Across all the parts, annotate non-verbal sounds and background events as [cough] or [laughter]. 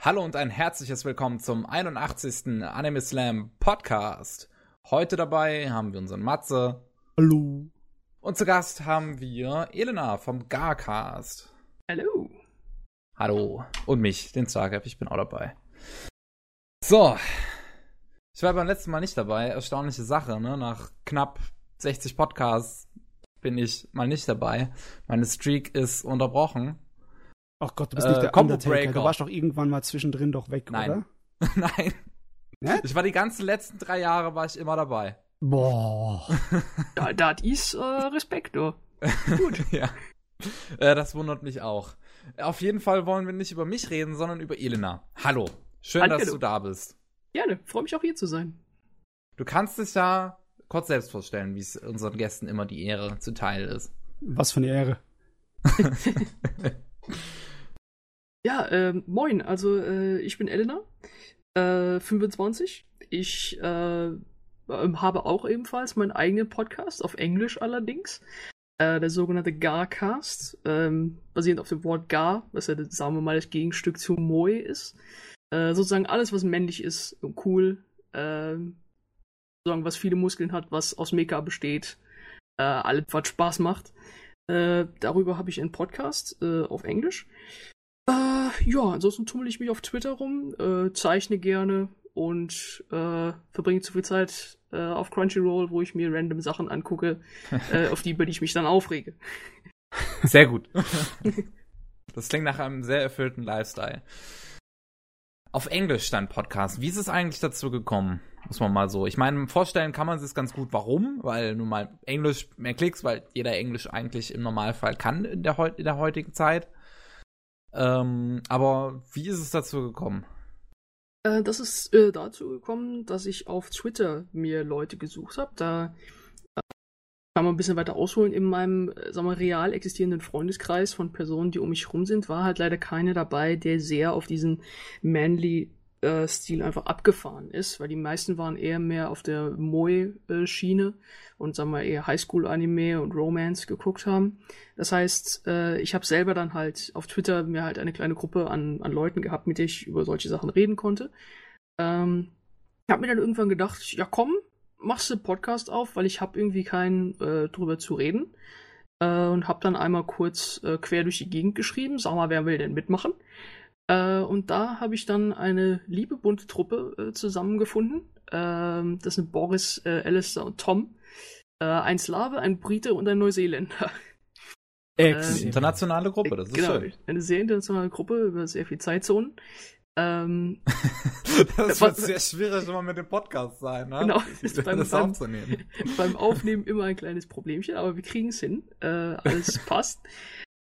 Hallo und ein herzliches Willkommen zum 81. Anime Slam Podcast. Heute dabei haben wir unseren Matze. Hallo. Und zu Gast haben wir Elena vom Garcast. Hallo. Hallo. Und mich, den Stargap, ich bin auch dabei. So. Ich war beim letzten Mal nicht dabei. Erstaunliche Sache, ne? Nach knapp 60 Podcasts bin ich mal nicht dabei. Meine Streak ist unterbrochen. Ach Gott, du bist nicht Äh, der Combo Undertaker. Breaker. Du warst doch irgendwann mal zwischendrin doch weg, Nein. oder? [laughs] Nein. Ne? Ich war die ganzen letzten drei Jahre war ich immer dabei. Boah. [laughs] Da, das ist äh, Respekt, du. [laughs] ja. Äh, das wundert mich auch. Auf jeden Fall wollen wir nicht über mich reden, sondern über Elena. Hallo. Schön, Hallo. dass du da bist. Gerne, freue mich auch hier zu sein. Du kannst dich ja kurz selbst vorstellen, wie es unseren Gästen immer die Ehre zuteil ist. Was für eine Ehre. Ja, ähm, moin, also äh, ich bin Elena, äh, 25. Ich äh, ähm, habe auch ebenfalls meinen eigenen Podcast, auf Englisch allerdings. Äh, der sogenannte Garcast, ähm, basierend auf dem Wort Gar, was ja, sagen wir mal, das Gegenstück zu Moe ist. Äh, sozusagen alles, was männlich ist und cool. Sozusagen, was viele Muskeln hat, was aus Mecha besteht. Äh, alles, was Spaß macht. Äh, darüber habe ich einen Podcast äh, auf Englisch. Äh, ja, ansonsten tummel ich mich auf Twitter rum, äh, zeichne gerne und äh, verbringe zu viel Zeit äh, auf Crunchyroll, wo ich mir random Sachen angucke, [laughs] äh, auf die, über die ich mich dann aufrege. Sehr gut. [laughs] das klingt nach einem sehr erfüllten Lifestyle. Auf Englisch dein Podcast. Wie ist es eigentlich dazu gekommen? Muss man mal so. Ich meine, vorstellen kann man sich ganz gut. Warum? Weil nun mal Englisch mehr Klicks, weil jeder Englisch eigentlich im Normalfall kann in der, in der heutigen Zeit. Ähm, aber wie ist es dazu gekommen? Äh, das ist äh, dazu gekommen, dass ich auf Twitter mir Leute gesucht habe. Da äh, kann man ein bisschen weiter ausholen. In meinem, äh, sagen wir, real existierenden Freundeskreis von Personen, die um mich rum sind, war halt leider keiner dabei, der sehr auf diesen manly äh, Stil einfach abgefahren ist, weil die meisten waren eher mehr auf der Moe-Schiene und sagen wir eher Highschool-Anime und Romance geguckt haben. Das heißt, äh, ich habe selber dann halt auf Twitter mir halt eine kleine Gruppe an, an Leuten gehabt, mit der ich über solche Sachen reden konnte. Ähm, habe mir dann irgendwann gedacht, ja komm, machst du Podcast auf, weil ich habe irgendwie keinen äh, drüber zu reden. Äh, und habe dann einmal kurz äh, quer durch die Gegend geschrieben, sag mal, wer will denn mitmachen? Äh, und da habe ich dann eine liebe bunte Truppe äh, zusammengefunden. Ähm, das sind Boris, äh, Alistair und Tom. Äh, ein Slave, ein Brite und ein Neuseeländer. Exzellent. Internationale Gruppe, das ist genau, schön. eine sehr internationale Gruppe über sehr viel Zeitzonen. Ähm, [laughs] Das Was- [laughs] wird sehr schwierig immer mit dem Podcast sein, ne? Genau, das, ist beim- das beim- aufzunehmen. [laughs] beim Aufnehmen immer ein kleines Problemchen, aber wir kriegen es hin. Äh, alles passt.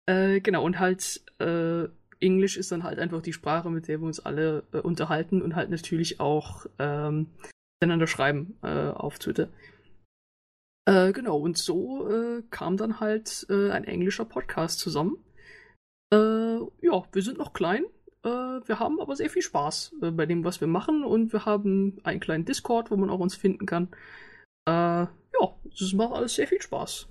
Äh, genau, und halt äh, Englisch ist dann halt einfach die Sprache, mit der wir uns alle äh, unterhalten und halt natürlich auch ähm, miteinander schreiben äh, auf Twitter. Äh, genau, und so äh, kam dann halt äh, ein englischer Podcast zusammen. Äh, ja, wir sind noch klein. Wir haben aber sehr viel Spaß bei dem, was wir machen. Und wir haben einen kleinen Discord, wo man auch uns finden kann. Ja, das macht alles sehr viel Spaß.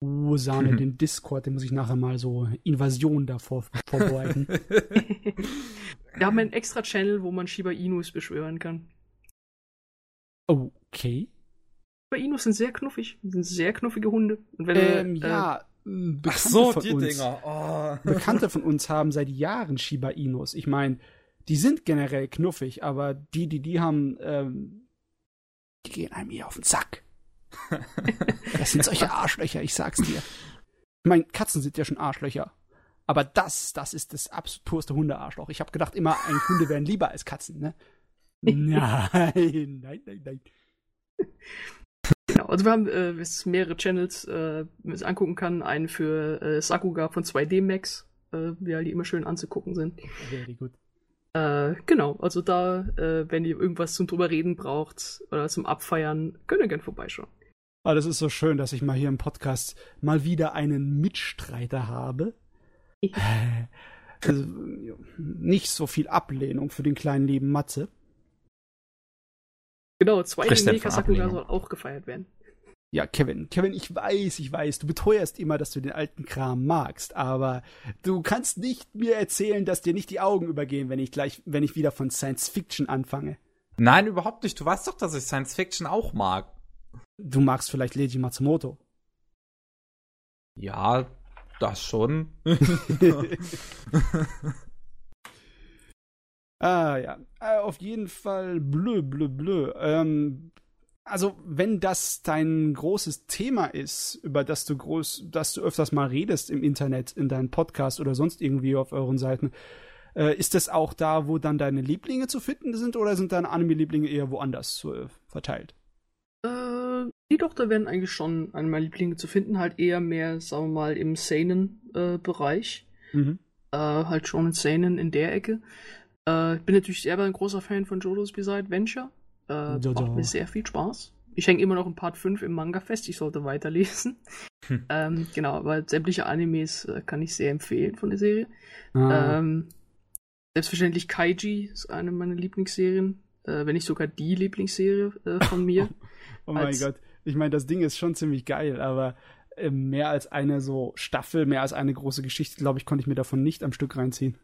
Oh, Sahne, [laughs] den Discord, den muss ich nachher mal so Invasion davor vorbereiten. [laughs] Wir haben einen extra Channel, wo man Shiba Inus beschwören kann. okay. Shiba Inus sind sehr knuffig, sind sehr knuffige Hunde. Und wenn Ähm, du, äh, ja, Ach Bekannte so, von die uns, Dinger. Oh. [laughs] Bekannte von uns haben seit Jahren Shiba Inus. Ich meine, die sind generell knuffig, aber die, die die haben, ähm, die gehen einem hier auf den Sack. Das sind solche Arschlöcher, ich sag's dir. Ich meine, Katzen sind ja schon Arschlöcher. Aber das, das ist das absolut purste Hundearschloch. Ich habe gedacht immer, ein Hunde wären lieber als Katzen, ne? Nein, nein, nein, nein. Genau, also wir haben äh, mehrere Channels, äh, man es angucken kann. Einen für äh, Sakuga von 2D Max, äh, ja, die immer schön anzugucken sind. Very good. Äh, genau, also da, äh, wenn ihr irgendwas zum drüber reden braucht oder zum Abfeiern, könnt ihr gerne vorbeischauen. Aber das ist so schön, dass ich mal hier im Podcast mal wieder einen Mitstreiter habe. Äh, also, nicht so viel Ablehnung für den kleinen lieben Matze. Genau, 2D Sprichst denn Mega von Sakuga Ablehnung? soll auch gefeiert werden. Ja, Kevin, Kevin, ich weiß, ich weiß, du beteuerst immer, dass du den alten Kram magst, aber du kannst nicht mir erzählen, dass dir nicht die Augen übergehen, wenn ich gleich, wenn ich wieder von Science Fiction anfange. Nein, überhaupt nicht. Du weißt doch, dass ich Science Fiction auch mag. Du magst vielleicht Leiji Matsumoto. Ja, das schon. [laughs] ah ja, äh, auf jeden Fall blö, blö, blö. Ähm, also wenn das dein großes Thema ist, über das du groß, dass du öfters mal redest im Internet, in deinem Podcast oder sonst irgendwie auf euren Seiten, äh, ist das auch da, wo dann deine Lieblinge zu finden sind oder sind deine Anime-Lieblinge eher woanders äh, verteilt? Äh, die doch, da werden eigentlich schon eine meiner Lieblinge zu finden, halt eher mehr, sagen wir mal, im Seinen-Bereich. Äh, mhm. Äh, halt schon in Seinen in der Ecke. Äh, ich bin natürlich selber ein großer Fan von JoJo's Bizarre Adventure. Äh. Macht mir sehr viel Spaß. Ich hänge immer noch in Part 5 im Manga fest, ich sollte weiterlesen. [laughs] Hm. Ähm, genau, aber sämtliche Animes äh, kann ich sehr empfehlen von der Serie. Ah. Ähm, selbstverständlich Kaiji ist eine meiner Lieblingsserien, wenn nicht sogar die Lieblingsserie von [laughs] mir. Oh mein Gott, ich meine, das Ding ist schon ziemlich geil, aber äh, mehr als eine so Staffel, mehr als eine große Geschichte, glaube ich, konnte ich mir davon nicht am Stück reinziehen.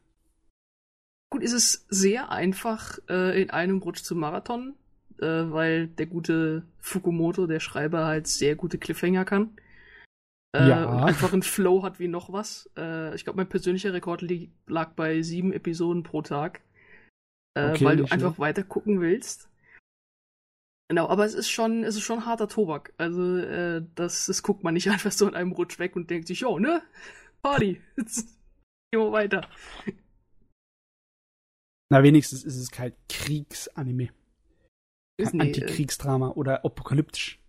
Gut, ist es sehr einfach, äh, in einem Rutsch zu Marathon, äh, weil der gute Fukumoto, der Schreiber, halt sehr gute Cliffhanger kann. Äh, ja. Und einfach einen Flow hat wie noch was. Äh, ich glaube, mein persönlicher Rekord lag bei sieben Episoden pro Tag. Äh, okay, weil du einfach schlecht. weiter gucken willst. Genau, aber es ist schon, es ist schon harter Tobak. Also, äh, das, das guckt man nicht [laughs] einfach so in einem Rutsch weg und denkt sich, jo, ne? Party. Jetzt [laughs] gehen wir weiter. Na, wenigstens ist es kein Kriegsanime. Kein nee, Antikriegsdrama oder apokalyptisch.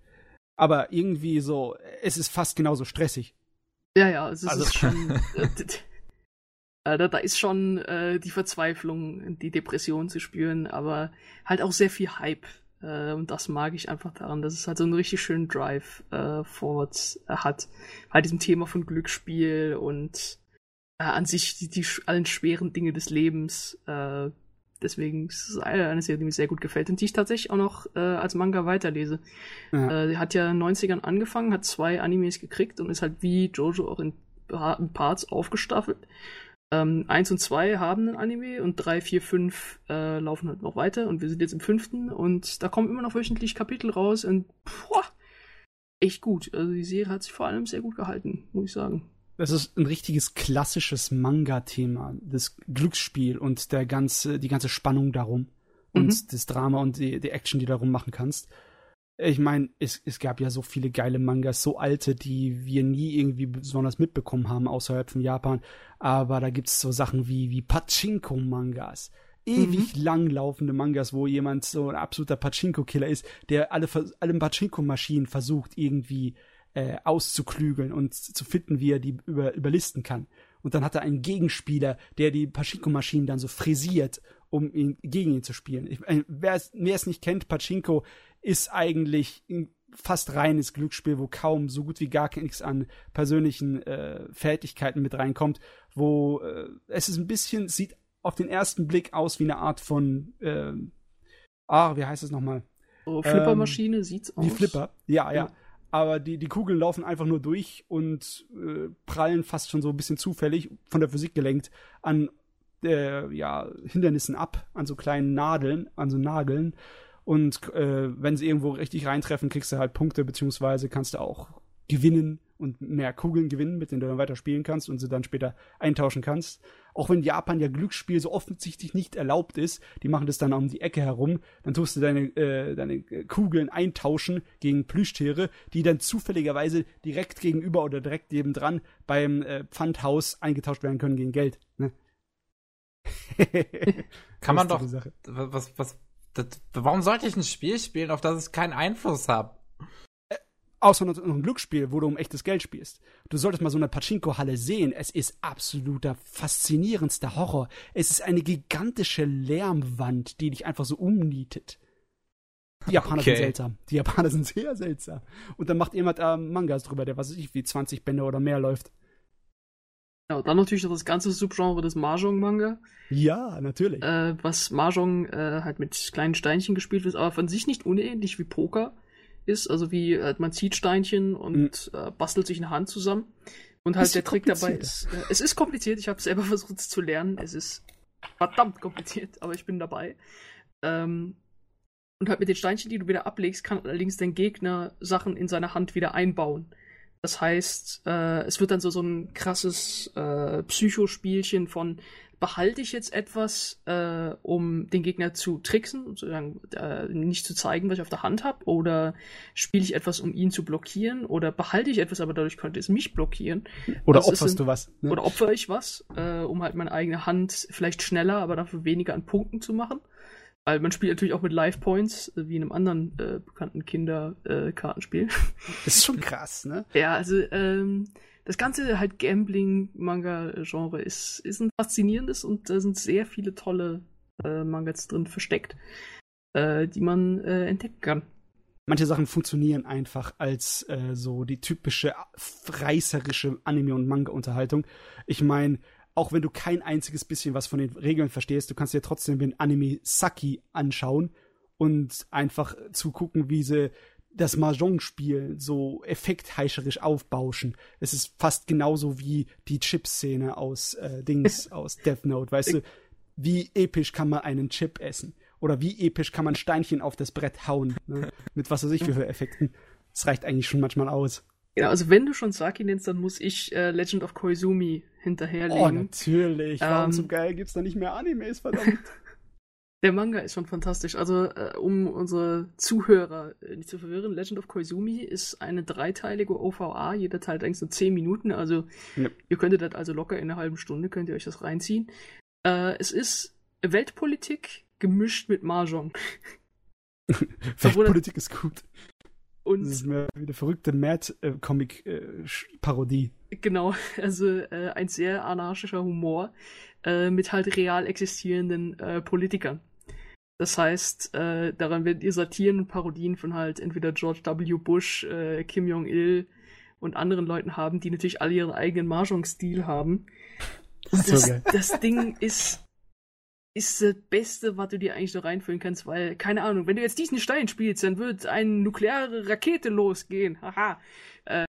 Aber irgendwie so, es ist fast genauso stressig. Ja, ja, es ist, also. schon. äh, da, da, ist schon äh, die Verzweiflung, die Depression zu spüren, aber halt auch sehr viel Hype. Und das mag ich einfach daran, dass es halt so einen richtig schönen Drive äh, forward äh, hat. Halt diesem Thema von Glücksspiel und äh, an sich die, die allen schweren Dinge des Lebens äh, deswegen ist es eine Serie, die mir sehr gut gefällt und die ich tatsächlich auch noch äh, als Manga weiterlese. Ja. Äh, hat ja in den 90ern angefangen, hat zwei Animes gekriegt und ist halt wie Jojo auch in, in Parts aufgestaffelt. Ähm, eins und zwei haben ein Anime und drei, vier, fünf äh, laufen halt noch weiter und wir sind jetzt im fünften und da kommen immer noch wöchentlich Kapitel raus und boah, echt gut. Also die Serie hat sich vor allem sehr gut gehalten, muss ich sagen. Das ist ein richtiges klassisches Manga-Thema, das Glücksspiel und der ganze, die ganze Spannung darum und mhm. das Drama und die, die Action, die darum machen kannst. Ich meine, es, es gab ja so viele geile Mangas, so alte, die wir nie irgendwie besonders mitbekommen haben außerhalb von Japan. Aber da gibt es so Sachen wie, wie Pachinko-Mangas. Ewig mhm. langlaufende Mangas, wo jemand so ein absoluter Pachinko-Killer ist, der alle, alle Pachinko-Maschinen versucht, irgendwie äh, auszuklügeln und zu finden, wie er die über, überlisten kann. Und dann hat er einen Gegenspieler, der die Pachinko-Maschinen dann so frisiert, um ihn, gegen ihn zu spielen. Ich, äh, wer es nicht kennt, Pachinko ist eigentlich ein fast reines Glücksspiel, wo kaum so gut wie gar nichts an persönlichen äh, Fertigkeiten mit reinkommt, wo äh, es ist ein bisschen, sieht auf den ersten Blick aus wie eine Art von, äh, ah, wie heißt es nochmal? So, Flippermaschine ähm, sieht's aus. Wie Flipper, ja, ja. ja aber die, die Kugeln laufen einfach nur durch und äh, prallen fast schon so ein bisschen zufällig von der Physik gelenkt an äh, ja, Hindernissen ab, an so kleinen Nadeln, an so Nageln. Und äh, wenn sie irgendwo richtig reintreffen, kriegst du halt Punkte, beziehungsweise kannst du auch gewinnen und mehr Kugeln gewinnen, mit denen du dann weiter spielen kannst und sie dann später eintauschen kannst. Auch wenn Japan ja Glücksspiel so offensichtlich nicht erlaubt ist, die machen das dann um die Ecke herum, dann tust du deine, äh, deine Kugeln eintauschen gegen Plüschtiere, die dann zufälligerweise direkt gegenüber oder direkt nebendran beim äh, Pfandhaus eingetauscht werden können gegen Geld. Ne? [laughs] Kann man doch. Was, was, das, warum sollte ich ein Spiel spielen, auf das ich keinen Einfluss habe? Außer noch ein Glücksspiel, wo du um echtes Geld spielst. Du solltest mal so eine Pachinko-Halle sehen. Es ist absoluter faszinierendster Horror. Es ist eine gigantische Lärmwand, die dich einfach so umnietet. Die Japaner okay. sind seltsam. Die Japaner sind sehr seltsam. Und dann macht jemand äh, Mangas drüber, der was weiß ich, wie 20 Bände oder mehr läuft. Ja, dann natürlich noch das ganze Subgenre des Mahjong-Manga. Ja, natürlich. Äh, was Mahjong äh, halt mit kleinen Steinchen gespielt wird, aber von sich nicht unähnlich wie Poker ist, also wie äh, man zieht Steinchen und mhm. äh, bastelt sich eine Hand zusammen. Und halt der Trick dabei ist, äh, es ist kompliziert, ich habe selber [laughs] versucht es zu lernen, es ist verdammt kompliziert, aber ich bin dabei. Ähm, und halt mit den Steinchen, die du wieder ablegst, kann allerdings dein Gegner Sachen in seine Hand wieder einbauen. Das heißt, äh, es wird dann so, so ein krasses äh, Psychospielchen von behalte ich jetzt etwas, äh, um den Gegner zu tricksen und sozusagen äh, nicht zu zeigen, was ich auf der Hand habe, oder spiele ich etwas, um ihn zu blockieren, oder behalte ich etwas, aber dadurch könnte es mich blockieren. Oder das opferst ein, du was? Ne? Oder opfere ich was, äh, um halt meine eigene Hand vielleicht schneller, aber dafür weniger an Punkten zu machen. Weil man spielt natürlich auch mit Life Points, äh, wie in einem anderen äh, bekannten Kinderkartenspiel. Äh, [laughs] das ist schon krass, ne? ja, also ähm, das ganze halt Gambling-Manga-Genre ist, ist ein faszinierendes und da sind sehr viele tolle äh, Mangas drin versteckt, äh, die man äh, entdecken kann. Manche Sachen funktionieren einfach als so die typische reißerische Anime- und Manga-Unterhaltung. Ich meine, auch wenn du kein einziges bisschen was von den Regeln verstehst, du kannst dir trotzdem den Anime Saki anschauen und einfach zugucken, wie sie das Mahjong-Spiel so effektheischerisch aufbauschen. Es ist fast genauso wie die Chip-Szene aus äh, Dings, [laughs] aus Death Note. Weißt du, wie episch kann man einen Chip essen? Oder wie episch kann man Steinchen auf das Brett hauen? Ne? Mit was weiß ich für [laughs] Effekten. Das reicht eigentlich schon manchmal aus. Ja, also wenn du schon Saki nennst, dann muss ich äh, Legend of Koizumi hinterherlegen. Oh, natürlich. Warum ähm, so geil gibt's da nicht mehr Animes, verdammt? [laughs] Der Manga ist schon fantastisch. Also, äh, um unsere Zuhörer äh, nicht zu verwirren, Legend of Koizumi ist eine dreiteilige OVA. Jeder Teil eigentlich so zehn Minuten. Also, ja. ihr könntet das also locker in einer halben Stunde, könnt ihr euch das reinziehen. Äh, es ist Weltpolitik gemischt mit Mahjong. [laughs] Weltpolitik ist gut. Und das ist mehr wie eine verrückte Mad-Comic-Parodie. Äh, genau, [laughs] also äh, ein sehr anarchischer Humor äh, mit halt real existierenden äh, Politikern. Das heißt, äh, daran werdet ihr Satiren und Parodien von halt entweder George W. Bush, äh, Kim Jong-il und anderen Leuten haben, die natürlich alle ihren eigenen Mahjong-Stil haben. Und das, so das Ding ist ist das Beste, was du dir eigentlich so reinfühlen kannst, weil, keine Ahnung, wenn du jetzt diesen Stein spielst, dann wird eine nukleare Rakete losgehen. Haha. Äh,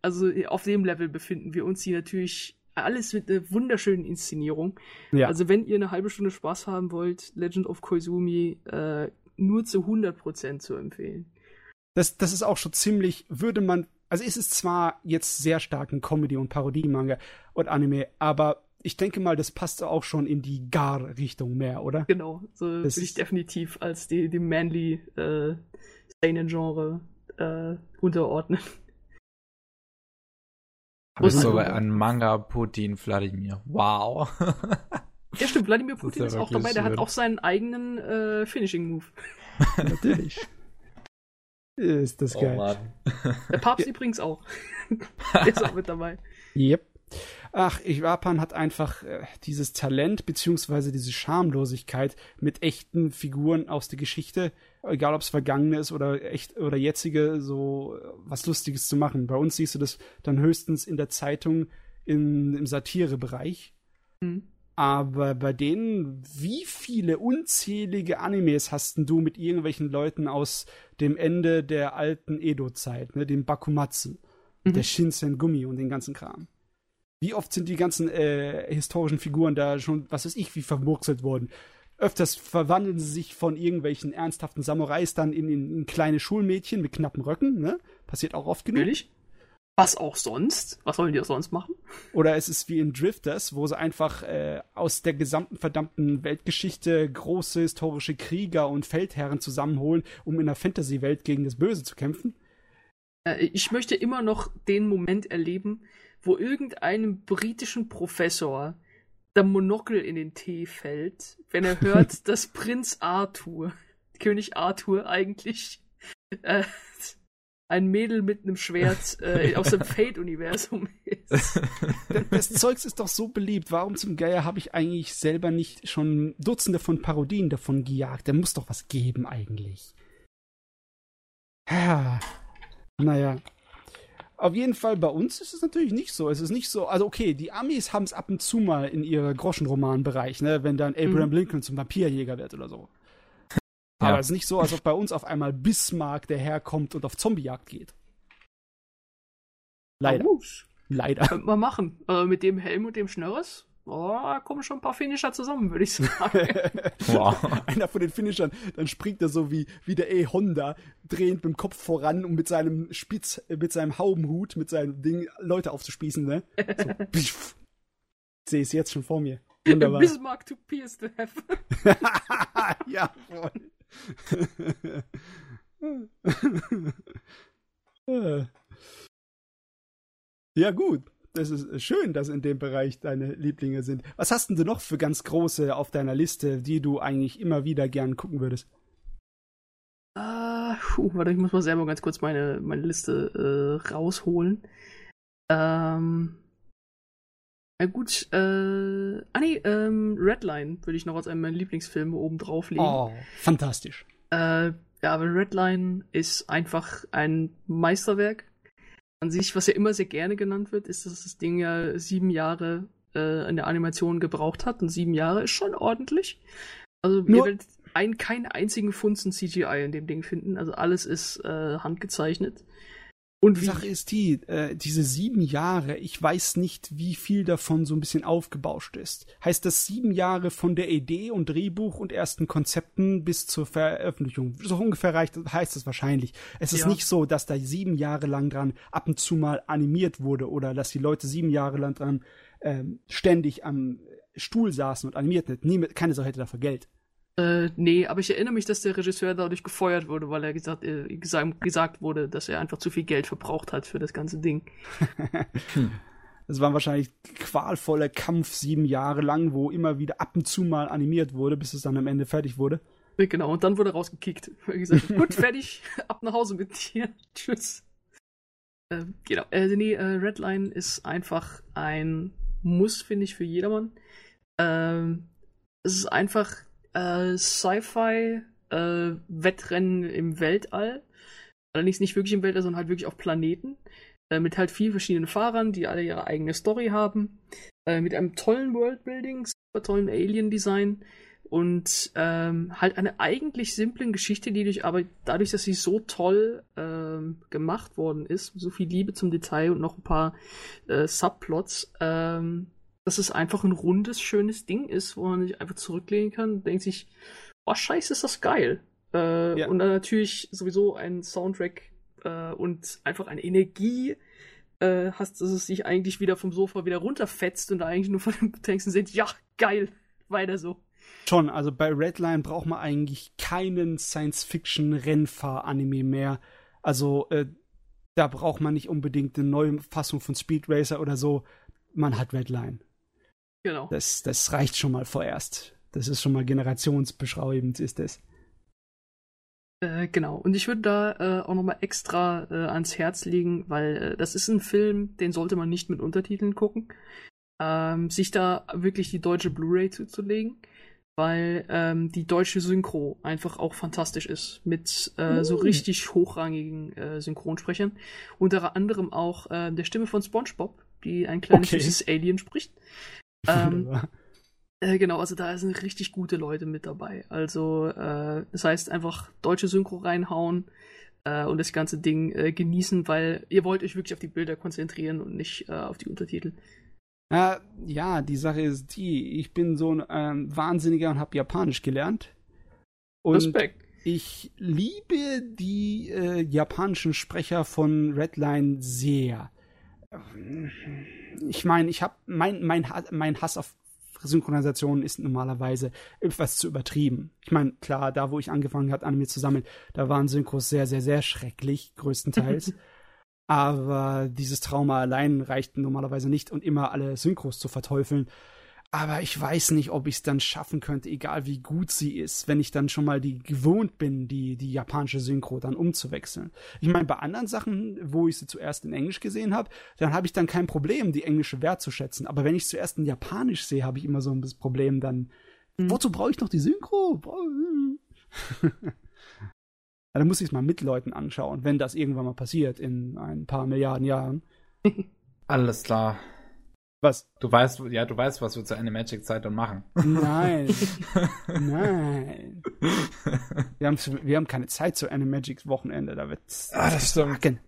also auf dem Level befinden wir uns hier natürlich alles mit einer wunderschönen Inszenierung. Ja. Also wenn ihr eine halbe Stunde Spaß haben wollt, Legend of Koizumi äh, nur zu 100% zu empfehlen. Das, das ist auch schon ziemlich, würde man, also es ist zwar jetzt sehr stark ein Comedy- und Parodie-Manga und Anime, aber ich denke mal, das passt auch schon in die Gar-Richtung mehr, oder? Genau, so würde ich definitiv als die, die manly äh, Seinen-Genre äh, unterordnen. Du bist sogar ein Manga Putin Wladimir. Wow. [laughs] ja, stimmt. Wladimir Putin ist, ist auch dabei. Schön. Der hat auch seinen eigenen äh, Finishing Move. Natürlich. [laughs] Ist das oh, geil. Mann. Der Papst ja. übrigens auch. [laughs] Der ist auch mit dabei. Yep. Ach, Japan hat einfach äh, dieses Talent beziehungsweise diese Schamlosigkeit mit echten Figuren aus der Geschichte, egal ob es vergangene ist oder echt oder jetzige, so äh, was Lustiges zu machen. Bei uns siehst du das dann höchstens in der Zeitung in, im Satirebereich. Mhm. Aber bei denen, wie viele unzählige Animes hast du mit irgendwelchen Leuten aus dem Ende der alten Edo-Zeit, ne, dem Bakumatsu, mhm. der Shinsen Gumi und den ganzen Kram? Wie oft sind die ganzen äh, historischen Figuren da schon, was weiß ich, wie vermurkselt worden? Öfters verwandeln sie sich von irgendwelchen ernsthaften Samurais dann in, in, in kleine Schulmädchen mit knappen Röcken, ne? Passiert auch oft genug. Natürlich. Was auch sonst? Was sollen die auch sonst machen? Oder es ist wie in Drifters, wo sie einfach äh, aus der gesamten verdammten Weltgeschichte große historische Krieger und Feldherren zusammenholen, um in der Fantasy-Welt gegen das Böse zu kämpfen. Äh, ich möchte immer noch den Moment erleben, wo irgendeinem britischen Professor der Monokel in den Tee fällt, wenn er hört, [laughs] dass Prinz Arthur, König Arthur eigentlich äh, ein Mädel mit einem Schwert äh, aus dem [laughs] Fate-Universum ist. Das Zeugs ist doch so beliebt. Warum zum Geier habe ich eigentlich selber nicht schon Dutzende von Parodien davon gejagt? Der muss doch was geben eigentlich. Ja. Naja, auf jeden Fall bei uns ist es natürlich nicht so. Es ist nicht so, also okay, die Amis haben es ab und zu mal in ihrer Groschenromanbereich, ne, wenn dann Abraham mhm. Lincoln zum Vampirjäger wird oder so. Aber es ist nicht so, als ob bei uns auf einmal Bismarck daherkommt und auf Zombiejagd geht. Leider. Oh, Leider. könnte man machen. Äh, mit dem Helm und dem Schnörres, oh, da kommen schon ein paar Finisher zusammen, würde ich sagen. [laughs] Wow. [laughs] Einer von den Finishern, dann springt er so wie, wie der E-Honda, drehend mit dem Kopf voran, um mit seinem Spitz, mit seinem Haubenhut, mit seinem Ding Leute aufzuspießen, ne? So, [laughs] sehe es jetzt schon vor mir. Wunderbar. Bismarck to pierce the have. ja, voll. ja, gut. Das ist schön, dass in dem Bereich deine Lieblinge sind. Was hast denn du noch für ganz große auf deiner Liste, die du eigentlich immer wieder gern gucken würdest? Ah, puh, warte, ich muss mal selber ganz kurz meine, meine Liste äh, rausholen. Ähm. Na gut, äh. Ah nee, ähm, Redline würde ich noch als einen meiner Lieblingsfilme oben drauflegen. Oh, fantastisch. Äh, ja, aber Redline ist einfach ein Meisterwerk. An sich, was ja immer sehr gerne genannt wird, ist, dass das Ding ja sieben Jahre äh, in der Animation gebraucht hat. Und sieben Jahre ist schon ordentlich. Also Nur- ihr werdet ein, keinen einzigen Funzen CGI in dem Ding finden. Also alles ist äh, handgezeichnet. Und Die wie, Sache ist die, äh, diese sieben Jahre, ich weiß nicht, wie viel davon so ein bisschen aufgebauscht ist. Heißt das sieben Jahre von der Idee und Drehbuch und ersten Konzepten bis zur Veröffentlichung? So ungefähr reicht, heißt es wahrscheinlich. Es ist Ja. nicht so, dass da sieben Jahre lang dran ab und zu mal animiert wurde oder dass die Leute sieben Jahre lang dran ähm, ständig am Stuhl saßen und animiert hätten. Niemand, keine Sau hätte dafür Geld. Äh, nee, aber ich erinnere mich, dass der Regisseur dadurch gefeuert wurde, weil er gesagt, äh, gesagt, gesagt wurde, dass er einfach zu viel Geld verbraucht hat für das ganze Ding. [laughs] Es war wahrscheinlich qualvoller Kampf sieben Jahre lang, wo immer wieder ab und zu mal animiert wurde, bis es dann am Ende fertig wurde. Genau, und dann wurde rausgekickt. [laughs] Gesagt, gut, fertig, [laughs] ab nach Hause mit dir. Tschüss. Ähm, genau. Äh, nee, äh, Redline ist einfach ein Muss, finde ich, für jedermann. Ähm, es ist einfach äh, Sci-Fi, äh, Wettrennen im Weltall. Allerdings nicht wirklich im Weltall, sondern halt wirklich auf Planeten. Äh, mit halt vielen verschiedenen Fahrern, die alle ihre eigene Story haben. Äh, mit einem tollen Worldbuilding, super tollen Alien-Design und ähm, halt eine eigentlich simplen Geschichte, die durch aber dadurch, dass sie so toll ähm, gemacht worden ist, so viel Liebe zum Detail und noch ein paar äh, Subplots, ähm, dass es einfach ein rundes, schönes Ding ist, wo man sich einfach zurücklehnen kann und denkt sich, oh scheiße, ist das geil. Äh, Ja. Und dann natürlich sowieso ein Soundtrack äh, und einfach eine Energie äh, hast, dass es sich eigentlich wieder vom Sofa wieder runterfetzt und da eigentlich nur von den Texten sind, ja, geil, weiter so. Schon, also bei Redline braucht man eigentlich keinen Science-Fiction-Rennfahr-Anime mehr. Also äh, da braucht man nicht unbedingt eine neue Fassung von Speed Racer oder so. Man hat Redline. Genau. Das, das reicht schon mal vorerst. Das ist schon mal generationsbeschreibend, ist es. Äh, genau. Und ich würde da äh, auch nochmal extra äh, ans Herz legen, weil äh, das ist ein Film, den sollte man nicht mit Untertiteln gucken. Ähm, sich da wirklich die deutsche Blu-ray zuzulegen, weil ähm, die deutsche Synchro einfach auch fantastisch ist. Mit äh, so Mm. richtig hochrangigen äh, Synchronsprechern. Unter anderem auch der Stimme von SpongeBob, die ein kleines Okay. süßes Alien spricht. Ähm. [laughs] Äh, genau, also da sind richtig gute Leute mit dabei. Also, äh, das heißt einfach deutsche Synchro reinhauen äh, und das ganze Ding äh, genießen, weil ihr wollt euch wirklich auf die Bilder konzentrieren und nicht äh, auf die Untertitel. Ja, ja, die Sache ist die, ich bin so ein ähm, Wahnsinniger und habe Japanisch gelernt. Und Respekt. ich liebe die äh, japanischen Sprecher von Redline sehr. Ich meine, ich habe mein, mein, mein Hass auf Synchronisation ist normalerweise etwas zu übertrieben. Ich meine, klar, da wo ich angefangen habe, Anime zu sammeln, da waren Synchros sehr, sehr, sehr schrecklich, größtenteils. [laughs] Aber dieses Trauma allein reicht normalerweise nicht und immer alle Synchros zu verteufeln. Aber ich weiß nicht, ob ich es dann schaffen könnte, egal wie gut sie ist, wenn ich dann schon mal die gewohnt bin, die, die japanische Synchro dann umzuwechseln. Ich meine, bei anderen Sachen, wo ich sie zuerst in Englisch gesehen habe, dann habe ich dann kein Problem, die englische wertzuschätzen. Aber wenn ich es zuerst in Japanisch sehe, habe ich immer so ein bisschen Problem dann. Mhm. Wozu brauche ich noch die Synchro? Ja, [laughs] dann muss ich es mal mit Leuten anschauen, wenn das irgendwann mal passiert in ein paar Milliarden Jahren. Alles klar. Was? Du weißt, ja, du weißt, was wir zur Animagic-Zeit dann machen. Nein. [laughs] Nein. Wir haben, wir haben keine Zeit zu Animagics Wochenende, da wird's. Ah, das stimmt.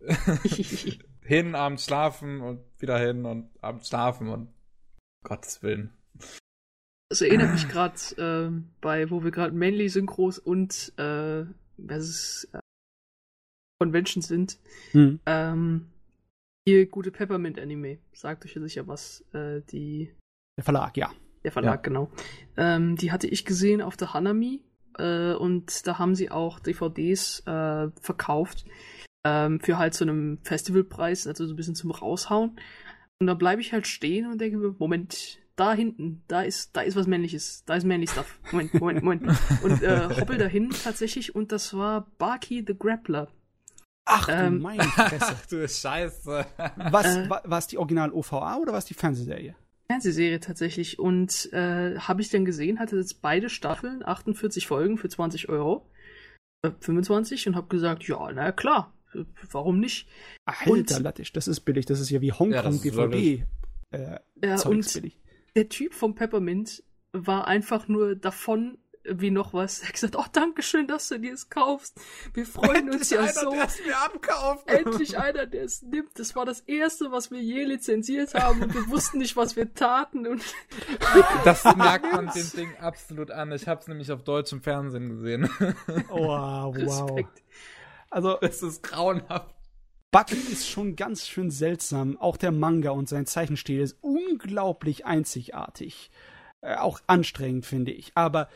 [laughs] Hin, abends schlafen und wieder hin und abends schlafen und Gottes Willen. Das erinnert mich gerade äh, bei, wo wir gerade Manly Synchros und äh, was ist, äh, Conventions sind. Hm. Ähm, hier gute Peppermint Anime. Sagt euch ja sicher was. Äh, die Der Verlag, ja. der Verlag, Ja. genau. Ähm, die hatte ich gesehen auf der Hanami äh, und da haben sie auch DVDs äh, verkauft ähm, für halt so einem Festivalpreis, also so ein bisschen zum Raushauen. Und da bleibe ich halt stehen und denke mir, Moment, da hinten, da ist, da ist was Männliches, da ist Manly Stuff. Moment, Moment, Moment. [laughs] Und äh, hoppel dahin tatsächlich und das war Baki the Grappler. Ach du Ähm. meine Fresse. [laughs] Du Scheiße. Was, Äh. [laughs] wa- war es die Original OVA oder war es die Fernsehserie? Fernsehserie tatsächlich und äh, habe ich dann gesehen, hatte jetzt beide Staffeln, 48 Folgen für 20 Euro, äh, 25 und habe gesagt, ja, na klar, warum nicht? Alter Und- Lattisch, das ist billig. Das ist ja wie Ja, Hongkong das ist DVD. Äh, Ja, und billig. der Typ vom Peppermint war einfach nur davon wie noch was. Er hat gesagt, oh, danke schön, dass du dir es kaufst. Wir freuen uns ja so. es mir abkauft. Endlich einer, der es nimmt. Das war das erste, was wir je lizenziert haben und wir wussten nicht, was wir taten. Und Das [laughs] merkt man dem Ding absolut an. Ich hab's nämlich auf deutschem Fernsehen gesehen. Wow, [laughs] wow. Respekt. Also, Es ist grauenhaft. Bucky ist schon ganz schön seltsam. Auch der Manga und sein Zeichenstil ist unglaublich einzigartig. Äh, auch anstrengend, finde ich. Aber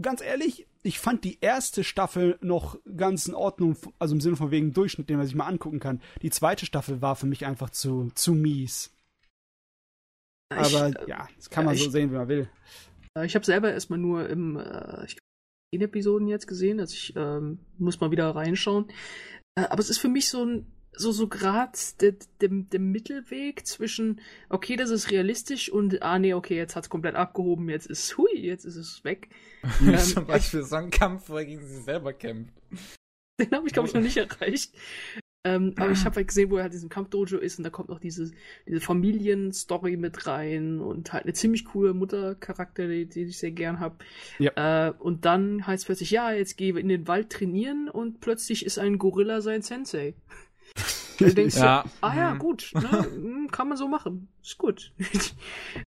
ganz ehrlich, ich fand die erste Staffel noch ganz in Ordnung, also im Sinne von wegen Durchschnitt, den man sich mal angucken kann. Die zweite Staffel war für mich einfach zu, zu mies. Aber ich, äh, ja, das kann man ich- so sehen, wie man will. Äh, Ich habe selber erstmal nur im, äh, ich zehn Episoden jetzt gesehen, also ich ähm, muss mal wieder reinschauen. Äh, aber es ist für mich so ein, so, so grad der, der Mittelweg zwischen, okay, das ist realistisch und, ah nee, okay, jetzt hat's komplett abgehoben, jetzt ist, hui, jetzt ist es weg. [laughs] Ähm, Zum Beispiel so ein Kampf, wo er gegen sich selber kämpft. [laughs] Den habe ich, glaube ich, noch nicht [laughs] erreicht. Ähm, aber ich habe halt gesehen, wo er halt in diesem Kampfdojo ist und da kommt noch diese, diese Familienstory mit rein und halt eine ziemlich coole Muttercharakter, die, die ich sehr gern habe. Ja. Äh, und dann heißt plötzlich, ja, jetzt gehe in den Wald trainieren und plötzlich ist ein Gorilla sein Sensei. Du denkst Ja. so, ah ja, Mhm. gut, ne, kann man so machen. Ist gut. [laughs]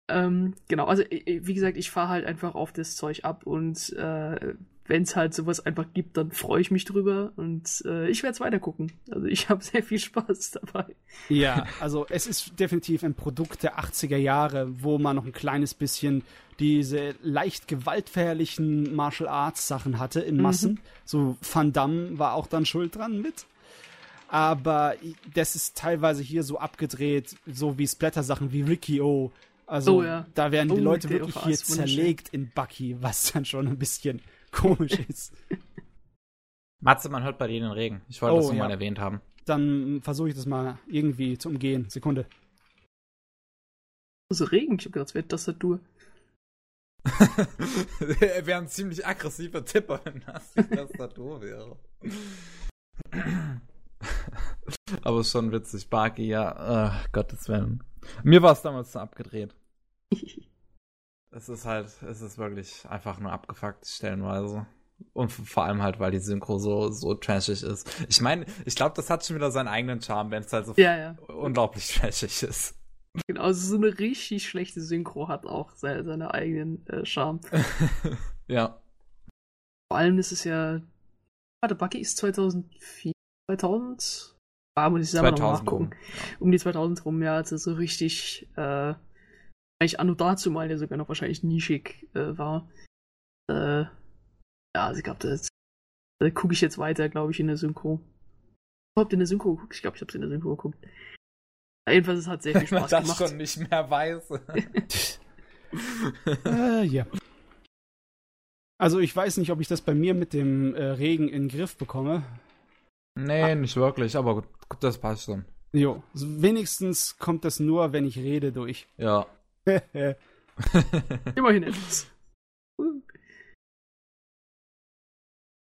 ähm, genau, also wie gesagt, ich fahre halt einfach auf das Zeug ab und äh, wenn es halt sowas einfach gibt, dann freue ich mich drüber und äh, ich werde es weitergucken. Also ich habe [laughs] sehr viel Spaß dabei. Ja, also es ist definitiv ein Produkt der 80er Jahre, wo man noch ein kleines bisschen diese leicht gewaltverherrlichen Martial Arts Sachen hatte in Massen. So Van Damme war auch dann schuld dran mit. Aber das ist teilweise hier so abgedreht, so wie Splatter-Sachen wie Rikio. Also Oh ja. da werden die Oh, Leute Rikio wirklich hier zerlegt in Bucky, was dann schon ein bisschen [laughs] komisch ist. Matze, man hört bei dir den Regen. Ich wollte Oh, das nur ja. mal erwähnt haben. Dann versuche ich das mal irgendwie zu umgehen. Sekunde. Also Regen, ich habe gedacht, [laughs] es [laughs] wäre Tastatur. er wäre ein ziemlich aggressiver Tipper, wenn das die Tastatur wäre. [laughs] Aber schon witzig. Barky, ja, äh, Gottes Willen. Mir war es damals so abgedreht. [laughs] Es ist halt, es ist wirklich einfach nur abgefuckt, stellenweise. Und vor allem halt, weil die Synchro so, so trashig ist. Ich meine, ich glaube, das hat schon wieder seinen eigenen Charme, wenn es halt so Ja, ja. unglaublich trashig ist. Genau, also so eine richtig schlechte Synchro hat auch seine, seine eigenen äh, Charme. [laughs] ja. Vor allem ist es ja. Warte, Bucky ist 2004, 2000? Ah, muss ich selber noch 2000 nachgucken. rum. Um die 2000 rum, ja, also so richtig, äh, eigentlich anno dazu mal, der sogar noch wahrscheinlich nischig äh, war. Äh, ja, also ich glaube, das, da gucke ich jetzt weiter, glaube ich, in der Synchro. Überhaupt in der Synchro geguckt? Ich glaube, ich habe es in der Synchro geguckt. Ja, jedenfalls, es hat sehr viel Wenn [laughs] man Spaß das gemacht. schon nicht mehr weiß. [laughs] Äh, ja. Also ich weiß nicht, ob ich das bei mir mit dem äh, Regen in den Griff bekomme. Nee, ah. nicht wirklich, aber gut, das passt schon. Jo, wenigstens kommt das nur, wenn ich rede, durch. [laughs] Ja. [laughs] Immerhin etwas.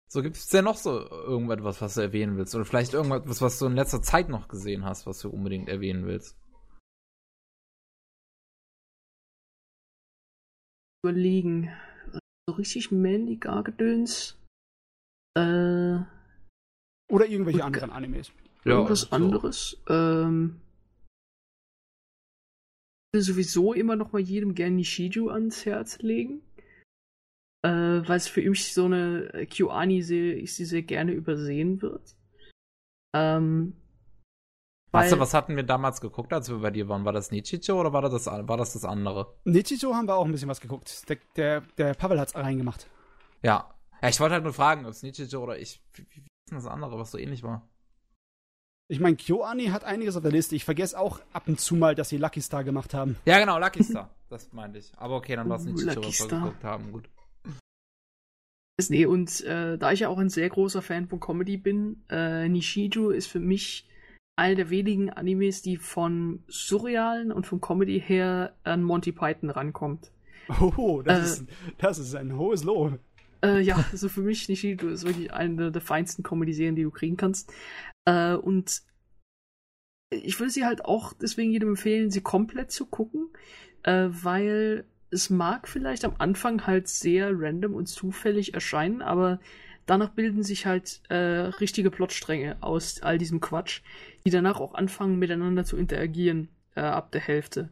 So, gibt es denn noch so irgendetwas, was du erwähnen willst? Oder vielleicht irgendwas, was du in letzter Zeit noch gesehen hast, was du unbedingt erwähnen willst? Überlegen. So richtig Mandy Gar-Gedöns. Äh. Oder irgendwelche Okay. anderen Animes. Irgendwas so. anderes. Ähm. Ich will sowieso immer noch mal jedem gern Nishiju ans Herz legen. Äh, weil es für mich so eine QAni-Serie ist, die sehr gerne übersehen wird. Ähm. Weißt du, was hatten wir damals geguckt, als wir bei dir waren? War das Nichicho oder war das das, war das, das andere? Nichijo haben wir auch ein bisschen was geguckt. Der, der, der Pavel hat's reingemacht. Ja. Ja, ich wollte halt nur fragen, ob es Nichicho oder ich. Wie, das andere, was so ähnlich war? Ich meine, KyoAni hat einiges auf der Liste. Ich vergesse auch ab und zu mal, dass sie Lucky Star gemacht haben. Ja, genau, Lucky Star. [laughs] das meinte ich. Aber okay, dann war es Nichicho, Lucky was wir geguckt haben. Gut. Nee, und äh, da ich ja auch ein sehr großer Fan von Comedy bin, äh, Nishiju ist für mich einer der wenigen Animes, die von Surrealen und von Comedy her an Monty Python rankommt. Oh, das, Äh. ist, das ist ein hohes Lob. Äh, ja, [laughs] also für mich Nishiju ist wirklich eine der feinsten Comedy-Serien, die du kriegen kannst. Äh, und ich würde sie halt auch deswegen jedem empfehlen, sie komplett zu gucken, äh, weil es mag vielleicht am Anfang halt sehr random und zufällig erscheinen, aber danach bilden sich halt äh, richtige Plotstränge aus all diesem Quatsch, die danach auch anfangen miteinander zu interagieren äh, ab der Hälfte,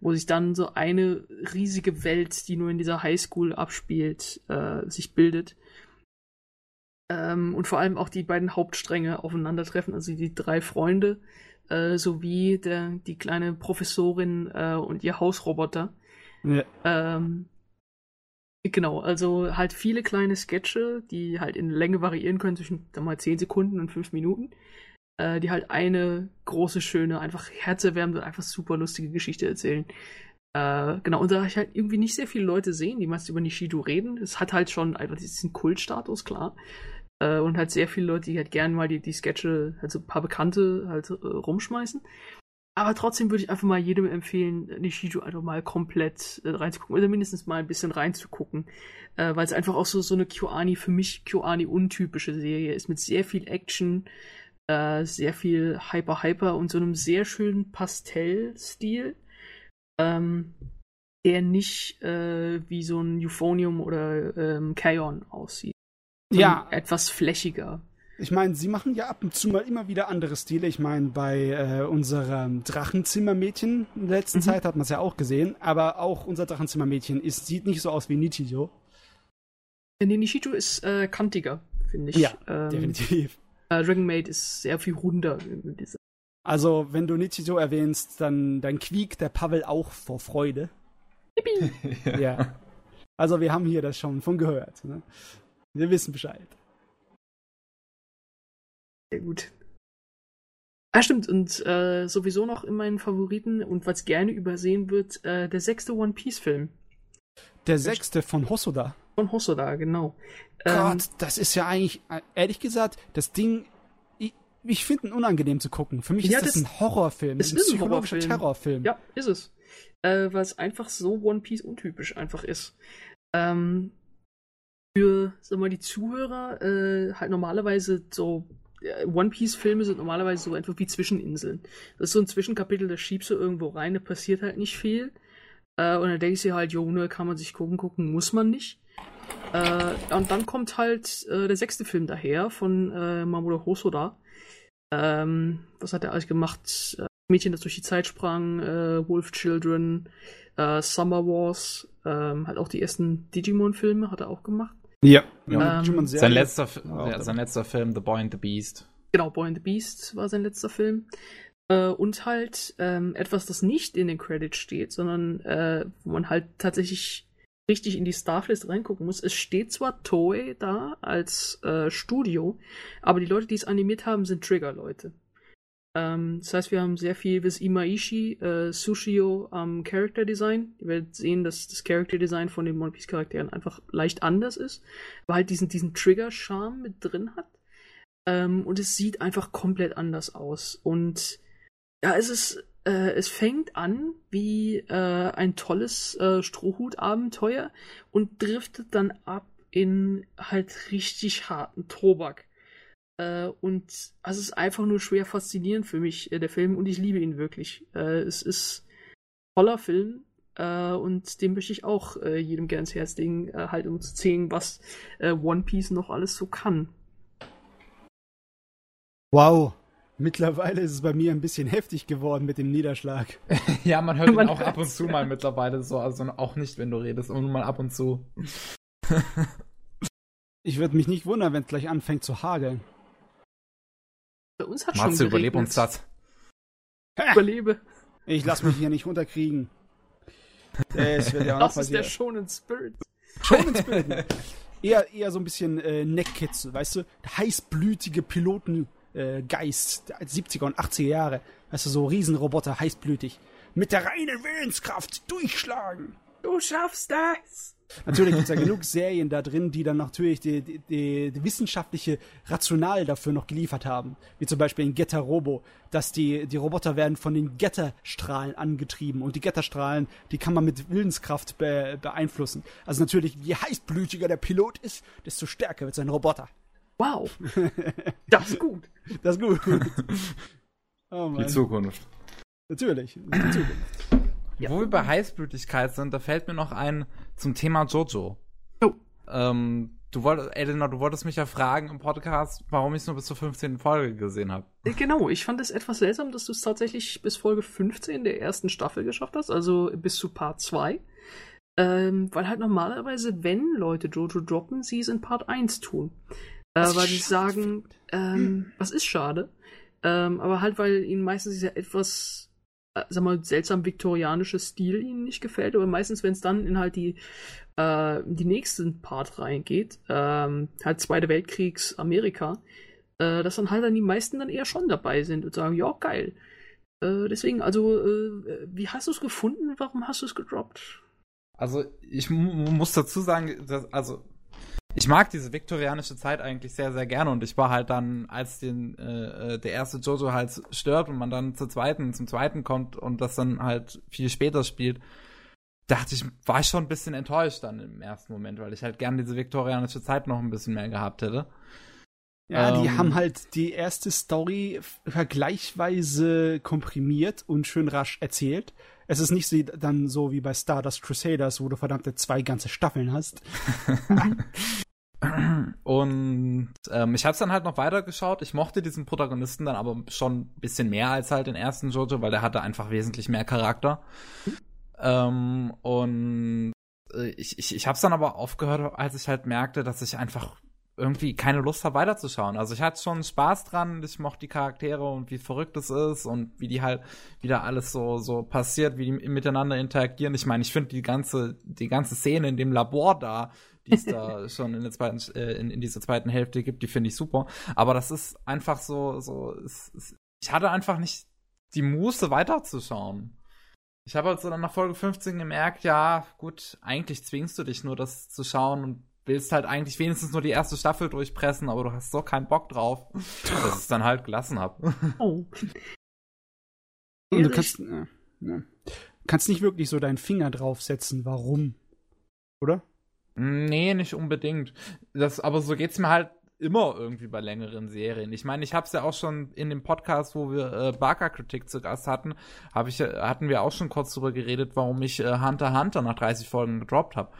wo sich dann so eine riesige Welt, die nur in dieser Highschool abspielt, äh, sich bildet. Ähm, und vor allem auch die beiden Hauptstränge aufeinandertreffen, also die drei Freunde, äh, sowie der, die kleine Professorin äh, und ihr Hausroboter. Ja. Ähm, genau, also halt viele kleine Sketche, die halt in Länge variieren können zwischen sag mal 10 Sekunden und 5 Minuten, äh, die halt eine große, schöne, einfach herzerwärmende, einfach super lustige Geschichte erzählen. Äh, genau, und da ich halt irgendwie nicht sehr viele Leute sehen, die meist über Nishido reden. Es hat halt schon einfach diesen Kultstatus, klar. Äh, und halt sehr viele Leute, die halt gerne mal die, die Sketche, also ein paar Bekannte halt äh, rumschmeißen. Aber trotzdem würde ich einfach mal jedem empfehlen, Nishido einfach mal komplett äh, reinzugucken oder mindestens mal ein bisschen reinzugucken, äh, weil es einfach auch so, so eine QAni, für mich QAni untypische Serie ist mit sehr viel Action, äh, sehr viel Hyper Hyper und so einem sehr schönen Pastellstil, ähm, der nicht äh, wie so ein Euphonium oder ähm, Kaon aussieht. Ja, Etwas flächiger. ich meine, sie machen ja ab und zu mal immer wieder andere Stile. Ich meine, bei äh, unserem Drachenzimmermädchen in der letzten Mhm. Zeit hat man es ja auch gesehen. Aber auch unser Drachenzimmermädchen ist, sieht nicht so aus wie Nichijo. Der Nishido ist äh, kantiger, finde ich. Ja, ähm, Definitiv. Äh, Dragon Maid ist sehr viel runder. Also, wenn du Nichijo erwähnst, dann, dann quiekt der Pavel auch vor Freude. [laughs] Ja. Also, wir haben hier das schon von gehört. Ne? Wir wissen Bescheid. Sehr gut. Ah, stimmt. Und äh, sowieso noch in meinen Favoriten und was gerne übersehen wird, äh, der sechste One Piece-Film. Der sechste von Hosoda. Von Hosoda, genau. Ähm, Gott, das ist ja eigentlich, äh, ehrlich gesagt, das Ding, ich, ich finde ihn unangenehm zu gucken. Für mich Ja, ist das, das- ein Horrorfilm, es ein ist ein psychologischer Horrorfilm. Terrorfilm. Ja, ist es. Äh, weil es einfach so One Piece untypisch einfach ist. Ähm, für, sag mal, die Zuhörer, äh, halt normalerweise so, äh, One Piece-Filme sind normalerweise so einfach wie Zwischeninseln. Das ist so ein Zwischenkapitel, das schiebst du irgendwo rein, da passiert halt nicht viel. Äh, und dann denkst du halt, jo, ne, kann man sich gucken, gucken, muss man nicht. Äh, und dann kommt halt äh, der sechste Film daher von äh, Mamoru Hosoda. Ähm, was hat er alles gemacht? Äh, Mädchen, das durch die Zeit sprang, äh, Wolf Children, äh, Summer Wars, ähm, halt auch die ersten Digimon-Filme hat er auch gemacht. Ja. Ähm, Digimon sehr Sein letzter, ja, sein letzter Film, The Boy and the Beast. Genau, Boy and the Beast war sein letzter Film. Äh, und halt ähm, etwas, das nicht in den Credits steht, sondern äh, wo man halt tatsächlich richtig in die Starlist reingucken muss. Es steht zwar Toei da als äh, Studio, aber die Leute, die es animiert haben, sind Trigger-Leute. Ähm, das heißt, wir haben sehr viel bis Imaishi, äh, Sushio am Character Design. Ihr werdet sehen, dass das Character Design von den One Piece Charakteren einfach leicht anders ist, aber halt diesen, diesen Trigger-Charme mit drin hat. Ähm, und es sieht einfach komplett anders aus. Und ja, es ist, äh, es fängt an wie äh, ein tolles äh, Strohhut-Abenteuer und driftet dann ab in halt richtig harten Tobak. Äh, und es ist einfach nur schwer faszinierend für mich, äh, der Film, und ich liebe ihn wirklich. Äh, es ist ein toller Film. Äh, und dem möchte ich auch jedem gerne ins Herz legen, halt um zu sehen, was One Piece noch alles so kann. Wow. Mittlerweile ist es bei mir ein bisschen heftig geworden mit dem Niederschlag. [laughs] ja, man hört ihn Man auch ab und zu mal mittlerweile so, also auch nicht, wenn du redest, nur mal ab und zu. [laughs] Ich würde mich nicht wundern, wenn es gleich anfängt zu hageln. Bei uns hat Matze, schon überleb geregnet. uns das. Überlebe. Ich lass mich hier nicht runterkriegen. Das [laughs] wird ja auch noch Das ist der. Shonen Spirit. Schon ins Bild. Eher, eher so ein bisschen äh, Neckkitzel, weißt du? Heißblütige Pilotengeist, äh, Geist, der 70er und 80er Jahre. Weißt du, so Riesenroboter, heißblütig. Mit der reinen Willenskraft durchschlagen. Du schaffst das! Natürlich gibt es ja [laughs] genug Serien da drin, die dann natürlich die, die, die, die wissenschaftliche Rational dafür noch geliefert haben. Wie zum Beispiel in Getter Robo, dass die, die Roboter werden von den Getterstrahlen angetrieben und die Getterstrahlen, die kann man mit Willenskraft be, beeinflussen. Also natürlich, je heißblütiger der Pilot ist, desto stärker wird sein Roboter. Wow. [laughs] Das ist gut. Das ist gut. [laughs] Oh Die. Zukunft. Natürlich. die Zukunft. Ja. Wo wir bei Heißblütigkeit sind, da fällt mir noch ein zum Thema Jojo. Oh. Ähm, du wolltest, Elena, du wolltest mich ja fragen im Podcast, warum ich es nur bis zur 15. Folge gesehen habe. Äh, Genau, ich fand es etwas seltsam, dass du es tatsächlich bis Folge 15 der ersten Staffel geschafft hast, also bis zu Part 2. Ähm, weil halt normalerweise, wenn Leute Jojo droppen, sie es in Part 1 tun. Äh, Was weil die sagen, ähm, was ist schade. Ähm, aber halt, weil ihnen meistens dieser etwas, äh, sag mal, seltsam viktorianische Stil ihnen nicht gefällt. Aber meistens, wenn es dann in halt die, äh, die nächsten Part reingeht, ähm, halt Zweite Weltkriegs Amerika, äh, dass dann halt dann die meisten dann eher schon dabei sind und sagen, ja, geil. Äh, deswegen, also, äh, wie hast du es gefunden? Warum hast du es gedroppt? Also, ich mu muss dazu sagen, dass, also, ich mag diese viktorianische Zeit eigentlich sehr, sehr gerne und ich war halt dann, als den, äh, äh, der erste Jojo halt stirbt und man dann zur zweiten, zum zweiten kommt und das dann halt viel später spielt, dachte ich, war ich schon ein bisschen enttäuscht dann im ersten Moment, weil ich halt gerne diese viktorianische Zeit noch ein bisschen mehr gehabt hätte. Ja, die Ähm. haben halt die erste Story vergleichsweise komprimiert und schön rasch erzählt. Es ist nicht so, dann so wie bei Stardust Crusaders, wo du verdammte zwei ganze Staffeln hast. [laughs] [laughs] Und ähm, ich habe es dann halt noch weitergeschaut. Ich mochte diesen Protagonisten dann aber schon ein bisschen mehr als halt den ersten Jojo, weil der hatte einfach wesentlich mehr Charakter. Ähm, und äh, ich, ich, ich habe es dann aber aufgehört, als ich halt merkte, dass ich einfach irgendwie keine Lust habe, weiterzuschauen. Also ich hatte schon Spaß dran, ich mochte die Charaktere und wie verrückt es ist und wie die halt wieder alles so so passiert, wie die miteinander interagieren. Ich meine, ich finde die ganze die ganze Szene in dem Labor da, die es da [laughs] schon in der zweiten äh, in, in dieser zweiten Hälfte gibt, die finde ich super. Aber das ist einfach so so es, es, ich hatte einfach nicht die Muße weiterzuschauen. Ich habe halt so dann nach Folge 15 gemerkt, ja, gut, eigentlich zwingst du dich nur das zu schauen und willst halt eigentlich wenigstens nur die erste Staffel durchpressen, aber du hast so keinen Bock drauf, [laughs] dass ich es dann halt gelassen habe. Oh. [laughs] Und du kannst, ja, ja. kannst nicht wirklich so deinen Finger draufsetzen, warum. Oder? Nee, nicht unbedingt. Das, aber so geht's mir halt immer irgendwie bei längeren Serien. Ich meine, ich habe es ja auch schon in dem Podcast, wo wir äh, Barker-Kritik zu Gast hatten, hab ich, äh, hatten wir auch schon kurz darüber geredet, warum ich äh, Hunter Hunter nach 30 Folgen gedroppt habe.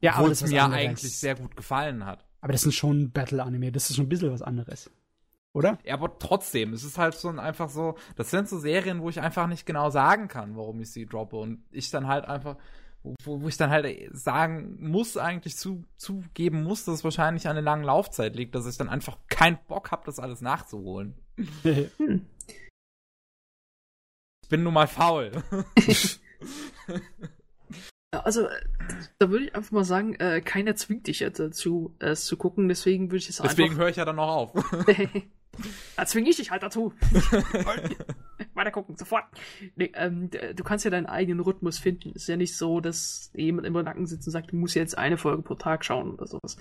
Ja, Obwohl das es mir anderes. eigentlich sehr gut gefallen hat. Aber das ist schon Battle-Anime, das ist schon ein bisschen was anderes. Oder? Ja, aber trotzdem, es ist halt so ein- einfach so, das sind so Serien, wo ich einfach nicht genau sagen kann, warum ich sie droppe und ich dann halt einfach, wo, wo ich dann halt sagen muss, eigentlich zu, zugeben muss, dass es wahrscheinlich an der langen Laufzeit liegt, dass ich dann einfach keinen Bock habe, das alles nachzuholen. [laughs] Hm. Ich bin nun mal faul. [laughs] Also, da würde ich einfach mal sagen, äh, keiner zwingt dich jetzt dazu, es zu gucken, deswegen würde ich es Deswegen einfach. höre ich ja dann noch auf. [laughs] da zwinge ich dich halt dazu. [laughs] Weiter gucken, sofort. Nee, ähm, du kannst ja deinen eigenen Rhythmus finden. Es ist ja nicht so, dass jemand im Nacken sitzt und sagt, du musst jetzt eine Folge pro Tag schauen oder sowas.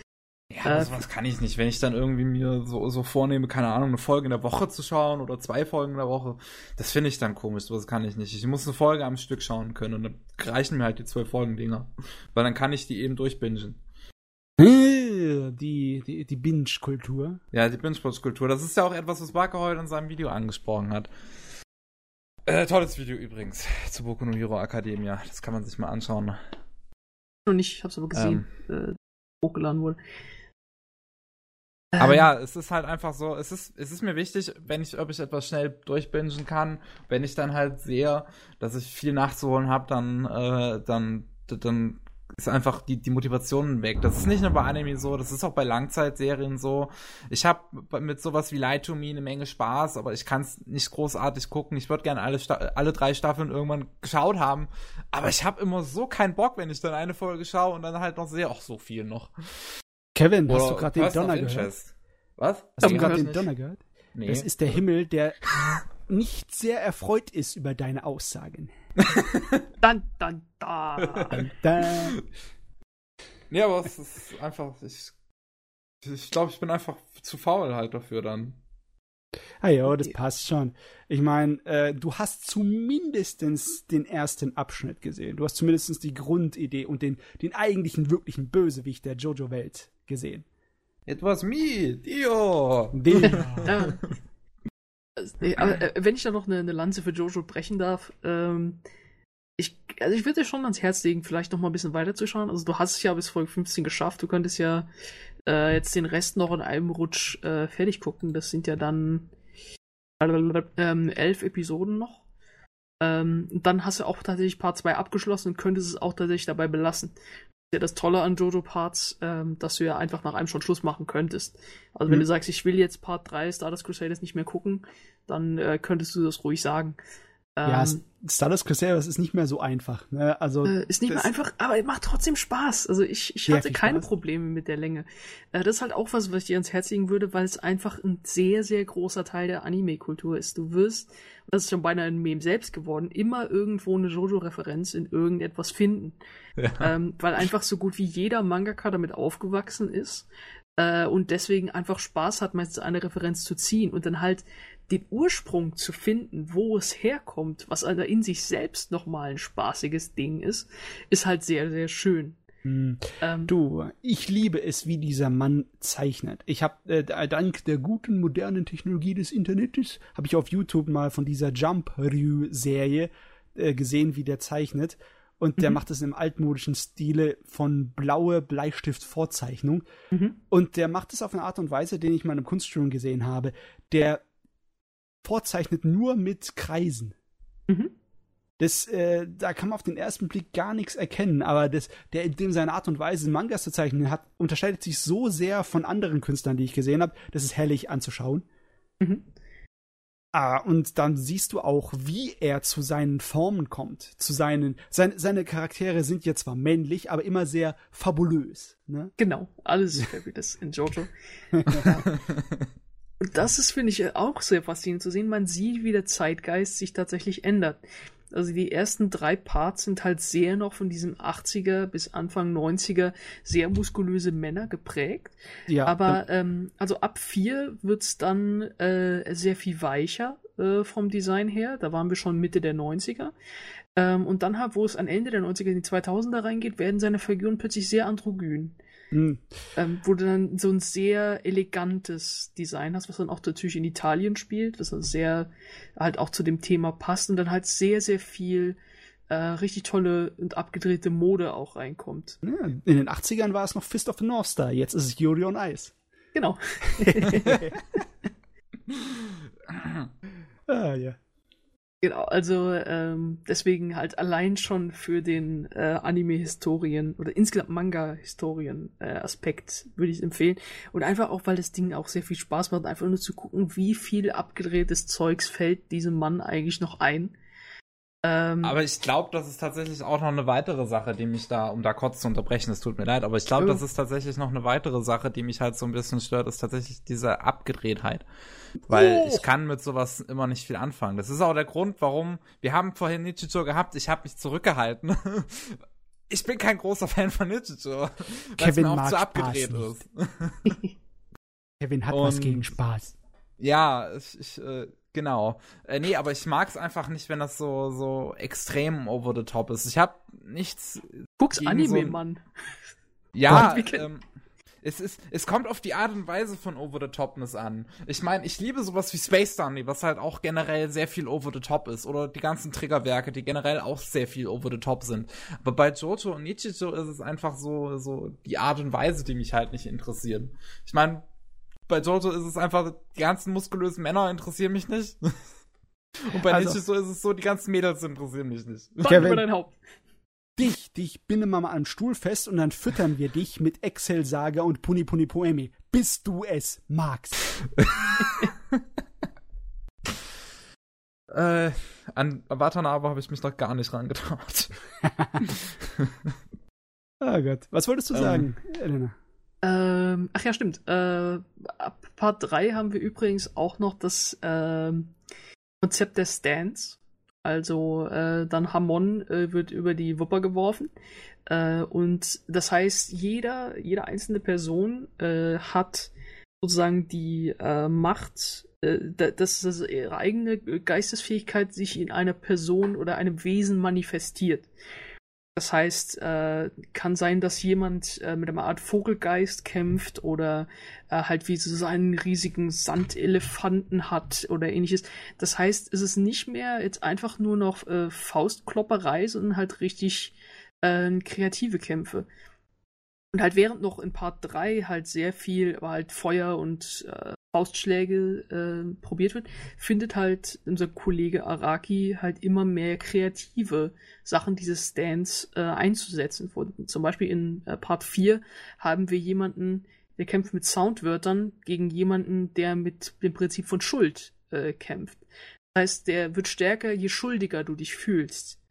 Ja, aber Äh, sowas kann ich nicht. Wenn ich dann irgendwie mir so, so vornehme, keine Ahnung, eine Folge in der Woche zu schauen oder zwei Folgen in der Woche, das finde ich dann komisch. Das kann ich nicht. Ich muss eine Folge am Stück schauen können und dann reichen mir halt die zwölf Folgen-Dinger. Weil dann kann ich die eben durchbingen. Die, die, die Binge-Kultur. Ja, die Binge-Kultur. Das ist ja auch etwas, was Barker heute in seinem Video angesprochen hat. Äh, tolles Video übrigens zu Boku no Hero Academia. Das kann man sich mal anschauen. Noch nicht, ich hab's aber gesehen, ähm, äh, hochgeladen wurde. Aber ähm. ja, es ist halt einfach so, es ist, es ist mir wichtig, wenn ich, ob ich etwas schnell durchbingen kann, wenn ich dann halt sehe, dass ich viel nachzuholen habe, dann, äh, dann, dann ist einfach die, die Motivation weg. Das ist nicht nur bei Anime so, das ist auch bei Langzeitserien so. Ich habe mit sowas wie Light to Me eine Menge Spaß, aber ich kann es nicht großartig gucken. Ich würde gerne alle, alle drei Staffeln irgendwann geschaut haben, aber ich habe immer so keinen Bock, wenn ich dann eine Folge schaue und dann halt noch sehe, ach, so viel noch. Kevin, hast du gerade den Donner gehört? Was? Hast du gerade den Donner gehört? Nee. Das ist der Himmel, der nicht sehr erfreut ist über deine Aussagen. Dann, dann, da. Dann, Ja, aber es ist einfach, ich, ich glaube, ich bin einfach zu faul halt dafür dann. Ah ja, das passt schon. Ich meine, äh, du hast zumindest den ersten Abschnitt gesehen. Du hast zumindest die Grundidee und den, den eigentlichen, wirklichen Bösewicht der Jojo-Welt gesehen. It was me, Dio. Dio. [laughs] [laughs] aber äh, wenn ich da noch eine, eine, Lanze für Jojo brechen darf, ähm, ich, also ich würde dir schon ans Herz legen, vielleicht noch mal ein bisschen weiterzuschauen. Also du hast es ja bis Folge 15 geschafft. Du könntest ja äh, jetzt den Rest noch in einem Rutsch äh, fertig gucken. Das sind ja dann ähm, elf Episoden noch. Ähm, dann hast du auch tatsächlich Part 2 abgeschlossen und könntest es auch tatsächlich dabei belassen ja das Tolle an Jojo Parts, ähm, dass du ja einfach nach einem schon Schluss machen könntest. Also wenn mhm. du sagst, ich will jetzt Part 3 Stardust Crusaders nicht mehr gucken, dann äh, könntest du das ruhig sagen. Ähm, ja, Stardust Crusaders ist nicht mehr so einfach. Ne? Also äh, ist nicht mehr einfach, aber macht trotzdem Spaß. Also ich, ich hatte keine Spaß. Probleme mit der Länge. Äh, das ist halt auch was, was ich dir ans Herz legen würde, weil es einfach ein sehr, sehr großer Teil der Anime-Kultur ist. Du wirst, und das ist schon beinahe ein Meme selbst geworden, immer irgendwo eine Jojo-Referenz in irgendetwas finden. Ja. Ähm, weil einfach so gut wie jeder Mangaka damit aufgewachsen ist äh, und deswegen einfach Spaß hat, meistens eine Referenz zu ziehen und dann halt den Ursprung zu finden, wo es herkommt, was also in sich selbst nochmal ein spaßiges Ding ist, ist halt sehr, sehr schön. Hm. Ähm, du, ich liebe es, wie dieser Mann zeichnet. Ich habe äh, dank der guten modernen Technologie des Internets habe ich auf YouTube mal von dieser Jump Ryu Serie äh, gesehen, wie der zeichnet. Und der mhm. macht es im altmodischen Stile von blaue Bleistift-Vorzeichnung. Mhm. Und der macht es auf eine Art und Weise, den ich mal im Kunststudium gesehen habe. Der vorzeichnet nur mit Kreisen. Mhm. Das, äh, da kann man auf den ersten Blick gar nichts erkennen, aber das, der, in dem seine Art und Weise, Mangas zu zeichnen hat, unterscheidet sich so sehr von anderen Künstlern, die ich gesehen habe, das ist herrlich anzuschauen. Mhm. Ah, und dann siehst du auch, wie er zu seinen Formen kommt, zu seinen, seine, seine Charaktere sind jetzt zwar männlich, aber immer sehr fabulös, ne? Genau, alles [laughs] Fabulous in Jojo. [laughs] Und das ist, finde ich, auch sehr faszinierend zu sehen. Man sieht, wie der Zeitgeist sich tatsächlich ändert. Also die ersten drei Parts sind halt sehr noch von diesem 80er bis Anfang 90er sehr muskulöse Männer geprägt. Ja. Aber ähm, also ab vier wird's dann äh, sehr viel weicher äh, vom Design her. Da waren wir schon Mitte der 90er. Ähm, und dann halt, wo es am Ende der 90er in die 2000er reingeht, werden seine Figuren plötzlich sehr androgyn. Mhm. Ähm, wo du dann so ein sehr elegantes Design hast, was dann auch natürlich in Italien spielt, das dann sehr halt auch zu dem Thema passt und dann halt sehr, sehr viel äh, richtig tolle und abgedrehte Mode auch reinkommt. Ja, in den 80ern war es noch Fist of the North Star, jetzt ist es Yuri on Ice. Genau. [laughs] [laughs] ah, ja. Genau, also ähm, deswegen halt allein schon für den äh, Anime-Historien oder insgesamt Manga-Historien-Aspekt äh, würde ich es empfehlen. Und einfach auch, weil das Ding auch sehr viel Spaß macht, einfach nur zu gucken, wie viel abgedrehtes Zeugs fällt diesem Mann eigentlich noch ein. Ähm, aber ich glaube, das ist tatsächlich auch noch eine weitere Sache, die mich da, um da kurz zu unterbrechen, es tut mir leid, aber ich glaube, das ist tatsächlich noch eine weitere Sache, die mich halt so ein bisschen stört, ist tatsächlich diese Abgedrehtheit. Weil oh. ich kann mit sowas immer nicht viel anfangen. Das ist auch der Grund, warum, wir haben vorhin Nichicho gehabt, ich habe mich zurückgehalten. [laughs] ich bin kein großer Fan von Nichicho, weil es mir auch zu abgedreht ist. [laughs] [laughs] Kevin hat Und, was gegen Spaß. Ja, ich, ich äh, Genau. Äh, nee, aber ich mag es einfach nicht, wenn das so, so extrem over the top ist. Ich hab nichts. Guck's Anime, so, Mann. Ja, ähm, es ist, es kommt auf die Art und Weise von Over the Topness an. Ich meine, ich liebe sowas wie Space Dunny, was halt auch generell sehr viel Over the Top ist. Oder die ganzen Triggerwerke, die generell auch sehr viel Over the Top sind. Aber bei Jojo und Nichijou ist es einfach so, so die Art und Weise, die mich halt nicht interessieren. Ich meine, bei Jojo ist es einfach, die ganzen muskulösen Männer interessieren mich nicht. Und bei also, Nichijou ist es so, die ganzen Mädels interessieren mich nicht. Kevin, über dein Haupt dich, dich binde mal an Stuhl fest und dann füttern wir dich mit Excel Saga und Puni Puni Poemi, bis du es magst. [laughs] äh, an Watanabe habe ich mich noch gar nicht rangetraut. oh [laughs] Gott, was wolltest du ähm, sagen, Elena? Ähm, ach ja, stimmt. Äh, ab Part 3 haben wir übrigens auch noch das äh, Konzept der Stands. Also äh, dann Hamon äh, wird über die Wupper geworfen. Äh, und das heißt, jeder, jede einzelne Person äh, hat sozusagen die Macht, dass, dass ihre eigene Geistesfähigkeit sich in einer Person oder einem Wesen manifestiert. Das heißt, äh, kann sein, dass jemand äh, mit einer Art Vogelgeist kämpft oder äh, halt wie so einen riesigen Sandelefanten hat oder ähnliches. Das heißt, es ist nicht mehr jetzt einfach nur noch äh, Faustklopperei, sondern halt richtig äh, kreative Kämpfe. Und halt während noch in Part 3 halt sehr viel, aber halt Feuer und äh, Faustschläge äh, probiert wird, findet halt unser Kollege Araki halt immer mehr kreative Sachen dieses Stands äh, einzusetzen. Zum Beispiel in äh, Part 4 haben wir jemanden, der kämpft mit Soundwörtern gegen jemanden, der mit dem Prinzip von Schuld äh, kämpft. Das heißt, der wird stärker, je schuldiger du dich fühlst.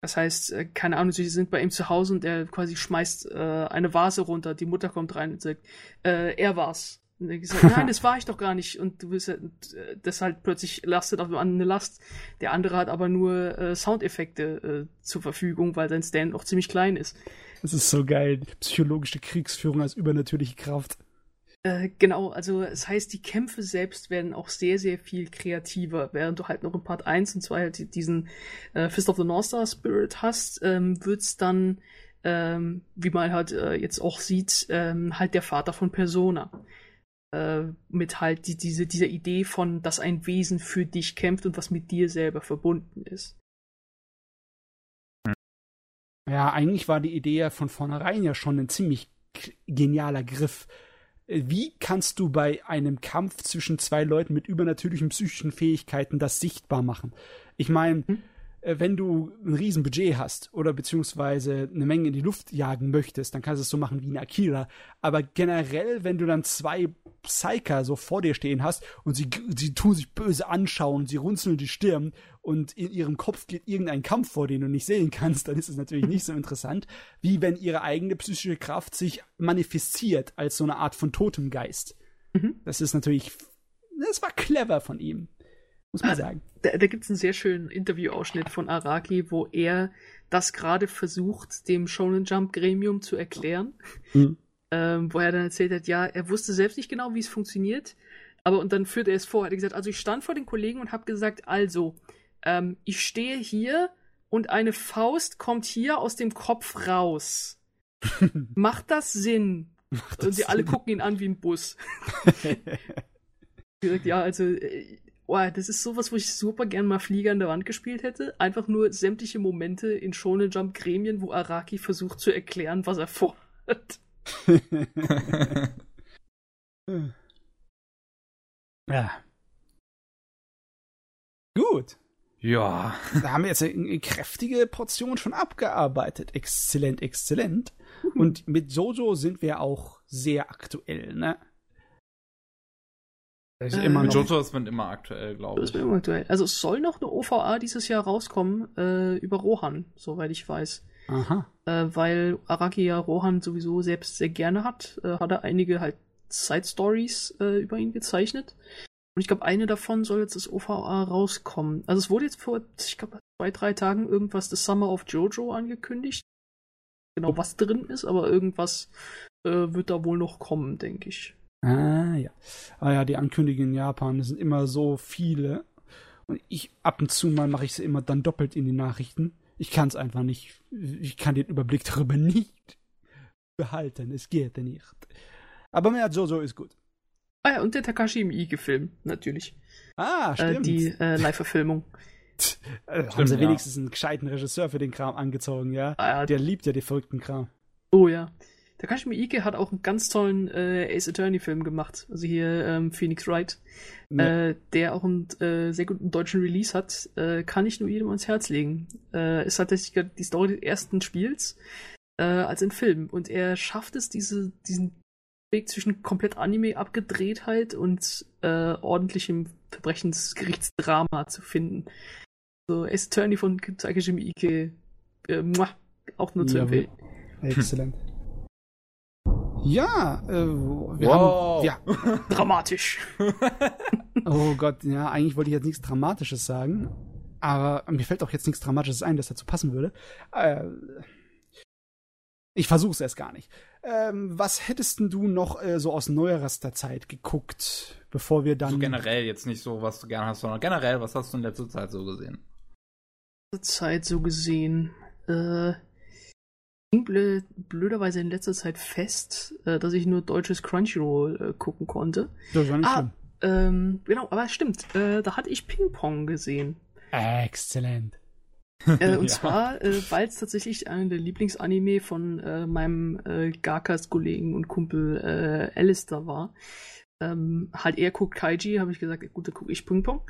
Das heißt, äh, keine Ahnung, sie sind bei ihm zu Hause und er quasi schmeißt äh, eine Vase runter. Die Mutter kommt rein und sagt, äh, er war's. Und er sagt, [laughs] nein, das war ich doch gar nicht. Und du bist halt, das halt plötzlich lastet auf dem anderen eine Last. Der andere hat aber nur äh, Soundeffekte äh, zur Verfügung, weil sein Stand noch ziemlich klein ist. Das ist so geil. Psychologische Kriegsführung als übernatürliche Kraft. Äh, genau, also es heißt, die Kämpfe selbst werden auch sehr, sehr viel kreativer, während du halt noch in Part 1 und 2 halt diesen äh, Fist of the North Star Spirit hast, ähm, es dann, ähm, wie man halt äh, jetzt auch sieht, ähm, halt der Vater von Persona. Äh, mit halt die, diese, dieser Idee von, dass ein Wesen für dich kämpft und was mit dir selber verbunden ist. Ja, eigentlich war die Idee ja von vornherein ja schon ein ziemlich genialer Griff wie kannst du bei einem Kampf zwischen zwei Leuten mit übernatürlichen psychischen Fähigkeiten das sichtbar machen? Ich meine, hm? Äh, wenn du ein Riesenbudget hast oder beziehungsweise eine Menge in die Luft jagen möchtest, dann kannst du es so machen wie in Akira. Aber generell, wenn du dann zwei Psyker so vor dir stehen hast und sie, sie tun sich böse anschauen, sie runzeln die Stirn und in ihrem Kopf geht irgendein Kampf vor, den du nicht sehen kannst, dann ist es natürlich nicht so [laughs] interessant, wie wenn ihre eigene psychische Kraft sich manifestiert als so eine Art von Totemgeist. Mhm. Das ist natürlich, das war clever von ihm muss man ah, sagen. Da, da gibt es einen sehr schönen Interviewausschnitt von Araki, wo er das gerade versucht, dem Shonen Jump Gremium zu erklären. Mhm. Ähm, wo er dann erzählt hat, ja, er wusste selbst nicht genau, wie es funktioniert, aber und dann führt er es vor. Er hat gesagt, also ich stand vor den Kollegen und habe gesagt, also, ähm, ich stehe hier und eine Faust kommt hier aus dem Kopf raus. [laughs] Macht das Sinn? Macht das und sie Sinn? alle gucken ihn an wie ein Bus. [laughs] gesagt, ja, also Boah, das ist sowas, wo ich super gern mal Flieger an der Wand gespielt hätte. Einfach nur sämtliche Momente in Shonen Jump Gremien, wo Araki versucht zu erklären, was er vorhat. [laughs] ja. Gut. Ja. Da haben wir jetzt eine kräftige Portion schon abgearbeitet. Exzellent, exzellent. [laughs] Und mit Jojo sind wir auch sehr aktuell, ne? Ist äh, immer. Jojo ist immer aktuell, glaube ich. Immer aktuell. Also es soll noch eine OVA dieses Jahr rauskommen äh, über Rohan, soweit ich weiß. Aha. Äh, weil Araki ja Rohan sowieso selbst sehr gerne hat, äh, hat er einige halt Side Stories äh, über ihn gezeichnet. Und ich glaube, eine davon soll jetzt das OVA rauskommen. Also es wurde jetzt vor, ich glaube, zwei, drei Tagen irgendwas The Summer of Jojo angekündigt. Genau, was drin ist, aber irgendwas äh, wird da wohl noch kommen, denke ich. Ah ja. Ah ja, die Ankündigungen in Japan das sind immer so viele. Und ich ab und zu mal mache ich sie immer dann doppelt in die Nachrichten. Ich kann es einfach nicht. Ich kann den Überblick darüber nicht behalten. Es geht nicht. Aber mehr Jojo ist gut. Ah ja, und der Takashi Miike-Film, natürlich. Ah, Äh, stimmt. die äh, Live-Verfilmung. [laughs] äh, haben sie ja. wenigstens einen gescheiten Regisseur für den Kram angezogen, ja? Ah, ja, Der liebt ja die verrückten Kram. Oh ja. Takashi Miike hat auch einen ganz tollen äh, Ace Attorney-Film gemacht. Also hier ähm, Phoenix Wright. Ja. Äh, der auch einen äh, sehr guten deutschen Release hat. Äh, kann ich nur jedem ans Herz legen. Äh, ist tatsächlich die Story des ersten Spiels äh, als ein Film. Und er schafft es, diese, diesen Weg zwischen komplett Anime-Abgedrehtheit und äh, ordentlichem Verbrechensgerichtsdrama zu finden. So Ace Attorney von Takashi Miike. Äh, auch nur zu Jawohl. empfehlen. Exzellent. [laughs] Ja, äh, wir Wow. haben. Ja. [laughs] Dramatisch. [laughs] Oh Gott, ja, eigentlich wollte ich jetzt nichts Dramatisches sagen. Aber mir fällt auch jetzt nichts Dramatisches ein, das dazu passen würde. Äh, ich versuch's erst gar nicht. Ähm, was hättest denn du noch äh, so aus neuerster Zeit geguckt, bevor wir dann. So generell jetzt nicht so, was du gerne hast, sondern generell, was hast du in letzter Zeit so gesehen? Zeit so gesehen. Äh, blö blöderweise in letzter Zeit fest, äh, dass ich nur deutsches Crunchyroll äh, gucken konnte. Das war nicht Ah, schlimm. ähm, genau, aber es stimmt. Äh, da hatte ich Ping Pong gesehen. Exzellent. Äh, [laughs] und Ja. zwar, äh, weil es tatsächlich einer der Lieblingsanime von äh, meinem Garkas-Kollegen und Kumpel Alistair war. Ähm, halt er guckt Kaiji, habe ich gesagt, gut, dann gucke ich Ping Pong.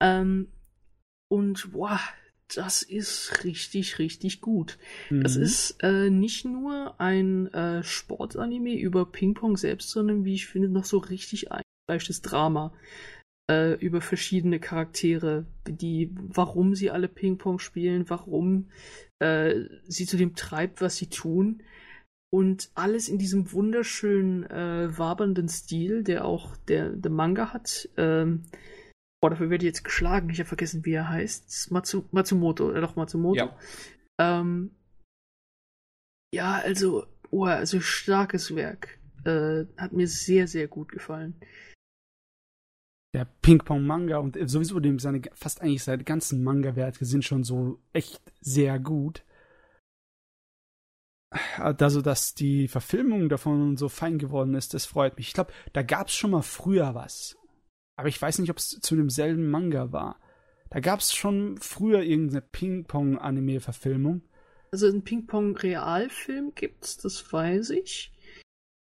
Ähm, und boah, das ist richtig, richtig gut. Das Mhm. ist äh, nicht nur ein äh, Sportanime über Ping-Pong selbst, sondern wie ich finde, noch so richtig eingefleischtes Drama äh, über verschiedene Charaktere, die, warum sie alle Ping-Pong spielen, warum äh, sie zu dem treibt, was sie tun. Und alles in diesem wunderschönen, äh, wabernden Stil, der auch der, der Manga hat. Ähm, boah, dafür werde ich jetzt geschlagen. Ich habe vergessen, wie er heißt. Matsu, Matsumoto, äh, doch Matsumoto. Ja. Ähm, ja, also, oh, also starkes Werk. Äh, hat mir sehr, sehr gut gefallen. Der Ping-Pong-Manga und sowieso dem seine, fast eigentlich seine ganzen Manga-Werke sind schon so echt sehr gut. Also, dass die Verfilmung davon so fein geworden ist, das freut mich. Ich glaube, da gab es schon mal früher was. Aber ich weiß nicht, ob es zu demselben Manga war. Da gab es schon früher irgendeine Ping-Pong-Anime-Verfilmung. Also einen Ping-Pong-Realfilm gibt's, das weiß ich.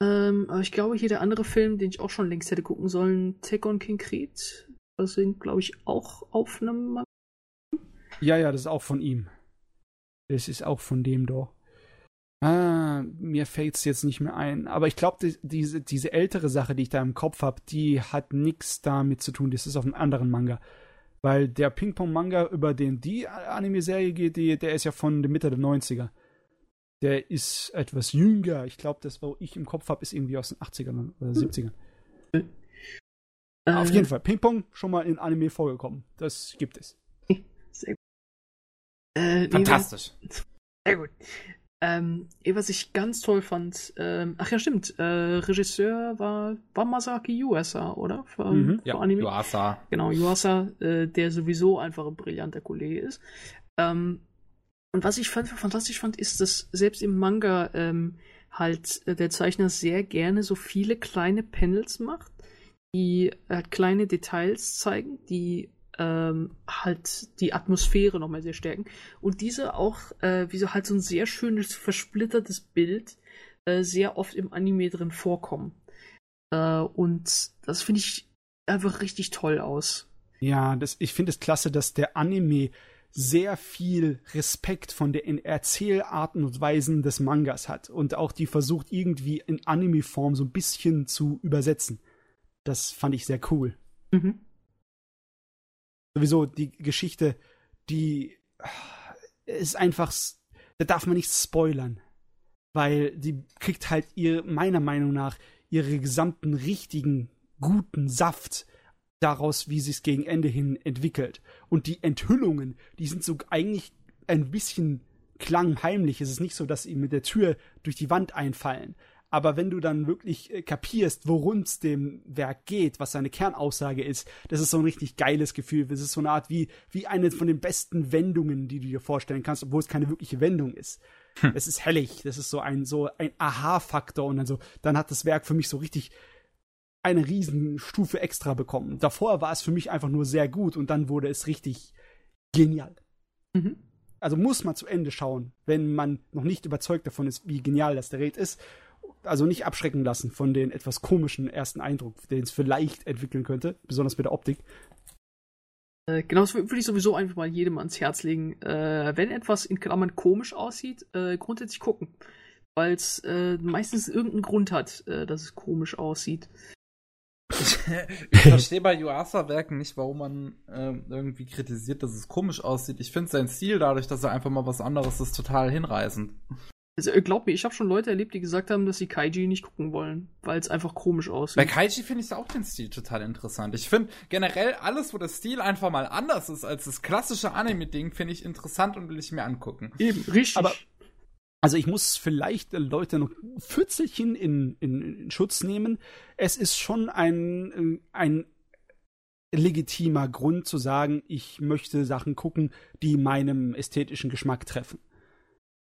Ähm, aber ich glaube, hier der andere Film, den ich auch schon längst hätte gucken sollen, Tekken King Creed, das sind, glaube ich, auch auf einem Manga. Ja, ja, das ist auch von ihm. Das ist auch von dem doch. Ah, mir fällt's jetzt nicht mehr ein. Aber ich glaube, die, diese, diese ältere Sache, die ich da im Kopf habe, die hat nichts damit zu tun. Das ist auf einem anderen Manga. Weil der Ping-Pong-Manga, über den die Anime-Serie geht, die, der ist ja von der Mitte der 90er. Der ist etwas jünger. Ich glaube, das, was ich im Kopf habe, ist irgendwie aus den 80ern oder 70ern. Auf Äh, jeden Fall, Ping-Pong schon mal in Anime vorgekommen. Das gibt es. Sehr gut. Äh, Fantastisch. Sehr gut. Ähm, was ich ganz toll fand, ähm, ach ja, stimmt, äh, Regisseur war, war Masaki Yuasa, oder? Für, Mhm, für Ja, Anime. Yuasa. Genau, Yuasa, äh, der sowieso einfach ein brillanter Kollege ist. Ähm, und was ich fand, fantastisch fand, ist, dass selbst im Manga ähm, halt äh, der Zeichner sehr gerne so viele kleine Panels macht, die halt kleine Details zeigen, die ähm, halt die Atmosphäre nochmal sehr stärken. Und diese auch, äh, wie so halt so ein sehr schönes, versplittertes Bild, äh, sehr oft im Anime drin vorkommen. Äh, und das finde ich einfach richtig toll aus. Ja, das, ich finde es klasse, dass der Anime sehr viel Respekt von den Erzählarten und Weisen des Mangas hat und auch die versucht irgendwie in Anime-Form so ein bisschen zu übersetzen. Das fand ich sehr cool. Mhm. Sowieso die Geschichte, die ah, ist einfach, da darf man nicht spoilern, weil die kriegt halt ihr, meiner Meinung nach, ihre gesamten richtigen, guten Saft daraus, wie sie es gegen Ende hin entwickelt. Und die Enthüllungen, die sind so eigentlich ein bisschen klangheimlich. Es ist nicht so, dass sie mit der Tür durch die Wand einfallen. Aber wenn du dann wirklich äh, kapierst, worum es dem Werk geht, was seine Kernaussage ist, das ist so ein richtig geiles Gefühl. Das ist so eine Art wie, wie eine von den besten Wendungen, die du dir vorstellen kannst, obwohl es keine wirkliche Wendung ist. Hm. Es ist hellig, das ist so ein, so ein Aha-Faktor und dann so, dann hat das Werk für mich so richtig eine Riesenstufe extra bekommen. Davor war es für mich einfach nur sehr gut und dann wurde es richtig genial. Mhm. Also muss man zu Ende schauen, wenn man noch nicht überzeugt davon ist, wie genial das Gerät ist. Also nicht abschrecken lassen von den etwas komischen ersten Eindruck, den es vielleicht entwickeln könnte, besonders mit der Optik. Äh, genau, das würde ich sowieso einfach mal jedem ans Herz legen. Äh, wenn etwas in Klammern komisch aussieht, äh, grundsätzlich gucken. Weil es äh, meistens irgendeinen Grund hat, äh, dass es komisch aussieht. [laughs] ich verstehe bei Yuasa-Werken nicht, warum man ähm, irgendwie kritisiert, dass es komisch aussieht. Ich finde sein Stil dadurch, dass er einfach mal was anderes ist, total hinreißend. Also, äh, glaub mir, ich habe schon Leute erlebt, die gesagt haben, dass sie Kaiji nicht gucken wollen, weil es einfach komisch aussieht. Bei Kaiji finde ich auch den Stil total interessant. Ich finde generell alles, wo der Stil einfach mal anders ist als das klassische Anime-Ding, finde ich interessant und will ich mir angucken. Eben, richtig. Aber also ich muss vielleicht Leute noch Pfützelchen in, in, in Schutz nehmen. Es ist schon ein, ein legitimer Grund zu sagen, ich möchte Sachen gucken, die meinem ästhetischen Geschmack treffen.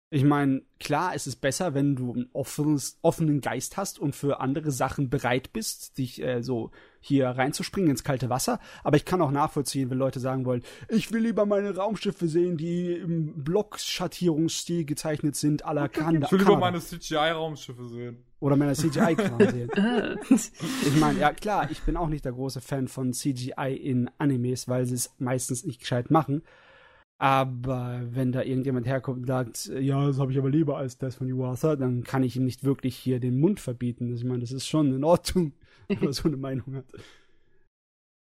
Ich meine, klar, es ist besser, wenn du einen offenes, offenen Geist hast und für andere Sachen bereit bist, dich äh, so hier reinzuspringen ins kalte Wasser. Aber ich kann auch nachvollziehen, wenn Leute sagen wollen, ich will lieber meine Raumschiffe sehen, die im Blockschattierungsstil gezeichnet sind, à la [laughs] Kanda. Ich will lieber meine CGI-Raumschiffe sehen. Oder meine CGI-Kram sehen. [laughs] ich meine, ja klar, ich bin auch nicht der große Fan von CGI in Animes, weil sie es meistens nicht gescheit machen. Aber wenn da irgendjemand herkommt und sagt, ja, das habe ich aber lieber als das von Yuasa, dann kann ich ihm nicht wirklich hier den Mund verbieten. Also ich meine, das ist schon in Ordnung, [laughs] wenn man so eine Meinung hat.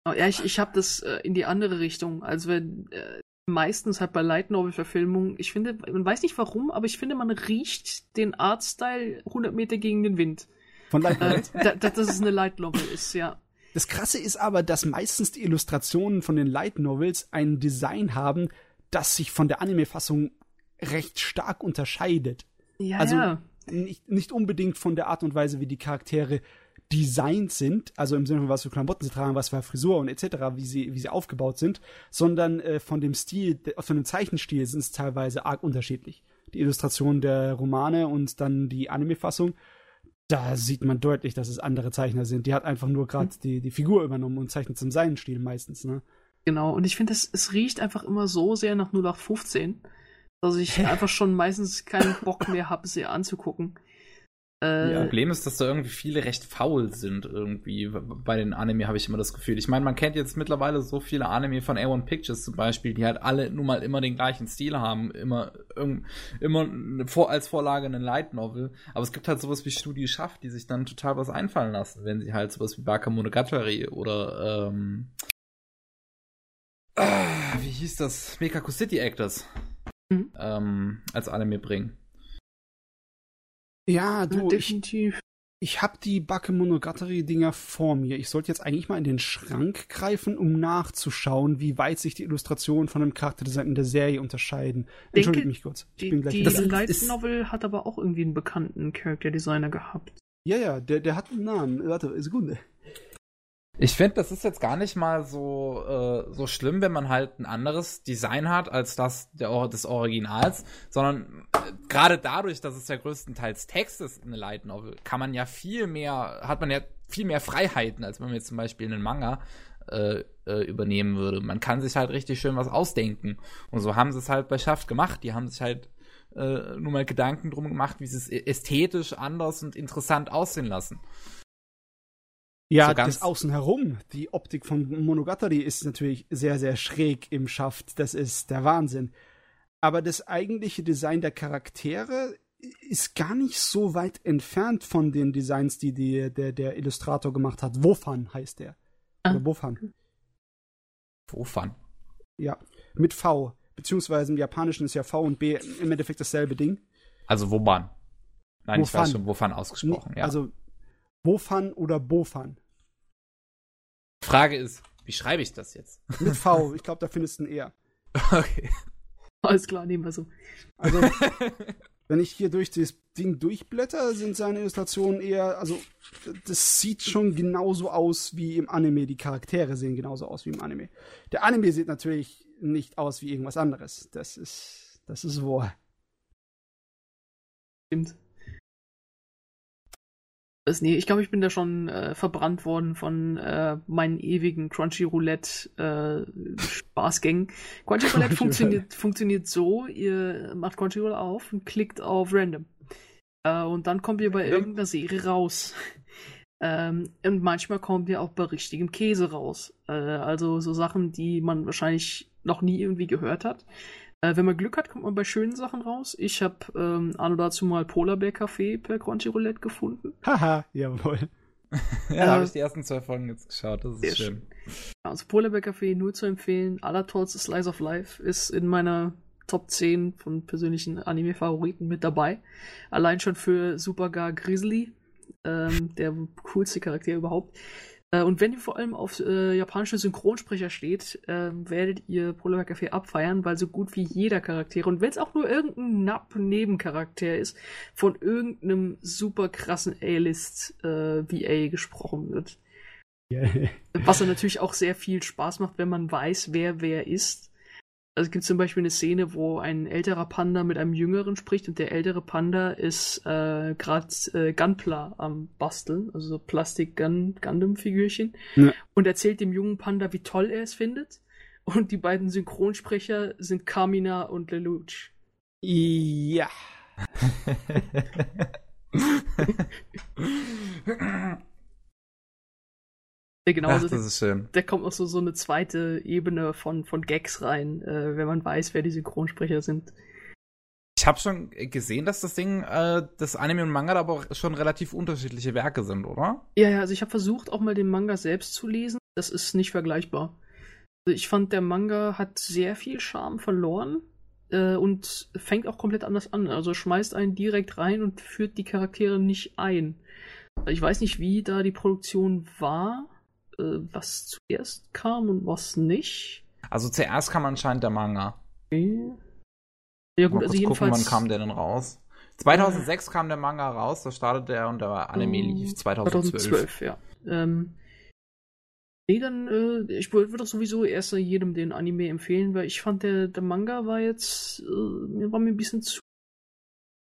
Oh, ja, ich, ich habe das äh, in die andere Richtung. Also wenn äh, meistens halt bei Light Novel Verfilmungen, ich finde, man weiß nicht warum, aber ich finde, man riecht den Artstyle 100 Meter gegen den Wind. Von Light Novel? Äh, da, dass es eine Light Novel ist, ja. Das Krasse ist aber, dass meistens die Illustrationen von den Light Novels ein Design haben, das sich von der Anime-Fassung recht stark unterscheidet. Ja, also ja. Nicht, nicht unbedingt von der Art und Weise, wie die Charaktere designt sind, also im Sinne von was für Klamotten sie tragen, was für Frisur und etc., wie sie, wie sie aufgebaut sind, sondern äh, von dem Stil, von dem Zeichenstil sind es teilweise arg unterschiedlich. Die Illustration der Romane und dann die Anime-Fassung, da sieht man deutlich, dass es andere Zeichner sind. Die hat einfach nur gerade hm. die, die Figur übernommen und zeichnet zum seinen Stil meistens, ne? Genau, und ich finde, es, es riecht einfach immer so sehr nach 0815, dass ich [laughs] einfach schon meistens keinen Bock mehr habe, sie anzugucken. Äh, das Problem ist, dass da irgendwie viele recht faul sind irgendwie. Bei den Anime habe ich immer das Gefühl. Ich meine, man kennt jetzt mittlerweile so viele Anime von A1 Pictures zum Beispiel, die halt alle nun mal immer den gleichen Stil haben, immer, immer als Vorlage eine Light Novel. Aber es gibt halt sowas wie Studio Schaft, die sich dann total was einfallen lassen, wenn sie halt sowas wie Bakamonogatari oder ähm, ah, wie hieß das? Mekaku City Actors mhm. ähm, als Anime bringen. Ja, du, ja, definitiv. Ich, ich habe die Bakemonogatari-Dinger vor mir. Ich sollte jetzt eigentlich mal in den Schrank greifen, um nachzuschauen, wie weit sich die Illustrationen von dem Charakterdesign in der Serie unterscheiden. Entschuldige mich kurz. Ich die, bin gleich die Light Novel hat aber auch irgendwie einen bekannten Charakterdesigner gehabt. Ja, ja, der, der hat einen Namen. Warte, Sekunde. Ich finde, das ist jetzt gar nicht mal so, äh, so schlimm, wenn man halt ein anderes Design hat als das der, des Originals, sondern äh, gerade dadurch, dass es ja größtenteils Text ist in eine Light Novel, kann man ja viel mehr, hat man ja viel mehr Freiheiten, als wenn man jetzt zum Beispiel einen Manga äh, äh, übernehmen würde. Man kann sich halt richtig schön was ausdenken. Und so haben sie es halt bei Schaft gemacht. Die haben sich halt äh, nur mal Gedanken drum gemacht, wie sie es ästhetisch anders und interessant aussehen lassen. Ja, so das Außen herum, die Optik von Monogatari ist natürlich sehr, sehr schräg im Schaft. Das ist der Wahnsinn. Aber das eigentliche Design der Charaktere ist gar nicht so weit entfernt von den Designs, die, die der, der Illustrator gemacht hat. Wofan heißt der. Ah. Oder Wofan. Wofan. Ja, mit V. Beziehungsweise im Japanischen ist ja V und B im Endeffekt dasselbe Ding. Also Woban. Nein, Wofan. ich weiß schon, Wofan ausgesprochen, ja. Also Wofan oder Bofan. Frage ist, wie schreibe ich das jetzt? Mit V, ich glaube, da findest du ein R. [laughs] Okay. Alles klar, nehmen wir so. Also, [laughs] wenn ich hier durch das Ding durchblätter, sind seine Illustrationen eher, also, das sieht schon genauso aus wie im Anime. Die Charaktere sehen genauso aus wie im Anime. Der Anime sieht natürlich nicht aus wie irgendwas anderes. Das ist, das ist wahr. Stimmt. Das, nee, ich glaube, ich bin da schon äh, verbrannt worden von äh, meinen ewigen Crunchy Roulette äh, Spaßgängen. Crunchy [laughs] Roulette funktioniert, funktioniert so, ihr macht Crunchy Roulette auf und klickt auf Random. Äh, und dann kommt ihr bei ja. irgendeiner Serie raus. [laughs] ähm, und manchmal kommt ihr auch bei richtigem Käse raus. Äh, also so Sachen, die man wahrscheinlich noch nie irgendwie gehört hat. Äh, wenn man Glück hat, kommt man bei schönen Sachen raus. Ich habe ähm, an oder dazu mal Polarbear Café per Crunchyroulette gefunden. Haha, jawohl. [laughs] ja, da habe ich die ersten zwei Folgen jetzt geschaut. Das ist schön. Also Polarbear Café nur zu empfehlen. Alator's Slice of Life ist in meiner Top 10 von persönlichen Anime-Favoriten mit dabei. Allein schon für Supergar Grizzly, ähm, der coolste Charakter überhaupt. Äh, und wenn ihr vor allem auf äh, japanische Synchronsprecher steht, äh, werdet ihr Polar Café abfeiern, weil so gut wie jeder Charakter, und wenn es auch nur irgendein Napp-Nebencharakter ist, von irgendeinem super krassen A-List äh, gesprochen wird. Yeah. Was dann natürlich auch sehr viel Spaß macht, wenn man weiß, wer wer ist. Also es gibt zum Beispiel eine Szene, wo ein älterer Panda mit einem jüngeren spricht und der ältere Panda ist äh, gerade äh, Gunpla am Basteln, also so Plastik-Gundam-Figürchen ja. und erzählt dem jungen Panda, wie toll er es findet. Und die beiden Synchronsprecher sind Kamina und Lelouch. Ja. [laughs] [laughs] [laughs] Der genauso, Ach, das ist schön. Der kommt noch so, so eine zweite Ebene von, von Gags rein, äh, wenn man weiß, wer die Synchronsprecher sind. Ich habe schon gesehen, dass das Ding, äh, das Anime und Manga aber auch schon relativ unterschiedliche Werke sind, oder? Ja, ja, also ich habe versucht, auch mal den Manga selbst zu lesen. Das ist nicht vergleichbar. Also ich fand, der Manga hat sehr viel Charme verloren äh, und fängt auch komplett anders an. Also schmeißt einen direkt rein und führt die Charaktere nicht ein. Ich weiß nicht, wie da die Produktion war was zuerst kam und was nicht. Also zuerst kam anscheinend der Manga. Okay. Ja gut, Mal also jedenfalls... Gucken, wann kam der denn raus? 2006 äh, kam der Manga raus, da startete er und der Anime uh, lief 2012. 2012, ja. Ähm, nee, dann, äh, ich würde doch sowieso erst jedem den Anime empfehlen, weil ich fand, der, der Manga war jetzt, äh, war mir ein bisschen zu,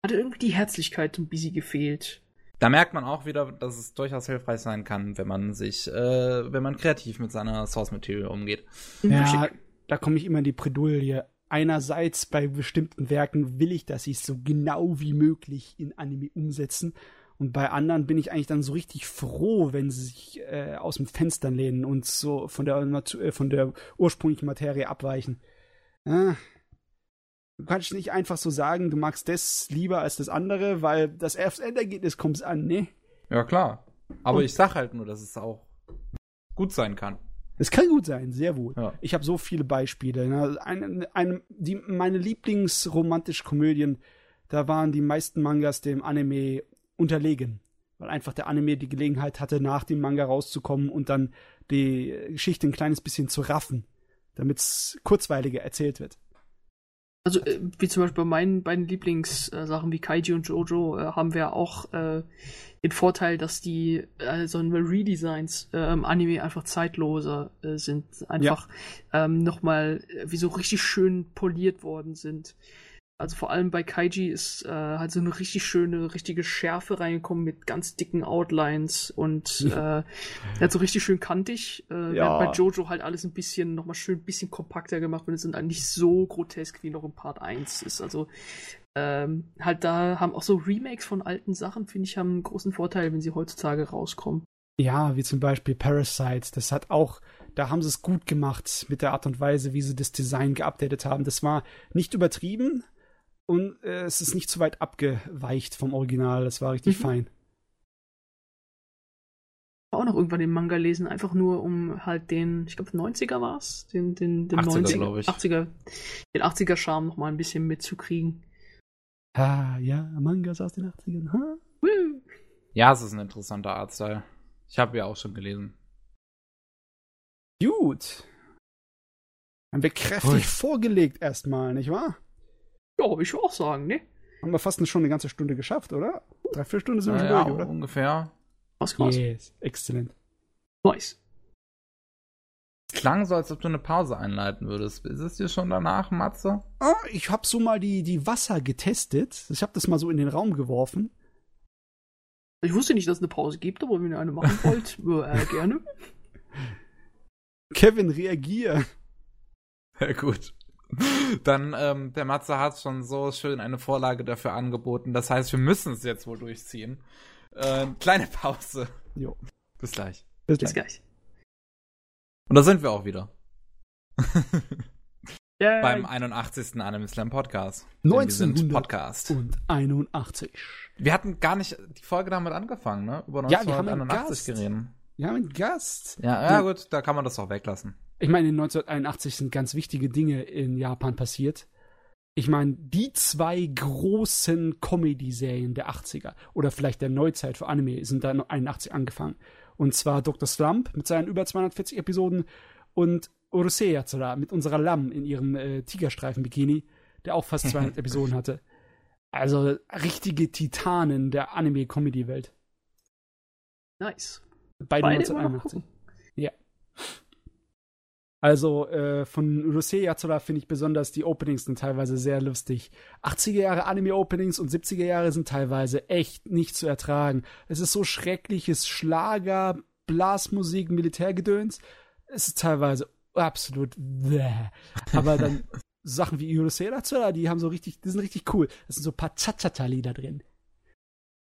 hatte irgendwie die Herzlichkeit ein bisschen gefehlt. Da merkt man auch wieder, dass es durchaus hilfreich sein kann, wenn man sich, äh, wenn man kreativ mit seiner Source Material umgeht. Ja, da komme ich immer in die Bredouille. Einerseits bei bestimmten Werken will ich, dass sie es so genau wie möglich in Anime umsetzen. Und bei anderen bin ich eigentlich dann so richtig froh, wenn sie sich äh, aus dem Fenster lehnen und so von der, äh, von der ursprünglichen Materie abweichen. Ah, Du kannst nicht einfach so sagen, du magst das lieber als das andere, weil das Endergebnis kommt an, ne? Ja, klar. Aber Und ich sag halt nur, dass es auch gut sein kann. Es kann gut sein, sehr wohl. Ja. Ich habe so viele Beispiele. Ne? Ein, ein, die, meine Lieblingsromantische Komödien, da waren die meisten Mangas dem Anime unterlegen. Weil einfach der Anime die Gelegenheit hatte, nach dem Manga rauszukommen und dann die Geschichte ein kleines bisschen zu raffen, damit es kurzweiliger erzählt wird. Also, äh, wie zum Beispiel bei meinen beiden Lieblingssachen wie Kaiji und Jojo äh, haben wir auch äh, den Vorteil, dass die äh, so Redesigns äh, im Anime einfach zeitloser äh, sind. Einfach ja. ähm, nochmal äh, wie so richtig schön poliert worden sind. Also vor allem bei Kaiji ist äh, halt so eine richtig schöne, richtige Schärfe reingekommen mit ganz dicken Outlines und [laughs] äh, halt so richtig schön kantig. Äh, ja. Bei Jojo halt alles ein bisschen, nochmal schön ein bisschen kompakter gemacht und es sind eigentlich so grotesk wie noch in Part 1 ist. Also ähm, halt da haben auch so Remakes von alten Sachen, finde ich, haben einen großen Vorteil, wenn sie heutzutage rauskommen. Ja, wie zum Beispiel Parasite. Das hat auch, da haben sie es gut gemacht mit der Art und Weise, wie sie das Design geupdatet haben. Das war nicht übertrieben, und äh, es ist nicht zu weit abgeweicht vom Original. Das war richtig mhm. fein. Auch noch irgendwann den Manga lesen, einfach nur um halt den, ich glaube 90er war es, den, den, den 80er, 90er, 80er, den 80er Charme noch mal ein bisschen mitzukriegen. Ha, ja, Mangas aus den 80ern, ha? Woo. Ja, es ist ein interessanter Artstyle. Ich habe ja auch schon gelesen. Gut. Haben wir kräftig Ui. vorgelegt erstmal, nicht wahr? Ja, ich auch sagen, ne? Haben wir fast schon eine ganze Stunde geschafft, oder? Drei, vier Stunden sind wir schon ja, durch, oder? ungefähr. Was krass. Yes, exzellent. Nice. klang so, als ob du eine Pause einleiten würdest. Ist es dir schon danach, Matze? Ah, ich habe so mal die, die Wasser getestet. Ich habe das mal so in den Raum geworfen. Ich wusste nicht, dass es eine Pause gibt, aber wenn ihr eine machen wollt, [laughs] äh, gerne. Kevin, reagier. Ja, gut. [laughs] Dann, ähm, der Matze hat schon so schön eine Vorlage dafür angeboten. Das heißt, wir müssen es jetzt wohl durchziehen. Äh, kleine Pause. Jo. Bis gleich. Bis Bis gleich. gleich. Und da sind wir auch wieder. [laughs] Yay. Beim 81. Anime Slam Podcast. Denn wir sind 1900. Podcast. Und 81. Wir hatten gar nicht die Folge damit angefangen, ne? Über Ja, wir haben einen 1981 Gast. geredet. Wir haben einen Gast. Ja, ja, gut, da kann man das auch weglassen. Ich meine, in 1981 sind ganz wichtige Dinge in Japan passiert. Ich meine, die zwei großen Comedy-Serien der 80er oder vielleicht der Neuzeit für Anime sind da 81 angefangen. Und zwar Dr. Slump mit seinen über 240 Episoden und Urusei Yatsura mit unserer Lam in ihrem äh, Tigerstreifen-Bikini, der auch fast [laughs] 200 Episoden hatte. Also richtige Titanen der Anime-Comedy-Welt. Nice. Beide, Beide immer noch 1981. Also äh, von Urusei Yatsura finde ich besonders die Openings sind teilweise sehr lustig. 80er Jahre Anime-Openings und 70er Jahre sind teilweise echt nicht zu ertragen. Es ist so schreckliches Schlager, Blasmusik, Militärgedöns. Es ist teilweise absolut bäh. Aber dann [laughs] Sachen wie Urusei Yatsura, die haben so richtig, die sind richtig cool. Es sind so ein paar Cha-Cha-Cha-Lieder drin.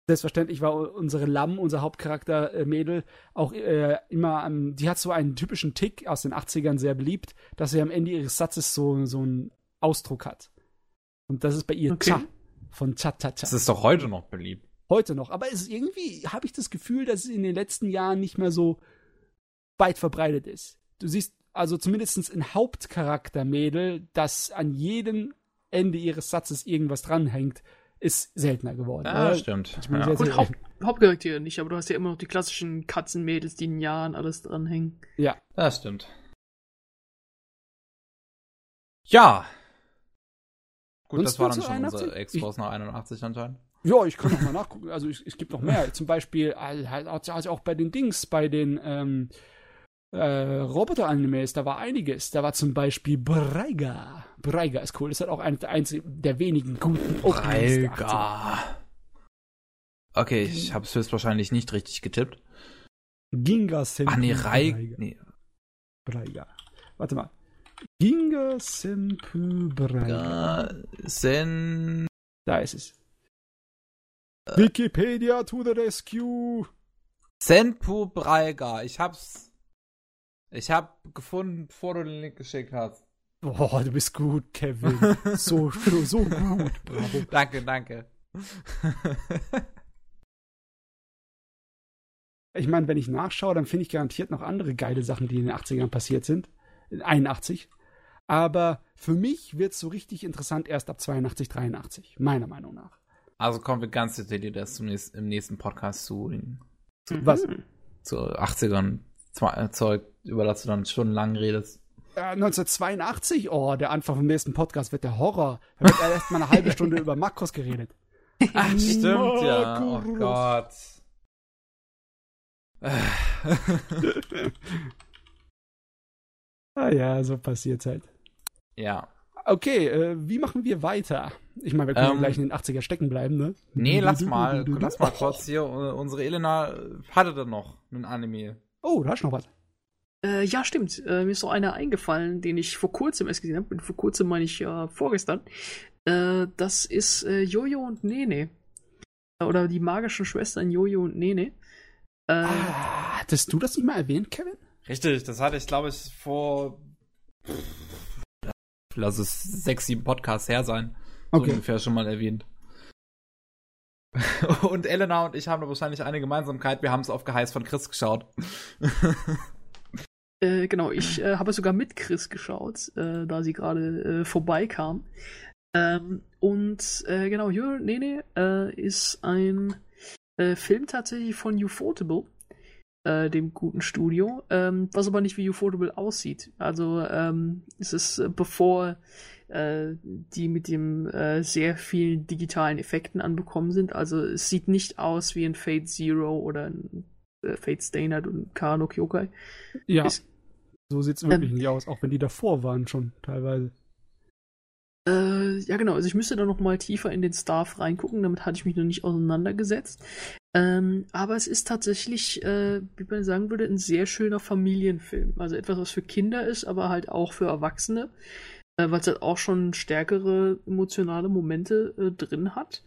Selbstverständlich war unsere Lam, unser Hauptcharakter äh, Mädel, auch äh, immer am, die hat so einen typischen Tick aus den 80ern sehr beliebt, dass sie am Ende ihres Satzes so, so einen Ausdruck hat. Und das ist bei ihr Okay. Cha von Cha Cha Das Cha. ist doch heute noch beliebt. Heute noch. Aber es ist irgendwie, habe ich das Gefühl, dass es in den letzten Jahren nicht mehr so weit verbreitet ist. Du siehst also zumindest in Hauptcharakter Mädel, dass an jedem Ende ihres Satzes irgendwas dranhängt, ist seltener geworden. Ja, oder? stimmt. Ich meine, Ja. sehr- Gut, Haupt, Hauptcharaktere nicht, aber du hast ja immer noch die klassischen Katzenmädels, die in Jahren alles dranhängen. Ja. Das stimmt. Ja. Gut, Sonst das war dann schon 81? unser Ex-Boss nach 81 anscheinend. Ja, ich kann noch mal nachgucken. Also es, gibt noch mehr. Zum Beispiel halt, halt also auch bei den Dings, bei den ähm, äh, Roboter-Animes, da war einiges. Da war zum Beispiel Breiga. Breiga ist cool. Das ist halt auch einer der einzigen, der wenigen guten Openings der 80er. Breiga. Okay, ich habe es höchstwahrscheinlich nicht richtig getippt. Ginga Senpu Ah, nee, Rai. Breiga. Nee. Breiga. Warte mal. Ginga Senpu Breiga. Sen. Da ist es. Wikipedia to the rescue. Senpu Breiga. Ich hab's. Ich hab gefunden, bevor du den Link geschickt hast. Boah, du bist gut, Kevin. [laughs] so, so gut. Bravo. danke, danke. Ich meine, wenn ich nachschaue, dann finde ich garantiert noch andere geile Sachen, die in den 80ern passiert sind. In 81. Aber für mich wird es so richtig interessant erst ab 82, 83. Meiner Meinung nach. also kommen wir ganz detailliert erst nächsten, im nächsten Podcast zu, Was? Zu 80ern Zwei- äh, Zeug, über das du dann stundenlang redest. Äh, 1982, oh, der Anfang vom nächsten Podcast wird der Horror. Da wird erst mal eine halbe [laughs] Stunde über Makros geredet. Ach, stimmt, ja. Oh. Gott. Ah ja, so passiert's halt. ja. Okay, äh, wie machen wir weiter? Ich meine, wir können Ähm, gleich in den 80er stecken bleiben, ne? Nee, lass [laughs] mal, lass mal kurz hier. äh, Unsere Elena äh, hatte da noch einen Anime. Oh, da hast du noch was. Äh, ja, stimmt. Äh, mir ist noch einer eingefallen, den ich vor kurzem erst gesehen habe. Vor kurzem meine ich ja vorgestern. Äh, das ist äh, Jojo und Nene. Äh, Oder die magischen Schwestern Jojo und Nene. Äh, Ah, hattest du das nicht mal erwähnt, Kevin? Richtig, das hatte ich, glaube ich, vor. Lass es sechs, sieben Podcasts her sein. So Okay. ungefähr schon mal erwähnt. [laughs] und Elena und ich haben da wahrscheinlich eine Gemeinsamkeit. Wir haben es auf Geheiß von Chris geschaut. [laughs] Äh, genau, ich äh, habe sogar mit Chris geschaut, äh, da sie gerade äh, vorbeikam. Ähm, und äh, genau, und Nene äh, ist ein Film tatsächlich von Ufotable, dem guten Studio, ähm, was aber nicht wie Ufotable aussieht. Also ähm, es ist bevor die mit dem sehr vielen digitalen Effekten anbekommen sind. Also es sieht nicht aus wie ein Fate Zero oder ein Fate Stay Night und Kano Kyokai. Ja. Ist- So sieht's wirklich ähm, nicht aus, auch wenn die davor waren schon teilweise. Äh, ja, genau. Also ich müsste da noch mal tiefer in den Staff reingucken. Damit hatte ich mich noch nicht auseinandergesetzt. Ähm, aber es ist tatsächlich, äh, wie man sagen würde, ein sehr schöner Familienfilm. Also etwas, was für Kinder ist, aber halt auch für Erwachsene. Äh, Weil es halt auch schon stärkere emotionale Momente äh, drin hat.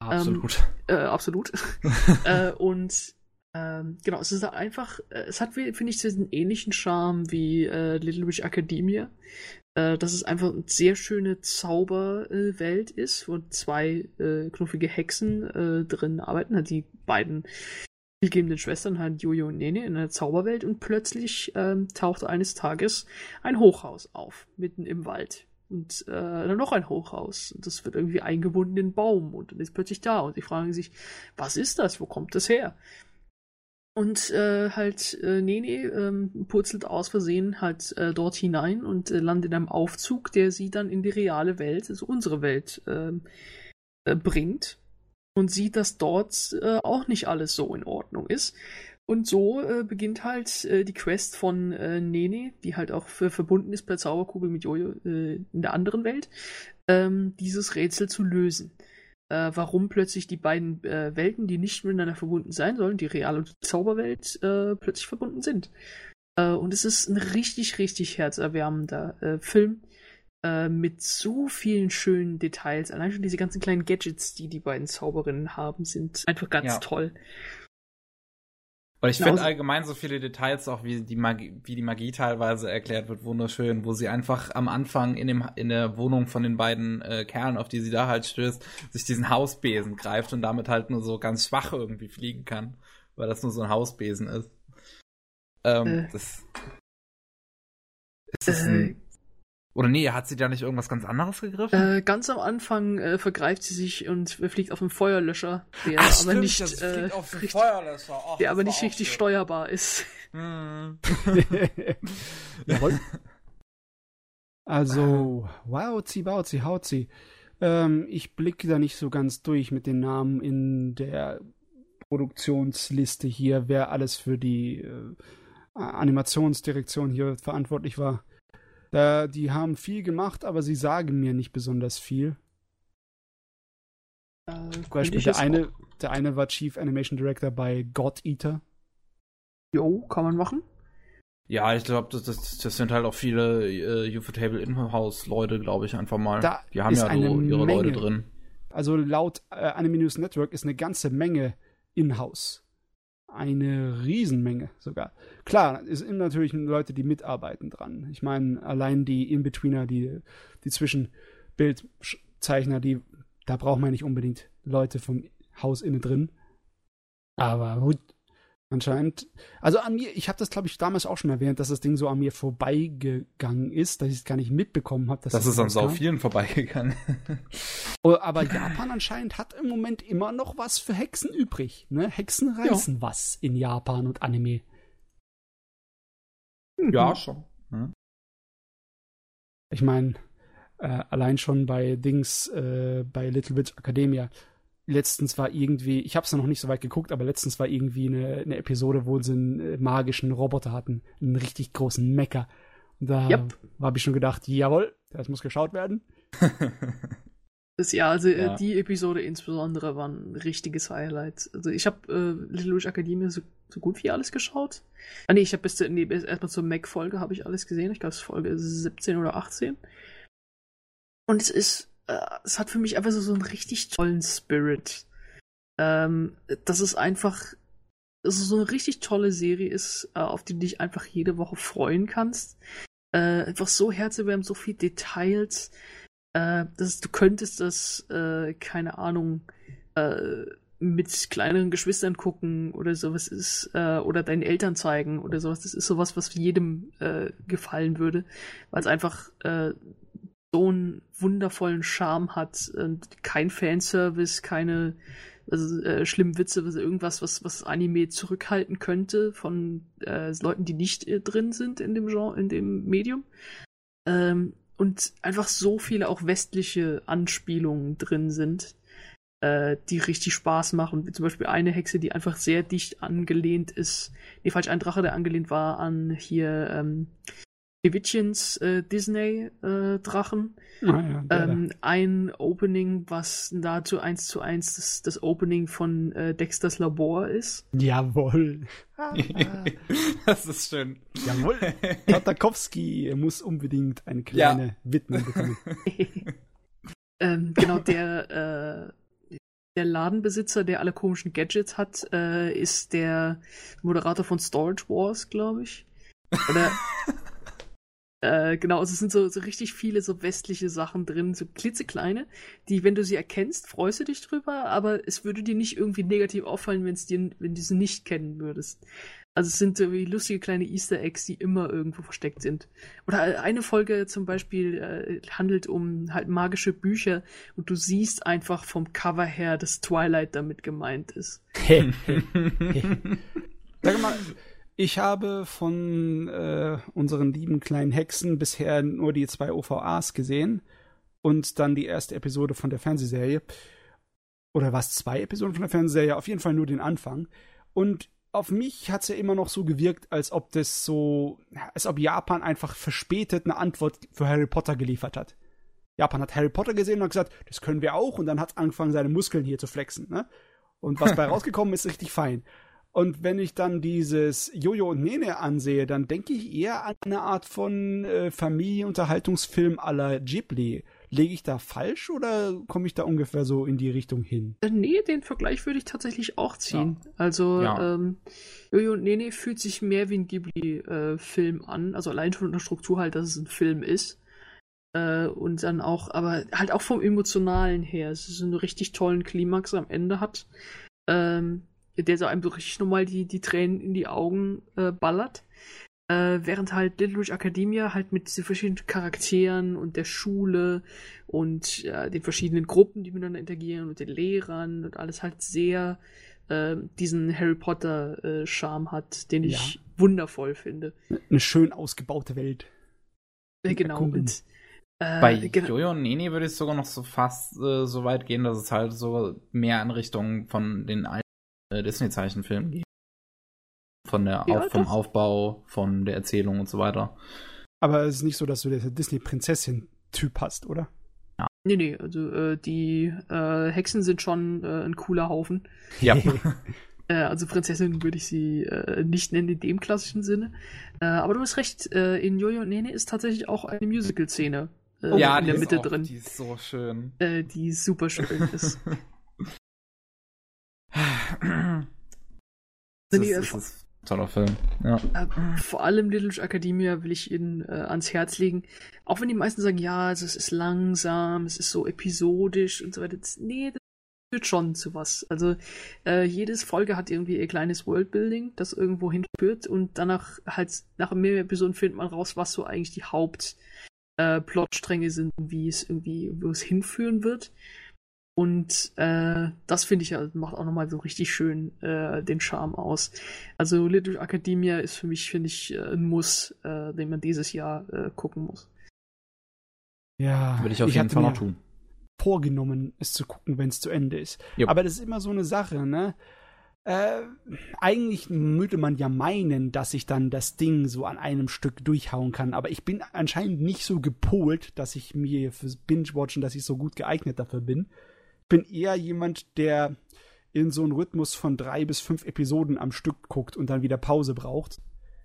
Absolut. Ähm, äh, absolut. [laughs] Äh, und ähm, genau, es ist einfach, äh, es hat, finde ich, diesen ähnlichen Charme wie Little Witch Academia äh, dass es einfach eine sehr schöne Zauberwelt äh, ist, wo zwei äh, knuffige Hexen äh, drin arbeiten, die beiden spielgebenden Schwestern, halt Jojo und Nene in einer Zauberwelt und plötzlich ähm, taucht eines Tages ein Hochhaus auf, mitten im Wald. Und äh, dann noch ein Hochhaus. Und das wird irgendwie eingebunden in den Baum und dann ist plötzlich da. Und sie fragen sich, was ist das? Wo kommt das her? Und äh, halt äh, Nene ähm, purzelt aus Versehen halt äh, dort hinein und äh, landet in einem Aufzug, der sie dann in die reale Welt, also unsere Welt, äh, äh, bringt. Und sieht, dass dort äh, auch nicht alles so in Ordnung ist. Und so äh, beginnt halt die Quest von Nene, die halt auch verbunden ist per Zauberkugel mit Jojo in der anderen Welt, ähm, dieses Rätsel zu lösen äh, warum plötzlich die beiden äh, Welten, die nicht miteinander verbunden sein sollen, die Real- und die Zauberwelt, äh, plötzlich verbunden sind. Äh, und es ist ein richtig, richtig herzerwärmender äh, Film äh, mit so vielen schönen Details. Allein schon diese ganzen kleinen Gadgets, die die beiden Zauberinnen haben, sind einfach ganz ja. toll. Und ich finde allgemein so viele Details, auch wie die Magie, wie die Magie teilweise erklärt wird, wunderschön, wo sie einfach am Anfang in dem in der Wohnung von den beiden äh, Kerlen, auf die sie da halt stößt, sich diesen Hausbesen greift und damit halt nur so ganz schwach irgendwie fliegen kann, weil das nur so ein Hausbesen ist. Ähm, äh, das ist das ein äh, oder nee, hat sie da nicht irgendwas ganz anderes gegriffen? Äh, ganz am Anfang äh, vergreift sie sich und fliegt auf einen Feuerlöscher, der Ach, aber stimmt, nicht, äh, richtig, Ach, der aber nicht richtig so. steuerbar ist. [laughs] Hm. Jawohl. Also, wow, sie baut sie, haut sie. Ähm, ich blicke da nicht so ganz durch mit den Namen in der Produktionsliste hier, wer alles für die äh, Animationsdirektion hier verantwortlich war. Da, die haben viel gemacht, aber sie sagen mir nicht besonders viel. Äh, Beispiel der eine, der eine war Chief Animation Director bei God Eater. Jo, kann man machen. Ja, ich glaube, das, das, das, sind halt auch viele äh, Ufotable In-House-Leute, glaube ich, einfach mal. Da die haben ja so ihre Menge. Leute drin. Also laut äh, Anime News Network ist eine ganze Menge In-House eine Riesenmenge sogar. Klar, es sind natürlich Leute, die mitarbeiten dran. Ich meine, allein die In-Betweener, die, die Zwischenbildzeichner, die, da braucht man nicht unbedingt Leute vom Haus innen drin. Aber gut, Anscheinend. Also an mir, ich habe das, glaube ich, damals auch schon erwähnt, dass das Ding so an mir vorbeigegangen ist, dass ich es gar nicht mitbekommen habe. Das ist an sau vielen vorbeigegangen. Oh, aber Japan anscheinend hat im Moment immer noch was für Hexen übrig. Ne? Hexen reißen ja. was in Japan und Anime. Ja, mhm. schon. Hm. Ich meine, äh, allein schon bei Dings, äh, bei Little Witch Academia letztens war irgendwie, ich habe es noch nicht so weit geguckt, aber letztens war irgendwie eine, eine Episode, wo sie einen äh, magischen Roboter hatten, einen richtig großen Mecker. Und da yep. habe ich schon gedacht, jawohl, das muss geschaut werden. [laughs] das, ja, also äh, ja. die Episode insbesondere war ein richtiges Highlight. Also ich habe äh, Little Witch Academia so, so, gut wie alles geschaut. Ah nee, ich habe bis, nee, erstmal zur Mac-Folge habe ich alles gesehen. Ich glaube, es ist Folge 17 oder 18. Und es ist es hat für mich einfach so, so einen richtig tollen Spirit. Ähm, dass es einfach dass es so eine richtig tolle Serie ist, äh, auf die du dich einfach jede Woche freuen kannst. Äh, einfach so herzerwärmend, so viel Details. Äh, dass du könntest das, äh, keine Ahnung, äh, mit kleineren Geschwistern gucken oder sowas ist, äh, oder deinen Eltern zeigen oder sowas. Das ist sowas, was jedem äh, gefallen würde, weil es einfach äh, so einen wundervollen Charme hat. Und kein Fanservice, keine also, äh, schlimmen Witze, also irgendwas, was, was Anime zurückhalten könnte von äh, Leuten, die nicht äh, drin sind in dem Genre, in dem Medium. Ähm, und einfach so viele auch westliche Anspielungen drin sind, äh, die richtig Spaß machen. Wie zum Beispiel eine Hexe, die einfach sehr dicht angelehnt ist. Nee, falsch, ein Drache, der angelehnt war an hier ähm, Schneewittchens äh, Disney-Drachen. Ah, ja, der ähm, ein Opening, was nahezu eins zu eins das, das Opening von äh, Dexters Labor ist. Jawohl. [laughs] das ist schön. Jawohl. [laughs] Tartakowski muss unbedingt eine kleine Widmung bekommen. [laughs] ähm, genau, der, äh, der Ladenbesitzer, der alle komischen Gadgets hat, äh, ist der Moderator von Storage Wars, glaube ich. Oder. Äh, genau, also es sind so, so richtig viele so westliche Sachen drin, so klitzekleine, die, wenn du sie erkennst, freust du dich drüber, aber es würde dir nicht irgendwie negativ auffallen, wenn's dir, wenn du sie nicht kennen würdest. Also es sind so wie lustige kleine Easter Eggs, die immer irgendwo versteckt sind. Oder eine Folge zum Beispiel äh, handelt um halt magische Bücher und du siehst einfach vom Cover her, dass Twilight damit gemeint ist. [laughs] Sag mal, ich habe von äh, unseren lieben kleinen Hexen bisher nur die zwei OVAs gesehen und dann die erste Episode von der Fernsehserie. Oder was, zwei Episoden von der Fernsehserie? Auf jeden Fall nur den Anfang. Und auf mich hat es ja immer noch so gewirkt, als ob das so, als ob Japan einfach verspätet eine Antwort für Harry Potter geliefert hat. Japan hat Harry Potter gesehen und hat gesagt, das können wir auch, und dann hat es angefangen, seine Muskeln hier zu flexen. Ne? Und was bei [laughs] rausgekommen ist, richtig fein. Und wenn ich dann dieses Jojo und Nene ansehe, dann denke ich eher an eine Art von äh, Familienunterhaltungsfilm à la Ghibli. Lege ich da falsch oder komme ich da ungefähr so in die Richtung hin? Äh, nee, den Vergleich würde ich tatsächlich auch ziehen. Also, Ja. ähm, Jojo und Nene fühlt sich mehr wie ein Ghibli-Film an. Also allein schon in der Struktur halt, dass es ein Film ist. Äh, und dann auch, aber halt auch vom Emotionalen her. Es ist einen richtig tollen Klimax am Ende hat. Ähm, der so einem so richtig nochmal die, die Tränen in die Augen äh, ballert. Äh, während halt Little Witch Academia halt mit diesen verschiedenen Charakteren und der Schule und ja, den verschiedenen Gruppen, die miteinander interagieren und den Lehrern und alles halt sehr äh, diesen Harry Potter äh, Charme hat, den ich wundervoll finde. Eine schön ausgebaute Welt. Äh, genau. Und, äh, Bei genau- Jojo und Nene würde ich sogar noch so fast äh, so weit gehen, dass es halt so mehr in Richtung von den alten äh, Disney-Zeichenfilmen geht. Von der Ja, Auf, vom doch. Aufbau, von der Erzählung und so weiter. Aber es ist nicht so, dass du der Disney-Prinzessin-Typ hast, oder? Nee, nee, also äh, die äh, Hexen sind schon äh, ein cooler Haufen. Ja. [laughs] Äh, also Prinzessin würde ich sie äh, nicht nennen in dem klassischen Sinne. Äh, aber du hast recht, äh, in Jojo und Nene ist tatsächlich auch eine Musical-Szene äh, ja, in der Mitte auch, drin, Die ist so schön. äh, die super schön ist. [laughs] das [clears throat] das ist ein toller Film. Ja. Äh, vor allem Little Witch Academia will ich Ihnen äh, ans Herz legen. Auch wenn die meisten sagen, ja, also es ist langsam, es ist so episodisch und so weiter. Das, nee, das führt schon zu was. Also äh, jedes Folge hat irgendwie ihr kleines Worldbuilding, das irgendwo hinführt und danach halt nach mehreren Episoden findet man raus, was so eigentlich die Haupt äh, Plotstränge sind, wie es irgendwie, wo es hinführen wird. Und äh, das finde ich ja, macht auch nochmal so richtig schön äh, den Charme aus. Also Little Academia ist für mich, finde ich, äh, ein Muss, äh, den man dieses Jahr äh, gucken muss. Ja. Würde ich auf jeden hatte Fall mir noch tun. vorgenommen, es zu gucken, wenn es zu Ende ist. Jo. Aber das ist immer so eine Sache, ne? Äh, eigentlich würde man ja meinen, dass ich dann das Ding so an einem Stück durchhauen kann, aber ich bin anscheinend nicht so gepolt, dass ich mir fürs Binge-Watchen, dass ich so gut geeignet dafür bin. Ich bin eher jemand, der in so einen Rhythmus von drei bis fünf Episoden am Stück guckt und dann wieder Pause braucht.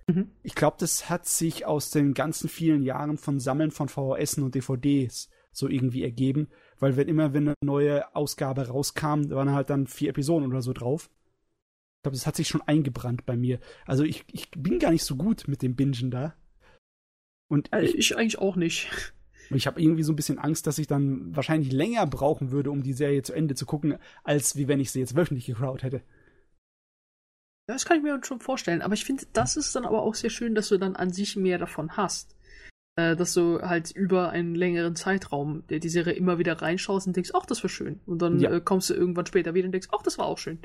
Mhm. Ich glaube, das hat sich aus den ganzen vielen Jahren von Sammeln von VHS und DVDs so irgendwie ergeben, weil wenn immer wenn eine neue Ausgabe rauskam, waren halt dann vier Episoden oder so drauf. Ich glaube, das hat sich schon eingebrannt bei mir. Also ich, ich bin gar nicht so gut mit dem Bingen da. Und Äh, ich, ich eigentlich auch nicht. Ich habe irgendwie so ein bisschen Angst, dass ich dann wahrscheinlich länger brauchen würde, um die Serie zu Ende zu gucken, als wie wenn ich sie jetzt wöchentlich geschaut hätte. Das kann ich mir schon vorstellen. Aber ich finde, das ist dann aber auch sehr schön, dass du dann an sich mehr davon hast. Äh, dass du halt über einen längeren Zeitraum der die Serie immer wieder reinschaust und denkst, ach, das war schön. Und dann Ja. äh, kommst du irgendwann später wieder und denkst, ach, das war auch schön.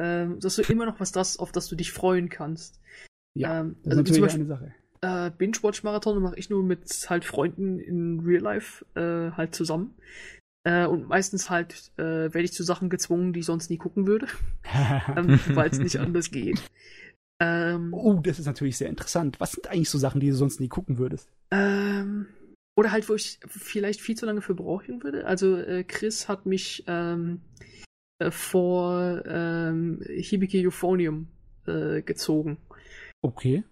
Ähm, dass du [laughs] immer noch was das, auf das du dich freuen kannst. Ja, ähm, das ist also natürlich Beispiel, eine Sache. Äh, Binge-Watch-Marathon mache ich nur mit halt Freunden in Real Life äh, halt zusammen. Äh, und meistens halt äh, werde ich zu Sachen gezwungen, die ich sonst nie gucken würde, [laughs] ähm, weil es nicht anders geht. Ähm, Oh, das ist natürlich sehr interessant. Was sind eigentlich so Sachen, die du sonst nie gucken würdest? Ähm, oder halt, wo ich vielleicht viel zu lange für brauchen würde. Also äh, Chris hat mich ähm, äh, vor ähm, Hibiki Euphonium äh, gezogen. Okay.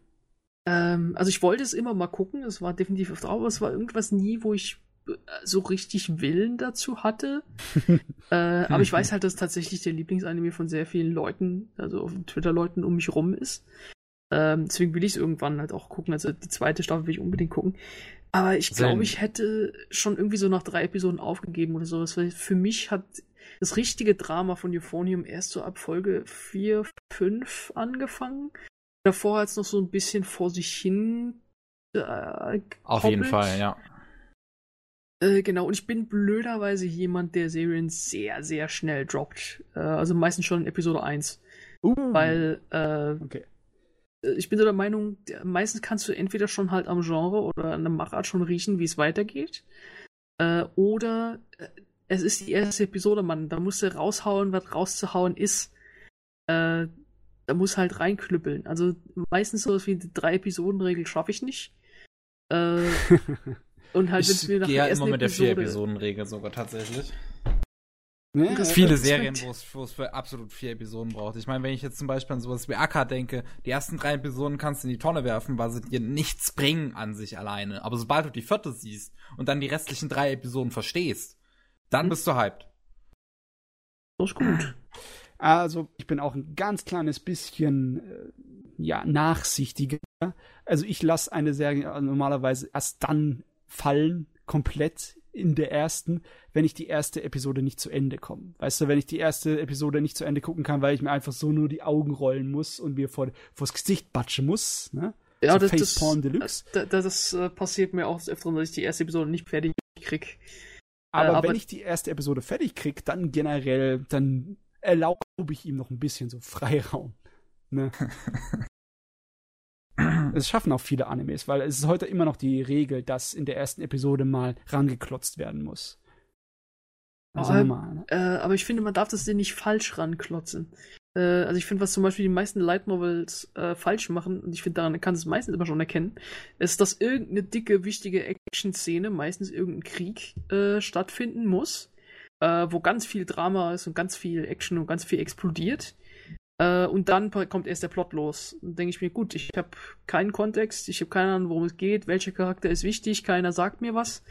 Ähm, also ich wollte es immer mal gucken, es war definitiv auf drauf, aber es war irgendwas nie, wo ich äh, so richtig Willen dazu hatte. [laughs] äh, aber ich weiß [laughs] halt, dass tatsächlich der Lieblingsanime von sehr vielen Leuten, also auf Twitter-Leuten um mich rum ist. Ähm, deswegen will ich es irgendwann halt auch gucken. Also die zweite Staffel will ich unbedingt gucken. Aber ich glaube, ich hätte schon irgendwie so nach drei Episoden aufgegeben oder sowas. Weil für mich hat das richtige Drama von Euphonium erst so ab Folge 4, 5 angefangen. Davor hat es noch so ein bisschen vor sich hin. Äh, Auf jeden. Fall, ja. Äh, genau, und ich bin blöderweise jemand, der Serien sehr, sehr schnell droppt. Äh, also meistens schon in Episode 1. Uh, Weil äh, Okay. ich bin so der Meinung, meistens kannst du entweder schon halt am Genre oder an der Machart schon riechen, wie es weitergeht. Oder es ist die erste Episode, Mann. Da musst du raushauen, was rauszuhauen ist. Äh, da muss halt reinklüppeln. Also meistens sowas wie die drei Episoden-Regel schaffe ich nicht. Äh, [laughs] und halt, wenn es Ich mir nach gehe der ja ersten immer mit der Episode. Vier-Episoden-Regel sogar tatsächlich. Ne? Das- Viele. Serien, wo es, wo es für absolut vier Episoden braucht. Ich meine, wenn ich jetzt zum Beispiel an sowas wie Akka denke, die ersten drei Episoden kannst du in die Tonne werfen, weil sie dir nichts bringen an sich alleine. Aber sobald du die vierte siehst und dann die restlichen drei Episoden verstehst, dann Hm. bist du hyped. Das ist gut. [laughs] Also, ich bin auch ein ganz kleines bisschen äh, ja, nachsichtiger. Also, ich lasse eine Serie normalerweise erst dann fallen, komplett in der ersten, wenn ich die erste Episode nicht zu Ende komme. Weißt du, wenn ich die erste Episode nicht zu Ende gucken kann, weil ich mir einfach so nur die Augen rollen muss und mir vor, vors Gesicht batschen muss, ne? Ja, so das, das, Facepalm Deluxe. das, das, das äh, passiert mir auch des öfteren, dass ich die erste Episode nicht fertig krieg. Aber, Äh, aber- wenn ich die erste Episode fertig krieg, dann generell, dann erlaube ich ihm noch ein bisschen so Freiraum. Ne? [laughs] Es schaffen auch viele Animes, weil es ist heute immer noch die Regel, dass in der ersten Episode mal rangeklotzt werden muss. Also Aber- normal, ne? Äh, aber ich finde, man darf das Ding nicht falsch ranklotzen. Äh, also ich finde, was zum Beispiel die meisten Light Novels äh, falsch machen, und ich finde, daran kann es meistens immer schon erkennen, ist, dass irgendeine dicke, wichtige Action-Szene, meistens irgendein Krieg, äh, stattfinden muss, äh, wo ganz viel Drama ist und ganz viel Action und ganz viel explodiert. Äh, und dann kommt erst der Plot los. Dann denke ich mir, gut, ich habe keinen Kontext, ich habe keine Ahnung, worum es geht, welcher Charakter ist wichtig, keiner sagt mir was.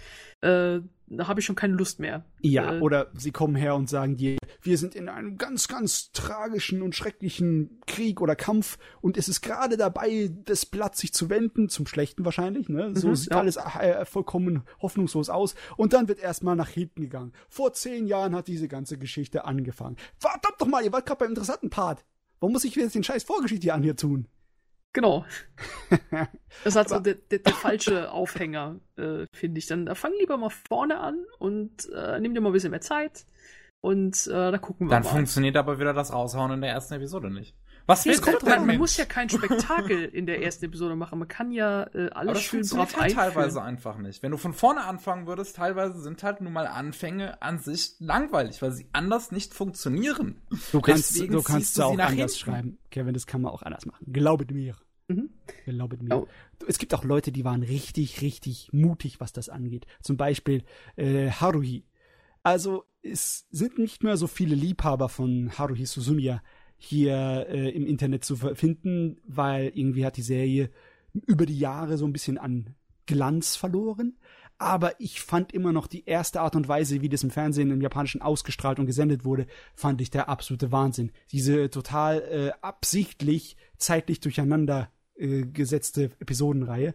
Äh, da habe ich schon keine Lust mehr. Ja, äh, oder sie kommen her und sagen dir, wir sind in einem ganz, ganz tragischen und schrecklichen Krieg oder Kampf und es ist gerade dabei, das Blatt sich zu wenden, zum Schlechten wahrscheinlich, ne? So Mhm, sieht ja. alles äh, vollkommen hoffnungslos aus. Und dann wird erstmal nach hinten gegangen. Vor zehn Jahren hat diese ganze Geschichte angefangen. Verdammt doch mal, ihr wart gerade beim interessanten Part. Warum muss ich jetzt den scheiß Vorgeschichte hier an hier tun? Genau. [laughs] Das ist halt so der, der, der falsche Aufhänger, äh, finde ich. Dann fang lieber mal vorne an und äh, nimm dir mal ein bisschen mehr Zeit. Und äh, da gucken wir Dann mal. funktioniert aber wieder das Raushauen in der ersten Episode nicht. Was willst kommt du drauf denn, an, man Mensch? muss ja kein Spektakel in der ersten Episode machen. Man kann ja äh, Aber alles das schön funktioniert brav halt einführen. teilweise einfach nicht. Wenn du von vorne anfangen würdest, teilweise sind halt nun mal Anfänge an sich langweilig, weil sie anders nicht funktionieren. Du kannst, Deswegen du ziehst kannst du es sie auch nach anders hinten. schreiben. Kevin, das kann man auch anders machen. Glaubet mir. Mhm. Glaubet mir. Oh. Es gibt auch Leute, die waren richtig, richtig mutig, was das angeht. Zum Beispiel äh, Haruhi. Also es sind nicht mehr so viele Liebhaber von Haruhi Suzumiya hier äh, im Internet zu finden, weil irgendwie hat die Serie über die Jahre so ein bisschen an Glanz verloren. Aber ich fand immer noch die erste Art und Weise, wie das im Fernsehen im Japanischen ausgestrahlt und gesendet wurde, fand ich der absolute Wahnsinn. Diese total äh, absichtlich zeitlich durcheinander äh, gesetzte Episodenreihe.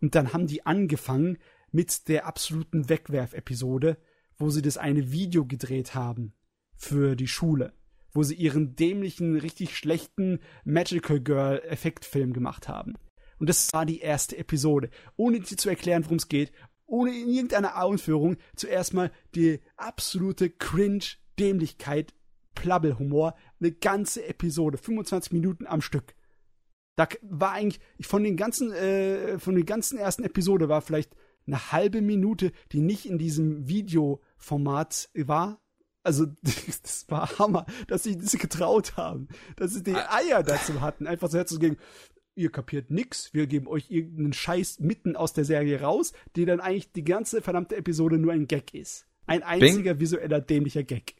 Und dann haben die angefangen mit der absoluten Wegwerf-Episode, wo sie das eine Video gedreht haben für die Schule, wo sie ihren dämlichen, richtig schlechten Magical Girl Effektfilm gemacht haben. Und das war die erste Episode. Ohne dir zu erklären, worum es geht, ohne in irgendeiner Ausführung, zuerst mal die absolute Cringe-Dämlichkeit, Plabbelhumor, eine ganze Episode, 25 Minuten am Stück. Da war eigentlich, von den ganzen, äh, von den ganzen ersten Episode war vielleicht eine halbe Minute, die nicht in diesem Videoformat war, Also, [laughs] das war Hammer, dass sie das getraut haben. Dass sie die Eier dazu hatten, einfach so herzugehen. Ihr kapiert nix, wir geben euch irgendeinen Scheiß mitten aus der Serie raus, die dann eigentlich die ganze verdammte Episode nur ein Gag ist. Ein einziger Bing. visueller dämlicher Gag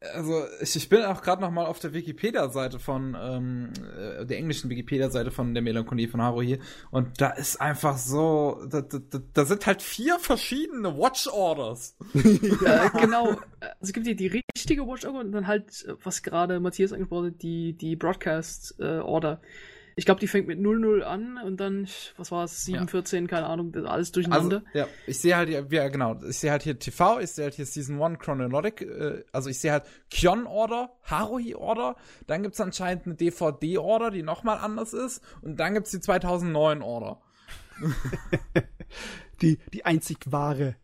also ich, ich bin auch gerade noch mal auf der Wikipedia-Seite von ähm, äh, der englischen Wikipedia-Seite von der Melancholie von Haruhi und da ist einfach so, da, da, da sind halt vier verschiedene Watch Orders. [laughs] ja, genau. Also es gibt hier die richtige Watch Order und dann halt, was gerade Matthias angesprochen hat, die die Broadcast äh, Order. Ich glaube, die fängt mit 0-0 an und dann, was war es, 7, ja. 14, keine Ahnung, alles durcheinander. Also, ja, ich sehe halt, ja, genau, ich sehe halt hier TV, ich sehe halt hier Season 1 Chronologic, äh, also ich sehe halt Kyon Order, Haruhi Order, dann gibt's anscheinend eine DVD Order, die nochmal anders ist und dann gibt's die 2009 Order. [laughs] die, die einzig wahre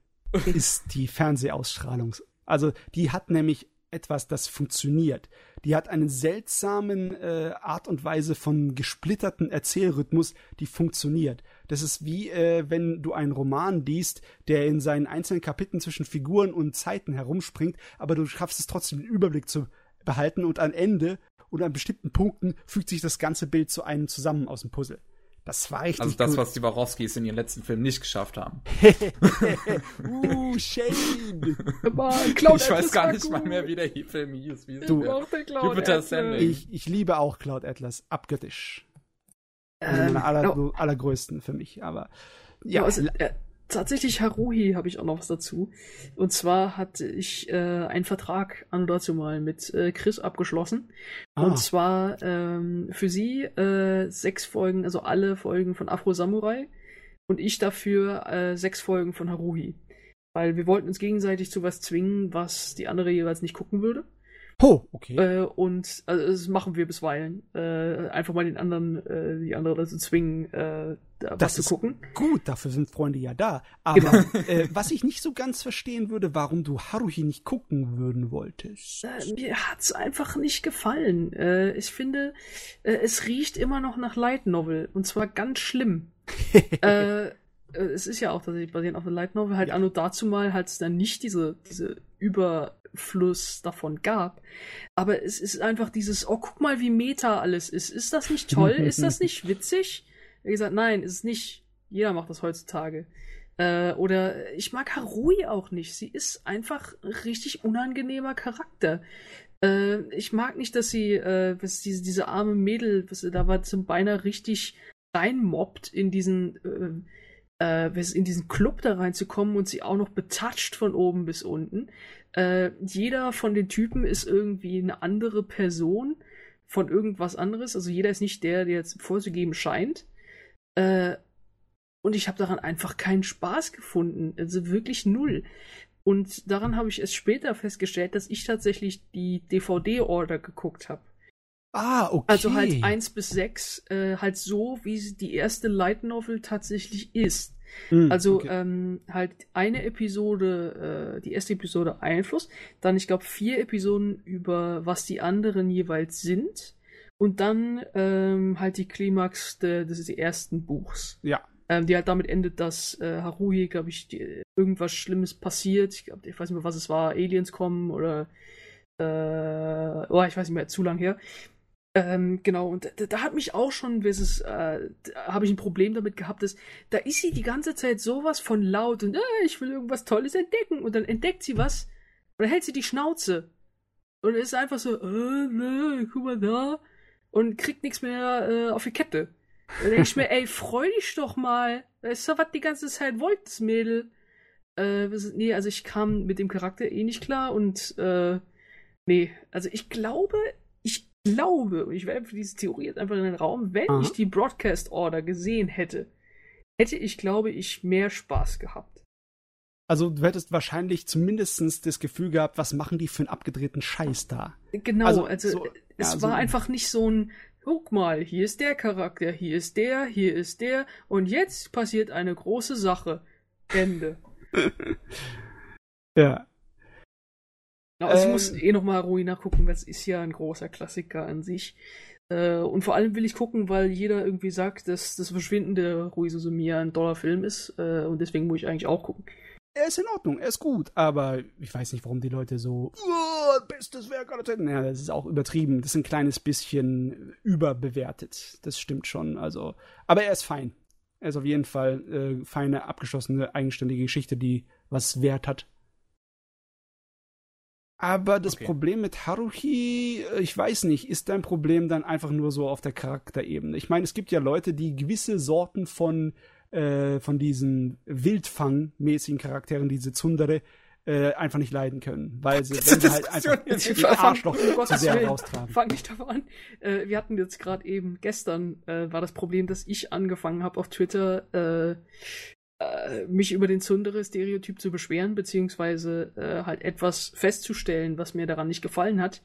ist die Fernsehausstrahlung. Also die hat nämlich etwas, das funktioniert. Die hat einen seltsamen äh, Art und Weise von gesplitterten Erzählrhythmus, die funktioniert. Das ist wie äh, wenn du einen Roman liest, der in seinen einzelnen Kapiteln zwischen Figuren und Zeiten herumspringt, aber du schaffst es trotzdem den Überblick zu behalten und am Ende und an bestimmten Punkten fügt sich das ganze Bild zu einem zusammen aus dem Puzzle. Das war richtig Also das, gut. was die Warowskis in ihren letzten Filmen nicht geschafft haben. [laughs] uh, Shane! ich weiß gar nicht gut. mal mehr, wie der Film hieß. Wie du, Jupiter Ich, ich liebe auch Cloud Atlas, abgöttisch. Ähm, also aller, oh. allergrößten für mich, aber ja. Also, äh, tatsächlich Haruhi habe ich auch noch was dazu. Und zwar hatte ich äh, einen Vertrag an dazu mal mit äh, Chris abgeschlossen. Ah. Und zwar ähm, für sie äh, sechs Folgen, also alle Folgen von Afro Samurai. Und ich dafür äh, sechs Folgen von Haruhi. Weil wir wollten uns gegenseitig zu was zwingen, was die andere jeweils nicht gucken würde. Oh, okay. Äh, und also, das machen wir bisweilen. Äh, einfach mal den anderen, äh, die andere dazu zwingen, äh, das zu gucken. Gut, dafür sind Freunde ja da. Aber genau. äh, was ich nicht so ganz verstehen würde, warum du Haruhi nicht gucken würden wolltest. Äh, mir hat's einfach nicht gefallen. Äh, ich finde, äh, es riecht immer noch nach Light Novel. Und zwar ganz schlimm. [laughs] äh, äh, es ist ja auch tatsächlich basierend auf der Light Novel. Halt ja. anno dazu mal hat es dann nicht diese, diese über Fluss davon gab. Aber es ist einfach dieses, oh, guck mal, wie meta alles ist. Ist das nicht toll? ist das [laughs] nicht witzig? Er hat gesagt, nein, ist es nicht. Jeder macht das heutzutage. Äh, oder ich mag Harui auch nicht. Sie ist einfach ein richtig unangenehmer Charakter. Äh, ich mag nicht, dass sie, äh, was diese, diese arme Mädel, was sie da war, zum beinahe richtig reinmobbt in diesen, äh, äh, in diesen Club da reinzukommen und sie auch noch betatscht von oben bis unten. Äh, jeder von den Typen ist irgendwie eine andere Person von irgendwas anderes. Also jeder ist nicht der, der jetzt vorzugeben scheint. Äh, und ich habe daran einfach keinen Spaß gefunden. Also wirklich null. Und daran habe ich es später festgestellt, dass ich tatsächlich die DVD-Order geguckt habe. Ah, okay. Also halt eins bis sechs, äh, halt so, wie die erste Light Novel tatsächlich ist. Mm, also okay. ähm, halt eine Episode, äh, die erste Episode Einfluss, dann ich glaube vier Episoden über was die anderen jeweils sind und dann ähm, halt die Klimax de, des ersten Buchs. Ja. Ähm, die halt damit endet, dass äh, Haruhi, glaube ich, die, irgendwas Schlimmes passiert. Ich, glaub, ich weiß nicht mehr, was es war, Aliens kommen oder äh, oh, ich weiß nicht mehr, zu lang her. Ähm, genau, und da, da, hat mich auch schon, es, äh, habe ich ein Problem damit gehabt, dass da ist sie die ganze Zeit sowas von laut und äh, ich will irgendwas Tolles entdecken und dann entdeckt sie was oder hält sie die Schnauze und ist einfach so, äh, ne, guck mal da und kriegt nichts mehr äh, auf die Kette. Da denke ich mir, ey, freu dich doch mal. Ist doch, was die ganze Zeit wollt, das Mädel. Äh, nee, also ich kam mit dem Charakter eh nicht klar und äh, nee, also ich glaube, ich glaube, und ich werfe diese Theorie jetzt einfach in den Raum, wenn Aha. ich die Broadcast Order gesehen hätte, hätte ich, glaube ich, mehr Spaß gehabt. Also du hättest wahrscheinlich zumindest das Gefühl gehabt, was machen die für einen abgedrehten Scheiß da? Genau, also, also so, es ja, war so einfach nicht so ein, guck mal, hier ist der Charakter, hier ist der, hier ist der, und jetzt passiert eine große Sache. Ende. [laughs] ja. Also ähm, ich muss eh nochmal ruhig nachgucken, weil es ist ja ein großer Klassiker an sich. Äh, und vor allem will ich gucken, weil jeder irgendwie sagt, dass das Verschwinden der Rui Suzumiya ein toller Film ist. Äh, und deswegen muss ich eigentlich auch gucken. Er ist in Ordnung, er ist gut, aber ich weiß nicht, warum die Leute so, oh, bestes Werk aller Zeiten. Ja, das ist auch übertrieben. Das ist ein kleines bisschen überbewertet. Das stimmt schon. Also, aber er ist fein. Er ist auf jeden Fall äh, feine, abgeschlossene, eigenständige Geschichte, die was Wert hat. Aber das okay. Problem mit Haruhi, äh, ich weiß nicht, ist dein Problem dann einfach nur so auf der Charakterebene? Ich meine, es gibt ja Leute, die gewisse Sorten von äh, von diesen Wildfang-mäßigen Charakteren, diese Zundere, äh, einfach nicht leiden können, weil sie, [laughs] wenn sie halt einfach ihr Arschloch um zu sehr raustragen. Fang nicht davon an. Äh, wir hatten jetzt gerade eben, gestern äh, war das Problem, dass ich angefangen habe auf Twitter äh, äh, mich über den Zundere-Stereotyp zu beschweren, beziehungsweise äh, halt etwas festzustellen, was mir daran nicht gefallen hat.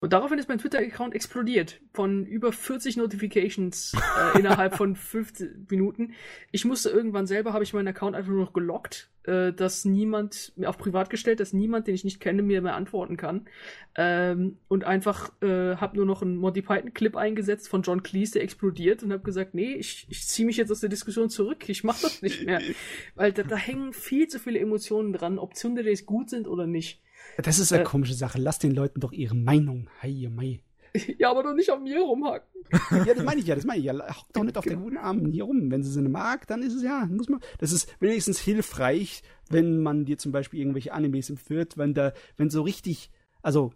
Und daraufhin ist mein Twitter-Account explodiert. Von über 40 Notifications äh, innerhalb von 15 Minuten. Ich musste irgendwann selber, habe ich meinen Account einfach nur noch gelockt, äh, dass niemand, auf privat gestellt, dass niemand, den ich nicht kenne, mir mehr antworten kann. Ähm, und einfach äh, habe nur noch einen Monty Python-Clip eingesetzt von John Cleese, der explodiert und habe gesagt, nee, ich, ich ziehe mich jetzt aus der Diskussion zurück. Ich mache das nicht mehr. [laughs] Weil da, da hängen viel zu viele Emotionen dran, ob Tsundere gut sind oder nicht. Das ist eine äh, komische Sache. Lass den Leuten doch ihre Meinung. Hei, mei. Ja, aber doch nicht auf mir rumhacken. [laughs] ja, das meine ich ja, das meine ich ja. Hock doch nicht auf den guten Armen hier rum. Wenn sie sie mag, dann ist es ja, muss man. Das ist wenigstens hilfreich, wenn man dir zum Beispiel irgendwelche Animes empfiehlt, wenn da, wenn so richtig, also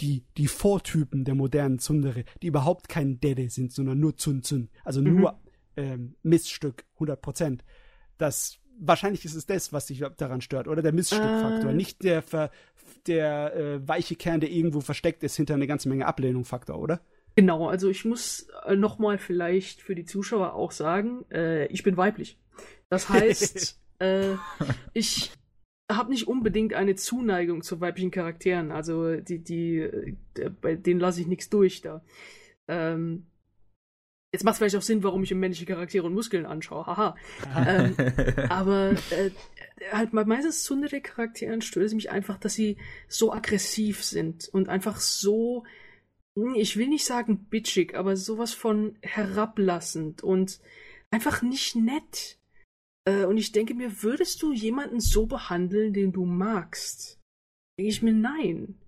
die, die Vortypen der modernen Zundere, die überhaupt kein Dede sind, sondern nur Zun Zun, also mhm. nur ähm, Miststück, 100 Prozent. Das wahrscheinlich ist es das, was dich daran stört, oder der Missstückfaktor, äh. nicht der, der äh, weiche Kern, der irgendwo versteckt ist hinter eine ganze Menge Ablehnung-Faktor, oder? Genau, also ich muss äh, nochmal vielleicht für die Zuschauer auch sagen, äh, ich bin weiblich. Das heißt, [laughs] äh, ich habe nicht unbedingt eine Zuneigung zu weiblichen Charakteren. Also die, die, äh, bei denen lasse ich nichts durch da. Ähm, Jetzt macht es vielleicht auch Sinn, warum ich mir männliche Charaktere und Muskeln anschaue. Haha. [laughs] ähm, aber äh, halt meistens Tsundere-Charakteren stört es mich einfach, dass sie so aggressiv sind und einfach so, hm, ich will nicht sagen bitchig, aber sowas von herablassend und einfach nicht nett. Äh, und ich denke mir, würdest du jemanden so behandeln, den du magst? Denke ich mir, nein.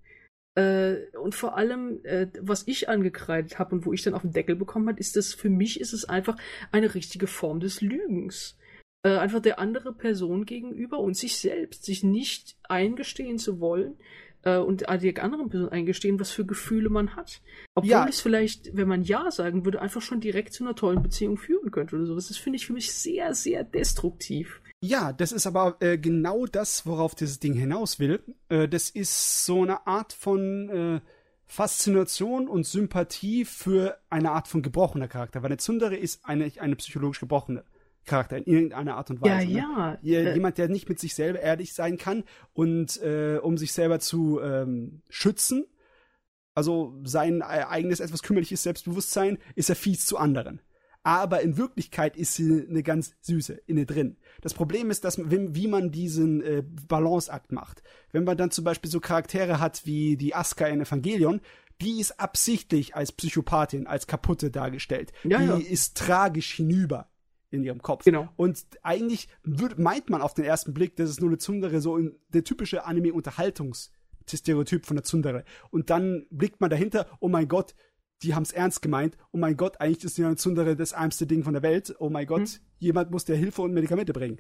Äh, und vor allem, äh, was ich angekreidet habe und wo ich dann auf den Deckel bekommen habe, ist das, für mich ist es einfach eine richtige Form des Lügens. Äh, einfach der andere Person gegenüber und sich selbst, sich nicht eingestehen zu wollen, und der anderen Person eingestehen, was für Gefühle man hat. Obwohl ja. es vielleicht, wenn man Ja sagen würde, einfach schon direkt zu einer tollen Beziehung führen könnte oder sowas. Das finde ich für mich sehr, sehr destruktiv. Ja, das ist aber äh, genau das, worauf dieses Ding hinaus will. Äh, das ist so eine Art von äh, Faszination und Sympathie für eine Art von gebrochener Charakter, weil eine Zundere ist eine, eine psychologisch gebrochene Charakter in irgendeiner Art und Weise. Ja, ne? ja. Äh, jemand, der nicht mit sich selber ehrlich sein kann und äh, um sich selber zu ähm, schützen, also sein äh, eigenes etwas kümmerliches Selbstbewusstsein, ist er fies zu anderen aber in Wirklichkeit ist sie eine ganz süße inne drin. Das Problem ist, dass wie man diesen äh, Balanceakt macht. Wenn man dann zum Beispiel so Charaktere hat wie die Aska in Evangelion, die ist absichtlich als Psychopathin, als kaputte dargestellt. Ja, die ja. ist tragisch hinüber in ihrem Kopf. Genau. Und eigentlich würd, meint man auf den ersten Blick, das ist nur eine Zundere, so in, der typische Anime-Unterhaltungs- Stereotyp von der Zundere. Und dann blickt man dahinter, oh mein Gott, die haben es ernst gemeint. Oh mein Gott, eigentlich ist ja Zundere das ärmste Ding von der Welt. Oh mein Gott, hm. jemand muss dir Hilfe und Medikamente bringen.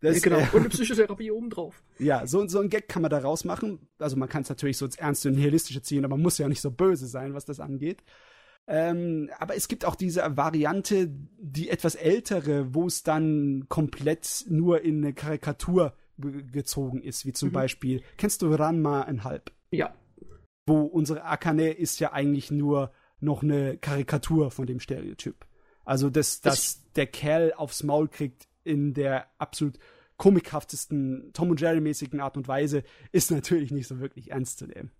Das, ja, genau, äh, und eine [laughs] Psychotherapie obendrauf. Ja, so, so ein Gag kann man da rausmachen. Also man kann es natürlich so ins Ernste und Nihilistische ziehen, aber man muss ja nicht so böse sein, was das angeht. Ähm, aber es gibt auch diese Variante, die etwas ältere, wo es dann komplett nur in eine Karikatur gezogen ist, wie zum mhm. Beispiel, kennst du Ranma ein Halb? Ja. Wo unsere Akane ist ja eigentlich nur noch eine Karikatur von dem Stereotyp. Also, dass, dass der Kerl aufs Maul kriegt in der absolut komikhaftesten Tom und Jerry mäßigen Art und Weise, ist natürlich nicht so wirklich ernst zu nehmen.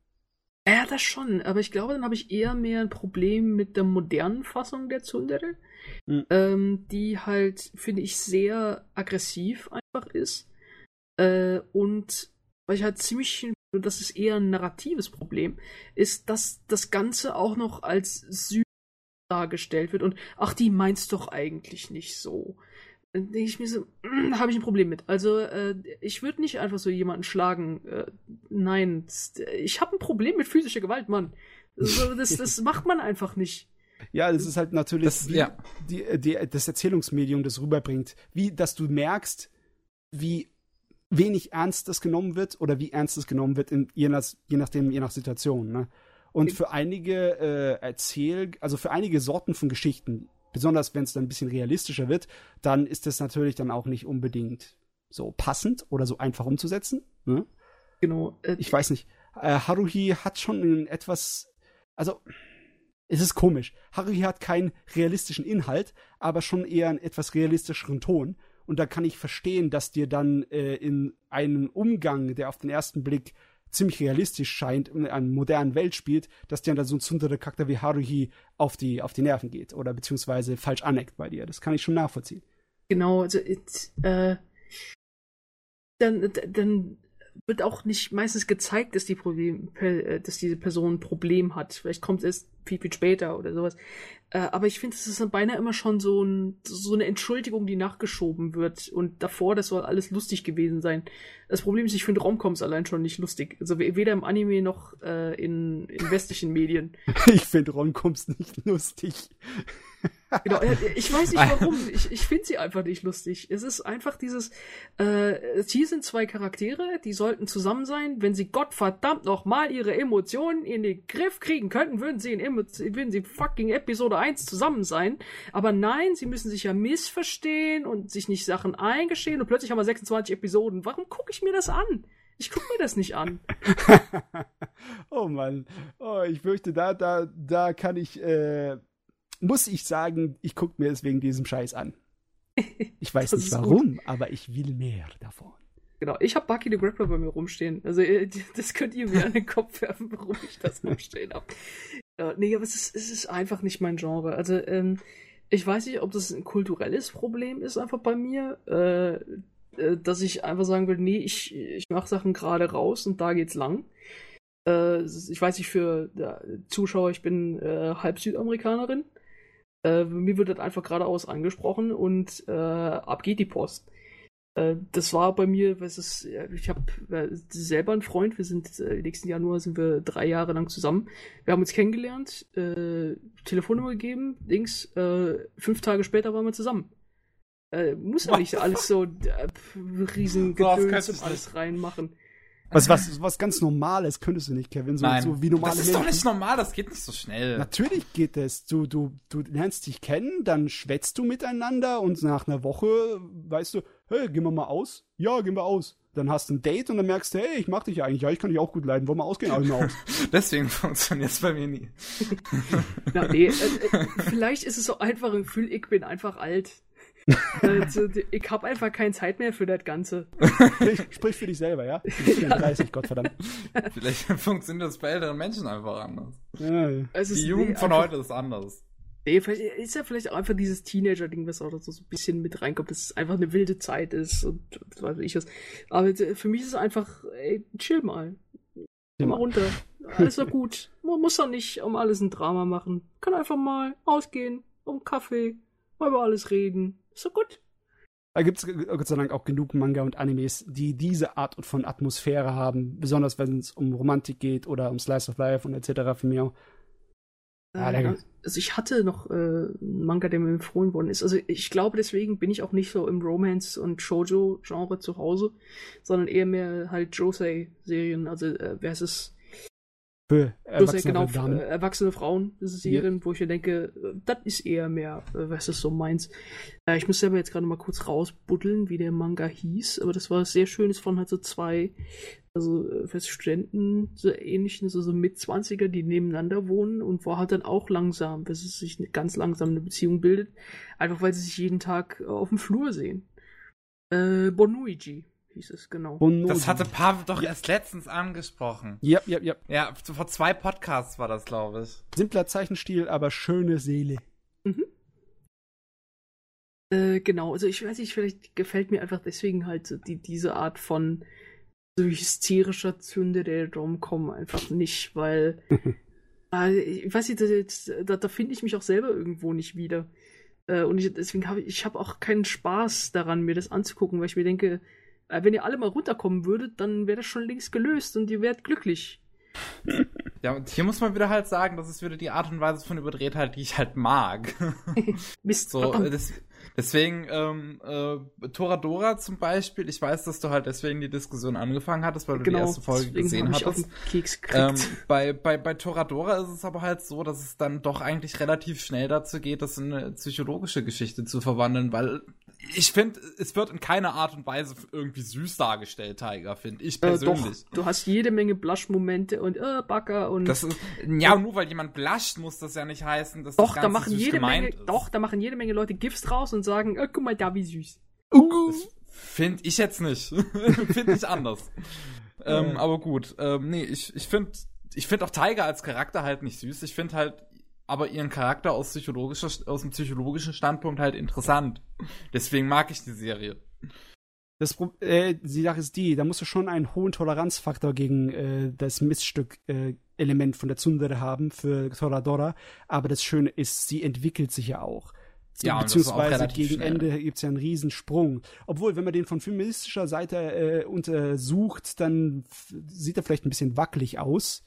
Ja, das schon, aber ich glaube, dann habe ich eher mehr ein Problem mit der modernen Fassung der Tsundere, mhm. ähm, die halt, finde ich, sehr aggressiv einfach ist. Äh, und weil ich halt ziemlich und das ist eher ein narratives Problem, ist, dass das Ganze auch noch als süß dargestellt wird und ach, die meint's doch eigentlich nicht so. Dann denke ich mir so, hm, habe ich ein Problem mit. Also, äh, ich würde nicht einfach so jemanden schlagen. Äh, nein, ich habe ein Problem mit physischer Gewalt, Mann. Also, das, das [laughs] macht man einfach nicht. Ja, das ist halt natürlich Das- wie ja. die, die, das Erzählungsmedium, das rüberbringt. Wie, dass du merkst, wie wenig ernst das genommen wird oder wie ernst es genommen wird, in, je, nach, je nachdem, je nach Situation. Ne? Und für einige äh, Erzähl, also für einige Sorten von Geschichten, besonders wenn es dann ein bisschen realistischer wird, dann ist das natürlich dann auch nicht unbedingt so passend oder so einfach umzusetzen. Ne? Genau. Äh, ich weiß nicht, äh, Haruhi hat schon einen etwas, also es ist komisch. Haruhi hat keinen realistischen Inhalt, aber schon eher einen etwas realistischeren Ton. Und da kann ich verstehen, dass dir dann äh, in einem Umgang, der auf den ersten Blick ziemlich realistisch scheint, in einer modernen Welt spielt, dass dir dann so ein zunderer Charakter wie Haruhi auf die, auf die Nerven geht oder beziehungsweise falsch aneckt bei dir. Das kann ich schon nachvollziehen. Genau, also it, äh, dann, dann wird auch nicht meistens gezeigt, dass die Problem, äh, dass diese Person ein Problem hat. Vielleicht kommt es viel, viel später oder sowas. Äh, aber ich finde, es ist dann beinahe immer schon so, ein, so eine Entschuldigung, die nachgeschoben wird. Und davor, das soll alles lustig gewesen sein. Das Problem ist, ich finde Romcoms allein schon nicht lustig. Also we- weder im Anime noch äh, in, in westlichen Medien. [laughs] Ich finde Roncoms nicht lustig. Genau, äh, ich weiß nicht warum. Ich, ich finde sie einfach nicht lustig. Es ist einfach dieses, äh, hier sind zwei Charaktere, die sollten zusammen sein. Wenn sie Gottverdammt noch mal ihre Emotionen in den Griff kriegen könnten, würden sie in Emo würden sie fucking Episode 1 zusammen sein. Aber nein, sie müssen sich ja missverstehen und sich nicht Sachen eingestehen und plötzlich haben wir 26 Episoden. Warum gucke ich mir das an? Ich gucke mir das nicht an. [laughs] oh Mann. Oh, ich fürchte, da, da, da kann ich, äh, muss ich sagen, ich gucke mir es wegen diesem Scheiß an. [laughs] Ich weiß nicht warum, aber ich will mehr davon. Genau, ich habe Bucky the Grappler bei mir rumstehen. Also äh, das könnt ihr mir an den Kopf werfen, warum ich das rumstehen habe. Äh, nee, aber es ist, es ist einfach nicht mein Genre. Also ähm, ich weiß nicht, ob das ein kulturelles Problem ist einfach bei mir, äh, äh, dass ich einfach sagen will, nee, ich, ich mache Sachen gerade raus und da geht's lang. Äh, ich weiß nicht, für Zuschauer, ich bin äh, halb Südamerikanerin. Äh, mir wird das einfach geradeaus angesprochen und äh, ab geht die Post. Äh, das war bei mir, was ist, ja, ich habe äh, selber einen Freund, wir sind äh, nächsten Januar sind wir drei Jahre lang zusammen. Wir haben uns kennengelernt, äh, Telefonnummer gegeben, Dings, äh, fünf Tage später waren wir zusammen. Äh, muss ja nicht alles so äh, riesen und alles reinmachen. Was, was, was ganz Normales könntest du nicht, Kevin. So, Nein, so wie normale das ist doch Menschen. nicht normal, das geht nicht so schnell. Natürlich geht es. Du, du, du lernst dich kennen, dann schwätzt du miteinander und nach einer Woche weißt du, hey, gehen wir mal aus? Ja, gehen wir aus. Dann hast du ein Date und dann merkst du, hey, ich mag dich ja eigentlich. Ja, ich kann dich auch gut leiden. Wollen wir ausgehen? Also [laughs] aus. Deswegen funktioniert es bei mir nie. [laughs] Ja, nee, äh, äh, vielleicht ist es so einfach ein Gefühl, ich bin einfach alt. Also, ich habe einfach keine Zeit mehr für das Ganze. Sprich, sprich für dich selber, ja? Ich bin 34, Gottverdammt. Vielleicht [laughs] funktioniert das bei älteren Menschen einfach anders. Ja, ja. Ist Die Jugend nee, von heute ist anders. Nee, vielleicht ist ja vielleicht auch einfach dieses Teenager-Ding, was auch so ein bisschen mit reinkommt, dass es einfach eine wilde Zeit ist und was weiß ich was. Aber für mich ist es einfach, ey, chill mal. Geh mal runter. Alles war gut. Man muss doch nicht um alles ein Drama machen. Kann einfach mal ausgehen, um Kaffee, mal über alles reden. Doch gut. Da gibt es Gott sei Dank auch genug Manga und Animes, die diese Art von Atmosphäre haben, besonders wenn es um Romantik geht oder um Slice of Life und etc. von mir. auch. Ah, Äh, also ich hatte noch äh, einen Manga, der mir empfohlen worden ist. Also ich glaube, deswegen bin ich auch nicht so im Romance- und Shoujo-Genre zu Hause, sondern eher mehr halt Josei-Serien. Also äh, es? Für erwachsene genau, Damen. äh, erwachsene Frauen, ist. Serien, wo ich mir denke, äh, das ist eher mehr, äh, was ist so meins. Ich muss selber jetzt gerade mal kurz rausbuddeln, wie der Manga hieß, aber das war sehr schön, es waren halt so zwei, also für Studenten, so ähnlich, so, so Mitzwanziger, die nebeneinander wohnen und wo halt dann auch langsam, bis es sich ganz langsam eine Beziehung bildet, einfach weil sie sich jeden Tag auf dem Flur sehen. Äh, Bonuigi hieß es, genau. Bonobo. Das hatte Pav doch erst letztens angesprochen. Ja, ja, ja. Ja, vor zwei Podcasts war das, glaube ich. Simpler Zeichenstil, aber schöne Seele. Äh, genau, also ich weiß nicht, vielleicht gefällt mir einfach deswegen halt so die, diese Art von so hysterischer Zünde der Rom-Com einfach nicht, weil äh, [laughs] ich weiß nicht, da, da, da finde ich mich auch selber irgendwo nicht wieder. Äh, und ich, deswegen habe ich, ich habe auch keinen Spaß daran, mir das anzugucken, weil ich mir denke, wenn ihr alle mal runterkommen würdet, dann wäre das schon längst gelöst und ihr wärt glücklich. [laughs] Ja, und hier muss man wieder halt sagen, das ist wieder die Art und Weise von Überdrehtheit, die ich halt mag. [laughs] Mist, so, das, deswegen, ähm, äh, Toradora zum Beispiel, ich weiß, dass du halt deswegen die Diskussion angefangen hattest, weil du genau, die erste Folge gesehen hattest. Ähm, bei, bei, bei Toradora ist es aber halt so, dass es dann doch eigentlich relativ schnell dazu geht, das in eine psychologische Geschichte zu verwandeln, weil ich finde, es wird in keiner Art und Weise irgendwie süß dargestellt, Tiger, finde ich persönlich. Äh, du hast jede Menge Blush-Momente und äh, Backer und. Das ist, ja, nur weil jemand blusht, muss das ja nicht heißen, dass doch, das da machen süß jede Menge, ist. Doch, da machen jede Menge Leute GIFs draus und sagen, äh, guck mal da, wie süß. Finde ich jetzt nicht. [laughs] finde ich anders. [laughs] ähm, aber gut, ähm, nee, ich, ich finde ich finde auch Tiger als Charakter halt nicht süß. Ich finde halt aber ihren Charakter aus, psychologischer, aus dem psychologischen Standpunkt halt interessant. Deswegen mag ich die Serie. Das, äh, die Sache ist die, da musst du schon einen hohen Toleranzfaktor gegen äh, das Missstück-Element äh, von der Tsundere haben für Toradora. Aber das Schöne ist, sie entwickelt sich ja auch. Ja, beziehungsweise gegen schnell. Ende gibt es ja einen Riesensprung. Obwohl, wenn man den von feministischer Seite äh, untersucht, dann sieht er vielleicht ein bisschen wackelig aus.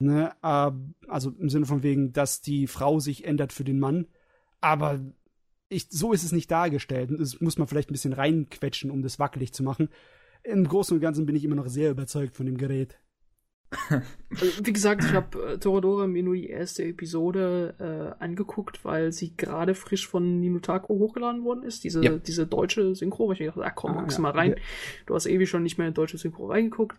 Ne, also im Sinne von wegen, dass die Frau sich ändert für den Mann. Aber ich, so ist es nicht dargestellt. Und das muss man vielleicht ein bisschen reinquetschen, um das wackelig zu machen. Im Großen und Ganzen bin ich immer noch sehr überzeugt von dem Gerät. Wie gesagt, ich habe äh, Toradora mir nur die erste Episode äh, angeguckt, weil sie gerade frisch von Ninotako hochgeladen worden ist. Diese, ja. diese deutsche Synchro, weil ich dachte, ach komm, ah, ja. mal rein. Ja. Du hast ewig schon nicht mehr in deutsche Synchro reingeguckt.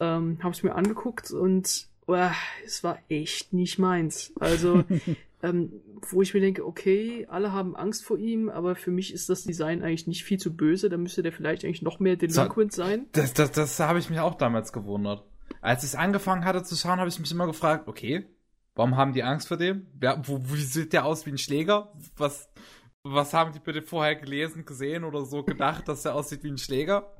Ähm, habe es mir angeguckt und oh, es war echt nicht meins. Also, [laughs] ähm, wo ich mir denke, okay, alle haben Angst vor ihm, aber für mich ist das Design eigentlich nicht viel zu böse. Da müsste der vielleicht eigentlich noch mehr delinquent sein. Das, das, das habe ich mich auch damals gewundert. Als ich angefangen hatte zu schauen, habe ich mich immer gefragt, okay, warum haben die Angst vor dem? Ja, wo, wie sieht der aus wie ein Schläger? Was, was haben die bitte vorher gelesen, gesehen oder so gedacht, dass er aussieht wie ein Schläger?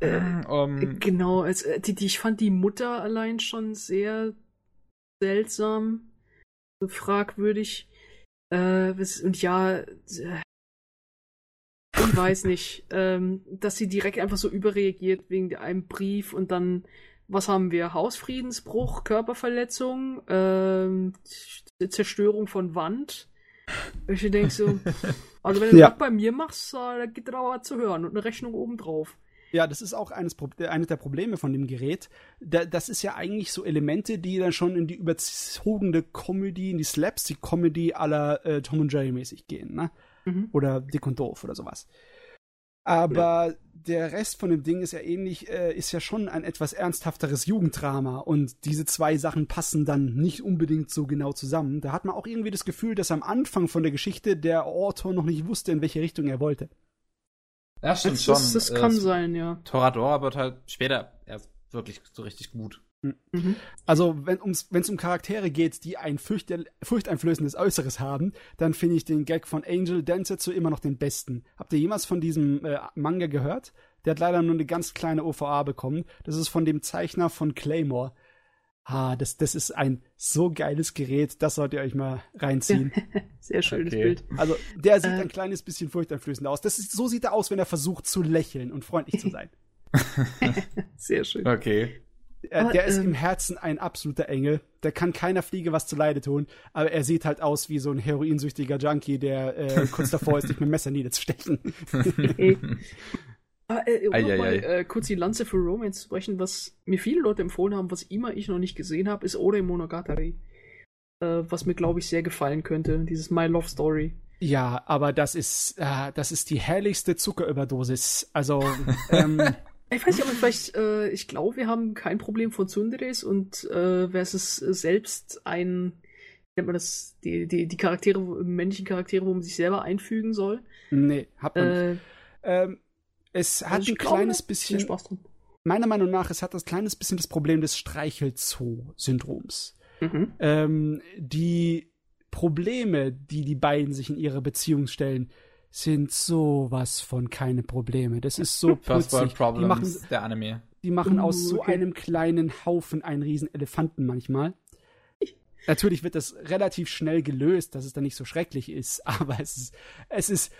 Äh, um, genau, also, die, die, ich fand die Mutter allein schon sehr seltsam, so fragwürdig. Äh, und ja, äh, ich weiß nicht, ähm, dass sie direkt einfach so überreagiert wegen einem Brief und dann, was haben wir? Hausfriedensbruch, Körperverletzung, ähm, Zerstörung von Wand. Ich denke so, [laughs] also wenn du ja. das bei mir machst, da geht da was zu hören und eine Rechnung obendrauf. Ja, das ist auch eines, eines der Probleme von dem Gerät. Da, das ist ja eigentlich so Elemente, die dann schon in die überzogene Comedy, in die Slapstick-Comedy aller äh, Tom und Jerry mäßig gehen, ne? Mhm. Oder Dick und Doof oder sowas. Aber ja. der Rest von dem Ding ist ja ähnlich, äh, ist ja schon ein etwas ernsthafteres Jugenddrama und diese zwei Sachen passen dann nicht unbedingt so genau zusammen. Da hat man auch irgendwie das Gefühl, dass am Anfang von der Geschichte der Autor noch nicht wusste, in welche Richtung er wollte. Ja, stimmt das, schon. Das, das kann äh, sein, ja. Toradora wird halt später erst wirklich so richtig gut. Mhm. Also, wenn es um Charaktere geht, die ein furchteinflößendes Äußeres haben, dann finde ich den Gag von Angel Densetsu immer noch den besten. Habt ihr jemals von diesem äh, Manga gehört? Der hat leider nur eine ganz kleine OVA bekommen. Das ist von dem Zeichner von Claymore. Ah, das, das ist ein so geiles Gerät, das solltet ihr euch mal reinziehen. [laughs] Sehr schönes okay. Bild. Also, der sieht äh, ein kleines bisschen furchteinflößend aus. Das ist, so sieht er aus, wenn er versucht zu lächeln und freundlich zu sein. [laughs] Sehr schön. Okay. Er, der ist ähm, im Herzen ein absoluter Engel. Der kann keiner Fliege was zu Leide tun, aber er sieht halt aus wie so ein heroinsüchtiger Junkie, der äh, kurz davor ist, [laughs] dich mit dem Messer niederzustechen. Ah, äh, um mal äh, kurz die Lanze für Romance zu sprechen, was mir viele Leute empfohlen haben, was immer ich noch nicht gesehen habe, ist Ore Monogatari. Äh, was mir, glaube ich, sehr gefallen könnte. Dieses My Love Story. Ja, aber das ist, äh, das ist die herrlichste Zuckerüberdosis. Also, ähm, [laughs] Ich weiß nicht, aber vielleicht, äh, ich glaube, wir haben kein Problem von Tsunderes und äh, versus selbst ein, wie nennt man das, die, die, die Charaktere, männlichen Charaktere, wo man sich selber einfügen soll. Nee, hat man äh, nicht. Ähm, es hat also ein kleines bisschen. Spaß dran. Meiner Meinung nach, es hat ein kleines bisschen das Problem des Streichelzoo-Syndroms. Mhm. Ähm, die Probleme, die die beiden sich in ihrer Beziehung stellen, sind sowas von keine Probleme. Das ist so putzig. Die machen, der Anime. Die machen aus so einem kleinen Haufen einen riesen Elefanten manchmal. [laughs] Natürlich wird das relativ schnell gelöst, dass es dann nicht so schrecklich ist, [laughs] aber es ist, es ist,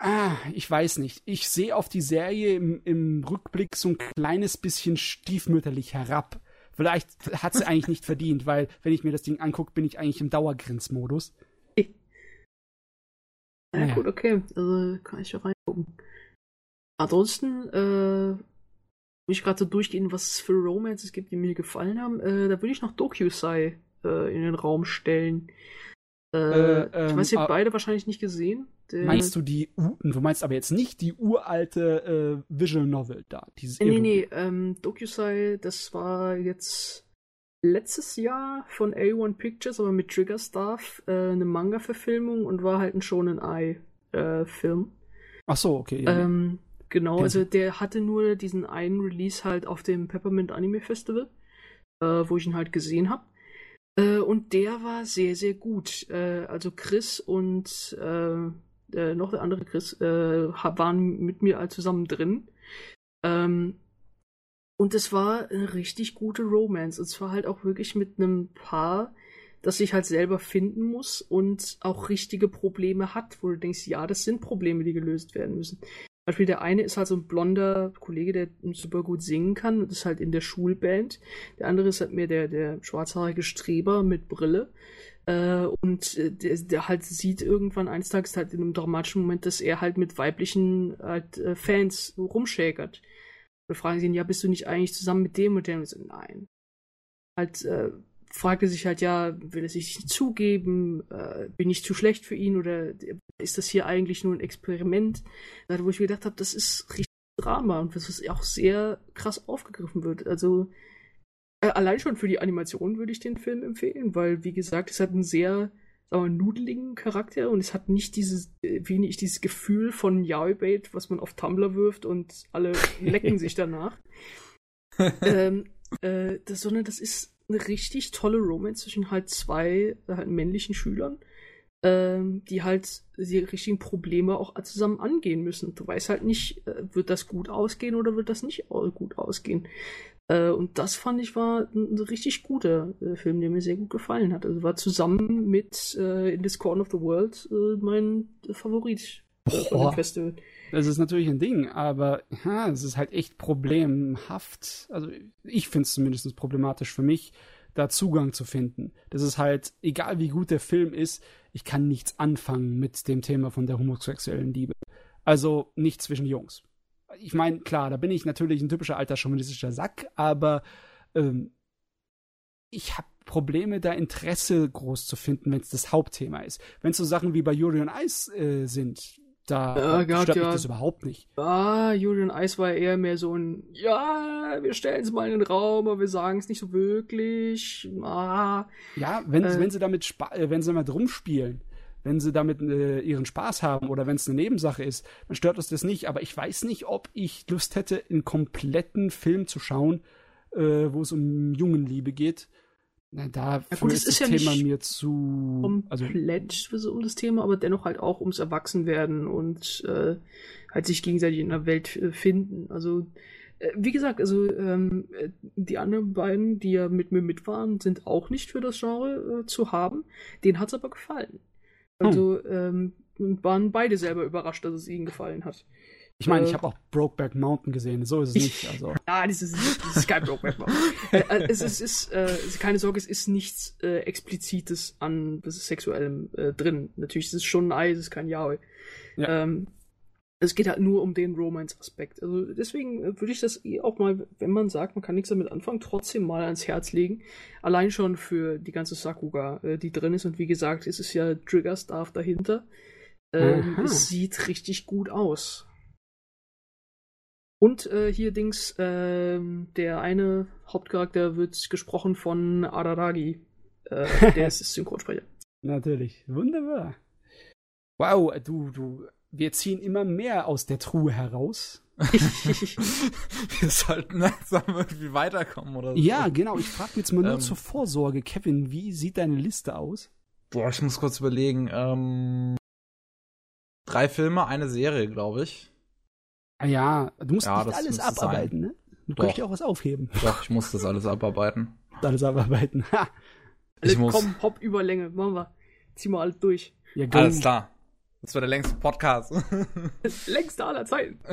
ah, ich weiß nicht. Ich sehe auf die Serie im, im Rückblick so ein kleines bisschen stiefmütterlich herab. Vielleicht hat sie eigentlich nicht verdient, weil wenn ich mir das Ding angucke, bin ich eigentlich im Dauergrins-Modus. Ja, Naja. gut, okay. Also kann ich ja reingucken. Ansonsten, äh, ich gerade so durchgehen, was es für Romances gibt, die mir gefallen haben. Äh, da würde ich noch Dokusai äh, in den Raum stellen. Äh, Äh, ich ähm, weiß, ihr habt ah- beide wahrscheinlich nicht gesehen. Meinst du die, U du meinst aber jetzt nicht die uralte äh, Visual Novel da, dieses Nee, nee, ähm, Dokusai, das war jetzt letztes Jahr von A1 Pictures, aber mit Trigger Staff, äh, eine Manga-Verfilmung und war halt ein Shonen Eye-Film. Ach so, okay. ja. Ähm, genau, also der hatte nur diesen einen Release halt auf dem Peppermint Anime Festival, äh, wo ich ihn halt gesehen habe. Äh, und der war sehr, sehr gut. Äh, also Chris und äh, äh, noch der andere Chris äh, waren mit mir all zusammen drin. Ähm, und es war eine richtig gute Romance. Und zwar halt auch wirklich mit einem Paar, das sich halt selber finden muss und auch richtige Probleme hat, wo du denkst, ja, das sind Probleme, die gelöst werden müssen. Beispiel der eine ist halt so ein blonder Kollege, der super gut singen kann und ist halt in der Schulband. Der andere ist halt mehr der, der schwarzhaarige Streber mit Brille. Äh, und äh, der, der halt sieht irgendwann eines Tages halt in einem dramatischen Moment, dass er halt mit weiblichen halt, äh, Fans rumschäkert. Und fragen sie ihn, ja, bist du nicht eigentlich zusammen mit dem und dem? Und so, nein. Halt, äh, fragt er sich halt, ja, will er sich zugeben? Äh, bin ich zu schlecht für ihn oder ist das hier eigentlich nur ein Experiment? Wo ich mir gedacht habe, das ist richtig Drama und was auch sehr krass aufgegriffen wird. Also äh, allein schon für die Animation würde ich den Film empfehlen, weil, wie gesagt, es hat einen sehr sagen wir, nudeligen Charakter und es hat nicht dieses, äh, wenig dieses Gefühl von Yaoi-Bait, was man auf Tumblr wirft und alle [laughs] lecken sich danach. ähm, äh, das, sondern das ist eine richtig tolle Romance zwischen halt zwei äh, halt männlichen Schülern, ähm, die halt die richtigen Probleme auch zusammen angehen müssen. Du weißt halt nicht, äh, wird das gut ausgehen oder wird das nicht gut ausgehen. Äh, und das fand ich war ein, ein richtig guter äh, Film, der mir sehr gut gefallen hat. Also war zusammen mit äh, In This Corner of the World äh, mein Favorit von dem Festival. Das ist natürlich ein Ding, aber ja, es ist halt echt problemhaft. Also ich finde es zumindest problematisch für mich, da Zugang zu finden. Das ist halt, egal wie gut der Film ist, ich kann nichts anfangen mit dem Thema von der homosexuellen Liebe. Also nicht zwischen Jungs. Ich meine, klar, da bin ich natürlich ein typischer alter chauvinistischer Sack, aber ähm, ich habe Probleme, da Interesse groß zu finden, wenn es das Hauptthema ist. Wenn es so Sachen wie bei Yuri on Ice äh, sind, da Ja, Gott, stört mich ja. das überhaupt nicht. Ah, Julian Eis war eher mehr so ein, ja, wir stellen es mal in den Raum, aber wir sagen es nicht so wirklich. Ah, Ja, wenn, Äh. wenn sie damit spa äh, wenn sie damit rumspielen, wenn sie damit äh, ihren Spaß haben oder wenn es eine Nebensache ist, dann stört uns das nicht. Aber ich weiß nicht, ob ich Lust hätte, einen kompletten Film zu schauen, äh, wo es um Jungenliebe geht. Na, dafür gut, ist es ist das ja Thema nicht mir zu. Also, komplett so um das Thema, aber dennoch halt auch ums Erwachsenwerden und äh, halt sich gegenseitig in der Welt äh, finden. Also, äh, wie gesagt, also ähm, äh, die anderen beiden, die ja mit mir mit waren, sind auch nicht für das Genre äh, zu haben. Denen hat's aber gefallen. Also, ähm, und waren beide selber überrascht, dass es ihnen gefallen hat. Ich meine, ich äh, habe auch Brokeback Mountain gesehen, so ist es nicht. Also, [laughs] Ah, das ist, das ist kein Brokeback Mountain. [laughs] äh, es ist, es ist äh, keine Sorge, es ist nichts äh, Explizites an ist Sexuellem äh, drin. Natürlich ist es schon ein Ei, es ist kein Yaoi. Ja. Ähm, es geht halt nur um den Romance-Aspekt. Also deswegen äh, würde ich das eh auch mal, wenn man sagt, man kann nichts damit anfangen, trotzdem mal ans Herz legen. Allein schon für die ganze Sakuga, die drin ist. Und wie gesagt, es ist ja Trigger-Staff dahinter. Ähm, es sieht richtig gut aus. Und äh, hier Dings, ähm, der eine Hauptcharakter wird gesprochen von Araragi. Äh, der [laughs] ist Synchronsprecher. natürlich. Wunderbar. Wow, du, du, wir ziehen immer mehr aus der Truhe heraus. [laughs] Wir sollten langsam irgendwie weiterkommen oder so. Ja, genau. Ich frage jetzt mal nur Ähm. zur Vorsorge. Kevin, wie sieht deine Liste aus? Boah, ich muss kurz überlegen. Ähm, drei Filme, eine Serie, glaube ich. Ah ja, du musst Ja, nicht das alles abarbeiten, ne? Du Doch. kannst dir auch was aufheben. Doch, ich muss das alles abarbeiten. [laughs] Alles abarbeiten. Ha. Ich Alle, muss. Komm, hopp, Überlänge, machen wir. Zieh mal alles durch. Ja, go. Alles klar. Das war der längste Podcast. [laughs] Längste aller Zeiten. [laughs]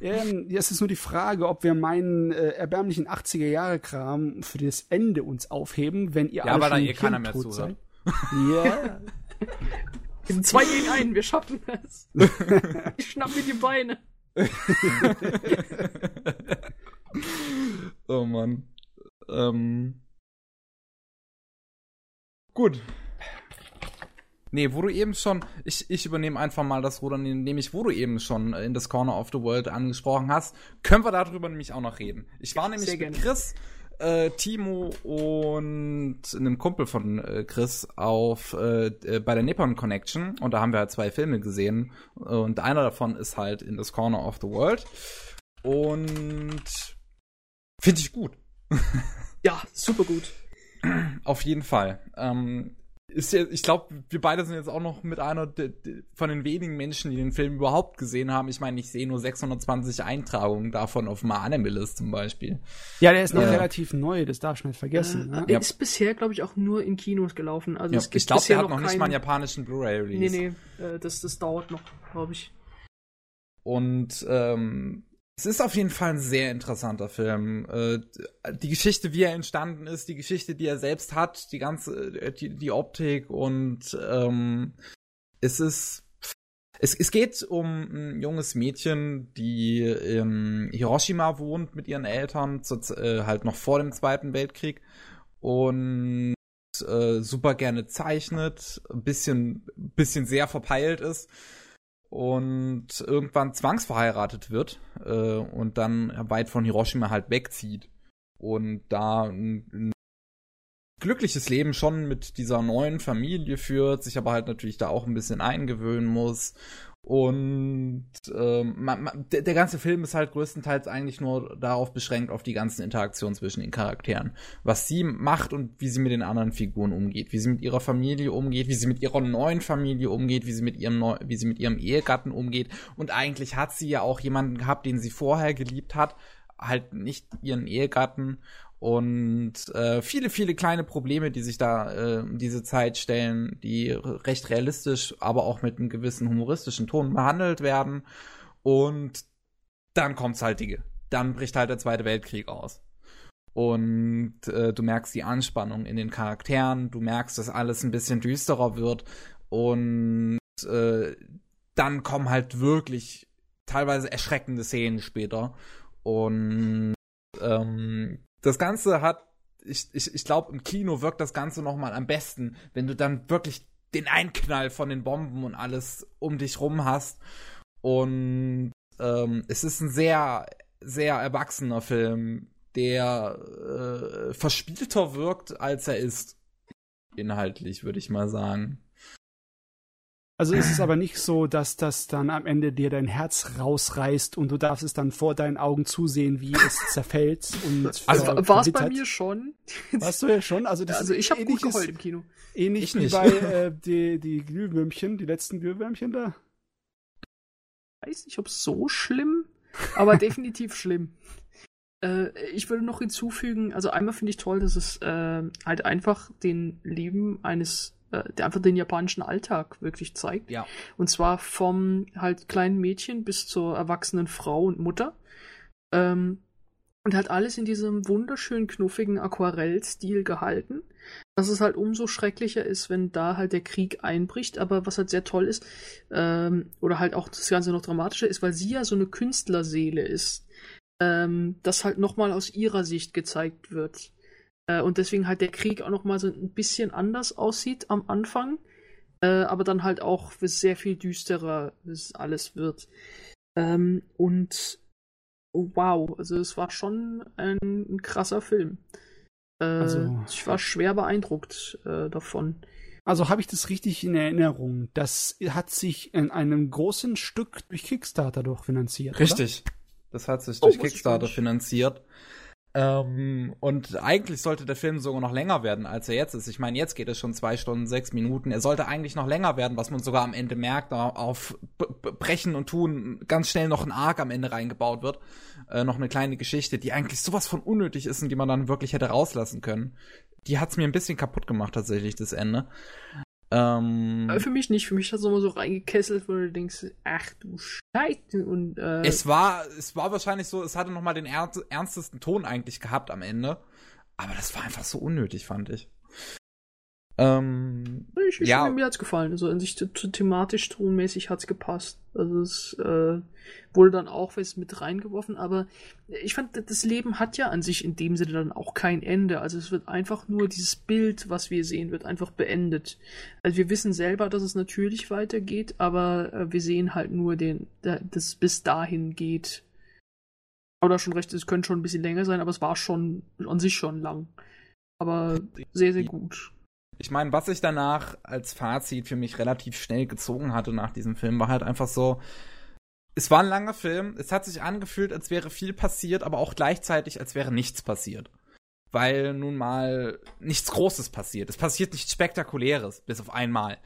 Ähm, jetzt ist nur die Frage, ob wir meinen äh, erbärmlichen 80er-Jahre-Kram für das Ende uns aufheben, wenn ihr Ja, alle weil da schon eh keiner mehr zuhört. seid. Ja. Wir sind zwei gegen einen, wir schaffen das. Ich schnapp mir die Beine. [laughs] oh Mann. Ähm. Gut. Nee, wo du eben schon, ich, ich übernehme einfach mal das Ruder, nämlich wo du eben schon in das Corner of the World angesprochen hast, können wir darüber nämlich auch noch reden. Ich war nämlich Sehr mit gerne. Chris, äh, Timo und einem Kumpel von äh, Chris auf äh, äh, bei der Nippon Connection und da haben wir halt zwei Filme gesehen und einer davon ist halt in das Corner of the World und finde ich gut. [laughs] Ja, super gut. Auf jeden Fall. Ähm, ist ja, ich glaube, wir beide sind jetzt auch noch mit einer de, de, von den wenigen Menschen, die den Film überhaupt gesehen haben. Ich meine, ich sehe nur 620 Eintragungen davon auf My Anime List zum Beispiel. ja, der ist noch Ja. relativ neu, das darf ich nicht vergessen. Äh, ne? er Ja. ist bisher, glaube ich, auch nur in Kinos gelaufen. Also Ja, es gibt ich glaube, bisher der hat noch nicht keinen- mal einen japanischen Blu-ray-Release. Nee, nee, äh, das, das dauert noch, glaube ich. Und ähm, es ist auf jeden Fall ein sehr interessanter Film. Äh, die Geschichte, wie er entstanden ist, die Geschichte, die er selbst hat, die ganze, äh, die, die Optik und ähm, es ist. Es, es geht um ein junges Mädchen, die in Hiroshima wohnt mit ihren Eltern, äh, halt noch vor dem Zweiten Weltkrieg und äh, super gerne zeichnet, ein bisschen, bisschen sehr verpeilt ist und irgendwann zwangsverheiratet wird äh, und dann weit von Hiroshima halt wegzieht. Und da ein, ein glückliches Leben schon mit dieser neuen Familie führt, sich aber halt natürlich da auch ein bisschen eingewöhnen muss und ähm, man, man, der, der ganze Film ist halt größtenteils eigentlich nur darauf beschränkt, auf die ganzen Interaktionen zwischen den Charakteren. Was sie macht und wie sie mit den anderen Figuren umgeht, wie sie mit ihrer Familie umgeht, wie sie mit ihrer neuen Familie umgeht, wie sie mit ihrem Neu wie sie mit ihrem Ehegatten umgeht. Und eigentlich hat sie ja auch jemanden gehabt, den sie vorher geliebt hat, halt nicht ihren Ehegatten und äh, viele, viele kleine Probleme, die sich da äh, diese Zeit stellen, die recht realistisch, aber auch mit einem gewissen humoristischen Ton behandelt werden. Und dann kommt's halt die, dann bricht halt der Zweite Weltkrieg aus. Und äh, du merkst die Anspannung in den Charakteren, du merkst, dass alles ein bisschen düsterer wird und äh, dann kommen halt wirklich teilweise erschreckende Szenen später. Und ähm, das Ganze hat, ich, ich, ich glaube, im Kino wirkt das Ganze noch mal am besten, wenn du dann wirklich den Einknall von den Bomben und alles um dich rum hast. Und ähm, es ist ein sehr, sehr erwachsener Film, der äh, verspielter wirkt, als er ist. Inhaltlich, würde ich mal sagen. Also ist es aber nicht so, dass das dann am Ende dir dein Herz rausreißt und du darfst es dann vor deinen Augen zusehen, wie es [laughs] zerfällt und Also, War es bei mir schon? Warst du ja schon? Also, das also ist ich habe gut geheult im Kino. Ähnlich Ich wie nicht. bei [laughs] äh, die, die Glühwürmchen, die letzten Glühwürmchen da. weiß nicht, ob es so schlimm, aber definitiv [laughs] schlimm. Äh, ich würde noch hinzufügen, also einmal finde ich toll, dass es äh, halt einfach den Leben eines, der einfach den japanischen Alltag wirklich zeigt. Ja. Und zwar vom halt kleinen Mädchen bis zur erwachsenen Frau und Mutter. Ähm, und halt alles in diesem wunderschönen, knuffigen Aquarellstil gehalten. Dass es halt umso schrecklicher ist, wenn da halt der Krieg einbricht. Aber was halt sehr toll ist, ähm, oder halt auch das Ganze noch dramatischer ist, weil sie ja so eine Künstlerseele ist, ähm, das halt nochmal aus ihrer Sicht gezeigt wird. Äh, und deswegen halt der Krieg auch nochmal so ein bisschen anders aussieht am Anfang. Äh, aber dann halt auch sehr viel düsterer es alles wird. Ähm, und oh, wow, also es war schon ein, ein krasser Film. Äh, Also- ich war schwer beeindruckt äh, davon. Also habe ich das richtig in Erinnerung. Das hat sich in einem großen Stück durch Kickstarter durchfinanziert. Richtig. Das hat sich Oh, durch ich Kickstarter finanziert. Ähm, und eigentlich sollte der Film sogar noch länger werden, als er jetzt ist. Ich meine, jetzt geht es schon zwei Stunden, sechs Minuten. Er sollte eigentlich noch länger werden, was man sogar am Ende merkt, auf Brechen und Tun ganz schnell noch ein Arc am Ende reingebaut wird. Äh, noch eine kleine Geschichte, die eigentlich sowas von unnötig ist und die man dann wirklich hätte rauslassen können. die hat's mir ein bisschen kaputt gemacht, tatsächlich, das Ende. Ähm, für mich nicht. Für mich hat es immer so reingekesselt, wo du denkst, ach du Scheiße. Und, äh, es war, es war wahrscheinlich so, es hatte nochmal den ernst, ernstesten Ton eigentlich gehabt am Ende. Aber das war einfach so unnötig, fand ich. Ähm, ich, ich ja. Mir hat's gefallen. Also an sich thematisch, tonmäßig hat's gepasst. Also es äh, wurde dann auch was mit reingeworfen, aber ich fand, das Leben hat ja an sich in dem Sinne dann auch kein Ende. Also es wird einfach nur dieses Bild, was wir sehen, wird einfach beendet. Also wir wissen selber, dass es natürlich weitergeht, aber äh, wir sehen halt nur den, das bis dahin geht. Oder schon recht, es könnte schon ein bisschen länger sein, aber es war schon an sich schon lang. Aber sehr, sehr gut. Ich meine, was ich danach als Fazit für mich relativ schnell gezogen hatte nach diesem Film, war halt einfach so, es war ein langer Film, es hat sich angefühlt, als wäre viel passiert, aber auch gleichzeitig, als wäre nichts passiert. Weil nun mal nichts Großes passiert. Es passiert nichts Spektakuläres, bis auf einmal.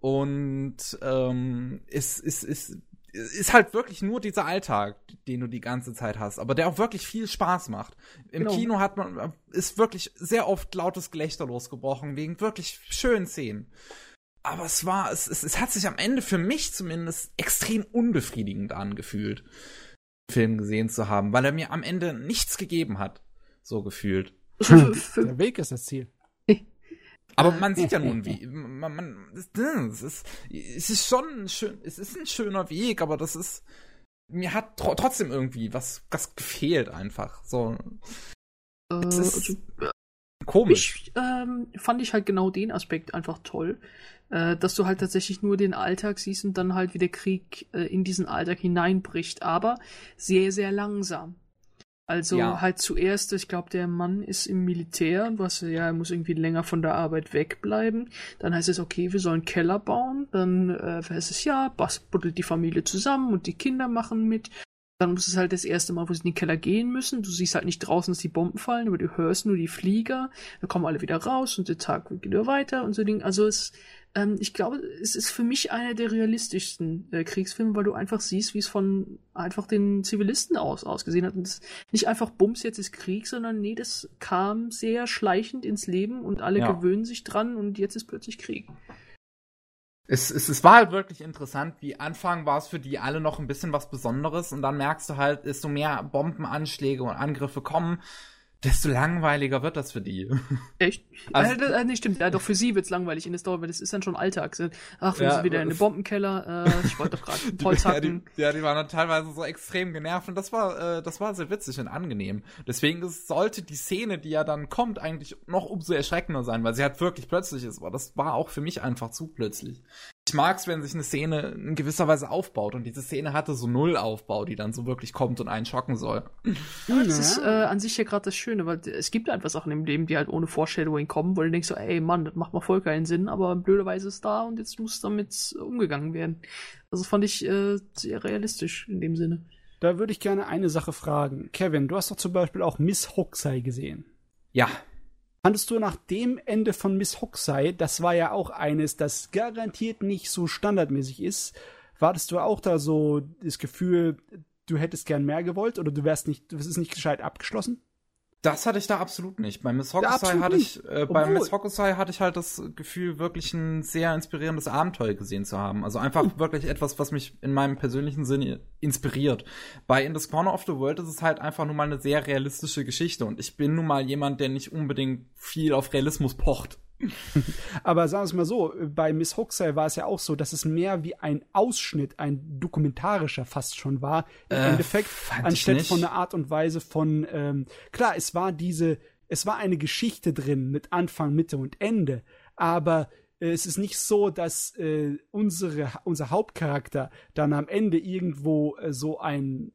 Und ähm, es, es, es ist halt wirklich nur dieser Alltag, den du die ganze Zeit hast, aber der auch wirklich viel Spaß macht. Im genau. Kino hat man ist wirklich sehr oft lautes Gelächter losgebrochen wegen wirklich schönen Szenen. Aber es war, es, es, es hat sich am Ende für mich zumindest extrem unbefriedigend angefühlt, den Film gesehen zu haben, weil er mir am Ende nichts gegeben hat, so gefühlt. Der Weg ist das Ziel. Aber man sieht ja nun, wie man, man es ist, es ist schon ein schön, es ist ein schöner Weg, aber das ist mir hat tr trotzdem irgendwie was, was gefehlt einfach. So. Äh, also, komisch. Ich, ähm, fand ich halt genau den Aspekt einfach toll, äh, dass du halt tatsächlich nur den Alltag siehst und dann halt wie der Krieg äh, in diesen Alltag hineinbricht, aber sehr sehr langsam. Also ja. halt zuerst, ich glaube, der Mann ist im Militär, was ja, er muss irgendwie länger von der Arbeit wegbleiben. Dann heißt es, okay, wir sollen Keller bauen. Dann äh, heißt es, ja, buddelt die Familie zusammen und die Kinder machen mit. Dann muss es halt das erste Mal, wo sie in den Keller gehen müssen. Du siehst halt nicht draußen, dass die Bomben fallen, aber du hörst nur die Flieger. Dann kommen alle wieder raus und der Tag geht wieder weiter und so Ding. Also es ähm, ich glaube, es ist für mich einer der realistischsten äh, Kriegsfilme, weil du einfach siehst, wie es von einfach den Zivilisten aus ausgesehen hat. Und nicht einfach Bums, jetzt ist Krieg, sondern nee, das kam sehr schleichend ins Leben und alle ja. gewöhnen sich dran und jetzt ist plötzlich Krieg. Es, es, es war halt wirklich interessant, wie Anfang war es für die alle noch ein bisschen was Besonderes und dann merkst du halt, desto mehr Bombenanschläge und Angriffe kommen, desto langweiliger wird das für die. Echt? [laughs] Also, äh, nee, stimmt. Ja, doch für sie wird's langweilig in der Story, weil das ist dann schon Alltag. Ach, wir ja, sind wieder in den Bombenkeller. Äh, ich wollte doch gerade Holz hacken. Ja die, ja, die waren dann teilweise so extrem genervt und das war, äh, das war sehr witzig und angenehm. Deswegen sollte die Szene, die ja dann kommt, eigentlich noch umso erschreckender sein, weil sie halt wirklich plötzlich ist. Aber das war auch für mich einfach zu plötzlich ich mag's, wenn sich eine Szene in gewisser Weise aufbaut und diese Szene hatte so null Aufbau, die dann so wirklich kommt und einen schocken soll. Ja, das ist äh, an sich ja gerade das Schöne, weil es gibt einfach Sachen im Leben, die halt ohne Foreshadowing kommen, wo du denkst so, ey Mann, das macht mal voll keinen Sinn, aber blöderweise ist da und jetzt muss damit umgegangen werden. Also fand ich äh, sehr realistisch in dem Sinne. Da würde ich gerne eine Sache fragen. Kevin, du hast doch zum Beispiel auch Miss Hoxie gesehen. Ja. Fandest du nach dem Ende von Miss Hoxie, das war ja auch eines, das garantiert nicht so standardmäßig ist, wartest du auch da so das Gefühl, du hättest gern mehr gewollt oder du wärst nicht, du ist nicht gescheit abgeschlossen? Das hatte ich da absolut nicht. Bei Miss Hokusai hatte ich, äh, bei Miss Hokusai hatte ich halt das Gefühl, wirklich ein sehr inspirierendes Abenteuer gesehen zu haben. Also einfach mhm. wirklich etwas, was mich in meinem persönlichen Sinne inspiriert. Bei In the Corner of the World ist es halt einfach nur mal eine sehr realistische Geschichte und ich bin nun mal jemand, der nicht unbedingt viel auf Realismus pocht. [laughs] Aber sagen wir es mal so, bei Miss Hoxie war es ja auch so, dass es mehr wie ein Ausschnitt, ein dokumentarischer fast schon war, im äh, Endeffekt, anstatt von einer Art und Weise von, ähm, klar, es war diese, es war eine Geschichte drin mit Anfang, Mitte und Ende, aber äh, es ist nicht so, dass äh, unsere, unser Hauptcharakter dann am Ende irgendwo äh, so ein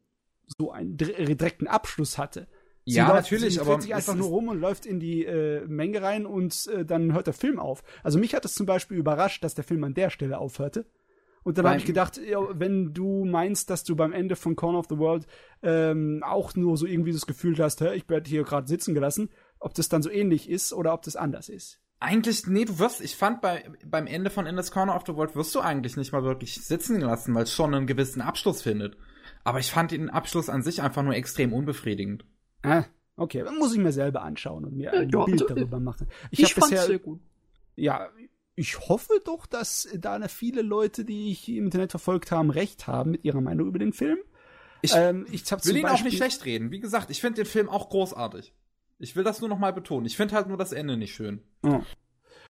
so einen direkten Abschluss hatte, Sie ja, läuft, natürlich, sie aber. sich einfach nur rum und läuft in die äh, Menge rein und äh, dann hört der Film auf. Also mich hat es zum Beispiel überrascht, dass der Film an der Stelle aufhörte. Und dann habe ich gedacht, wenn du meinst, dass du beim Ende von Corner of the World ähm, auch nur so irgendwie das Gefühl hast, hä, ich werde hier gerade sitzen gelassen, ob das dann so ähnlich ist oder ob das anders ist. Eigentlich, nee, du wirst, ich fand bei, beim Ende von Endless Corner of the World wirst du eigentlich nicht mal wirklich sitzen gelassen, weil es schon einen gewissen Abschluss findet. Aber ich fand den Abschluss an sich einfach nur extrem unbefriedigend. Ah, Okay, dann muss ich mir selber anschauen und mir ein ja, Bild also, darüber machen. Ich, hab fand's sehr gut. ja, ich hoffe doch, dass da viele Leute, die ich im Internet verfolgt haben, recht haben mit ihrer Meinung über den Film. Ich ähm, ich will ihn auch nicht schlecht reden. Wie gesagt, ich finde den Film auch großartig. Ich will das nur noch mal betonen. Ich finde halt nur das Ende nicht schön. Oh.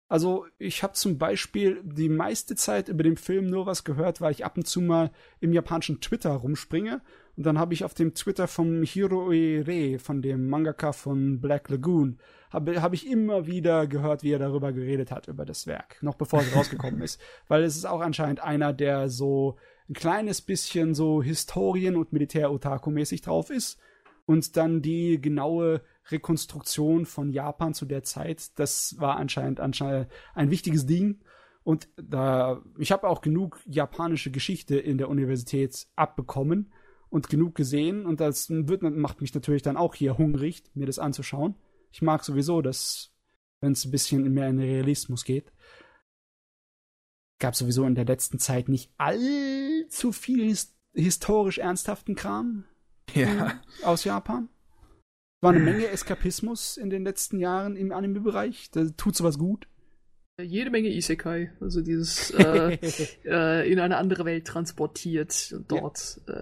Also ich habe zum Beispiel die meiste Zeit über den Film nur was gehört, weil ich ab und zu mal im japanischen Twitter rumspringe. Und dann habe ich auf dem Twitter von Hiroe Rei, von dem Mangaka von Black Lagoon, habe hab ich immer wieder gehört, wie er darüber geredet hat, über das Werk, noch bevor es [laughs] rausgekommen ist. Weil es ist auch anscheinend einer, der so ein kleines bisschen so Historien- und Militär-Otaku-mäßig drauf ist. Und dann die genaue Rekonstruktion von Japan zu der Zeit, das war anscheinend, anscheinend ein wichtiges Ding. Und da, ich habe auch genug japanische Geschichte in der Universität abbekommen und genug gesehen. Und das wird, macht mich natürlich dann auch hier hungrig, mir das anzuschauen. Ich mag sowieso, dass, wenn es ein bisschen mehr in den Realismus geht. Gab sowieso in der letzten Zeit nicht allzu viel his historisch ernsthaften Kram Ja. aus Japan. War eine Menge Eskapismus in den letzten Jahren im Anime-Bereich. Da tut sowas gut. Jede Menge Isekai. Also dieses [laughs] äh, äh, in eine andere Welt transportiert und dort. Äh,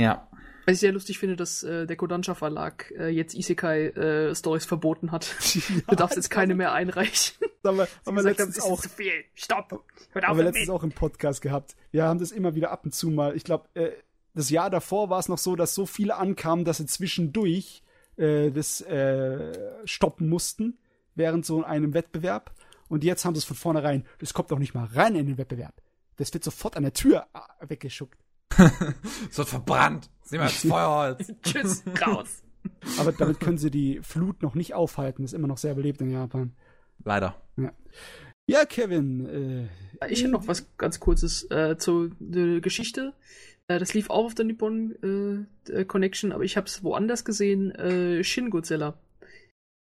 Ja. was ich sehr lustig finde, dass äh, der Kodansha Verlag äh, jetzt Isekai-Stories verboten hat. [laughs] Du darfst jetzt keine mehr einreichen. [laughs] haben wir, haben wir letztens das ist auch zu viel. Stopp. Hört haben wir letztens auch im Podcast gehabt. Wir haben das immer wieder ab und zu mal. Ich glaube, äh, das Jahr davor war es noch so, dass so viele ankamen, dass sie zwischendurch äh, das äh, stoppen mussten während so einem Wettbewerb. Und jetzt haben sie es von vornherein. Das kommt doch nicht mal rein in den Wettbewerb. Das wird sofort an der Tür äh, weggeschuckt. Es wird verbrannt. Sieh mal, das Feuerholz. [laughs] Tschüss, raus. Aber damit können sie die Flut noch nicht aufhalten. ist immer noch sehr belebt in Japan. Leider. Ja, Kevin. Äh, Ich hätte noch was ganz Kurzes äh, zur äh, Geschichte. Äh, das lief auch auf der Nippon äh, äh, Connection, aber ich habe es woanders gesehen. Äh, Shin Godzilla.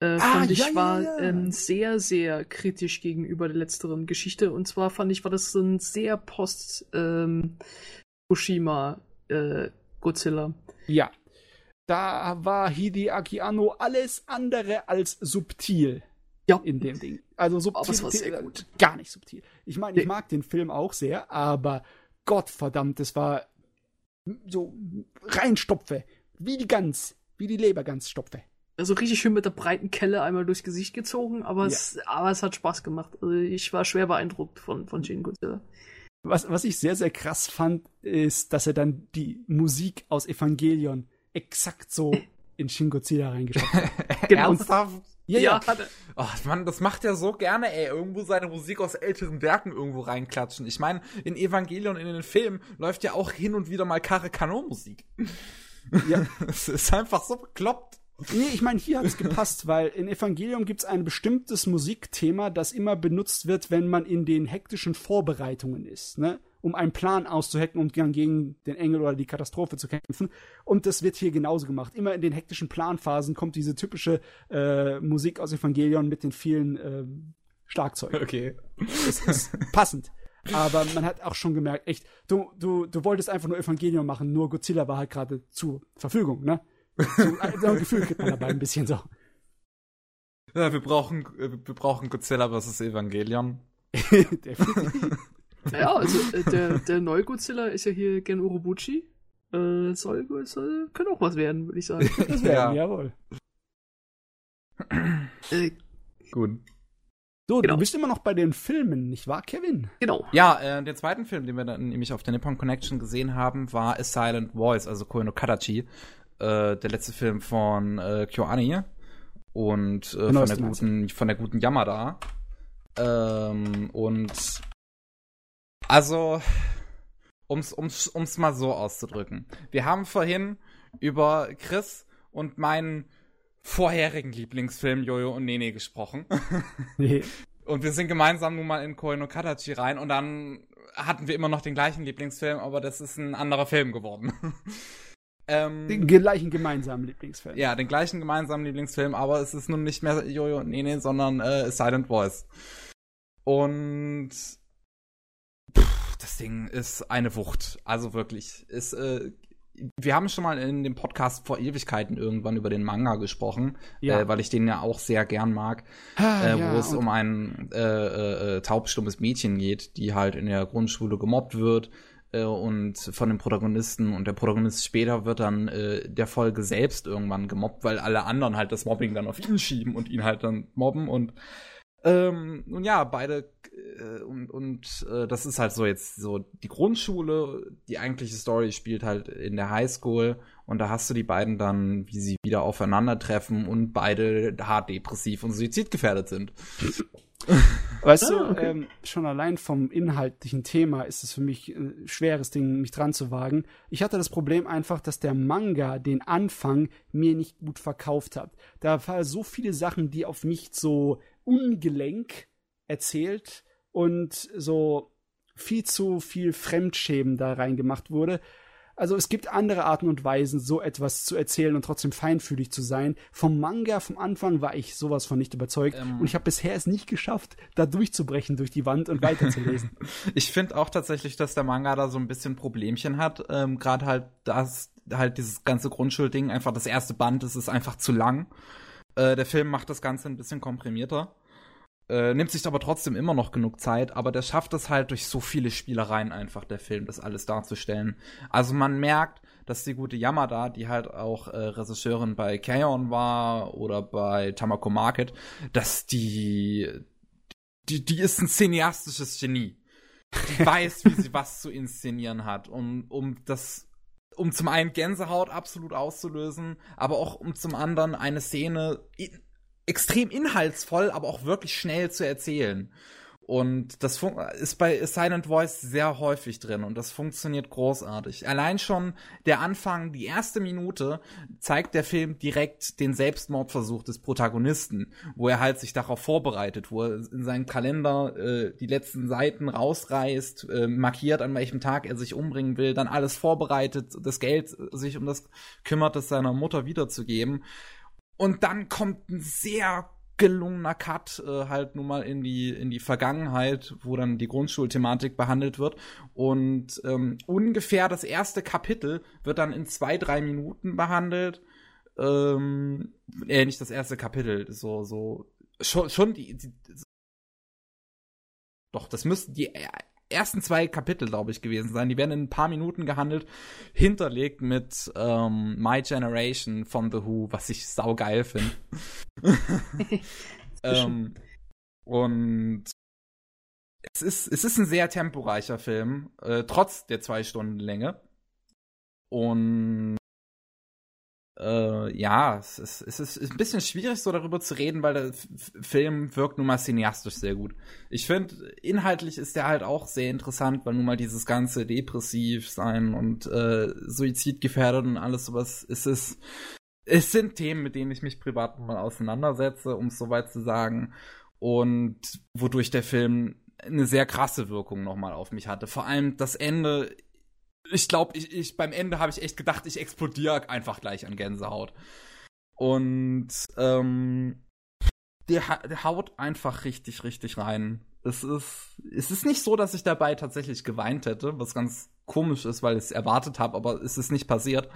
Äh, Ah, fand ich ja, ja, war ja. Ähm, sehr, sehr kritisch gegenüber der letzteren Geschichte. Und zwar fand ich, war das so ein sehr post ähm, Fukushima äh, Godzilla. ja. Da war Hideaki Anno alles andere als subtil. Ja. In dem Ding. Also subtil. Aber es war sehr gut. Gar nicht subtil. Ich meine, ich Nee. mag den Film auch sehr, aber Gottverdammt, das war so reinstopfe. Wie die Gans. Wie die Lebergansstopfe. Also richtig schön mit der breiten Kelle einmal durchs Gesicht gezogen, aber, es, aber es hat Spaß gemacht. Also ich war schwer beeindruckt von, von Shin Godzilla. Was, was ich sehr, sehr krass fand, ist, dass er dann die Musik aus Evangelion exakt so [laughs] in Shin Godzilla reingeschrieben hat. [laughs] Genau. Ernsthaft? Ja, ja. hatte. Oh, Mann, das macht er so gerne, ey. Irgendwo seine Musik aus älteren Werken irgendwo reinklatschen. Ich meine, in Evangelion, in den Filmen, läuft ja auch hin und wieder mal Kare Kano Musik. Ja. [laughs] Es ist einfach so bekloppt. Nee, ich meine, hier hat es gepasst, weil in Evangelium gibt es ein bestimmtes Musikthema, das immer benutzt wird, wenn man in den hektischen Vorbereitungen ist, ne? um einen Plan auszuhacken und dann gegen den Engel oder die Katastrophe zu kämpfen. Und das wird hier genauso gemacht. Immer in den hektischen Planphasen kommt diese typische äh, Musik aus Evangelion mit den vielen äh, Schlagzeugen. Okay. Es ist passend. Aber man hat auch schon gemerkt, echt, du, du, du wolltest einfach nur Evangelion machen, nur Godzilla war halt gerade zur Verfügung, ne? So, äh, so ein Gefühl kriegt man dabei ein bisschen so. Ja, wir brauchen, äh, wir brauchen Godzilla vs. Evangelion. [laughs] Definitiv. Ja, also äh, der, der neue Godzilla ist ja hier Gen Urobuchi. Äh, soll, soll, kann auch was werden, würde ich sagen. [laughs] Das wäre, Ja. jawohl. äh, Gut. So, Genau. du bist immer noch bei den Filmen, nicht wahr, Kevin? genau. Ja, äh, den zweiten Film, den wir dann nämlich auf der Nippon Connection gesehen haben, war A Silent Voice, also Koe no Kadachi. Äh, der letzte Film von äh, KyoAni und äh, von, neueste der guten, von der guten Yamada. Ähm, und also, um's, um's, um's mal so auszudrücken. Wir haben vorhin über Chris und meinen vorherigen Lieblingsfilm Jojo und Nene gesprochen. Nee. [laughs] Und wir sind gemeinsam nun mal in Koe no Kadachi rein und dann hatten wir immer noch den gleichen Lieblingsfilm, aber das ist ein anderer Film geworden. [laughs] ähm, Den gleichen gemeinsamen Lieblingsfilm. ja, den gleichen gemeinsamen Lieblingsfilm, aber es ist nun nicht mehr Jojo und Nene, sondern äh, Silent Voice. Und pff, das Ding ist eine Wucht. Also wirklich. Ist, äh, wir haben schon mal in dem Podcast vor Ewigkeiten irgendwann über den Manga gesprochen, Ja. äh, weil ich den ja auch sehr gern mag, Ah, äh, ja, wo es um ein äh, äh, äh, taubstummes Mädchen geht, die halt in der Grundschule gemobbt wird äh, und von dem Protagonisten. Und der Protagonist später wird dann äh, der Folge selbst irgendwann gemobbt, weil alle anderen halt das Mobbing dann auf ihn schieben und ihn halt dann mobben. Und ähm, nun ja, beide äh, und, und äh, das ist halt so jetzt so die Grundschule, die eigentliche Story spielt halt in der Highschool und da hast du die beiden dann, wie sie wieder aufeinandertreffen und beide hart depressiv und suizidgefährdet sind. [laughs] Weißt du, Ah, okay. ähm, schon allein vom inhaltlichen Thema ist es für mich ein schweres Ding, mich dran zu wagen. Ich hatte das Problem einfach, dass der Manga den Anfang mir nicht gut verkauft hat. Da waren so viele Sachen, die auf mich so ungelenk erzählt und so viel zu viel Fremdschämen da reingemacht wurde. Also es gibt andere Arten und Weisen, so etwas zu erzählen und trotzdem feinfühlig zu sein. Vom Manga vom Anfang war ich sowas von nicht überzeugt Ähm. und ich habe bisher es nicht geschafft, da durchzubrechen durch die Wand und weiterzulesen. [laughs] Ich finde auch tatsächlich, dass der Manga da so ein bisschen Problemchen hat. Ähm, Gerade halt das, halt dieses ganze Grundschulding, einfach das erste Band, das ist einfach zu lang. Äh, der Film macht das Ganze ein bisschen komprimierter. Äh, nimmt sich aber trotzdem immer noch genug Zeit, aber der schafft es halt durch so viele Spielereien einfach, der Film, das alles darzustellen. Also man merkt, dass die gute Yamada, die halt auch äh, Regisseurin bei Kaon war oder bei Tamako Market, dass die, die, die ist ein cineastisches Genie. Die [laughs] weiß, wie sie was zu inszenieren hat, um, um das um zum einen Gänsehaut absolut auszulösen, aber auch um zum anderen eine Szene in, extrem inhaltsvoll, aber auch wirklich schnell zu erzählen. Und das ist bei Silent Voice sehr häufig drin und das funktioniert großartig. Allein schon der Anfang, die erste Minute, zeigt der Film direkt den Selbstmordversuch des Protagonisten, wo er halt sich darauf vorbereitet, wo er in seinem Kalender äh, die letzten Seiten rausreißt, äh, markiert, an welchem Tag er sich umbringen will, dann alles vorbereitet, das Geld sich um das kümmert, es seiner Mutter wiederzugeben. Und dann kommt ein sehr gelungener Cut äh, halt nun mal in die in die Vergangenheit, wo dann die Grundschulthematik behandelt wird und ähm, ungefähr das erste Kapitel wird dann in zwei drei Minuten behandelt. Ähm, äh, nicht das erste Kapitel, so so schon schon die, die doch das müssten die äh, ersten zwei Kapitel, glaube ich, gewesen sein. Die werden in ein paar Minuten gehandelt, hinterlegt mit ähm, My Generation von The Who, was ich saugeil finde. [laughs] ähm, und es ist, es ist ein sehr temporeicher Film, äh, trotz der zwei Stunden Länge. Und äh, ja, es ist, es ist ein bisschen schwierig, so darüber zu reden, weil der F Film wirkt nun mal cineastisch sehr gut. Ich finde, inhaltlich ist der halt auch sehr interessant, weil nun mal dieses ganze depressiv sein und äh, suizidgefährdet und alles sowas, es ist, es sind Themen, mit denen ich mich privat mal auseinandersetze, um es soweit zu sagen. Und wodurch der Film eine sehr krasse Wirkung nochmal auf mich hatte. Vor allem das Ende. Ich glaube, ich, ich, beim Ende habe ich echt gedacht, ich explodiere einfach gleich an Gänsehaut. Und ähm, der, der haut einfach richtig, richtig rein. Es ist, es ist nicht so, dass ich dabei tatsächlich geweint hätte, was ganz komisch ist, weil ich es erwartet habe, aber es ist nicht passiert.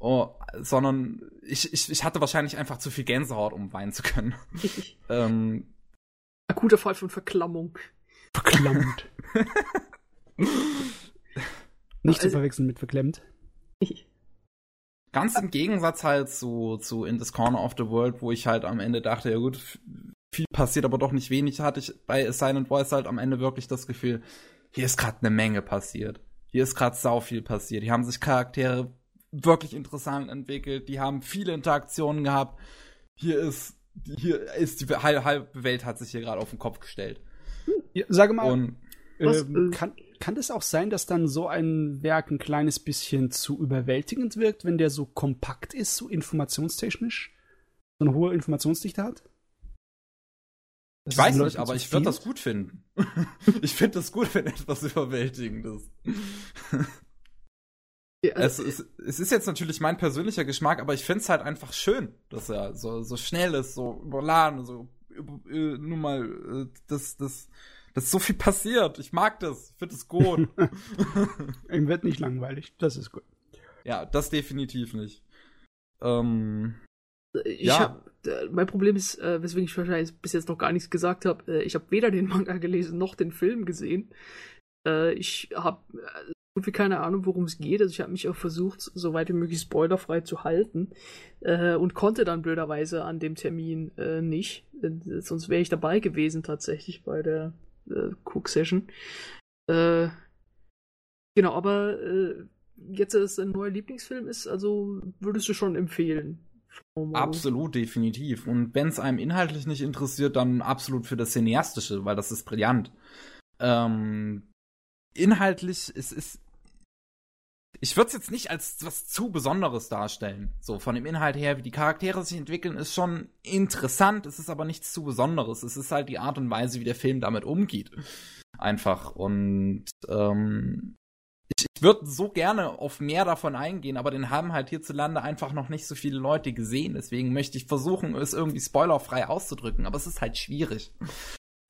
Oh, sondern ich, ich, ich hatte wahrscheinlich einfach zu viel Gänsehaut, um weinen zu können. [laughs] ähm, Akuter Fall von Verklammung. Verklammt. [laughs] Nicht zu Also- verwechseln mit verklemmt. Ganz im Gegensatz halt zu, zu In This Corner of the World, wo ich halt am Ende dachte, ja gut, viel passiert, aber doch nicht wenig, hatte ich bei Silent Voice halt am Ende wirklich das Gefühl, hier ist gerade eine Menge passiert. Hier ist gerade sau viel passiert. Hier haben sich Charaktere wirklich interessant entwickelt, die haben viele Interaktionen gehabt. Hier ist, hier ist die halbe, Welt hat sich hier gerade auf den Kopf gestellt. Ja, sage mal, Und Was, ähm, äh, kann, kann das auch sein, dass dann so ein Werk ein kleines bisschen zu überwältigend wirkt, wenn der so kompakt ist, so informationstechnisch? So eine hohe Informationsdichte hat? ich es weiß nicht, aber ich würde das gut finden. [laughs] ich finde das gut, wenn etwas überwältigend ist. [laughs] Ja, Es, es, es ist jetzt natürlich mein persönlicher Geschmack, aber ich finde es halt einfach schön, dass er so, so schnell ist, so überladen, so über- äh, nur mal, äh, dass das, dass so viel passiert. Ich mag das, ich finde es gut. [laughs] Ihm wird nicht langweilig. Das ist gut. ja, das definitiv nicht. Ähm, ich ja. hab, äh, mein Problem ist, äh, weswegen ich wahrscheinlich bis jetzt noch gar nichts gesagt habe, äh, ich habe weder den Manga gelesen noch den Film gesehen. Ich habe so viel keine Ahnung, worum es geht. Also ich habe mich auch versucht, so weit wie möglich spoilerfrei zu halten äh, und konnte dann blöderweise an dem Termin nicht. sonst wäre ich dabei gewesen tatsächlich bei der Cook-Session. genau, aber jetzt, dass es ein neuer Lieblingsfilm ist, also würdest du schon empfehlen. Absolut, definitiv. Und wenn es einem inhaltlich nicht interessiert, dann absolut für das Cineastische, weil das ist brillant. Ähm, inhaltlich, es ist. Ich würde es jetzt nicht als was zu Besonderes darstellen. So von dem Inhalt her, wie die Charaktere sich entwickeln, ist schon interessant. Es ist aber nichts zu Besonderes. Es ist halt die Art und Weise, wie der Film damit umgeht. Einfach. Und ähm, ich, ich würde so gerne auf mehr davon eingehen, aber den haben halt hierzulande einfach noch nicht so viele Leute gesehen. Deswegen möchte ich versuchen, es irgendwie spoilerfrei auszudrücken, aber es ist halt schwierig.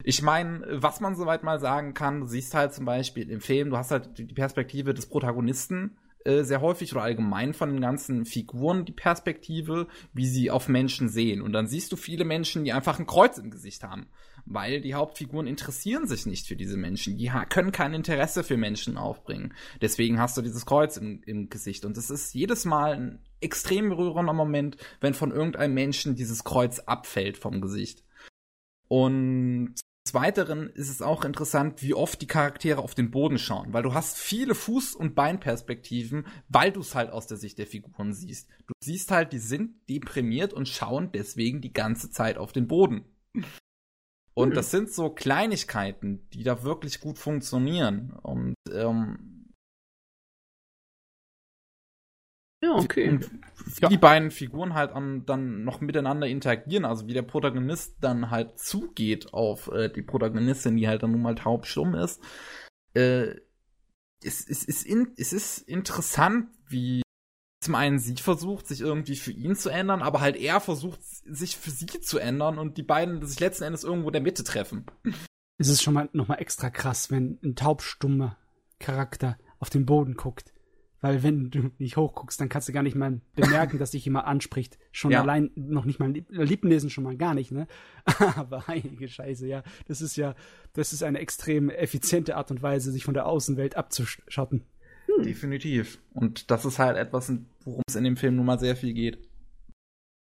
Ich meine, was man soweit mal sagen kann, du siehst halt zum Beispiel im Film, du hast halt die Perspektive des Protagonisten äh, sehr häufig oder allgemein von den ganzen Figuren die Perspektive, wie sie auf Menschen sehen. Und dann siehst du viele Menschen, die einfach ein Kreuz im Gesicht haben weil die Hauptfiguren interessieren sich nicht für diese Menschen. Die können kein Interesse für Menschen aufbringen. Deswegen hast du dieses Kreuz im, im Gesicht. Und es ist jedes Mal ein extrem berührender Moment, wenn von irgendeinem Menschen dieses Kreuz abfällt vom Gesicht. Und des Weiteren ist es auch interessant, wie oft die Charaktere auf den Boden schauen, weil du hast viele Fuß- und Beinperspektiven, weil du es halt aus der Sicht der Figuren siehst. Du siehst halt, die sind deprimiert und schauen deswegen die ganze Zeit auf den Boden. Und mhm. das sind so Kleinigkeiten, die da wirklich gut funktionieren. Und ähm, ja, okay. Und wie ja. die beiden Figuren halt an, dann noch miteinander interagieren, also wie der Protagonist dann halt zugeht auf äh, die Protagonistin, die halt dann nun mal taubstumm ist. Äh, es, es, ist in, es ist interessant, wie zum einen sie versucht, sich irgendwie für ihn zu ändern, aber halt er versucht, sich für sie zu ändern und die beiden sich letzten Endes irgendwo in der Mitte treffen. Es ist schon mal nochmal extra krass, wenn ein taubstummer Charakter auf den Boden guckt. Weil wenn du nicht hochguckst, dann kannst du gar nicht mal bemerken, dass dich jemand anspricht. Schon ja. allein noch nicht mal Lippen lesen schon mal gar nicht, ne? [laughs] Aber heilige Scheiße, ja. Das ist ja, das ist eine extrem effiziente Art und Weise, sich von der Außenwelt abzuschotten. Hm. Definitiv. Und das ist halt etwas, worum es in dem Film nun mal sehr viel geht.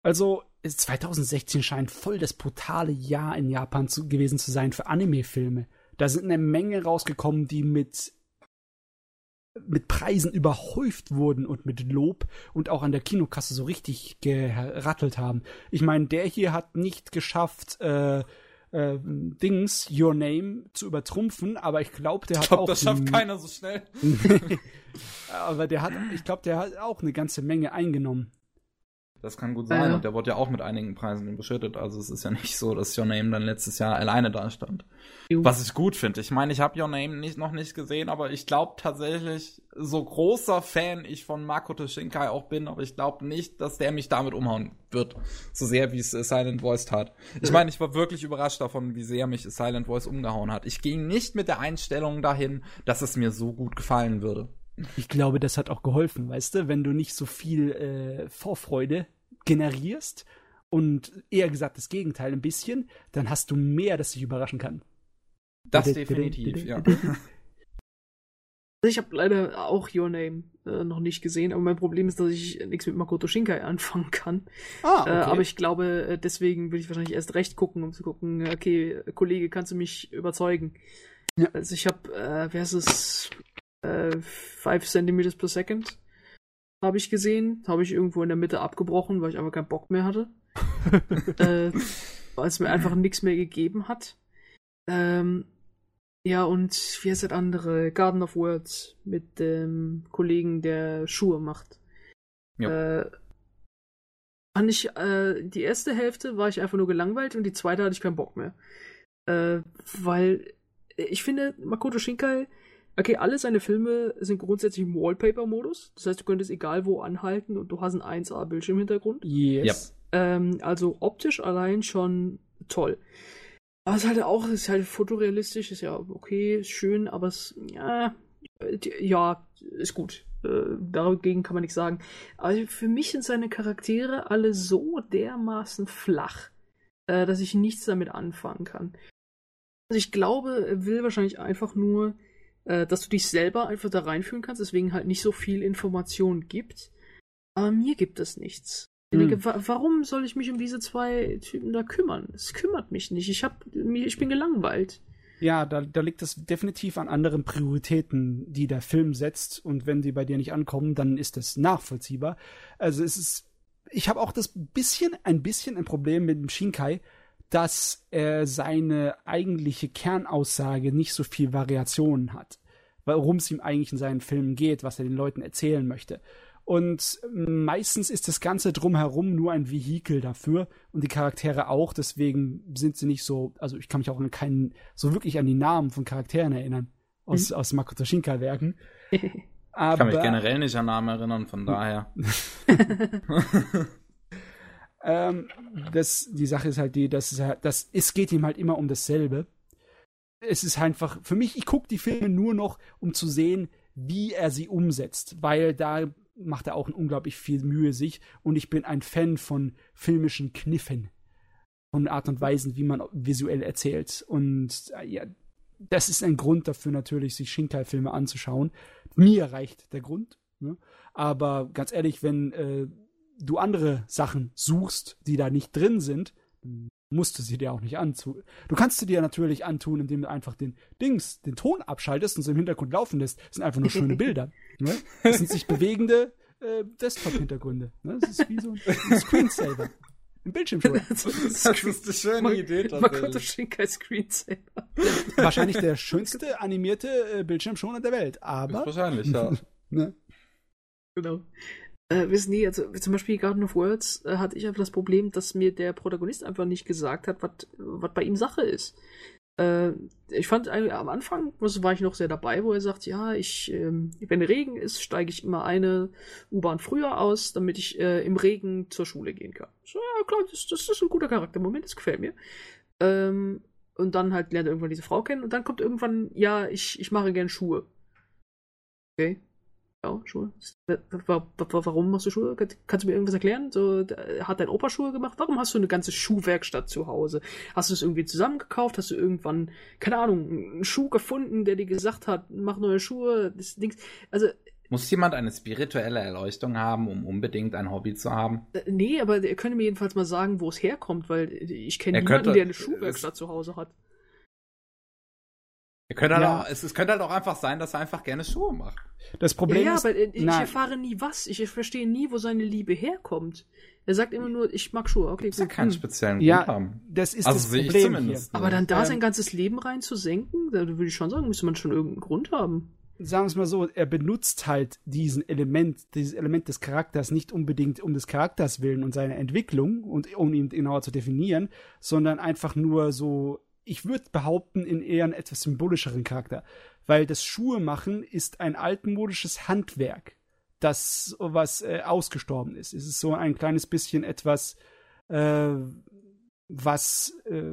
Also, 2016 scheint voll das brutale Jahr in Japan zu, gewesen zu sein für Anime-Filme. Da sind eine Menge rausgekommen, die mit mit Preisen überhäuft wurden und mit Lob und auch an der Kinokasse so richtig gerattelt haben. Ich meine, der hier hat nicht geschafft, äh, äh, Dings, Your Name, zu übertrumpfen, aber ich glaube, [laughs] der hat ich glaub, auch. Das schafft keiner so schnell. aber der hat, ich glaube, der hat auch eine ganze Menge eingenommen. Das kann gut sein. Ja. Und der wurde ja auch mit einigen Preisen beschüttet. Also es ist ja nicht so, dass Your Name dann letztes Jahr alleine da stand. Was ich gut finde. Ich meine, ich habe Your Name nicht, noch nicht gesehen, aber ich glaube tatsächlich, so großer Fan ich von Makoto Shinkai auch bin, aber ich glaube nicht, dass der mich damit umhauen wird. So sehr, wie es Silent Voice tat. Ich meine, ich war wirklich überrascht davon, wie sehr mich Silent Voice umgehauen hat. Ich ging nicht mit der Einstellung dahin, dass es mir so gut gefallen würde. Ich glaube, das hat auch geholfen, weißt du, wenn du nicht so viel äh, Vorfreude generierst und eher gesagt das Gegenteil ein bisschen, dann hast du mehr, das dich überraschen kann. Das definitiv, ja. [laughs] Also ich habe leider auch Your Name äh, noch nicht gesehen, aber mein Problem ist, dass ich nichts mit Makoto Shinkai anfangen kann. Ah, okay. Äh, aber ich glaube, äh, deswegen will ich wahrscheinlich erst recht gucken, um zu gucken, okay, Kollege, kannst du mich überzeugen? Ja. Also ich habe, äh, wer ist es? Äh, 5 cm per second habe ich gesehen. Habe ich irgendwo in der Mitte abgebrochen, weil ich einfach keinen Bock mehr hatte. [laughs] äh, weil es mir einfach nichts mehr gegeben hat. Ähm, ja, und wie heißt das andere? Garden of Words mit dem Kollegen, der Schuhe macht. Ja. Äh, fand ich, äh, die erste Hälfte war ich einfach nur gelangweilt und die zweite hatte ich keinen Bock mehr. Äh, weil ich finde, Makoto Shinkai Okay, alle seine Filme sind grundsätzlich im Wallpaper-Modus. Das heißt, du könntest egal wo anhalten und du hast einen 1A-Bildschirmhintergrund. Yes. Ja. Ähm, also optisch allein schon toll. Aber es ist halt auch, es ist halt fotorealistisch, ist ja okay, ist schön, aber es, ja, ja, ist gut. Äh, dagegen kann man nichts sagen. Aber für mich sind seine Charaktere alle so dermaßen flach, äh, dass ich nichts damit anfangen kann. Also ich glaube, er will wahrscheinlich einfach nur, äh, dass du dich selber einfach da reinfühlen kannst, deswegen halt nicht so viel Information gibt. Aber mir gibt es nichts. Ich denke, wa warum soll ich mich um diese zwei Typen da kümmern? Es kümmert mich nicht. Ich, hab, ich bin gelangweilt. Ja, da, da liegt es definitiv an anderen Prioritäten, die der Film setzt. Und wenn die bei dir nicht ankommen, dann ist das nachvollziehbar. Also es ist, ich habe auch das bisschen, ein bisschen ein Problem mit dem Shinkai, dass er seine eigentliche Kernaussage nicht so viel Variationen hat. Worum es ihm eigentlich in seinen Filmen geht, was er den Leuten erzählen möchte. Und meistens ist das Ganze drumherum nur ein Vehikel dafür und die Charaktere auch. Deswegen sind sie nicht so, also ich kann mich auch an keinen, so wirklich an die Namen von Charakteren erinnern aus, mhm. aus Makoto Shinkai-Werken. [laughs] ich kann mich generell nicht an Namen erinnern, von daher. [laughs] [laughs] ähm, das, die Sache ist halt die, dass es, dass es geht ihm halt immer um dasselbe. Es ist einfach, für mich, ich gucke die Filme nur noch, um zu sehen, wie er sie umsetzt, weil da macht er auch unglaublich viel Mühe sich und ich bin ein Fan von filmischen Kniffen, von Art und Weisen, wie man visuell erzählt und äh, ja, das ist ein Grund dafür natürlich, sich Shinkai-Filme anzuschauen. Mir reicht der Grund, ne? aber ganz ehrlich, wenn äh, du andere Sachen suchst, die da nicht drin sind, musst du sie dir auch nicht antun. Du kannst sie dir natürlich antun, indem du einfach den Dings, den Ton abschaltest und es im Hintergrund laufen lässt. Das sind einfach nur schöne Bilder. [laughs] Ne? Das sind sich bewegende äh, Desktop-Hintergründe. Ne? Das ist wie so ein Screensaver. Ein Bildschirmschoner. [laughs] das, ist eine schöne man, Idee. Makoto Shinkai Screensaver. Wahrscheinlich der schönste animierte äh, Bildschirmschoner der Welt, aber. Ist wahrscheinlich, ja. [laughs] ne? Genau. Äh, wissen die, also zum Beispiel Garden of Words äh, hatte ich einfach das Problem, dass mir der Protagonist einfach nicht gesagt hat, was bei ihm Sache ist. Äh, ich fand am Anfang, also war ich noch sehr dabei, wo er sagt, ja, ich, ähm, wenn Regen ist, steige ich immer eine U-Bahn früher aus, damit ich äh, im Regen zur Schule gehen kann. So, ja, klar, das, das ist ein guter Charaktermoment, das gefällt mir. Ähm, und dann halt lernt er irgendwann diese Frau kennen und dann kommt irgendwann, ja, ich, ich mache gern Schuhe. Okay. Ja, Schuhe. Warum machst du Schuhe? Kannst du mir irgendwas erklären? So, hat dein Opa Schuhe gemacht? Warum hast du eine ganze Schuhwerkstatt zu Hause? Hast du es irgendwie zusammengekauft? Hast du irgendwann, keine Ahnung, einen Schuh gefunden, der dir gesagt hat, mach neue Schuhe? Das Dings. Also. Muss jemand eine spirituelle Erleuchtung haben, um unbedingt ein Hobby zu haben? Äh, nee, aber er könnte mir jedenfalls mal sagen, wo es herkommt, weil ich kenne niemanden, könnte, der eine Schuhwerkstatt zu Hause hat. Könnte halt ja. auch, es, es, könnte halt auch einfach sein, dass er einfach gerne Schuhe macht. Das Problem ja, ist. Ja, aber ich nein. erfahre nie was. Ich verstehe nie, wo seine Liebe herkommt. Er sagt immer nur, ich mag Schuhe. Okay, gut. keinen speziellen ja, Grund haben. Das ist also das Problem hier. Aber dann da ähm, sein ganzes Leben rein zu senken, da würde ich schon sagen, müsste man schon irgendeinen Grund haben. Sagen wir es mal so, er benutzt halt diesen Element, dieses Element des Charakters nicht unbedingt um des Charakters willen und seine Entwicklung und um ihn genauer zu definieren, sondern einfach nur so ich würde behaupten, in eher einen etwas symbolischeren Charakter. Weil das Schuhe machen ist ein altmodisches Handwerk, das was äh, ausgestorben ist. Es ist so ein kleines bisschen etwas, äh, was äh,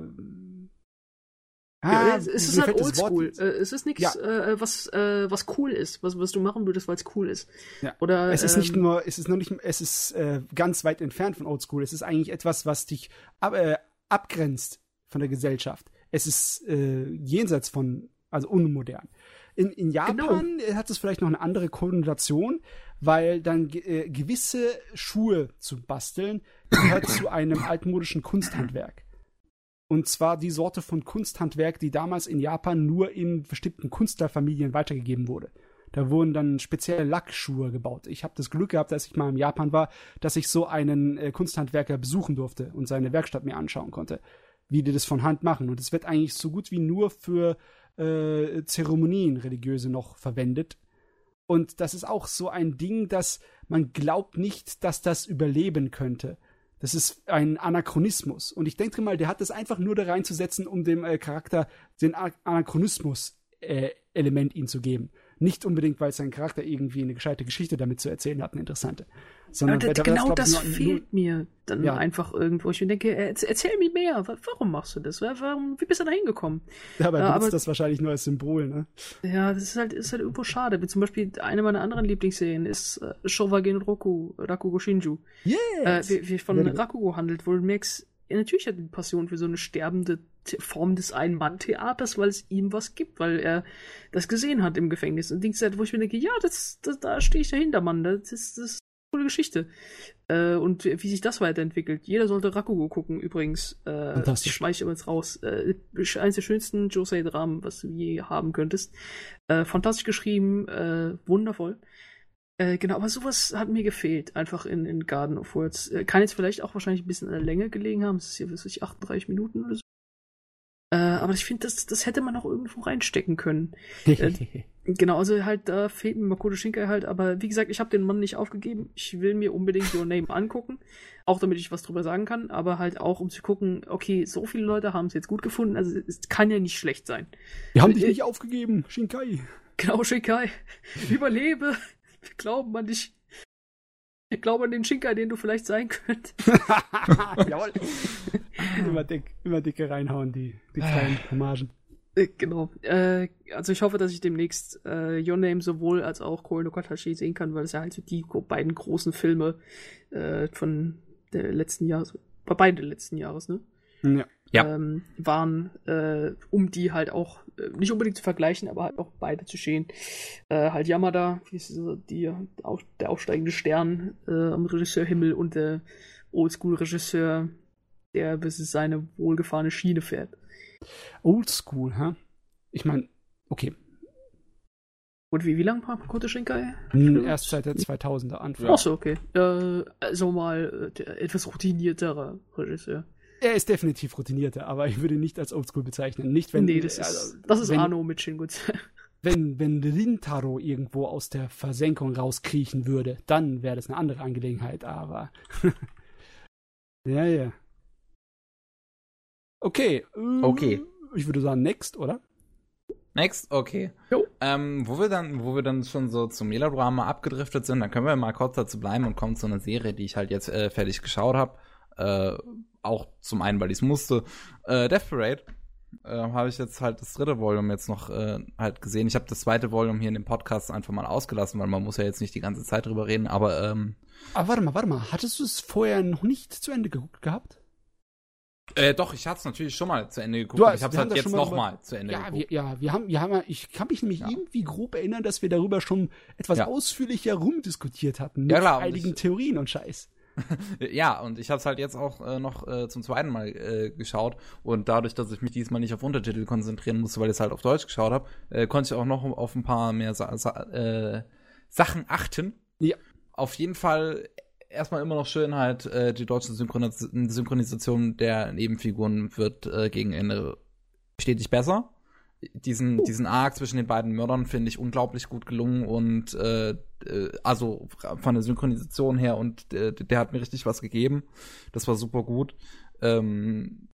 Ah, es ist halt oldschool. Äh, es ist nichts, ja. äh, was, äh, was cool ist, was, was du machen würdest, weil es cool ist. Ja. Oder, es ist ähm, nicht nur, es ist noch nicht, es ist äh, ganz weit entfernt von oldschool. Es ist eigentlich etwas, was dich ab, äh, abgrenzt von der Gesellschaft es ist äh, jenseits von, also unmodern. In, in Japan genau. hat es vielleicht noch eine andere Konnotation, weil dann äh, gewisse Schuhe zu basteln gehört zu einem altmodischen Kunsthandwerk. Und zwar die Sorte von Kunsthandwerk, die damals in Japan nur in bestimmten Künstlerfamilien weitergegeben wurde. Da wurden dann spezielle Lackschuhe gebaut. Ich habe das Glück gehabt, als ich mal in Japan war, dass ich so einen äh, Kunsthandwerker besuchen durfte und seine Werkstatt mir anschauen konnte wie die das von Hand machen. Und es wird eigentlich so gut wie nur für äh, Zeremonien religiöse noch verwendet. Und das ist auch so ein Ding, dass man glaubt nicht, dass das überleben könnte. Das ist ein Anachronismus. Und ich denke mal, der hat das einfach nur da reinzusetzen, um dem äh, Charakter den Anachronismus-Element äh, ihm zu geben. Nicht unbedingt, weil sein Charakter irgendwie eine gescheite Geschichte damit zu erzählen hat, eine interessante. Sondern Ja, das, da- genau glaub das nur- fehlt mir dann Ja. einfach irgendwo. Ich mir denke, erzähl, mir mehr. Wa- Warum machst du das? Wa- Warum, wie bist du da hingekommen? Ja, benutzt aber- das wahrscheinlich nur als Symbol, ne? Ja, das ist halt, ist halt irgendwo schade. Wie zum Beispiel eine meiner anderen Lieblingsserien ist äh, Showagen Roku, Rakugo Shinju. Yes! Äh, wie, wie von good. Rakugo handelt, wo du merkst, ja, natürlich hat er die Passion für so eine sterbende Form des Ein-Mann-Theaters, weil es ihm was gibt, weil er das gesehen hat im Gefängnis. Und Dings, wo ich mir denke, ja, das, das, da stehe ich dahinter, Mann. Das ist, das eine coole Geschichte. Äh, und wie sich das weiterentwickelt. Jeder sollte Rakugo gucken, übrigens. Äh, Fantastisch. ich aber jetzt raus. Äh, eines der schönsten Josei-Dramen, was du je haben könntest. Äh, fantastisch geschrieben, äh, wundervoll. Äh, genau, aber sowas hat mir gefehlt, einfach in, in Garden of Words. Äh, kann jetzt vielleicht auch wahrscheinlich ein bisschen an der Länge gelegen haben. Es ist hier, was weiß ich, 38 Minuten oder so. Äh, aber ich finde, das, das hätte man auch irgendwo reinstecken können. [laughs] Genau, also halt, da fehlt mir Makoto Shinkai halt, aber wie gesagt, ich habe den Mann nicht aufgegeben. Ich will mir unbedingt Your Name angucken, auch damit ich was drüber sagen kann, aber halt auch, um zu gucken, okay, so viele Leute haben es jetzt gut gefunden, also es kann ja nicht schlecht sein. Wir haben dich äh, nicht aufgegeben, Shinkai. Genau, Shinkai, [laughs] überlebe, wir glauben an dich. Wir glauben an den Shinkai, den du vielleicht sein könntest. [laughs] Jawohl. [laughs] immer dick, immer dicke reinhauen, die, die kleinen Hommagen. Äh, Genau. Äh, also ich hoffe, dass ich demnächst äh, Your Name sowohl als auch Koi no Katachi sehen kann, weil es ja halt so die beiden großen Filme äh, von der letzten Jahres, bei beide letzten Jahres, ne? Ja. Ja. Ähm, waren, äh, um die halt auch äh, nicht unbedingt zu vergleichen, aber halt auch beide zu stehen. Äh, halt Yamada, wie ist so die, auf, der aufsteigende Stern äh, am Regisseurhimmel und der Oldschool-Regisseur, der bis seine wohlgefahrene Schiene fährt. Oldschool, hä? Ich meine, okay, Und wie, wie lange war Makoto Shinkai? erst seit der 2000er Anfang. Ach so, okay. Äh, also mal äh, der etwas routinierterer Regisseur. Er ist definitiv routinierter, aber ich würde ihn nicht als Oldschool bezeichnen. Nicht wenn nee, das ist, also, das ist wenn, Arno mit Shinguts. [laughs] Wenn, wenn Rintaro irgendwo aus der Versenkung rauskriechen würde, dann wäre das eine andere Angelegenheit, aber. [laughs] ja, ja. Okay. äh, Okay. Ich würde sagen, next, oder? Next, okay. Jo. Ähm, wo wir dann, wo wir dann schon so zum Melodrama abgedriftet sind, dann können wir mal kurz dazu bleiben und kommen zu einer Serie, die ich halt jetzt äh, fertig geschaut habe. Äh, auch zum einen, weil ich es musste. Äh, Death Parade äh, habe ich jetzt halt das dritte Volume jetzt noch äh, halt gesehen. Ich habe das zweite Volume hier in dem Podcast einfach mal ausgelassen, weil man muss ja jetzt nicht die ganze Zeit drüber reden, aber ähm, Aber warte mal, warte mal. Hattest du es vorher noch nicht zu Ende geguckt gehabt? Äh, doch, ich hatte es natürlich schon mal zu Ende geguckt. Du ich habe wir es halt jetzt schon mal noch über- mal zu Ende Ja, wir, geguckt. ja, wir haben, wir haben, ich kann mich nämlich Ja. irgendwie grob erinnern, dass wir darüber schon etwas Ja. ausführlicher rumdiskutiert hatten. Mit Ja, klar, einigen ich- Theorien und Scheiß. [laughs] Ja, und ich habe es halt jetzt auch äh, noch äh, zum zweiten Mal äh, geschaut und dadurch, dass ich mich diesmal nicht auf Untertitel konzentrieren musste, weil ich es halt auf Deutsch geschaut habe, äh, konnte ich auch noch auf ein paar mehr Sa Sa äh, Sachen achten. Ja. Auf jeden Fall erstmal immer noch schön halt äh, die deutsche Synchronis Synchronisation der Nebenfiguren wird äh, gegen Ende stetig besser. Diesen, diesen Arc zwischen den beiden Mördern finde ich unglaublich gut gelungen und äh, äh, also von der Synchronisation her und äh, der hat mir richtig was gegeben. Das war super gut. Ähm,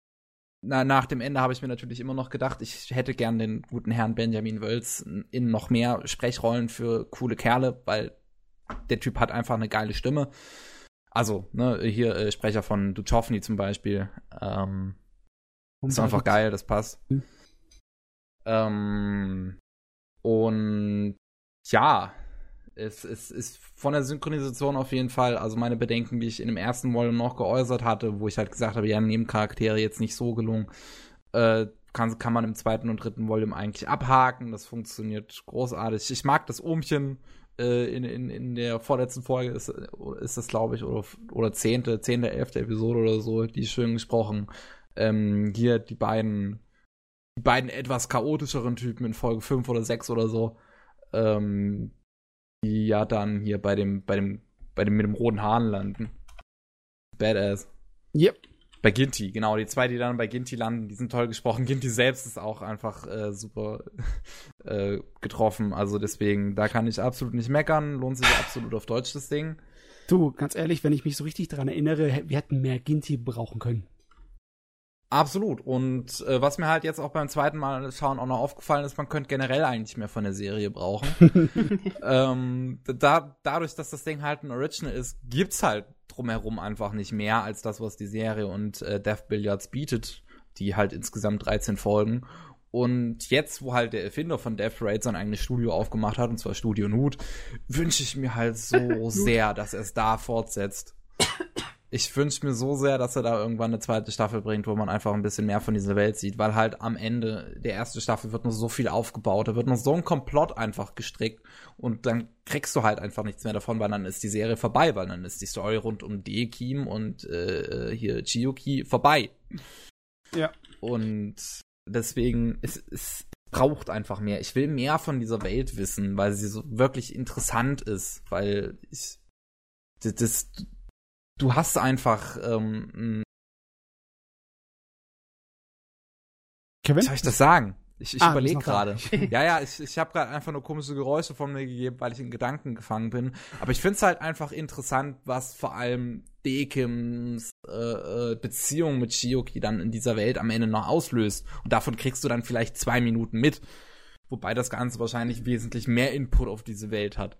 na, nach dem Ende habe ich mir natürlich immer noch gedacht, ich hätte gern den guten Herrn Benjamin Wölz in noch mehr Sprechrollen für coole Kerle, weil der Typ hat einfach eine geile Stimme. Also, ne, hier äh, Sprecher von Duchovny zum Beispiel. Ähm, ist einfach geil, das passt. Hm. Ähm, und ja, es, es ist von der Synchronisation auf jeden Fall, also meine Bedenken, die ich in dem ersten Volume noch geäußert hatte, wo ich halt gesagt habe, ja, Nebencharaktere jetzt nicht so gelungen, äh, kann, kann man im zweiten und dritten Volume eigentlich abhaken. Das funktioniert großartig. Ich mag das Ohmchen äh, in, in, in der vorletzten Folge, ist, ist das, glaube ich, oder, oder zehnte, zehnte, elfte Episode oder so, die schön gesprochen. Ähm, hier die beiden, die beiden etwas chaotischeren Typen in Folge 5 oder 6 oder so, ähm, die ja dann hier bei dem, bei dem, bei dem mit dem roten Haaren landen. Badass. Yep. Bei Ginty, genau, die zwei, die dann bei Ginty landen, die sind toll gesprochen. [laughs] Ginty selbst ist auch einfach äh, super [laughs] äh, getroffen. Also deswegen, da kann ich absolut nicht meckern. Lohnt sich absolut auf Deutsch das Ding. Du, ganz ehrlich, wenn ich mich so richtig daran erinnere, wir hätten mehr Ginty brauchen können. Absolut. Und äh, was mir halt jetzt auch beim zweiten Mal schauen auch noch aufgefallen ist, man könnte generell eigentlich mehr von der Serie brauchen. [laughs] ähm, da, dadurch, dass das Ding halt ein Original ist, gibt's halt drumherum einfach nicht mehr als das, was die Serie und äh, Death Billiards bietet, die halt insgesamt 13 Folgen. Und jetzt, wo halt der Erfinder von Death Raid sein eigenes Studio aufgemacht hat, und zwar Studio Nude, wünsche ich mir halt so [laughs] sehr, dass er es da fortsetzt ich wünsche mir so sehr, dass er da irgendwann eine zweite Staffel bringt, wo man einfach ein bisschen mehr von dieser Welt sieht, weil halt am Ende der ersten Staffel wird noch so viel aufgebaut, da wird noch so ein Komplott einfach gestrickt und dann kriegst du halt einfach nichts mehr davon, weil dann ist die Serie vorbei, weil dann ist die Story rund um Dekim und äh, hier Chiyuki vorbei. Ja. Und deswegen, es, es braucht einfach mehr. Ich will mehr von dieser Welt wissen, weil sie so wirklich interessant ist, weil ich das, du hast einfach ähm, Kevin? Soll ich das sagen? Ich, ich ah, überlege gerade. [laughs] ja, ja, ich, ich habe gerade einfach nur komische Geräusche von mir gegeben, weil ich in Gedanken gefangen bin. Aber ich finde es halt einfach interessant, was vor allem Dekims äh, äh, Beziehung mit Shioki dann in dieser Welt am Ende noch auslöst. Und davon kriegst du dann vielleicht zwei Minuten mit. Wobei das Ganze wahrscheinlich wesentlich mehr Input auf diese Welt hat.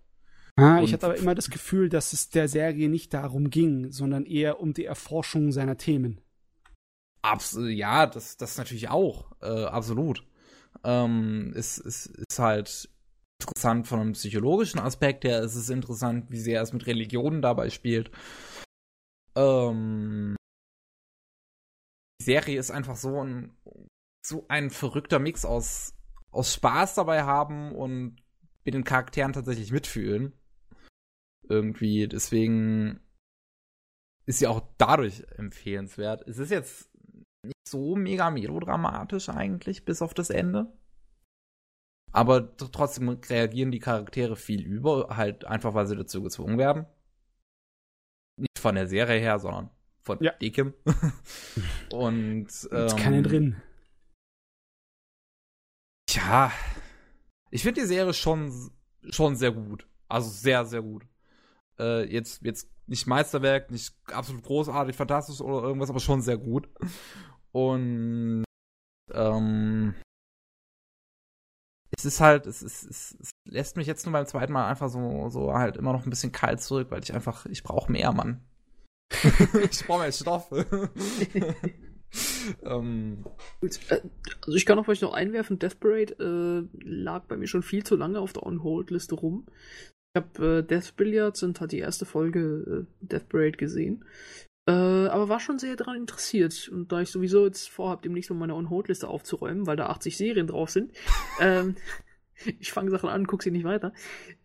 Ah, ich hatte aber immer das Gefühl, dass es der Serie nicht darum ging, sondern eher um die Erforschung seiner Themen. Absolut, ja, das, das natürlich auch, äh, absolut. Ähm, es, es ist halt interessant von einem psychologischen Aspekt her, es ist interessant, wie sehr es mit Religionen dabei spielt. Ähm, die Serie ist einfach so ein, so ein verrückter Mix aus, aus Spaß dabei haben und mit den Charakteren tatsächlich mitfühlen irgendwie. Deswegen ist sie auch dadurch empfehlenswert. Es ist jetzt nicht so mega melodramatisch eigentlich, bis auf das Ende. Aber trotzdem reagieren die Charaktere viel über, halt einfach, weil sie dazu gezwungen werden. Nicht von der Serie her, sondern von ja. Dekim. [laughs] Und ähm, ist keine drin. Tja, ich finde die Serie schon schon sehr gut. Also sehr, sehr gut. Äh, jetzt, jetzt nicht Meisterwerk, nicht absolut großartig, fantastisch oder irgendwas, aber schon sehr gut. Und ähm, es ist halt, es, ist, es, es lässt mich jetzt nur beim zweiten Mal einfach so, so halt immer noch ein bisschen kalt zurück, weil ich einfach, ich brauche mehr, Mann. [laughs] ich brauche mehr Stoffe. [laughs] ähm. Äh, also ich kann auch vielleicht noch einwerfen, Death Parade äh, lag bei mir schon viel zu lange auf der On-Hold-Liste rum. Ich habe äh, Death Billiards und hat die erste Folge äh, Death Parade gesehen. Äh, aber war schon sehr daran interessiert. Und da ich sowieso jetzt vorhabe, demnächst mal meine On-Hold-Liste aufzuräumen, weil da 80 Serien drauf sind, [laughs] ähm, ich fange Sachen an, gucke sie nicht weiter.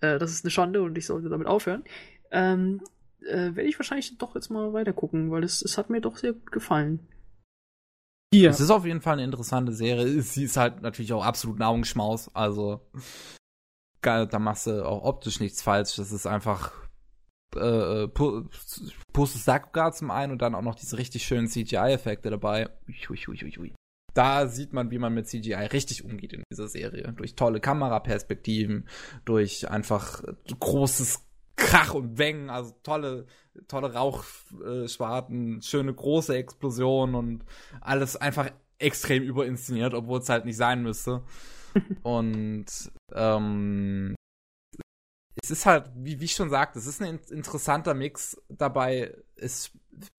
Äh, das ist eine Schande und ich sollte damit aufhören. Ähm, äh, werde ich wahrscheinlich doch jetzt mal weiter gucken, weil es, es hat mir doch sehr gut gefallen. Hier. Es ist auf jeden Fall eine interessante Serie. Sie ist halt natürlich auch absolut Nahrungsschmaus. Also da machst du auch optisch nichts falsch. Das ist einfach äh, Pustes Sakuga zum einen und dann auch noch diese richtig schönen CGI-Effekte dabei. Ui, ui, ui, da sieht man, wie man mit CGI richtig umgeht in dieser Serie. Durch tolle Kameraperspektiven, durch einfach großes Krach und Weng, also tolle, tolle Rauchschwarten, schöne große Explosionen und alles einfach extrem überinszeniert, obwohl es halt nicht sein müsste. Und ähm, es ist halt, wie, wie ich schon sagte, es ist ein interessanter Mix dabei, es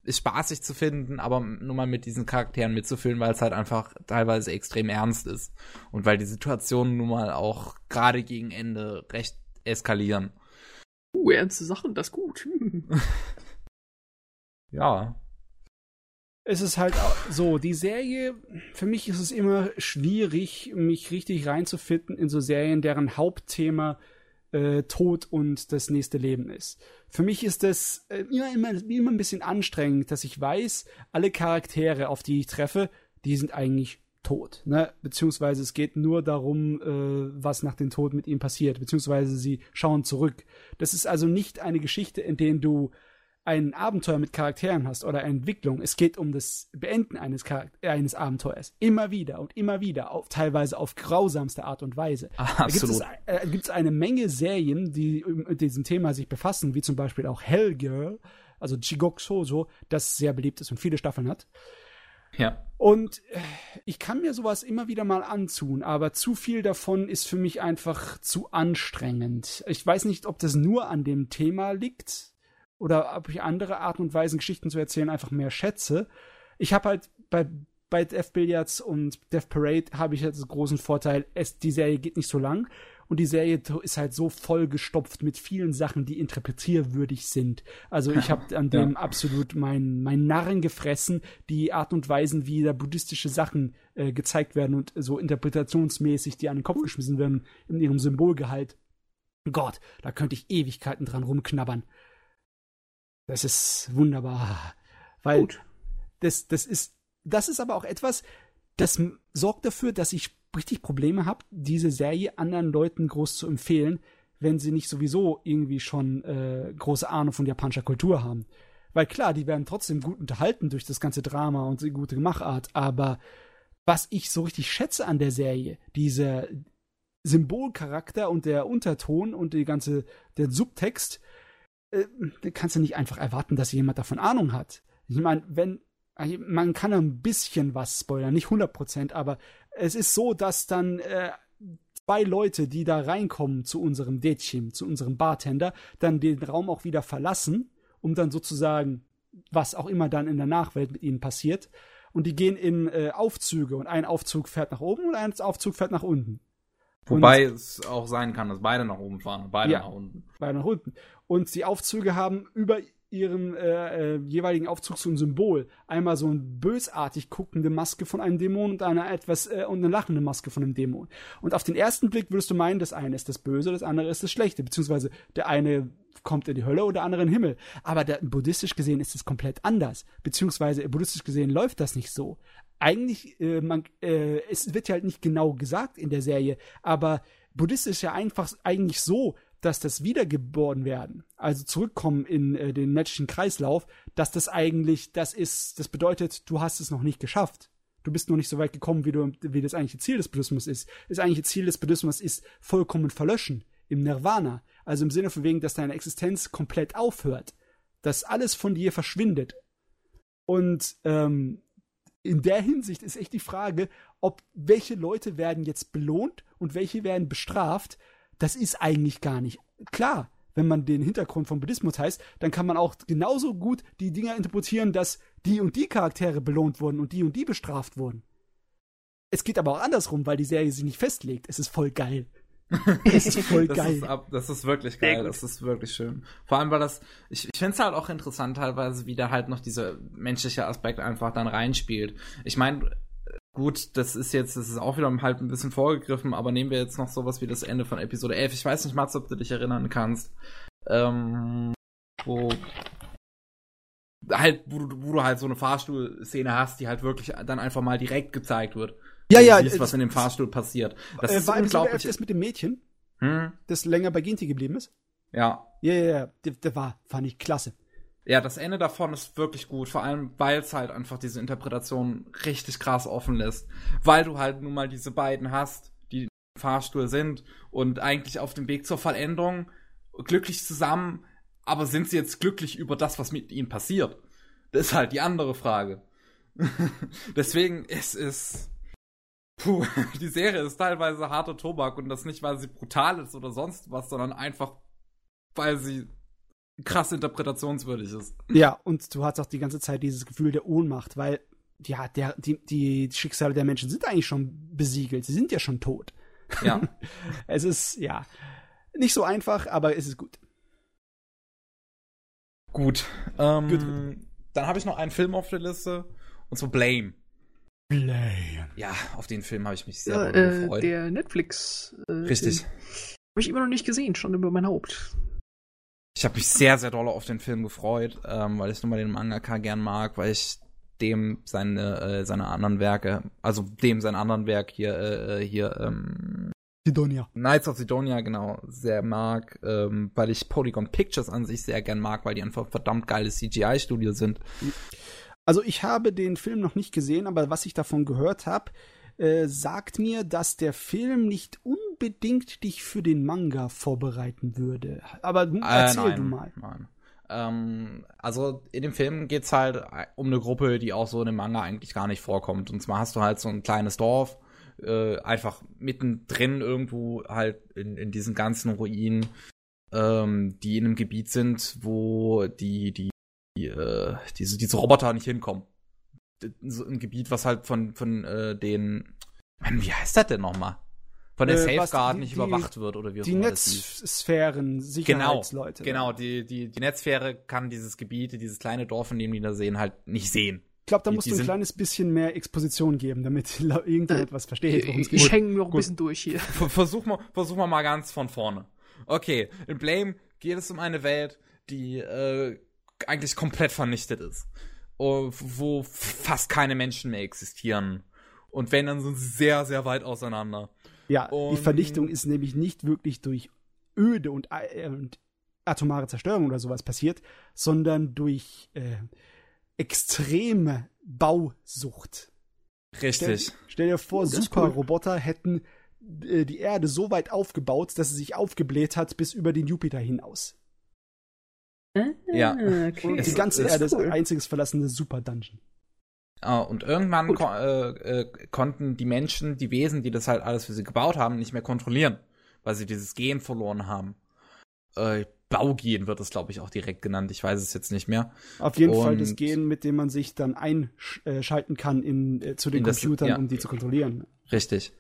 ist spaßig zu finden, aber nur mal mit diesen Charakteren mitzufühlen, weil es halt einfach teilweise extrem ernst ist. Und weil die Situationen nun mal auch gerade gegen Ende recht eskalieren. Uh, ernste Sachen, das ist gut. [laughs] [laughs] ja es ist halt so, die Serie, für mich ist es immer schwierig, mich richtig reinzufinden in so Serien, deren Hauptthema äh, Tod und das nächste Leben ist. Für mich ist das äh, immer, immer, immer ein bisschen anstrengend, dass ich weiß, alle Charaktere, auf die ich treffe, die sind eigentlich tot. Ne? Beziehungsweise es geht nur darum, äh, was nach dem Tod mit ihm passiert, beziehungsweise sie schauen zurück. Das ist also nicht eine Geschichte, in der du ein Abenteuer mit Charakteren hast oder eine Entwicklung, es geht um das Beenden eines, Charakter äh, eines Abenteuers. Immer wieder und immer wieder, auf, teilweise auf grausamste Art und Weise. Ah, absolut. Da gibt es äh, eine Menge Serien, die mit diesem Thema sich befassen, wie zum Beispiel auch Hellgirl, also Jigok Shoujo, das sehr beliebt ist und viele Staffeln hat. Ja. Und äh, ich kann mir sowas immer wieder mal antun, aber zu viel davon ist für mich einfach zu anstrengend. Ich weiß nicht, ob das nur an dem Thema liegt oder ob ich andere Arten und Weisen, Geschichten zu erzählen, einfach mehr schätze. Ich habe halt bei, bei Death Billiards und Death Parade habe ich jetzt den großen Vorteil, es, die Serie geht nicht so lang und die Serie ist halt so vollgestopft mit vielen Sachen, die interpretierwürdig sind. Also ich habe an [laughs] dem ja. absolut mein, mein Narren gefressen, die Art und Weisen, wie da buddhistische Sachen äh, gezeigt werden und so interpretationsmäßig, die an den Kopf geschmissen werden in ihrem Symbolgehalt. Gott, da könnte ich Ewigkeiten dran rumknabbern. Das ist wunderbar. Weil Gut. das, das ist, das ist aber auch etwas, das sorgt dafür, dass ich richtig Probleme habe, diese Serie anderen Leuten groß zu empfehlen, wenn sie nicht sowieso irgendwie schon äh, große Ahnung von japanischer Kultur haben. Weil klar, die werden trotzdem gut unterhalten durch das ganze Drama und die gute Machart, aber was ich so richtig schätze an der Serie, dieser Symbolcharakter und der Unterton und die ganze, der Subtext, äh, kannst du nicht einfach erwarten, dass jemand davon Ahnung hat. Ich meine, wenn also, man kann ein bisschen was spoilern, nicht 100%, aber es ist so, dass dann äh, zwei Leute, die da reinkommen zu unserem Dätchen, zu unserem Bartender, dann den Raum auch wieder verlassen, um dann sozusagen, was auch immer dann in der Nachwelt mit ihnen passiert. Und die gehen in äh, Aufzüge und ein Aufzug fährt nach oben und ein Aufzug fährt nach unten. Wobei und, es auch sein kann, dass beide nach oben fahren, beide ja, nach unten. Beide nach unten. Und die Aufzüge haben über ihrem äh, äh, jeweiligen Aufzug so ein Symbol. Einmal so eine bösartig guckende Maske von einem Dämon und eine etwas äh, und eine lachende Maske von einem Dämon. Und auf den ersten Blick würdest du meinen, das eine ist das Böse, das andere ist das Schlechte, beziehungsweise der eine kommt in die Hölle oder der andere in den Himmel. Aber der, buddhistisch gesehen ist es komplett anders, beziehungsweise buddhistisch gesehen läuft das nicht so. Eigentlich, äh, man, äh, es wird ja halt nicht genau gesagt in der Serie, aber buddhistisch ist ja einfach eigentlich so, dass das Wiedergeboren werden, also zurückkommen in äh, den menschlichen Kreislauf, dass das eigentlich, das ist, das bedeutet, du hast es noch nicht geschafft. Du bist noch nicht so weit gekommen, wie, du, wie das eigentliche Ziel des Buddhismus ist. Das eigentliche Ziel des Buddhismus ist vollkommen verlöschen, im Nirvana. Also im Sinne von wegen, dass deine Existenz komplett aufhört. Dass alles von dir verschwindet. Und ähm, in der Hinsicht ist echt die Frage, ob welche Leute werden jetzt belohnt und welche werden bestraft, das ist eigentlich gar nicht klar. Wenn man den Hintergrund von Buddhismus heißt, dann kann man auch genauso gut die Dinger interpretieren, dass die und die Charaktere belohnt wurden und die und die bestraft wurden. Es geht aber auch andersrum, weil die Serie sich nicht festlegt. Es ist voll geil. [laughs] Es ist voll das geil. Ist ab, das ist wirklich geil. Das ist wirklich schön. Vor allem, weil das, ich, ich finde es halt auch interessant teilweise, wie da halt noch dieser menschliche Aspekt einfach dann reinspielt. Ich meine, Gut, das ist jetzt, das ist auch wieder halt ein bisschen vorgegriffen, aber nehmen wir jetzt noch sowas wie das Ende von Episode 11. Ich weiß nicht, Mats, ob du dich erinnern kannst. Ähm, wo halt, wo wo du halt so eine Fahrstuhlszene hast, die halt wirklich dann einfach mal direkt gezeigt wird. Ja, ja. Siehst, was in dem Fahrstuhl passiert. Das äh, ist war unglaublich. Das mit dem Mädchen, hm? das länger bei Ginty geblieben ist. Ja. Ja, ja, ja. Der, der war, fand ich klasse ja, das Ende davon ist wirklich gut, vor allem weil es halt einfach diese Interpretation richtig krass offen lässt. Weil du halt nun mal diese beiden hast, die im Fahrstuhl sind und eigentlich auf dem Weg zur Vollendung glücklich zusammen, aber sind sie jetzt glücklich über das, was mit ihnen passiert? Das ist halt die andere Frage. [laughs] Deswegen, es ist. Puh, [laughs] die Serie ist teilweise harter Tobak und das nicht, weil sie brutal ist oder sonst was, sondern einfach, weil sie krass interpretationswürdig ist. Ja, und du hast auch die ganze Zeit dieses Gefühl der Ohnmacht, weil ja, der, die, die Schicksale der Menschen sind eigentlich schon besiegelt. Sie sind ja schon tot. Ja. [laughs] es ist, ja, nicht so einfach, aber es ist gut. Gut. Ähm, gut. Dann habe ich noch einen Film auf der Liste, und zwar Blame. Blame. Ja, auf den Film habe ich mich sehr ja, äh, gefreut. Der Netflix. Äh, Richtig. Habe ich immer noch nicht gesehen, schon über mein Haupt. Ich habe mich sehr, sehr doll auf den Film gefreut, ähm, weil ich nun mal den Mangaka gern mag, weil ich dem seine, äh, seine anderen Werke, also dem sein anderen Werk hier, äh, äh, hier, ähm, Sidonia. Knights of Sidonia, genau, sehr mag, ähm, weil ich Polygon Pictures an sich sehr gern mag, weil die einfach verdammt geiles CGI-Studio sind. Also ich habe den Film noch nicht gesehen, aber was ich davon gehört habe, äh, sagt mir, dass der Film nicht unbedingt dich für den Manga vorbereiten würde. Aber äh, erzähl nein, du mal. Nein. Ähm, also in dem Film geht's halt um eine Gruppe, die auch so in dem Manga eigentlich gar nicht vorkommt. Und zwar hast du halt so ein kleines Dorf, äh, einfach mittendrin irgendwo halt in, in diesen ganzen Ruinen, ähm, die in einem Gebiet sind, wo die, die, die äh, diese, diese Roboter nicht hinkommen. So ein Gebiet, was halt von, von äh, den, Mann, wie heißt das denn nochmal? Von der Äh, Safeguard die- nicht die- überwacht wird oder wie auch Die immer hieß. Netzsphären, Genau, Sicherheitsleute. genau. Die, die, die Netzsphäre kann dieses Gebiet, dieses kleine Dorf, in dem die da sehen, halt nicht sehen. Ich glaube, da Die- musst die du ein kleines bisschen mehr Exposition geben, damit [laughs] la- irgendjemand was versteht, worum es Ich geht. hänge mir auch ein bisschen durch hier. Versuch mal, versuch mal mal ganz von vorne. Okay, in Blame geht es um eine Welt, die äh, eigentlich komplett vernichtet ist. Oh, Wo fast keine Menschen mehr existieren. Und wenn, dann sind sie sehr, sehr weit auseinander. Ja, die Und- Vernichtung ist nämlich nicht wirklich durch Öde und, äh, und atomare Zerstörung oder sowas passiert, sondern durch äh, extreme Bausucht. Stell, Richtig. stell dir vor, Oh, Superroboter hätten äh, die Erde so weit aufgebaut, dass sie sich aufgebläht hat bis über den Jupiter hinaus. Ja. okay. Die ganze es- Erde ist cool. ein einziges verlassene Super-Dungeon. Ah, und irgendwann ko äh, äh, konnten die Menschen, die Wesen, die das halt alles für sie gebaut haben, nicht mehr kontrollieren, weil sie dieses Gen verloren haben. Äh, Baugen wird es, glaube ich, auch direkt genannt. Ich weiß es jetzt nicht mehr. Auf jeden Fall Und- das Gen, mit dem man sich dann einschalten kann in, äh, zu den In das- Computern, ja. um die zu kontrollieren. Richtig.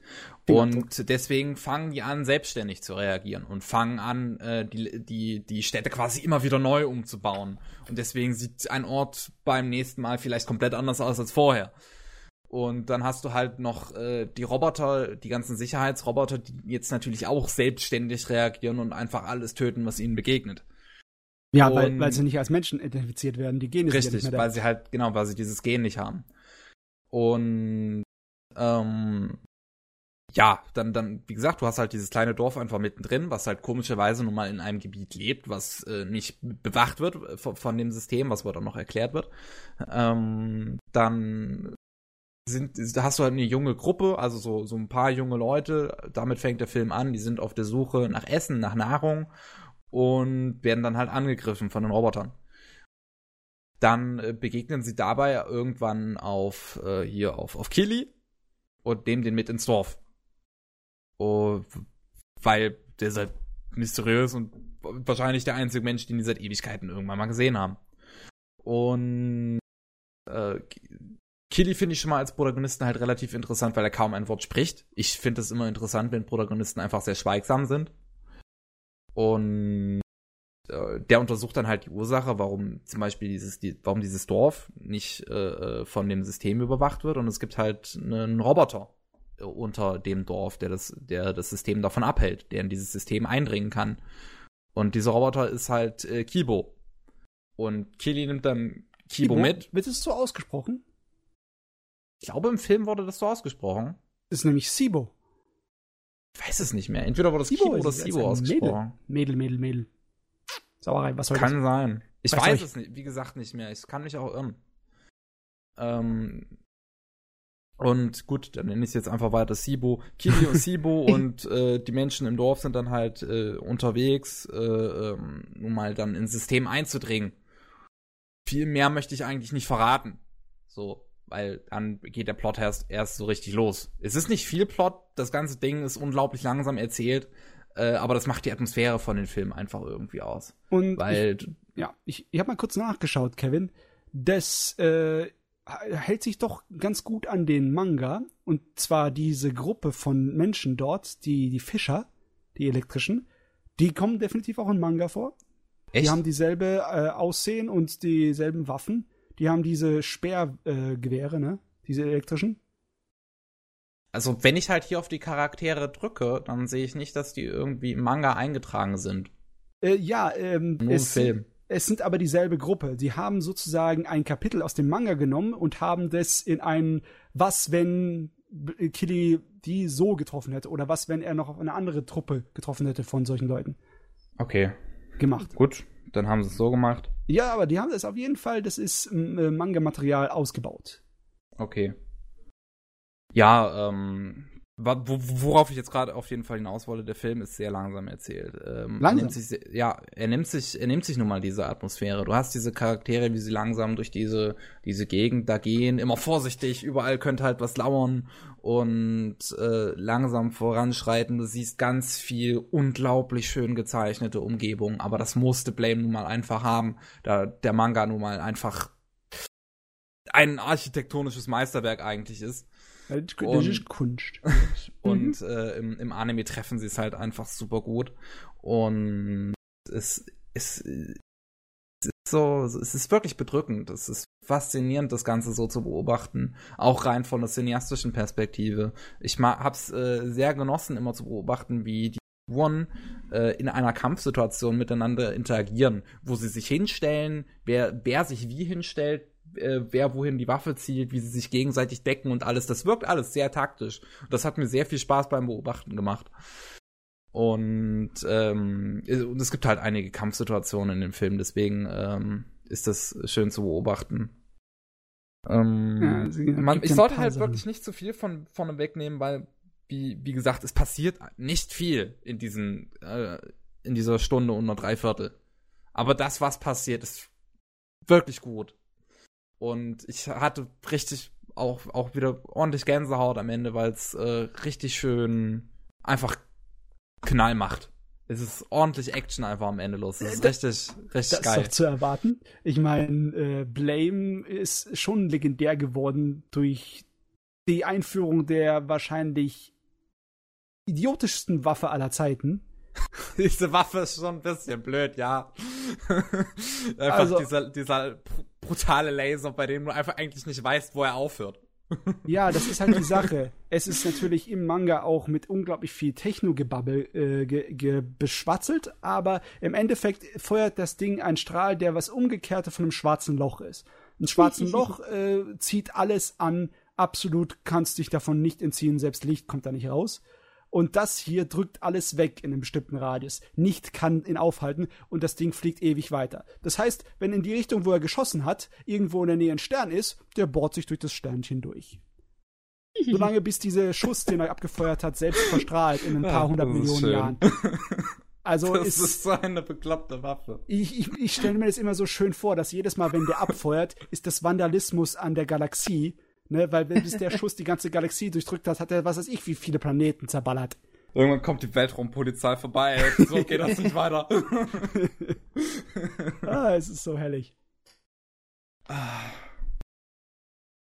Und deswegen fangen die an, selbstständig zu reagieren und fangen an, äh, die, die, die Städte quasi immer wieder neu umzubauen. Und deswegen sieht ein Ort beim nächsten Mal vielleicht komplett anders aus als vorher. Und dann hast du halt noch äh, die Roboter, die ganzen Sicherheitsroboter, die jetzt natürlich auch selbstständig reagieren und einfach alles töten, was ihnen begegnet. Ja, weil, Und- weil sie nicht als Menschen identifiziert werden. Die Gene sind ja Richtig, nicht mehr da. weil sie halt, genau, weil sie dieses Gen nicht haben. Und ähm, ja, dann, dann, wie gesagt, du hast halt dieses kleine Dorf einfach mittendrin, was halt komischerweise nun mal in einem Gebiet lebt, was äh, nicht bewacht wird äh, von, von dem System, was wohl auch noch erklärt wird. Ähm, dann sind, da hast du halt eine junge Gruppe, also so, so ein paar junge Leute, damit fängt der Film an, die sind auf der Suche nach Essen, nach Nahrung und werden dann halt angegriffen von den Robotern. Dann äh, begegnen sie dabei irgendwann auf äh, hier auf, auf Killy und nehmen den mit ins Dorf. Oh, weil der ist halt mysteriös und wahrscheinlich der einzige Mensch, den die seit Ewigkeiten irgendwann mal gesehen haben. Und äh, Killy finde ich schon mal als Protagonisten halt relativ interessant, weil er kaum ein Wort spricht. Ich finde es immer interessant, wenn Protagonisten einfach sehr schweigsam sind. Und äh, der untersucht dann halt die Ursache, warum zum Beispiel dieses, die, warum dieses Dorf nicht äh, äh, von dem System überwacht wird. Und es gibt halt einen Roboter äh, unter dem Dorf, der das, der das System davon abhält, der in dieses System eindringen kann. Und dieser Roboter ist halt äh, Kibo. Und Killy nimmt dann Kibo mit. Wird es so ausgesprochen? Ich glaube, im Film wurde das so ausgesprochen. Das ist nämlich Sibo. Ich weiß es nicht mehr. Entweder wurde das Sibo oder es Sibo ausgesprochen. Mädel, Mädel, Mädel. Sauerei, was soll Kann sein. Ich Weißt weiß es nicht, wie gesagt, nicht mehr. Ich kann mich auch irren. Ähm, und gut, dann nenne ich es jetzt einfach weiter Sibo. Kili und Sibo [laughs] und äh, die Menschen im Dorf sind dann halt äh, unterwegs, äh, ähm, um mal dann ins System einzudringen. Viel mehr möchte ich eigentlich nicht verraten. So, weil dann geht der Plot erst, erst so richtig los. Es ist nicht viel Plot, das ganze Ding ist unglaublich langsam erzählt, äh, aber das macht die Atmosphäre von den Filmen einfach irgendwie aus. Und Weil ich, ja, ich, ich habe mal kurz nachgeschaut, Kevin. Das äh, hält sich doch ganz gut an den Manga. Und zwar diese Gruppe von Menschen dort, die, die Fischer, die elektrischen, die kommen definitiv auch in Manga vor. Die haben dieselbe äh, Aussehen und dieselben Waffen. Die haben diese Speergewehre, äh, ne? Diese elektrischen. Also, wenn ich halt hier auf die Charaktere drücke, dann sehe ich nicht, dass die irgendwie im Manga eingetragen sind. Äh, ja, ähm, Nur es, Film. es sind aber dieselbe Gruppe. Sie haben sozusagen ein Kapitel aus dem Manga genommen und haben das in ein Was, wenn Killy die so getroffen hätte oder was, wenn er noch auf eine andere Truppe getroffen hätte von solchen Leuten Okay, gemacht. gut. Dann haben sie es so gemacht. Ja, aber die haben das auf jeden Fall, das ist m, äh, Manga-Material ausgebaut. Okay. Ja, ähm, Worauf ich jetzt gerade auf jeden Fall hinaus wollte, der Film ist sehr langsam erzählt. Ähm, langsam? Er nimmt sich, ja, er nimmt sich, er nimmt sich nun mal diese Atmosphäre. Du hast diese Charaktere, wie sie langsam durch diese, diese Gegend da gehen, immer vorsichtig, überall könnte halt was lauern und äh, langsam voranschreiten. Du siehst ganz viel unglaublich schön gezeichnete Umgebung, aber das musste Blame nun mal einfach haben, da der Manga nun mal einfach ein architektonisches Meisterwerk eigentlich ist. Das ist Kunst. [laughs] und äh, im, im Anime treffen sie es halt einfach super gut. Und es, es, es ist so, es ist wirklich bedrückend. Es ist faszinierend, das Ganze so zu beobachten. Auch rein von der cineastischen Perspektive. Ich hab's äh, sehr genossen, immer zu beobachten, wie die Figuren äh, in einer Kampfsituation miteinander interagieren, wo sie sich hinstellen, wer, wer sich wie hinstellt, äh, wer wohin die Waffe zielt, wie sie sich gegenseitig decken und alles. Das wirkt alles sehr taktisch. Das hat mir sehr viel Spaß beim Beobachten gemacht. Und, ähm, und es gibt halt einige Kampfsituationen in dem Film, deswegen ähm, ist das schön zu beobachten. Ähm, ja, also, man, ich sollte halt wirklich nicht zu viel von vorne wegnehmen, weil, wie, wie gesagt, es passiert nicht viel in diesen, äh, in dieser Stunde und einer Dreiviertel. Aber das, was passiert, ist wirklich gut. Und ich hatte richtig auch, auch wieder ordentlich Gänsehaut am Ende, weil es äh, richtig schön einfach Knall macht. Es ist ordentlich Action einfach am Ende los. Das ist richtig, richtig das geil. ist doch zu erwarten. Ich meine, äh, Blame ist schon legendär geworden durch die Einführung der wahrscheinlich idiotischsten Waffe aller Zeiten. [laughs] Diese Waffe ist schon ein bisschen blöd, ja. [laughs] einfach also, dieser, dieser brutale Laser, bei dem du einfach eigentlich nicht weißt, wo er aufhört. [laughs] ja, das ist halt die Sache. Es ist natürlich im Manga auch mit unglaublich viel Techno-Gebabbel äh, ge, ge beschwatzelt, aber im Endeffekt feuert das Ding einen Strahl, der was Umgekehrte von einem schwarzen Loch ist. Ein schwarzen Loch äh, zieht alles an, absolut kannst dich davon nicht entziehen, selbst Licht kommt da nicht raus. Und das hier drückt alles weg in einem bestimmten Radius. Nicht kann ihn aufhalten und das Ding fliegt ewig weiter. Das heißt, wenn in die Richtung, wo er geschossen hat, irgendwo in der Nähe ein Stern ist, der bohrt sich durch das Sternchen durch. [laughs] Solange bis dieser Schuss, den er abgefeuert hat, selbst verstrahlt in ein paar ja, hundert Millionen schön. Jahren. Also das ist, ist so eine bekloppte Waffe. Ich, ich, ich stelle mir das immer so schön vor, dass jedes Mal, wenn der abfeuert, ist das Vandalismus an der Galaxie Ne, weil wenn bis der Schuss die ganze Galaxie durchdrückt hat, hat er, was weiß ich, wie viele Planeten zerballert. Irgendwann kommt die Weltraumpolizei vorbei. So [laughs] geht das nicht weiter. [laughs] ah, es ist so herrlich.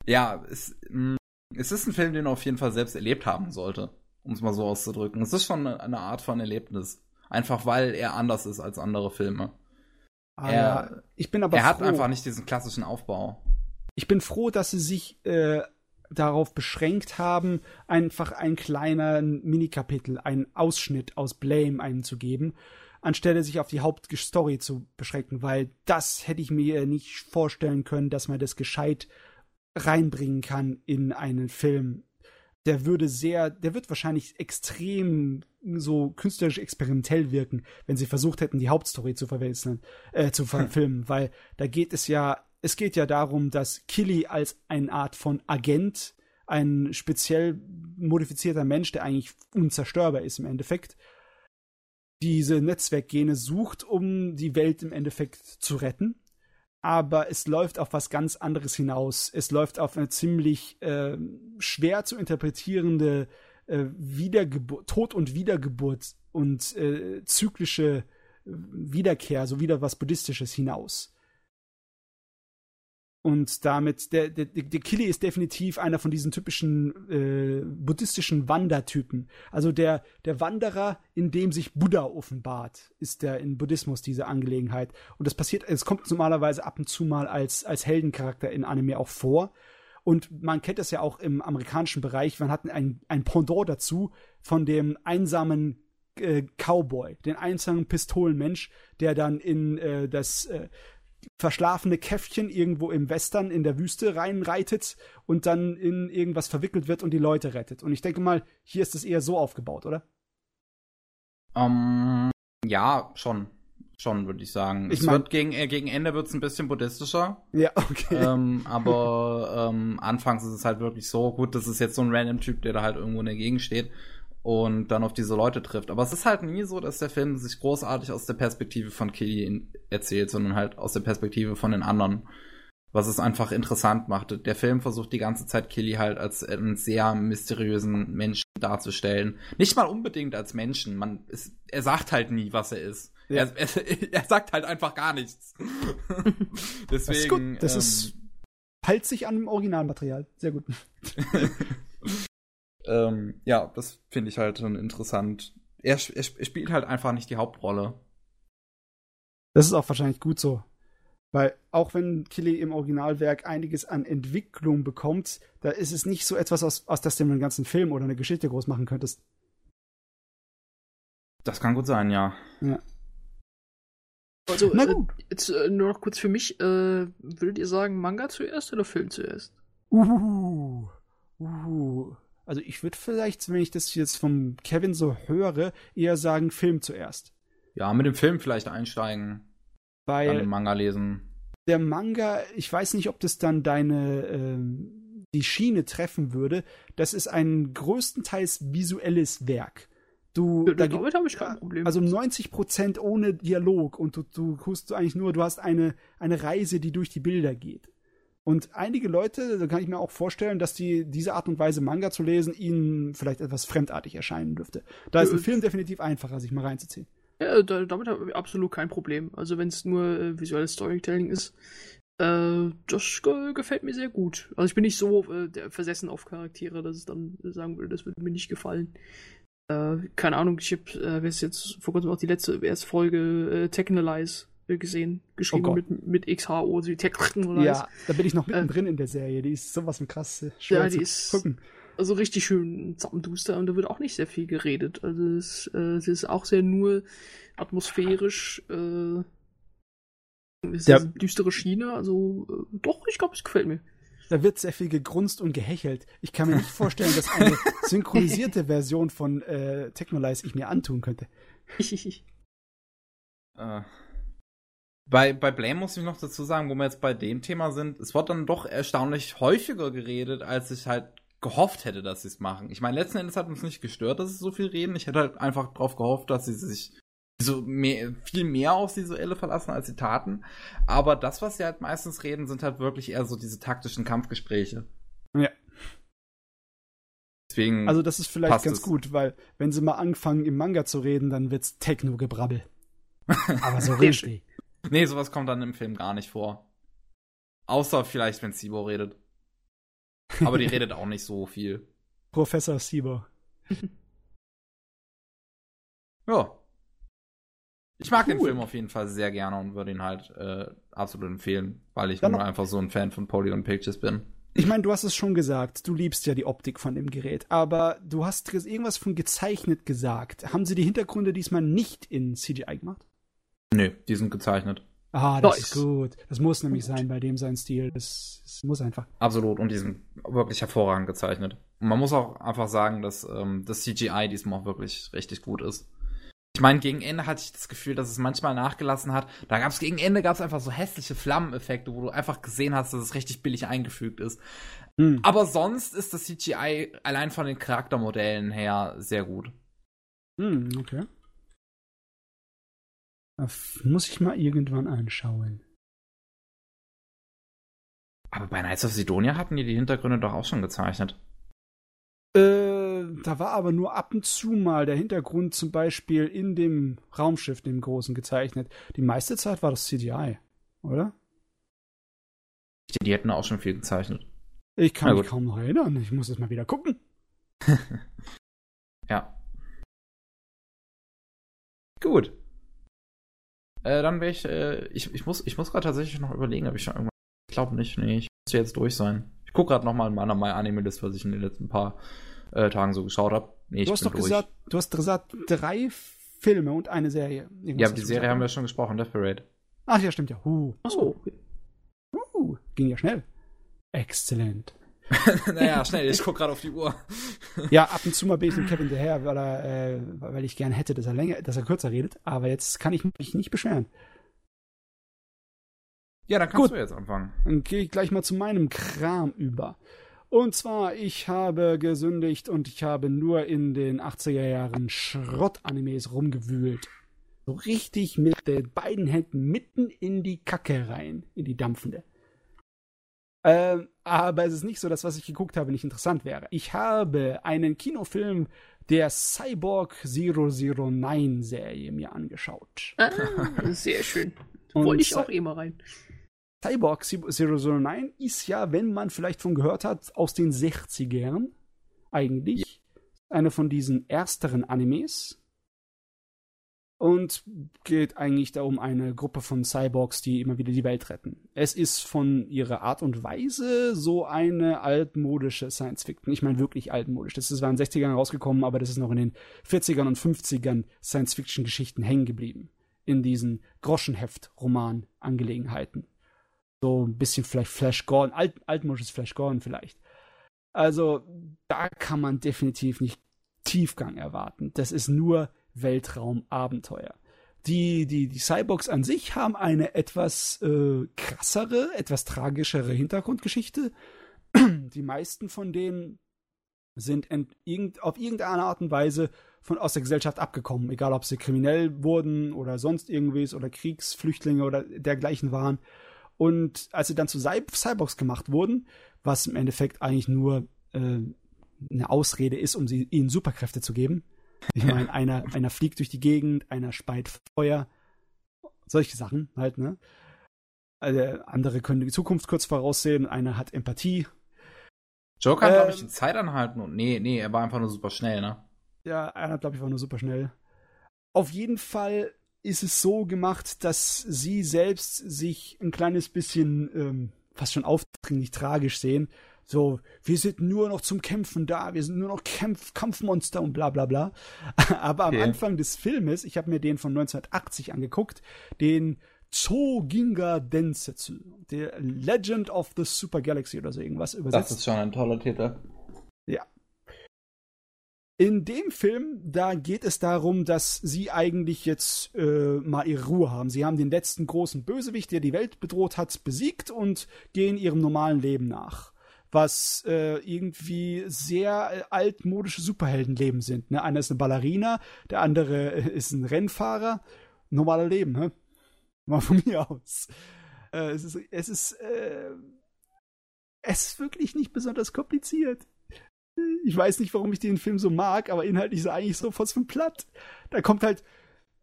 Ja, es, mm, es ist ein Film, den er auf jeden Fall selbst erlebt haben sollte, um es mal so auszudrücken. Es ist schon eine, Art von Erlebnis. Einfach weil er anders ist als andere Filme. Ah, er, ich bin aber er hat einfach nicht diesen klassischen Aufbau ich bin froh, dass sie sich äh, darauf beschränkt haben, einfach ein kleiner Minikapitel, einen Ausschnitt aus Blame einzugeben, anstelle sich auf die Hauptstory zu beschränken, weil das hätte ich mir nicht vorstellen können, dass man das gescheit reinbringen kann in einen Film. Der würde sehr, der wird wahrscheinlich extrem so künstlerisch experimentell wirken, wenn sie versucht hätten, die Hauptstory zu verwechseln, äh, zu verfilmen, weil da geht es ja es geht ja darum, dass Killy als eine Art von Agent, ein speziell modifizierter Mensch, der eigentlich unzerstörbar ist im Endeffekt, diese Netzwerkgene sucht, um die Welt im Endeffekt zu retten. Aber es läuft auf was ganz anderes hinaus. Es läuft auf eine ziemlich äh, schwer zu interpretierende äh, Wiedergeburt, Tod und Wiedergeburt und äh, zyklische Wiederkehr, so wieder was Buddhistisches hinaus. Und damit, der, der, der Kili ist definitiv einer von diesen typischen äh, buddhistischen Wandertypen. Also der, der Wanderer, in dem sich Buddha offenbart, ist der in Buddhismus diese Angelegenheit. Und das passiert, es kommt normalerweise ab und zu mal als, als Heldencharakter in Anime auch vor. Und man kennt das ja auch im amerikanischen Bereich. Man hat ein, ein Pendant dazu von dem einsamen äh, Cowboy, den einsamen Pistolenmensch, der dann in äh, das äh, verschlafene Käffchen irgendwo im Western in der Wüste reinreitet und dann in irgendwas verwickelt wird und die Leute rettet. Und ich denke mal, hier ist es eher so aufgebaut, oder? Um, ähm, ja, schon. Schon, würde ich sagen. Ich es mein- wird gegen, äh, gegen Ende wird es ein bisschen buddhistischer. Ja, okay. ähm, aber ähm, anfangs ist es halt wirklich so, gut, das ist jetzt so ein random Typ, der da halt irgendwo in der Gegend steht und dann auf diese Leute trifft. Aber es ist halt nie so, dass der Film sich großartig aus der Perspektive von Killy in- erzählt, sondern halt aus der Perspektive von den anderen. Was es einfach interessant macht. Der Film versucht die ganze Zeit Killy halt als einen sehr mysteriösen Menschen darzustellen. Nicht mal unbedingt als Menschen. Man ist, er sagt halt nie, was er ist. Ja. Er, er, [laughs] er sagt halt einfach gar nichts. Deswegen. [laughs] das ist gut. Das ähm, ist halt sich an dem Originalmaterial. Sehr gut. [laughs] ähm, ja, das finde ich halt schon interessant. Er, er, er spielt halt einfach nicht die Hauptrolle. Das ist auch wahrscheinlich gut so. Weil auch wenn Killy im Originalwerk einiges an Entwicklung bekommt, da ist es nicht so etwas, aus, aus das du einen ganzen Film oder eine Geschichte groß machen könntest. Das kann gut sein, ja. Also, Na äh, gut. jetzt äh, nur noch kurz für mich, äh, würdet ihr sagen Manga zuerst oder Film zuerst? Uh, uh. Also ich würde vielleicht, wenn ich das jetzt vom Kevin so höre, eher sagen Film zuerst. Ja, mit dem Film vielleicht einsteigen, dann Weil den Manga lesen. der Manga, ich weiß nicht, ob das dann deine ähm, die Schiene treffen würde. Das ist ein größtenteils visuelles Werk. Du, Ja, da damit habe ich kein Problem. also 90 Prozent ohne Dialog und du, du tust eigentlich nur, du hast eine, eine Reise, die durch die Bilder geht. Und einige Leute, da kann ich mir auch vorstellen, dass die diese Art und Weise Manga zu lesen ihnen vielleicht etwas fremdartig erscheinen dürfte. Da ist ein Äh, Film definitiv einfacher, sich mal reinzuziehen. Ja, da, damit habe ich absolut kein Problem. Also wenn es nur äh, visuelles Storytelling ist, äh, das ge gefällt mir sehr gut. Also ich bin nicht so äh, versessen auf Charaktere, dass ich dann sagen würde, das würde mir nicht gefallen. Äh, keine Ahnung, ich habe äh, jetzt vor kurzem auch die letzte erste Folge äh, Technalize äh, gesehen, geschrieben Gott. mit, mit XHO, so wie Technalize. Ja, da bin ich noch mittendrin in der Serie. Die ist sowas von krass äh, schwer Ja, die zu ist- gucken. Also richtig schön zappenduster und da wird auch nicht sehr viel geredet. Also es, äh, es ist auch sehr nur atmosphärisch, äh, es ist Ja. eine düstere Schiene, also äh, doch, ich glaube, es gefällt mir. Da wird sehr viel gegrunzt und gehechelt. Ich kann mir nicht [laughs] vorstellen, dass eine synchronisierte Version von äh, Technolize ich mir antun könnte. [laughs] Äh, bei, bei Blame muss ich noch dazu sagen, wo wir jetzt bei dem Thema sind, es wird dann doch erstaunlich häufiger geredet, als ich halt gehofft hätte, dass sie es machen. Ich meine, letzten Endes hat uns nicht gestört, dass sie so viel reden. Ich hätte halt einfach drauf gehofft, dass sie sich so mehr, viel mehr aufs Visuelle verlassen, als sie taten. Aber das, was sie halt meistens reden, sind halt wirklich eher so diese taktischen Kampfgespräche. Ja. Deswegen. Also das ist vielleicht ganz es. gut, weil wenn sie mal anfangen im Manga zu reden, dann wird's Techno-Gebrabbel. Aber so [laughs] richtig. [laughs] nee, sowas kommt dann im Film gar nicht vor. Außer vielleicht, wenn Sibo redet. Aber die [laughs] redet auch nicht so viel. Professor Sibo. [laughs] Ja. Ich mag den Cool. Film auf jeden Fall sehr gerne und würde ihn halt äh, absolut empfehlen, weil ich Dann nur einfach so ein Fan von Polygon Pictures bin. Ich meine, du hast es schon gesagt, du liebst ja die Optik von dem Gerät, aber du hast irgendwas von gezeichnet gesagt. Haben sie die Hintergründe diesmal nicht in CGI gemacht? Nö, die sind gezeichnet. Ah, das Nice. ist gut. Das muss nämlich Gut. sein bei dem sein Stil. Das, das muss einfach. Absolut. Und die sind wirklich hervorragend gezeichnet. Und man muss auch einfach sagen, dass ähm, das CGI diesmal auch wirklich richtig gut ist. Ich meine, gegen Ende hatte ich das Gefühl, dass es manchmal nachgelassen hat. Da gab es gegen Ende gab es einfach so hässliche Flammeneffekte, wo du einfach gesehen hast, dass es richtig billig eingefügt ist. Hm. Aber sonst ist das CGI allein von den Charaktermodellen her sehr gut. Hm, okay. Das muss ich mal irgendwann anschauen. Aber bei Knights of Sidonia hatten die die Hintergründe doch auch schon gezeichnet. Äh, da war aber nur ab und zu mal der Hintergrund zum Beispiel in dem Raumschiff, dem großen, gezeichnet. Die meiste Zeit war das CGI, oder? Die, die hätten auch schon viel gezeichnet. Ich kann mich kaum noch erinnern. Ich muss es mal wieder gucken. [laughs] Ja. Gut. Äh, dann wäre ich, äh, ich, ich muss, ich muss gerade tatsächlich noch überlegen, ob ich schon irgendwann, ich glaube nicht, nee, ich müsste jetzt durch sein. Ich gucke gerade nochmal in meiner My Anime List, was ich in den letzten paar äh, Tagen so geschaut habe. Nee, ich Du hast doch durch. gesagt, du hast gesagt, drei Filme und eine Serie. Irgendwas ja, hast die Serie gesagt, haben wir schon gesprochen, Death Parade. Ach ja, stimmt ja. Huh. Achso, okay. Uh, ging ja schnell. Exzellent. [laughs] naja, [laughs] schnell, ich guck gerade auf die Uhr. [laughs] Ja, ab und zu mal bin ich dem Kevin hinterher, weil, er, äh, weil ich gerne hätte, dass er länger, dass er kürzer redet. Aber jetzt kann ich mich nicht beschweren. Ja, dann kannst Gut. du jetzt anfangen. Dann gehe ich gleich mal zu meinem Kram über. Und zwar, ich habe gesündigt und ich habe nur in den 80er Jahren Schrott-Animes rumgewühlt. So richtig mit den beiden Händen mitten in die Kacke rein, in die dampfende. Ähm, aber es ist nicht so, dass was ich geguckt habe nicht interessant wäre. Ich habe einen Kinofilm der Cyborg 009 Serie mir angeschaut. Ah, sehr schön. Wollte ich auch eh mal rein. Cyborg 009 ist ja, wenn man vielleicht von gehört hat, aus den 60ern. Eigentlich. Eine von diesen ersteren Animes. Und geht eigentlich darum, eine Gruppe von Cyborgs, die immer wieder die Welt retten. Es ist von ihrer Art und Weise so eine altmodische Science Fiction. Ich meine wirklich altmodisch. Das ist zwar in den 60ern rausgekommen, aber das ist noch in den 40ern und 50ern Science Fiction Geschichten hängen geblieben. In diesen Groschenheft-Roman-Angelegenheiten so ein bisschen vielleicht Flash Gordon, alt, altmodisches Flash Gordon vielleicht. Also da kann man definitiv nicht Tiefgang erwarten. Das ist nur Weltraumabenteuer. Die, die, die Cyborgs an sich haben eine etwas äh, krassere, etwas tragischere Hintergrundgeschichte. [clears throat] Die meisten von denen sind ent, irgend, auf irgendeine Art und Weise von aus der Gesellschaft abgekommen, egal ob sie kriminell wurden oder sonst irgendwas oder Kriegsflüchtlinge oder dergleichen waren. Und als sie dann zu Cy Cyborgs gemacht wurden, was im Endeffekt eigentlich nur äh, eine Ausrede ist, um sie, ihnen Superkräfte zu geben. Ich meine, einer, einer fliegt durch die Gegend, einer speit Feuer, solche Sachen halt, ne? Also, andere können die Zukunft kurz voraussehen, einer hat Empathie. Joker hat, glaube ich, Ähm, die Zeit anhalten und nee, nee, er war einfach nur super schnell, ne? Ja, einer, glaube ich, war nur super schnell. Auf jeden Fall ist es so gemacht, dass sie selbst sich ein kleines bisschen ähm, fast schon aufdringlich tragisch sehen. So, wir sind nur noch zum Kämpfen da, wir sind nur noch Kämpf Kampfmonster und bla bla bla. [laughs] Aber Okay. am Anfang des Filmes, ich habe mir den von 1980 angeguckt, den Zoginga Densetsu, der Legend of the Super Galaxy oder so irgendwas übersetzt. Das ist schon ein toller Titel. In dem Film, da geht es darum, dass sie eigentlich jetzt äh, mal ihre Ruhe haben. Sie haben den letzten großen Bösewicht, der die Welt bedroht hat, besiegt und gehen ihrem normalen Leben nach. Was äh, irgendwie sehr äh, altmodische Superheldenleben sind. Ne? Einer ist eine Ballerina, der andere äh, ist ein Rennfahrer. Normale Leben, ne? Mal von mir aus. Äh, es ist, es ist, äh, es ist wirklich nicht besonders kompliziert. Ich weiß nicht, warum ich den Film so mag, aber inhaltlich ist er eigentlich so von platt. Da kommt halt,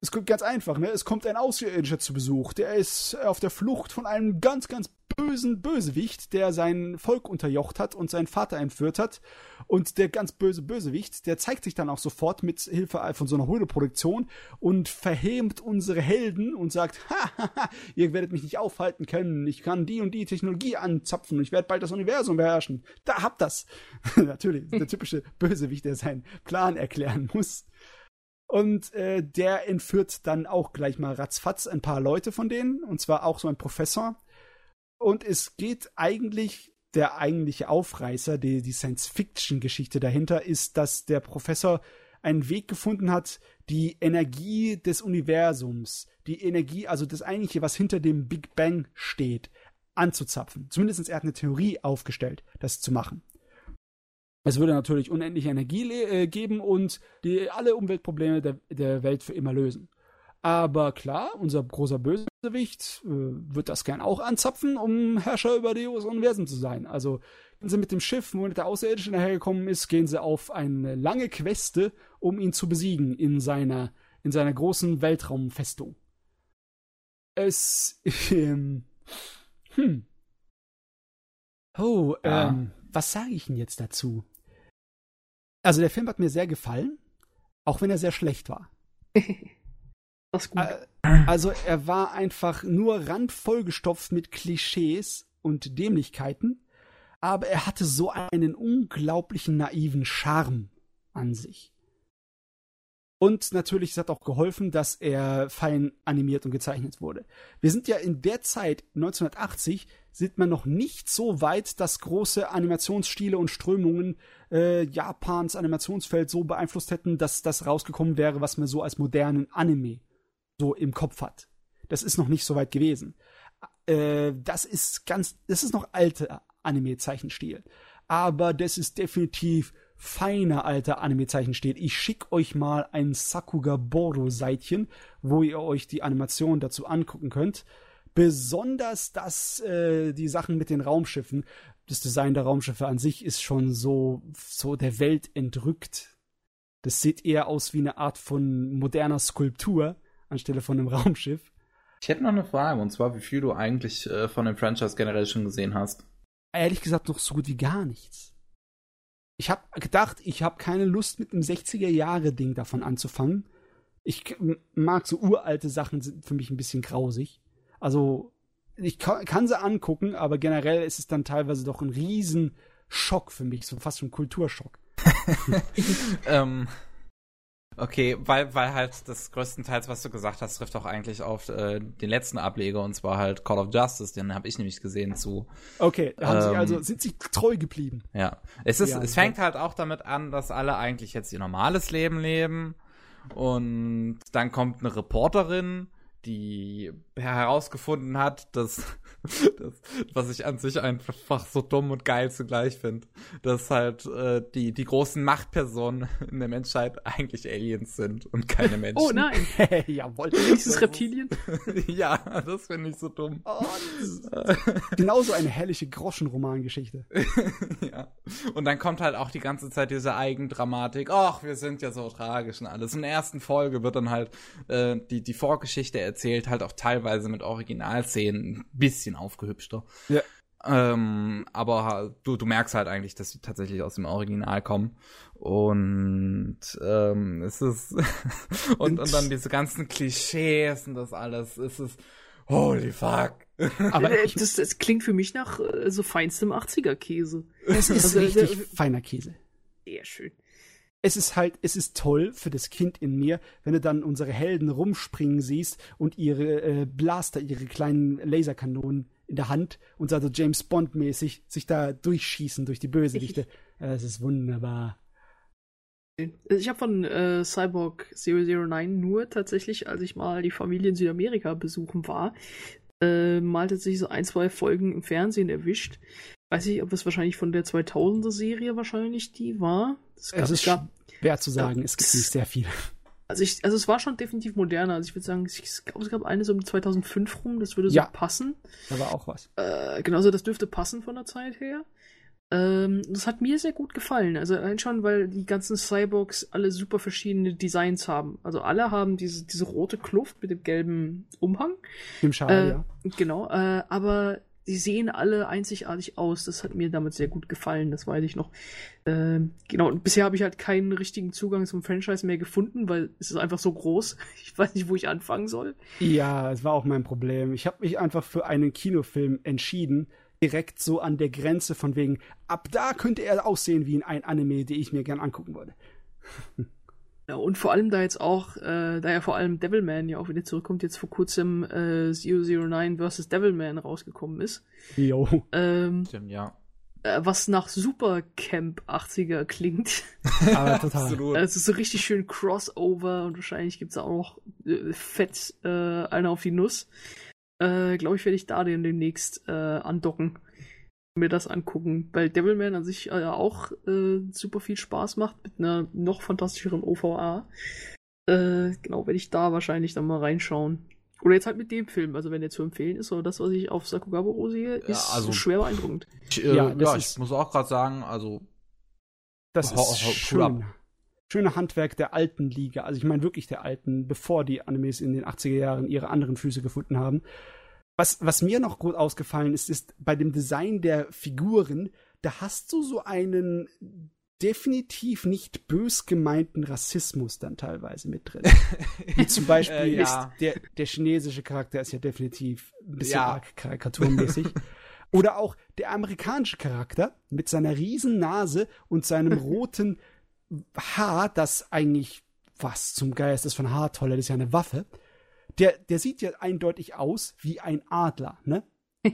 es kommt ganz einfach, ne? Es kommt ein Außerirdischer zu Besuch. Der ist auf der Flucht von einem ganz, ganz bösen Bösewicht, der sein Volk unterjocht hat und seinen Vater entführt hat. Und der ganz böse Bösewicht, der zeigt sich dann auch sofort mit Hilfe von so einer Höhleproduktion und verhämt unsere Helden und sagt, [laughs] ha, ihr werdet mich nicht aufhalten können. Ich kann die und die Technologie anzapfen und ich werde bald das Universum beherrschen. Da habt das. [laughs] Natürlich, der typische Bösewicht, der seinen Plan erklären muss. Und äh, der entführt dann auch gleich mal ratzfatz ein paar Leute von denen, und zwar auch so ein Professor. Und es geht eigentlich, der eigentliche Aufreißer, die, die Science-Fiction-Geschichte dahinter, ist, dass der Professor einen Weg gefunden hat, die Energie des Universums, die Energie, also das eigentliche, was hinter dem Big Bang steht, anzuzapfen. Zumindest er hat eine Theorie aufgestellt, das zu machen. Es würde natürlich unendliche Energie äh, geben und die, alle Umweltprobleme der, der Welt für immer lösen. Aber klar, unser großer Bösewicht äh, wird das gern auch anzapfen, um Herrscher über das Universum zu sein. Also gehen sie mit dem Schiff, wo der Außerirdische dahergekommen ist, gehen sie auf eine lange Queste, um ihn zu besiegen in seiner, in seiner großen Weltraumfestung. Es, [laughs] ähm, hm. Oh, Ja. ähm, was sage ich denn jetzt dazu? Also der Film hat mir sehr gefallen, auch wenn er sehr schlecht war. [laughs] Das gut. Äh, Also er war einfach nur randvoll gestopft mit Klischees und Dämlichkeiten, aber er hatte so einen unglaublichen naiven Charme an sich. Und natürlich, es hat auch geholfen, dass er fein animiert und gezeichnet wurde. Wir sind ja in der Zeit, 1980, sieht man noch nicht so weit, dass große Animationsstile und Strömungen äh, Japans Animationsfeld so beeinflusst hätten, dass das rausgekommen wäre, was man so als modernen Anime so im Kopf hat. Das ist noch nicht so weit gewesen. Äh, das ist ganz, das ist noch alter Anime-Zeichenstil. Aber das ist definitiv feiner alter Anime-Zeichenstil. Ich schick euch mal ein Sakuga Boro-Seitchen, wo ihr euch die Animation dazu angucken könnt. Besonders das, äh, die Sachen mit den Raumschiffen. Das Design der Raumschiffe an sich ist schon so, so der Welt entrückt. Das sieht eher aus wie eine Art von moderner Skulptur anstelle von einem [laughs] Raumschiff. Ich hätte noch eine Frage, und zwar, wie viel du eigentlich äh, von dem Franchise generell schon gesehen hast. Ehrlich gesagt, noch so gut wie gar nichts. Ich habe gedacht, ich habe keine Lust, mit einem 60er-Jahre-Ding davon anzufangen. Ich mag so uralte Sachen, sind für mich ein bisschen grausig. Also, ich kann, kann sie angucken, aber generell ist es dann teilweise doch ein Riesenschock für mich, so fast schon Kulturschock. [laughs] [laughs] ähm, Okay, weil, weil halt das größtenteils, was du gesagt hast, trifft auch eigentlich auf äh, den letzten Ableger und zwar halt Call of Justice, den habe ich nämlich gesehen zu. Okay, haben ähm, sie also sind sie treu geblieben. Ja, es ist, ja, es fängt halt auch damit an, dass alle eigentlich jetzt ihr normales Leben leben und dann kommt eine Reporterin die herausgefunden hat, dass, [laughs] dass was ich an sich einfach so dumm und geil zugleich finde, dass halt äh, die die großen Machtpersonen in der Menschheit eigentlich Aliens sind und keine Menschen. Oh nein, [laughs] jawohl, dieses Reptilien. [laughs] ja, das finde ich so dumm. Oh, genauso eine herrliche Groschenromangeschichte. ja. Und dann kommt halt auch die ganze Zeit diese Eigendramatik. Ach, wir sind ja so tragisch und alles. In der ersten Folge wird dann halt äh, die die Vorgeschichte erzählt, halt auch teilweise mit Originalszenen ein bisschen aufgehübschter. Ja. Ähm, aber du, du merkst halt eigentlich, dass sie tatsächlich aus dem Original kommen. Und ähm, es ist [laughs] und, und dann diese ganzen Klischees und das alles, es ist holy fuck. [laughs] Aber äh, das, das klingt für mich nach äh, so feinstem 80er-Käse. Es ist also, richtig feiner Käse. Sehr schön es ist halt, es ist toll für das Kind in mir, wenn du dann unsere Helden rumspringen siehst und ihre äh, Blaster, ihre kleinen Laserkanonen in der Hand und so also James Bond mäßig sich da durchschießen durch die Bösewichte. Es ist wunderbar. Ich habe von äh, Cyborg 009 nur tatsächlich, als ich mal die Familie in Südamerika besuchen war, äh, mal tatsächlich so ein, zwei Folgen im Fernsehen erwischt. Weiß ich, ob es wahrscheinlich von der 2000er Serie wahrscheinlich die war. Es, gab, es ist gab, schwer zu sagen, ja, es gibt nicht sehr viel. Also, ich, also es war schon definitiv moderner. Also ich würde sagen, ich glaube, es gab eine so um 2005 rum, das würde so ja, passen. Da war auch was. Äh, genauso, das dürfte passen von der Zeit her. Ähm, das hat mir sehr gut gefallen. Also allein schon, weil die ganzen Cyborgs alle super verschiedene Designs haben. Also alle haben diese, diese rote Kluft mit dem gelben Umhang. Im Schal, äh, ja. Genau, äh, aber sie sehen alle einzigartig aus. Das hat mir damit sehr gut gefallen, das weiß ich noch. Ähm, genau, und bisher habe ich halt keinen richtigen Zugang zum Franchise mehr gefunden, weil es ist einfach so groß. [laughs] Ich weiß nicht, wo ich anfangen soll. Ja, es war auch mein Problem. Ich habe mich einfach für einen Kinofilm entschieden, direkt so an der Grenze von wegen, ab da könnte er aussehen wie in ein Anime, die ich mir gern angucken würde. [laughs] Ja, und vor allem da jetzt auch, äh, da ja vor allem Devilman ja auch wieder zurückkommt, jetzt vor kurzem äh, 009 vs. Devilman rausgekommen ist. Jo. Ähm, Stimmt, ja. Äh, was nach Supercamp 80er klingt. [laughs] Aber total. Absolut. Es ist so richtig schön Crossover und wahrscheinlich gibt's auch noch äh, fett äh, einer auf die Nuss. Äh, Glaube ich, werde ich da den demnächst äh, andocken mir das angucken, weil Devilman an sich äh, auch äh, super viel Spaß macht mit einer noch fantastischeren OVA. Äh, genau, werde ich da wahrscheinlich dann mal reinschauen. Oder jetzt halt mit dem Film, also wenn der zu empfehlen ist, oder das, was ich auf Sakugaburo sehe, ist ja, also, schwer beeindruckend. Ich, äh, ja, ja ich muss auch gerade sagen, also das ist schön. Schöne Handwerk der alten Liga, also ich meine wirklich der alten, bevor die Animes in den 80er Jahren ihre anderen Füße gefunden haben. Was, was mir noch gut ausgefallen ist, ist bei dem Design der Figuren, da hast du so einen definitiv nicht bös gemeinten Rassismus dann teilweise mit drin. [laughs] Wie zum Beispiel äh, ja. ist der, der chinesische Charakter ist ja definitiv ein bisschen ja. arg karikaturmäßig. [laughs] Oder auch der amerikanische Charakter mit seiner riesen Nase und seinem [laughs] roten Haar, das eigentlich was zum Geist ist von Haartolle, das ist ja eine Waffe. Der, der sieht ja eindeutig aus wie ein Adler, ne? [laughs]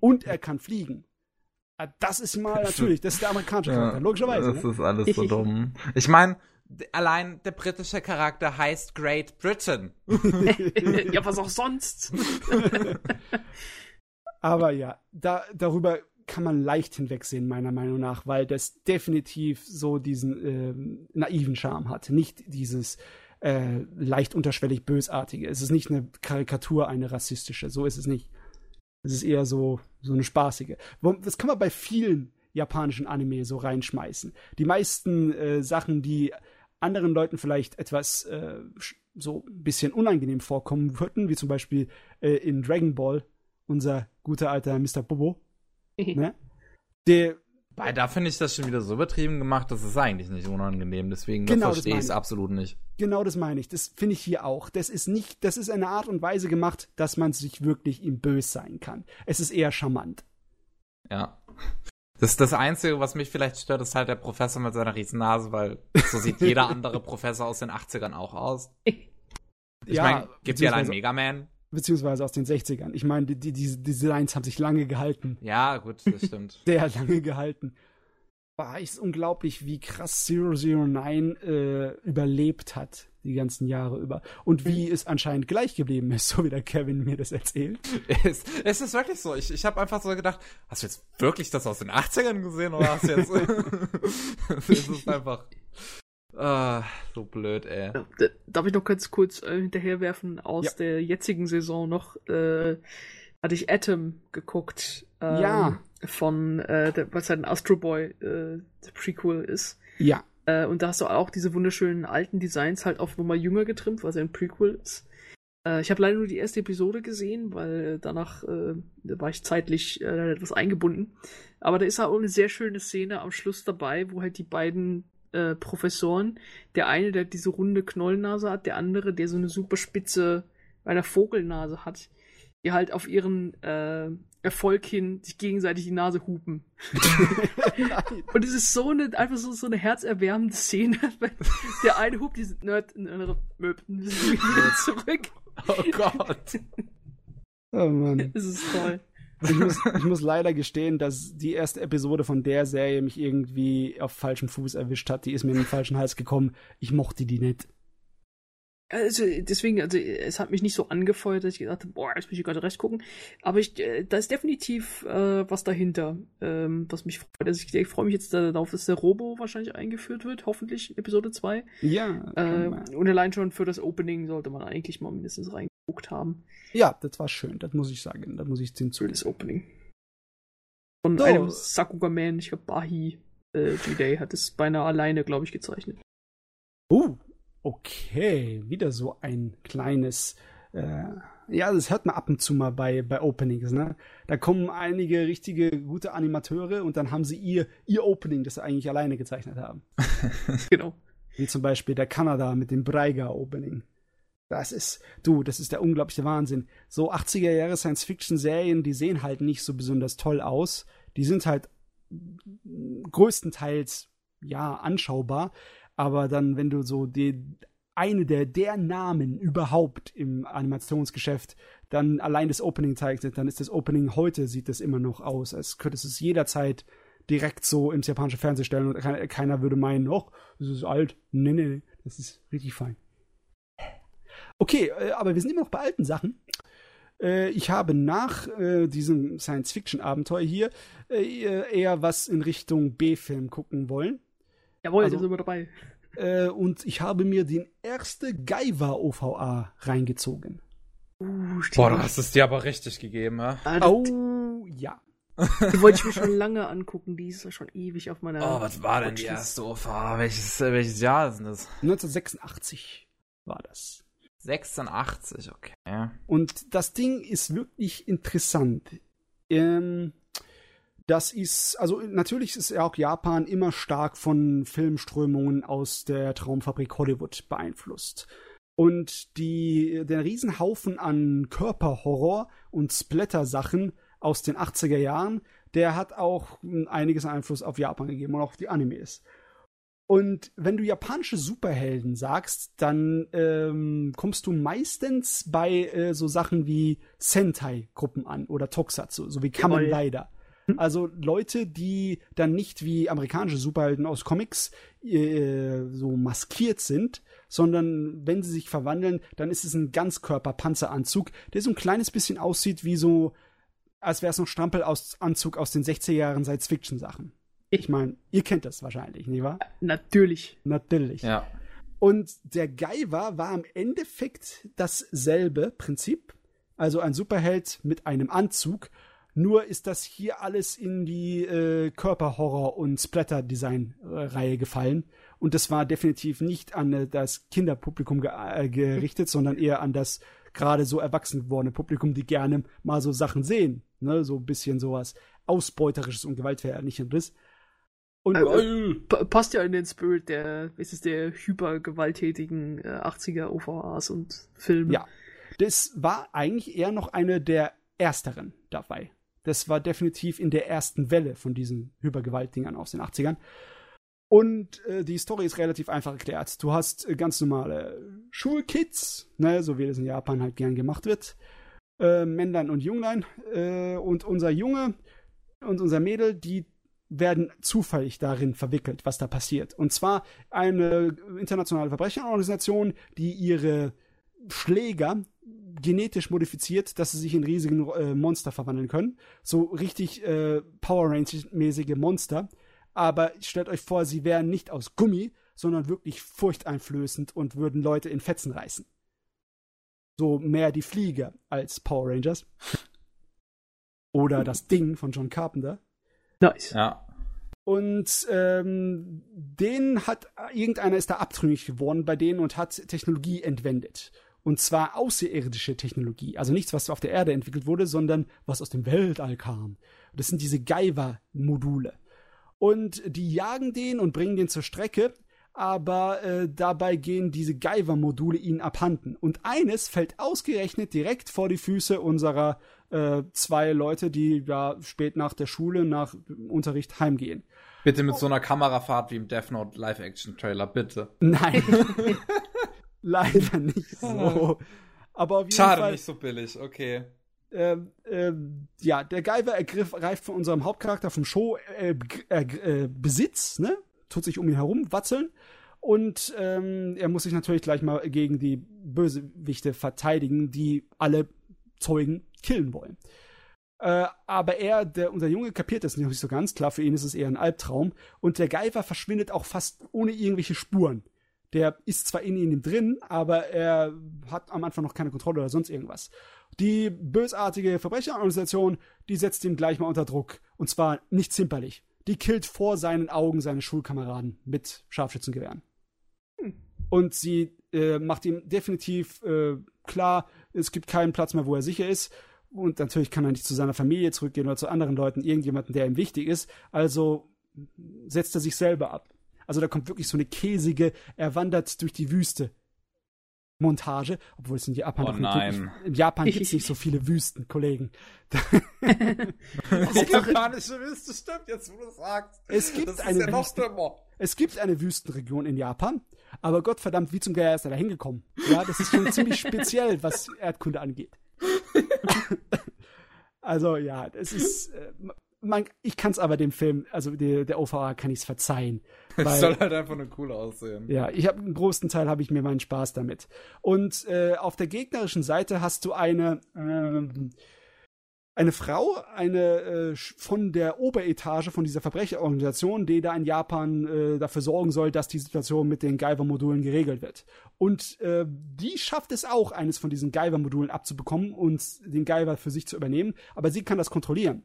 Und er kann fliegen. Ah, Das ist mal natürlich, das ist der amerikanische Charakter, logischerweise. Das Ne? ist alles so [laughs] dumm. Ich meine, allein der britische Charakter heißt Great Britain. [laughs] ja, was auch sonst. Aber ja, da, darüber kann man leicht hinwegsehen, meiner Meinung nach, weil das definitiv so diesen ähm, naiven Charme hat. Nicht dieses äh, leicht unterschwellig bösartige. Es ist nicht eine Karikatur, eine rassistische. So ist es nicht. Es ist eher so, so eine spaßige. Das kann man bei vielen japanischen Anime so reinschmeißen. Die meisten äh, Sachen, die anderen Leuten vielleicht etwas äh, so ein bisschen unangenehm vorkommen würden, wie zum Beispiel äh, in Dragon Ball, unser guter alter Mr. Bobo, [laughs] ne? Der, Weil da finde ich das schon wieder so übertrieben gemacht, das ist eigentlich nicht unangenehm. Deswegen Genau, verstehe ich es absolut nicht. genau das meine ich. Das finde ich hier auch. Das ist nicht, das ist eine Art und Weise gemacht, dass man sich wirklich ihm bös sein kann. Es ist eher charmant. Ja. Das, das Einzige, was mich vielleicht stört, ist halt der Professor mit seiner riesen Nase, weil so sieht jeder [laughs] andere Professor aus den 80ern auch aus. [laughs] Ich Ja, meine, gibt ja allein beziehungsweise- Megaman. Beziehungsweise aus den 60ern. Ich meine, die, die, diese Designs haben sich lange gehalten. Ja, gut, das stimmt. [laughs] Sehr lange gehalten. Boah, ist unglaublich, wie krass 009 äh, überlebt hat, die ganzen Jahre über. Und wie es anscheinend gleich geblieben ist, [laughs] so wie der Kevin mir das erzählt. es, es ist wirklich so. Ich, ich habe einfach so gedacht, hast du jetzt wirklich das aus den 80ern gesehen oder hast du jetzt. [laughs] es ist einfach. Ah, so blöd, ey. D- Darf ich noch ganz kurz äh, hinterherwerfen? Aus Ja. der jetzigen Saison noch äh, hatte ich Atom geguckt. Ähm, Ja. Von, äh, der, was halt ein Astro Boy äh, Prequel ist. Ja, Äh, und da hast du auch diese wunderschönen alten Designs halt auf nochmal jünger getrimmt, weil es ja ein Prequel ist. Äh, ich habe leider nur die erste Episode gesehen, weil danach äh, war ich zeitlich äh, etwas eingebunden. Aber da ist auch eine sehr schöne Szene am Schluss dabei, wo halt die beiden äh, Professoren, der eine, der diese runde Knollennase hat, der andere, der so eine super spitze, eine Vogelnase hat, die halt auf ihren äh, Erfolg hin sich gegenseitig die Nase hupen. [laughs] Und es ist so eine, einfach so, so eine herzerwärmende Szene. weil [laughs] Der eine hupt diesen Nerd, der andere möp, wieder [laughs] zurück. Oh Gott. oh Mann. Es ist toll. Ich muss, ich muss leider gestehen, dass die erste Episode von der Serie mich irgendwie auf falschem Fuß erwischt hat. Die ist mir in den falschen Hals gekommen. Ich mochte die nicht. Also deswegen, also es hat mich nicht so angefeuert, dass ich gedacht habe, boah, jetzt muss ich gerade recht gucken. Aber ich, äh, da ist definitiv äh, was dahinter, ähm, was mich freut. Also ich, ich freue mich jetzt darauf, dass der Robo wahrscheinlich eingeführt wird, hoffentlich Episode 2. Ja, Äh, und allein schon für das Opening sollte man eigentlich mal mindestens reingeguckt haben. ja, das war schön. Das muss ich sagen. Das muss ich hinzu. Schönes Opening. Von So. einem Sakuga-Man, ich glaube Bahi äh, G-Day hat es beinahe alleine, glaube ich, gezeichnet. Uh, okay. Wieder so ein kleines. Äh, ja, das hört man ab und zu mal bei, bei Openings, ne? Da kommen einige richtige gute Animateure und dann haben sie ihr, ihr Opening, das sie eigentlich alleine gezeichnet haben. [laughs] [laughs] Genau. Wie zum Beispiel der Kanada mit dem Breiger-Opening. Das ist, du, das ist der unglaubliche Wahnsinn. So 80er Jahre Science-Fiction-Serien, die sehen halt nicht so besonders toll aus. Die sind halt größtenteils, ja, anschaubar. Aber dann, wenn du so die, eine der, der Namen überhaupt im Animationsgeschäft dann allein das Opening zeichnet, dann ist das Opening heute, sieht das immer noch aus, als könntest du es jederzeit direkt so ins japanische Fernsehen stellen und keiner, keiner würde meinen, oh, das ist alt. Nee, nee, nee, das ist richtig fein. Okay, äh, aber wir sind immer noch bei alten Sachen. Äh, ich habe nach äh, diesem Science-Fiction-Abenteuer hier eher was in Richtung B-Film gucken wollen. Jawohl, Also- da sind wir dabei. Und ich habe mir den erste Gaiva-OVA reingezogen. Uh, Boah, du hast es dir aber richtig gegeben, ja? Oh, ja. Die wollte ich mir schon lange angucken, die ist ja schon ewig auf meiner. Oh, was war denn die erste OVA? Welches, welches Jahr ist denn das? 1986 war das. 86, okay. Und das Ding ist wirklich interessant. Ähm, das ist, also natürlich ist ja auch Japan immer stark von Filmströmungen aus der Traumfabrik Hollywood beeinflusst. Und die, der Riesenhaufen an Körperhorror und Splatter-Sachen aus den 80er Jahren, der hat auch einiges Einfluss auf Japan gegeben und auch auf die Animes. Und wenn du japanische Superhelden sagst, dann ähm, kommst du meistens bei äh, so Sachen wie Sentai-Gruppen an oder Tokusatsu, so wie Kamen Jawohl. Rider. Also Leute, die dann nicht wie amerikanische Superhelden aus Comics äh, so maskiert sind, sondern wenn sie sich verwandeln, dann ist es ein Ganzkörper-Panzeranzug, der so ein kleines bisschen aussieht wie so, als wäre es noch Strampelanzug aus den 60er Jahren Science-Fiction-Sachen. Ich meine, ihr kennt das wahrscheinlich, nicht wahr? Natürlich. Natürlich. Ja. Und der Gaiva war im Endeffekt dasselbe Prinzip. Also ein Superheld mit einem Anzug. Nur ist das hier alles in die äh, Körperhorror- und Splatter-Design-Reihe gefallen. Und das war definitiv nicht an äh, das Kinderpublikum ge äh, gerichtet, sondern eher an das gerade so erwachsen gewordene Publikum, die gerne mal so Sachen sehen. Ne? So ein bisschen sowas Ausbeuterisches und Gewaltverherrlichendes. Und Äh, pa- passt ja in den Spirit der, ist es der hypergewalttätigen äh, 80er OVAs und Filme. Ja. Das war eigentlich eher noch eine der ersteren dabei. Das war definitiv in der ersten Welle von diesen Hypergewaltdingern aus den 80ern. Und äh, die Story ist relativ einfach erklärt. Du hast äh, ganz normale Schulkids, ne, so wie das in Japan halt gern gemacht wird. Äh, Männlein und Junglein. Äh, und unser Junge und unser Mädel, die werden zufällig darin verwickelt, was da passiert. Und zwar eine internationale Verbrecherorganisation, die ihre Schläger genetisch modifiziert, dass sie sich in riesigen äh, Monster verwandeln können. So richtig äh, Power Rangers-mäßige Monster. Aber stellt euch vor, sie wären nicht aus Gummi, sondern wirklich furchteinflößend und würden Leute in Fetzen reißen. So mehr die Fliege als Power Rangers. Oder das Ding von John Carpenter. Nice. Ja. Und ähm, den hat irgendeiner ist da abtrünnig geworden bei denen und hat Technologie entwendet. Und zwar außerirdische Technologie. Also nichts, was auf der Erde entwickelt wurde, sondern was aus dem Weltall kam. Das sind diese Gaiva-Module. Und die jagen den und bringen den zur Strecke, aber äh, dabei gehen diese Gaiva-Module ihnen abhanden. Und eines fällt ausgerechnet direkt vor die Füße unserer äh, zwei Leute, die ja spät nach der Schule, nach Unterricht heimgehen. Bitte mit so einer Kamerafahrt wie im Death Note Live-Action-Trailer, bitte. Nein. [laughs] Leider nicht so. Aber auf jeden Schade, Fall. nicht so billig, okay. ähm, ähm, ja, der Geiver ergriff, reift von unserem Hauptcharakter vom Show äh, äh, äh, Besitz, ne? Tut sich um ihn herum, watzeln. Und ähm, er muss sich natürlich gleich mal gegen die Bösewichte verteidigen, die alle Zeugen killen wollen. Äh, aber er, der, unser Junge, kapiert das nicht so ganz. Klar, für ihn ist es eher ein Albtraum. Und der Geiver verschwindet auch fast ohne irgendwelche Spuren. Der ist zwar in ihm drin, aber er hat am Anfang noch keine Kontrolle oder sonst irgendwas. Die bösartige Verbrecherorganisation, die setzt ihn gleich mal unter Druck. Und zwar nicht zimperlich. Die killt vor seinen Augen seine Schulkameraden mit Scharfschützengewehren. Und sie äh, macht ihm definitiv äh, klar, es gibt keinen Platz mehr, wo er sicher ist. Und natürlich kann er nicht zu seiner Familie zurückgehen oder zu anderen Leuten, irgendjemanden, der ihm wichtig ist. Also setzt er sich selber ab. Also da kommt wirklich so eine käsige, er wandert durch die Wüste. Montage, obwohl es in Japan Oh nein. in Japan gibt es nicht so [laughs] viele Wüsten, Kollegen. Die japanische Wüste stimmt jetzt, wo du sagst. Es gibt das eine ja noch Wüste. schlimmer. Es gibt eine Wüstenregion in Japan, aber Gottverdammt, wie zum Geier ist er da hingekommen? Ja, das ist schon ziemlich speziell, was Erdkunde angeht. [laughs] also ja, es ist, äh, man, ich kann es aber dem Film, also der, der OVA kann ich es verzeihen. Es soll halt einfach nur cool aussehen. Ja, ich habe einen großen Teil habe ich mir meinen Spaß damit. Und äh, auf der gegnerischen Seite hast du eine ähm, eine Frau, eine äh, von der Oberetage von dieser Verbrecherorganisation, die da in Japan äh, dafür sorgen soll, dass die Situation mit den Gaiva-Modulen geregelt wird. Und äh, die schafft es auch, eines von diesen Gaiva-Modulen abzubekommen und den Gaiva für sich zu übernehmen, aber sie kann das kontrollieren.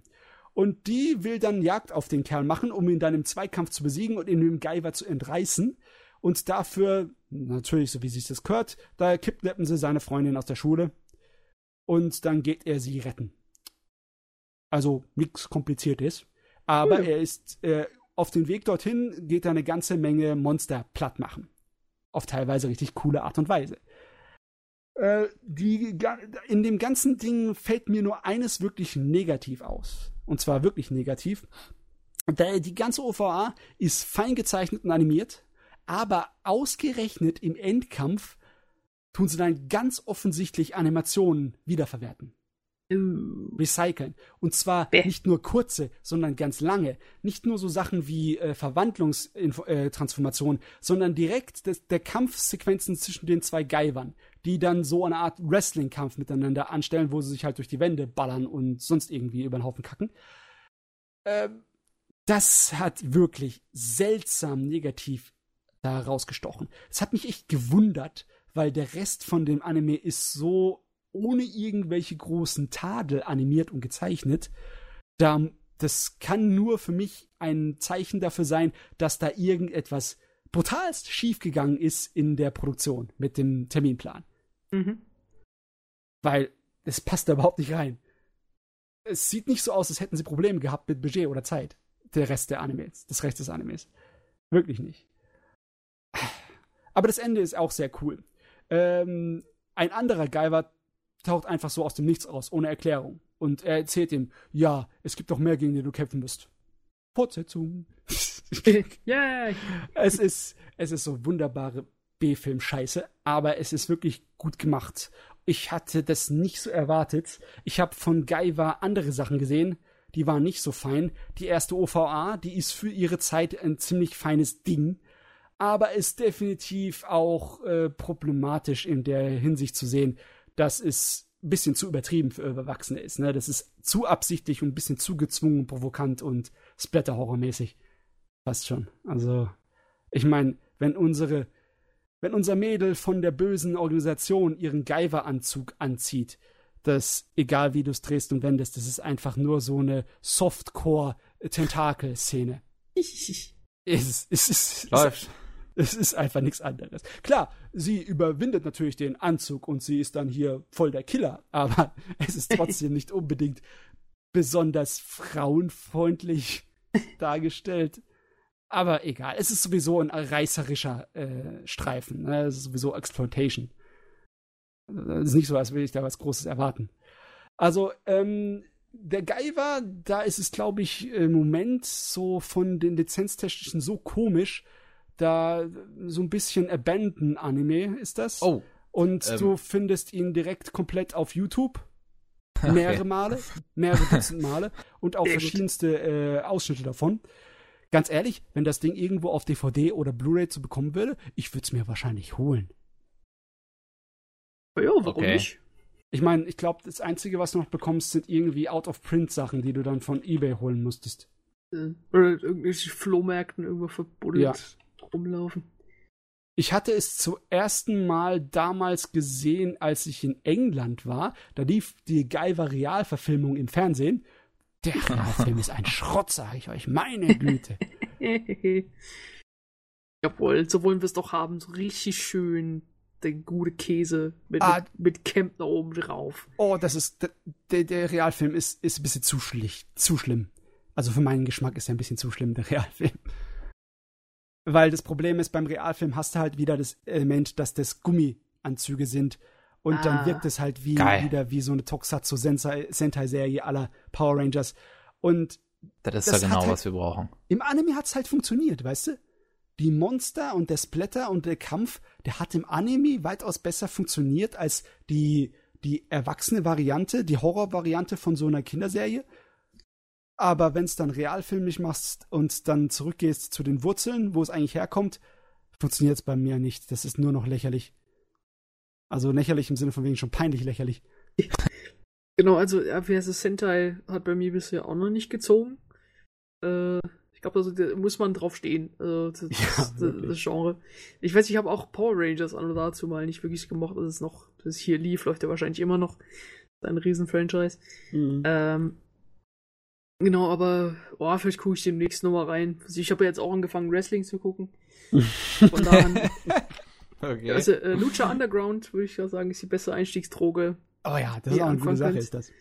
Und die will dann Jagd auf den Kerl machen, um ihn dann im Zweikampf zu besiegen und ihn dem Gaiva zu entreißen. Und dafür, natürlich, so wie sich das gehört, da kidnappen sie seine Freundin aus der Schule. Und dann geht er sie retten. Also nichts Kompliziertes. Aber Hm. er ist äh, auf dem Weg dorthin, geht er eine ganze Menge Monster platt machen. Auf teilweise richtig coole Art und Weise. Äh, die, in dem ganzen Ding fällt mir nur eines wirklich negativ aus. Und zwar wirklich negativ. Die ganze OVA ist fein gezeichnet und animiert. aber ausgerechnet im Endkampf tun sie dann ganz offensichtlich Animationen wiederverwerten. Recyceln. Und zwar nicht nur kurze, sondern ganz lange. Nicht nur so Sachen wie äh, Verwandlungstransformation, sondern direkt des, der Kampfsequenzen zwischen den zwei Geivern, die dann so eine Art Wrestling-Kampf miteinander anstellen, wo sie sich halt durch die Wände ballern und sonst irgendwie über den Haufen kacken. Ähm, das hat wirklich seltsam negativ da rausgestochen. Es hat mich echt gewundert, weil der Rest von dem Anime ist so ohne irgendwelche großen Tadel animiert und gezeichnet. Da, das kann nur für mich ein Zeichen dafür sein, dass da irgendetwas brutalst schiefgegangen ist in der Produktion mit dem Terminplan. Mhm. Weil es passt da überhaupt nicht rein. Es sieht nicht so aus, als hätten sie Probleme gehabt mit Budget oder Zeit. Der Rest der Animes, des Rest des Animes. Wirklich nicht. Aber das Ende ist auch sehr cool. Ähm, ein anderer Guyver taucht einfach so aus dem Nichts aus, ohne Erklärung. Und er erzählt ihm, ja, es gibt doch mehr, gegen die du kämpfen musst. Fortsetzung. [laughs] Yay! es ist, es ist so wunderbare B-Film-Scheiße, aber es ist wirklich gut gemacht. Ich hatte das nicht so erwartet. Ich habe von Gaiva andere Sachen gesehen, die waren nicht so fein. Die erste OVA, die ist für ihre Zeit ein ziemlich feines Ding, aber ist definitiv auch äh, problematisch in der Hinsicht zu sehen, dass es ein bisschen zu übertrieben für Erwachsene ist. Ne? Das ist zu absichtlich und ein bisschen zu gezwungen, provokant und Splatter-Horror-mäßig. Passt schon. Also, ich meine, wenn unsere, wenn unser Mädel von der bösen Organisation ihren Geiver-Anzug anzieht, das, egal wie du es drehst und wendest, das ist einfach nur so eine Softcore-Tentakel-Szene. [laughs] es, ist, es, ist, Läuft. Es ist einfach nichts anderes. Klar, sie überwindet natürlich den Anzug und sie ist dann hier voll der Killer, aber [laughs] es ist trotzdem nicht unbedingt besonders frauenfreundlich [laughs] dargestellt. Aber egal, es ist sowieso ein reißerischer äh, Streifen. Ne? Es ist sowieso Exploitation. Es ist nicht so, als will ich da was Großes erwarten. Also, ähm, der Gaiva, da ist es, glaube ich, im Moment so von den Lizenztechnischen so komisch, da so ein bisschen Abandon-Anime ist das. Oh. Und ähm. du findest ihn direkt komplett auf YouTube. [laughs] Mehrere Male, mehrere Dutzend Male und auch verschiedenste äh, Ausschnitte davon. Ganz ehrlich, wenn das Ding irgendwo auf DVD oder Blu-ray zu bekommen würde, ich würde es mir wahrscheinlich holen. Ja, warum Okay. nicht? Ich meine, ich glaube, das Einzige, was du noch bekommst, sind irgendwie Out-of-Print-Sachen, die du dann von Ebay holen musstest. Äh, Oder irgendwelche Flohmärkten irgendwo verbuddelt Ja. Rumlaufen. Ich hatte es zum ersten Mal damals gesehen, als ich in England war. Da lief die Gaiva Realverfilmung im Fernsehen. Der [laughs] Realfilm ist ein Schrott, sag ich euch. Meine Güte. [laughs] Jawohl, so wollen wir es doch haben. So richtig schön der gute Käse mit, Ah. mit, mit Kempner oben drauf. Oh, das ist. Der, der Realfilm ist, ist ein bisschen zu, schlicht, zu schlimm. Also für meinen Geschmack ist er ein bisschen zu schlimm, der Realfilm. Weil das Problem ist, beim Realfilm hast du halt wieder das Element, dass das Gummianzüge sind. Und Ah. dann wirkt es halt wie Geil. wieder wie so eine Tokusatsu Sentai- Sentai-Serie aller Power Rangers. Und Das ist Das ja genau, hat halt- was wir brauchen. im Anime hat's halt funktioniert, weißt du? Die Monster und der Splatter und der Kampf, der hat im Anime weitaus besser funktioniert als die, die erwachsene Variante, die Horror-Variante von so einer Kinderserie. Aber wenn's dann realfilmig machst und dann zurückgehst zu den Wurzeln, wo es eigentlich herkommt, funktioniert's bei mir nicht. Das ist nur noch lächerlich. Also lächerlich im Sinne von wegen schon peinlich lächerlich. [laughs] Genau, also RPS Sentai hat bei mir bisher auch noch nicht gezogen. Äh, ich glaube, also, da muss man drauf stehen. Also, das, [laughs] Ja, das, das Genre. Ich weiß, ich habe auch Power Rangers an und dazu mal nicht wirklich gemocht, dass es noch, dass es hier lief, läuft ja wahrscheinlich immer noch. Das ein Riesen-Franchise. Mhm. Ähm, genau, aber oh, vielleicht gucke ich demnächst nochmal rein. Also ich habe ja jetzt auch angefangen, Wrestling zu gucken. [laughs] Von Okay. also äh, Lucha Underground, würde ich ja sagen, ist die beste Einstiegsdroge. oh ja, das ist auch eine gute Sache, ist das.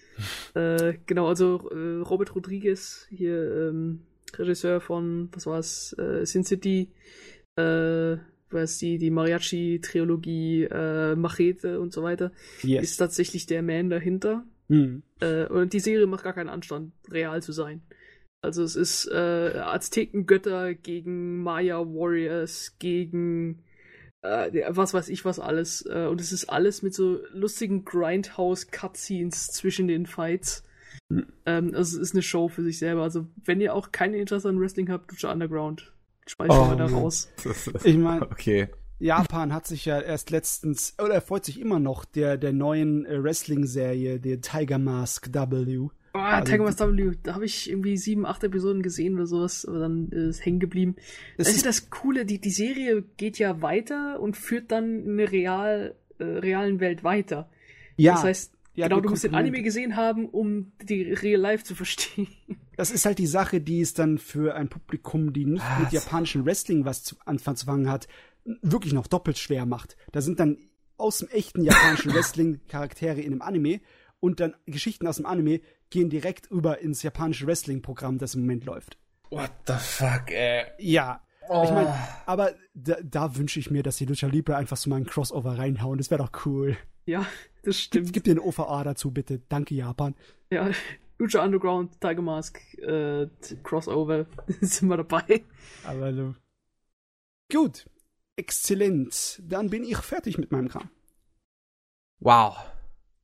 Äh, genau, also äh, Robert Rodriguez, hier ähm, Regisseur von, was war's, äh, Sin City, äh, was die, die Mariachi-Trilogie, äh, Machete und so weiter, Yes. ist tatsächlich der Man dahinter. Mhm. Äh, und die Serie macht gar keinen Anstand, real zu sein. Also es ist äh, Aztekengötter gegen Maya Warriors, gegen äh, was weiß ich was alles. Äh, und es ist alles mit so lustigen Grindhouse-Cutscenes zwischen den Fights. Mhm. Ähm, also es ist eine Show für sich selber. Also wenn ihr auch keine Interesse an Wrestling habt, Lucha Underground. Schmeiß oh, mal da raus. [laughs] Ich meine, okay. Japan hat sich ja erst letztens, oder er freut sich immer noch der, der neuen äh, Wrestling-Serie, der Tiger Mask W. Oh, also, Tiger Mask W, da habe ich irgendwie sieben, acht Episoden gesehen oder sowas, aber dann ist hängen geblieben. Das, das ist das Coole, die, die Serie geht ja weiter und führt dann in der real, äh, realen Welt weiter. Ja. Das heißt, ja, genau, du musst den Anime gesehen haben, um die Real Life zu verstehen. Das ist halt die Sache, die es dann für ein Publikum, die nicht was? mit japanischem Wrestling was zu, anfangen hat, wirklich noch doppelt schwer macht. Da sind dann aus dem echten japanischen [laughs] Wrestling Charaktere in dem Anime und dann Geschichten aus dem Anime gehen direkt über ins japanische Wrestling-Programm, das im Moment läuft. What the fuck, ey. Ja. Oh. Ich meine, aber da, da wünsche ich mir, dass die Lucha Libre einfach so mal ein Crossover reinhauen. Das wäre doch cool. Ja, das stimmt. Gib, gib dir eine OVA dazu, bitte. Danke, Japan. Ja, Lucha Underground, Tiger Mask, äh, Crossover, [laughs] sind wir dabei. Aber du. Gut. Exzellent. Dann bin ich fertig mit meinem Kram. Wow.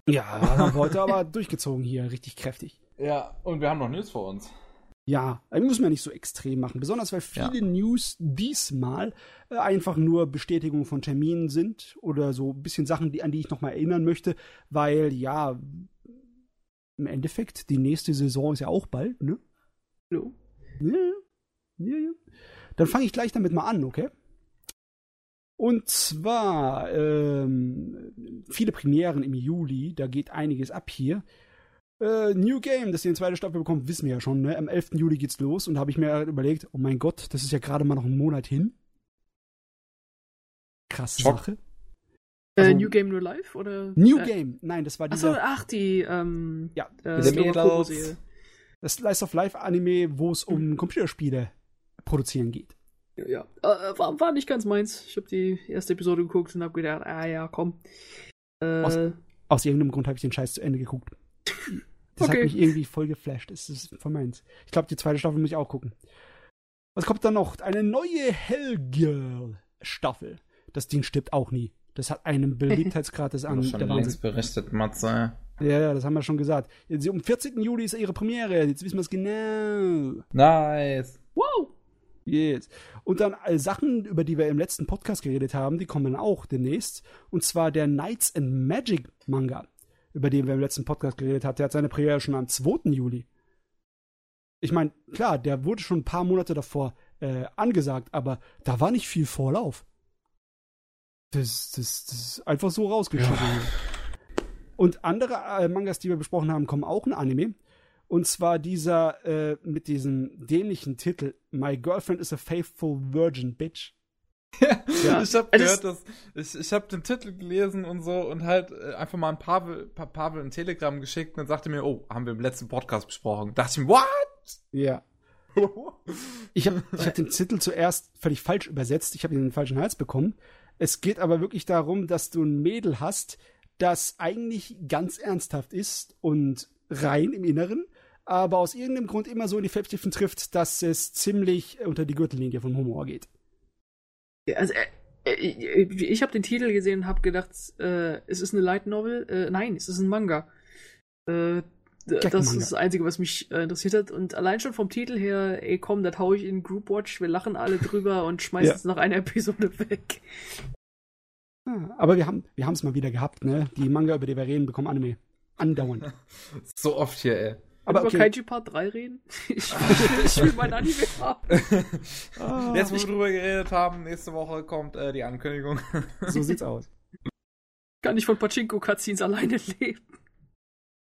Ja, heute aber durchgezogen hier, richtig kräftig. Ja, und wir haben noch News vor uns. Ja, muss man nicht so extrem machen. Besonders weil viele ja. News diesmal äh, einfach nur Bestätigung von Terminen sind oder so ein bisschen Sachen, die, an die ich nochmal erinnern möchte, weil ja, im Endeffekt, die nächste Saison ist ja auch bald, ne? Ja. Ja, ja, ja. Dann fange ich gleich damit mal an, okay? Und zwar ähm, viele Premieren im Juli, da geht einiges ab hier. Äh, New Game, dass ihr eine zweite Staffel bekommt, wissen wir ja schon. Ne? Am 11. Juli geht's los und da habe ich mir überlegt, oh mein Gott, das ist ja gerade mal noch einen Monat hin. Krasse Schock. Sache. Äh, also, New Game Nur Live oder? New äh, Game, nein, das war dieser. Achso, ach die. Ähm, ja, äh, das, das Slice of Life Anime, wo es um Computerspiele produzieren geht. Ja, äh, war, war nicht ganz meins. Ich habe die erste Episode geguckt und habe gedacht, ah ja, komm. Äh, aus, aus, irgendeinem Grund habe ich den Scheiß zu Ende geguckt. [laughs] Das okay. hat mich irgendwie voll geflasht. Das ist von meins. Ich glaube, die zweite Staffel muss ich auch gucken. Was kommt dann noch? Eine neue Hellgirl Staffel. Das Ding stirbt auch nie. Das hat einen Beliebtheitsgrad des [laughs] an. schon der längst berichtet, Matze. Ja, ja, das haben wir schon gesagt. Jetzt, um 14. Juli ist ihre Premiere. Jetzt wissen wir es genau. Nice. Wow. Yes. Und dann äh, Sachen, über die wir im letzten Podcast geredet haben, die kommen auch demnächst. Und zwar der Knights and Magic Manga, über den wir im letzten Podcast geredet haben. Der hat seine Premiere schon am 2. Juli. Ich meine, klar, der wurde schon ein paar Monate davor äh, angesagt, aber da war nicht viel Vorlauf. Das, das, das ist einfach so rausgeschossen. Ja. Und andere äh, Mangas, die wir besprochen haben, kommen auch in Anime. Und zwar dieser äh, mit diesem dämlichen Titel My Girlfriend is a Faithful Virgin Bitch. [laughs] ja, ich habe gehört, dass ich, ich habe den Titel gelesen und so und halt äh, einfach mal ein Pavel, pa Pavel ein Telegramm geschickt und sagte mir, oh, haben wir im letzten Podcast besprochen. Da dachte ich mir, what? Ja. [laughs] ich habe ich hab den Titel zuerst völlig falsch übersetzt. Ich habe ihn in den falschen Hals bekommen. Es geht aber wirklich darum, dass du ein Mädel hast, das eigentlich ganz ernsthaft ist und rein im Inneren, aber aus irgendeinem Grund immer so in die Fettstiefel trifft, dass es ziemlich unter die Gürtellinie von Humor geht. Also, äh, äh, ich habe den Titel gesehen und habe gedacht, äh, es ist eine Light Novel. Äh, nein, es ist ein Manga. Äh, das ist das Einzige, was mich äh, interessiert hat. Und allein schon vom Titel her, ey komm, da tau ich in Group Watch, wir lachen alle drüber und schmeißen ja. es nach einer Episode weg. Ah, aber wir haben wir es mal wieder gehabt, ne? Die Manga, über die wir reden, bekommen Anime. Andauernd. [laughs] so oft hier, ey. Aber okay. über Kaiju Part 3 reden? [laughs] Ich, ich will mein Anime haben. [laughs] ah, Jetzt, wo wir drüber geredet haben, nächste Woche kommt äh, die Ankündigung. [laughs] so sieht's aus. Kann ich von Pachinko-Cutscenes alleine leben.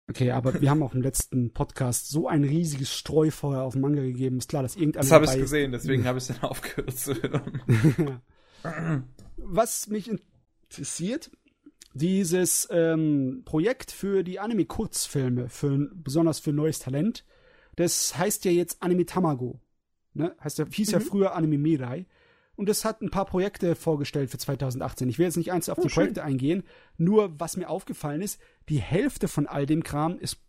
Okay, aber wir haben auch im letzten Podcast so ein riesiges Streufeuer auf Manga gegeben. Ist klar, dass irgendeiner. Das habe ich gesehen, deswegen habe ich dann aufgehört zu hören. Was mich interessiert, dieses ähm, Projekt für die Anime-Kurzfilme, für, besonders für neues Talent, das heißt ja jetzt Anime Tamago. Ne? Heißt ja, hieß mhm. ja früher Anime Mirai. Und es hat ein paar Projekte vorgestellt für 2018. Ich will jetzt nicht eins auf oh, die schön. Projekte eingehen. Nur, was mir aufgefallen ist, die Hälfte von all dem Kram ist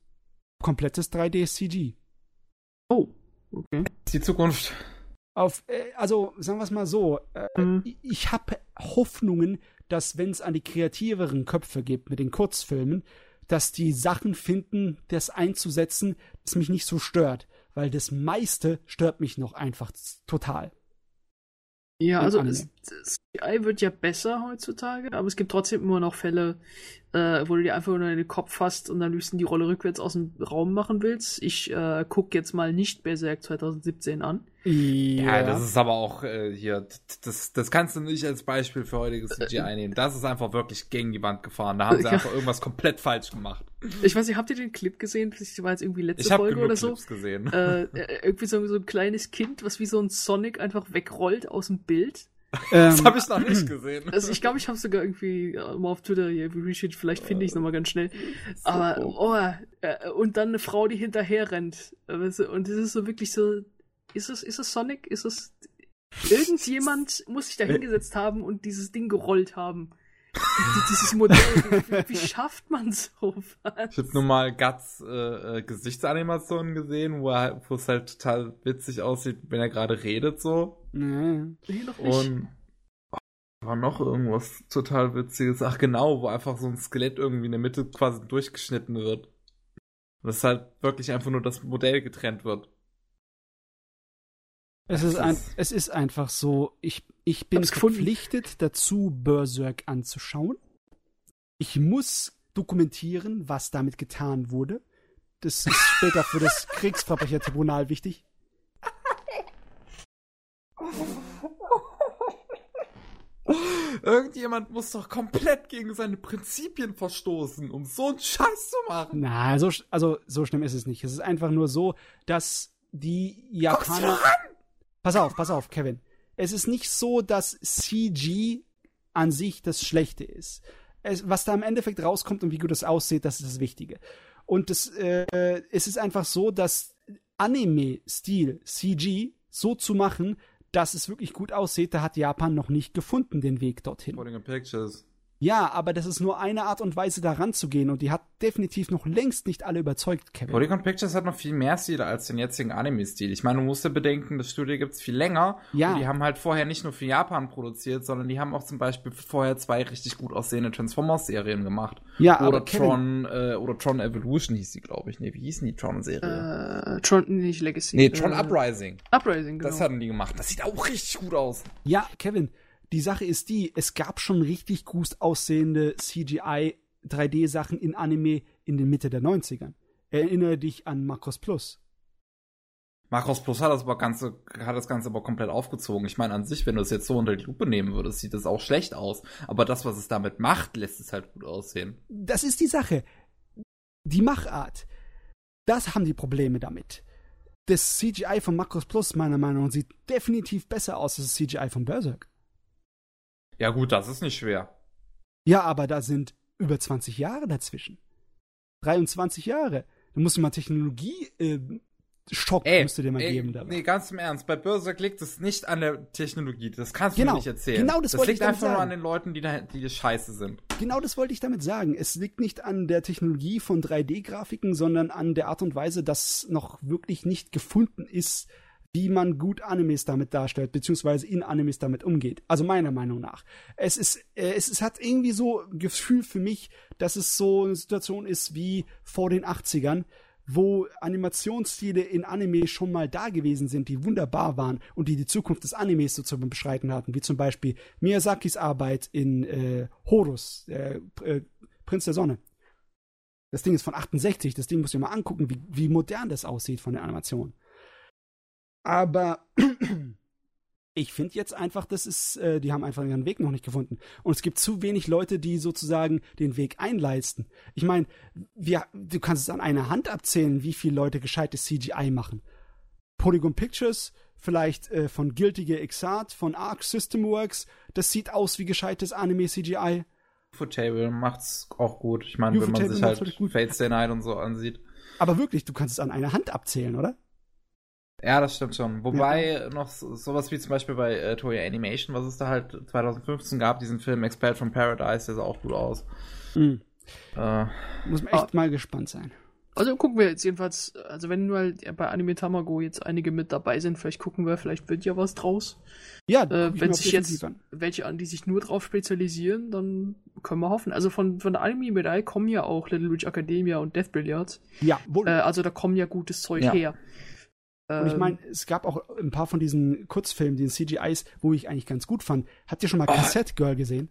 komplettes 3D-CG. Oh. Okay. Die Zukunft. Auf, äh, also sagen wir es mal so, äh, mhm. ich habe Hoffnungen, dass wenn es an die kreativeren Köpfe geht mit den Kurzfilmen, dass die Sachen finden, das einzusetzen, das mich nicht so stört, weil das meiste stört mich noch einfach total. Ja, also es, CGI wird ja besser heutzutage, aber es gibt trotzdem immer noch Fälle, äh, wo du dir einfach nur in den Kopf fasst und dann liebsten die Rolle rückwärts aus dem Raum machen willst. Ich äh, guck jetzt mal nicht Berserk 2017 an. Ja, ja das ist aber auch äh, hier, das, das kannst du nicht als Beispiel für heutiges CGI äh, nehmen. Das ist einfach wirklich gegen die Wand gefahren. Da haben sie [laughs] ja. einfach irgendwas komplett falsch gemacht. Ich weiß nicht, habt ihr den Clip gesehen? Das war jetzt irgendwie letzte ich Folge oder so. Clips gesehen. Äh, [laughs] äh, irgendwie so, so ein kleines Kind, was wie so ein Sonic einfach wegrollt aus dem Bild. Das ähm, habe ich noch nicht gesehen. Also ich glaube, ich habe sogar irgendwie äh, mal auf Twitter hier resheet, vielleicht finde ich es nochmal ganz schnell. Aber oh, äh, und dann eine Frau, die hinterher rennt. Und das ist so wirklich so. Ist es, ist es Sonic? Ist es. Irgendjemand muss sich da hingesetzt haben und dieses Ding gerollt haben. Dieses Modell, wie, wie, schafft man sowas? Ich habe nur mal Guts äh, äh, Gesichtsanimationen gesehen, wo, er, wo es halt total witzig aussieht, wenn er gerade redet so. Nee. Nee, noch nicht. Und oh, war noch irgendwas total witziges. Ach genau, wo einfach so ein Skelett irgendwie in der Mitte quasi durchgeschnitten wird. Und das halt wirklich einfach nur das Modell getrennt wird. Es ist, ein, es ist einfach so, ich, ich bin verpflichtet dazu, Berserk anzuschauen. Ich muss dokumentieren, was damit getan wurde. Das ist [laughs] später für das Kriegsverbrechertribunal wichtig. Irgendjemand muss doch komplett gegen seine Prinzipien verstoßen, um so einen Scheiß zu machen. Na, so, also so schlimm ist es nicht. Es ist einfach nur so, dass die Japaner. Pass auf, pass auf, Kevin. Es ist nicht so, dass CG an sich das Schlechte ist. Es, was da im Endeffekt rauskommt und wie gut es aussieht, das ist das Wichtige. Und das, äh, es ist einfach so, dass Anime-Stil CG so zu machen, dass es wirklich gut aussieht, da hat Japan noch nicht gefunden, den Weg dorthin. Pictures. Ja, aber das ist nur eine Art und Weise, da ranzugehen und die hat definitiv noch längst nicht alle überzeugt, Kevin. Polygon Pictures hat noch viel mehr Stil als den jetzigen Anime-Stil. Ich meine, du musst ja bedenken, das Studio gibt's viel länger. Ja. Und die haben halt vorher nicht nur für Japan produziert, sondern die haben auch zum Beispiel vorher zwei richtig gut aussehende Transformers-Serien gemacht. Ja, oder aber Tron, äh, oder Tron Evolution hieß die, glaube ich. Nee, wie hießen die Tron-Serie? Äh, Tron, nicht Legacy. Nee, Tron äh, Uprising. Uprising, genau. Das hatten die gemacht. Das sieht auch richtig gut aus. Ja, Kevin, die Sache ist die, es gab schon richtig gut aussehende CGI 3D-Sachen in Anime in den Mitte der 90ern. Erinnere dich an Makros Plus. Makros Plus hat das, aber Ganze, hat das Ganze aber komplett aufgezogen. Ich meine, an sich, wenn du es jetzt so unter die Lupe nehmen würdest, sieht das auch schlecht aus. Aber das, was es damit macht, lässt es halt gut aussehen. Das ist die Sache. Die Machart. Das haben die Probleme damit. Das CGI von Makros Plus, meiner Meinung nach, sieht definitiv besser aus als das CGI von Berserk. Ja, gut, das ist nicht schwer. Ja, aber da sind über 20 Jahre dazwischen. 23 Jahre. Da musst du mal Technologie äh, Schock ey, musst du dir mal ey, geben dabei. Nee, ganz im Ernst. Bei Berserk liegt es nicht an der Technologie. Das kannst du genau, mir nicht erzählen. Genau, das, das wollte liegt ich einfach sagen. nur an den Leuten, die, da, die scheiße sind. Genau das wollte ich damit sagen. Es liegt nicht an der Technologie von 3D-Grafiken, sondern an der Art und Weise, dass noch wirklich nicht gefunden ist, wie man gut Animes damit darstellt, beziehungsweise in Animes damit umgeht. Also meiner Meinung nach. Es ist, äh, es, es hat irgendwie so ein Gefühl für mich, dass es so eine Situation ist wie vor den 80ern, wo Animationsstile in Anime schon mal da gewesen sind, die wunderbar waren und die die Zukunft des Animes so zu beschreiten hatten, wie zum Beispiel Miyazakis Arbeit in äh, Horus, äh, äh, Prinz der Sonne. Das Ding ist von 68, das Ding muss ich mal angucken, wie, wie modern das aussieht von der Animation. Aber [clears throat] ich finde jetzt einfach, das ist, äh, die haben einfach ihren Weg noch nicht gefunden. Und es gibt zu wenig Leute, die sozusagen den Weg einleisten. Ich meine, du kannst es an einer Hand abzählen, wie viele Leute gescheites CGI machen. Polygon Pictures, vielleicht äh, von Guilty Gear Xrd, von Arc System Works, das sieht aus wie gescheites Anime CGI. Ufotable macht's auch gut. Ich meine, wenn man sich halt Fate Stay Night und so ansieht. Aber wirklich, du kannst es an einer Hand abzählen, oder? Ja, das stimmt schon. Wobei ja. noch sowas wie zum Beispiel bei äh, Toei Animation, was es da halt 2015 gab, diesen Film Expelled from Paradise, der sah auch gut aus. Mhm. Äh, Muss man echt oh. mal gespannt sein. Also gucken wir jetzt jedenfalls, also wenn nur halt bei Anime Tamago jetzt einige mit dabei sind, vielleicht gucken wir, vielleicht wird ja was draus. Ja, äh, wenn sich jetzt an. welche an, die sich nur drauf spezialisieren, dann können wir hoffen. Also von, von der Anime-Medaille kommen ja auch Little Witch Academia und Death Billiards. Ja, wohl. Äh, also da kommen ja gutes Zeug ja. her. Und ich meine, es gab auch ein paar von diesen Kurzfilmen, diesen CGIs, wo ich eigentlich ganz gut fand. Habt ihr schon mal oh. Cassette Girl gesehen?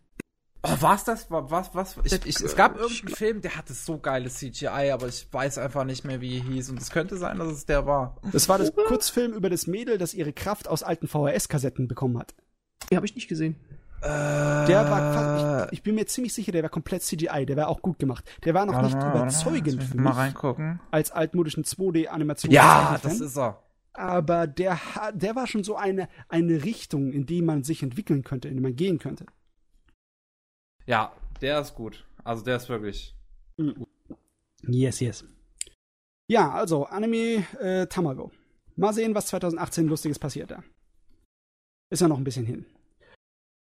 Oh, war's das? Was, was? Ich, ich, es gab irgendeinen Film, der hatte so geiles CGI, aber ich weiß einfach nicht mehr, wie er hieß. Und es könnte sein, dass es der war. Das war das Kurzfilm über das Mädel, das ihre Kraft aus alten VHS-Kassetten bekommen hat. Die habe ich nicht gesehen. Der war fast, ich, ich, bin mir ziemlich sicher, der war komplett CGI, der war auch gut gemacht. Der war noch warte nicht überzeugend für mich. Mal reingucken. Als altmodischen 2D-Animation. Ja, das ist er. Aber der, der war schon so eine, eine Richtung, in die man sich entwickeln könnte, in die man gehen könnte. Ja, der ist gut. Also der ist wirklich. Mm. Yes, yes. Ja, also Anime äh, Tamago. Mal sehen, was 2018 Lustiges passiert da. Ist ja noch ein bisschen hin.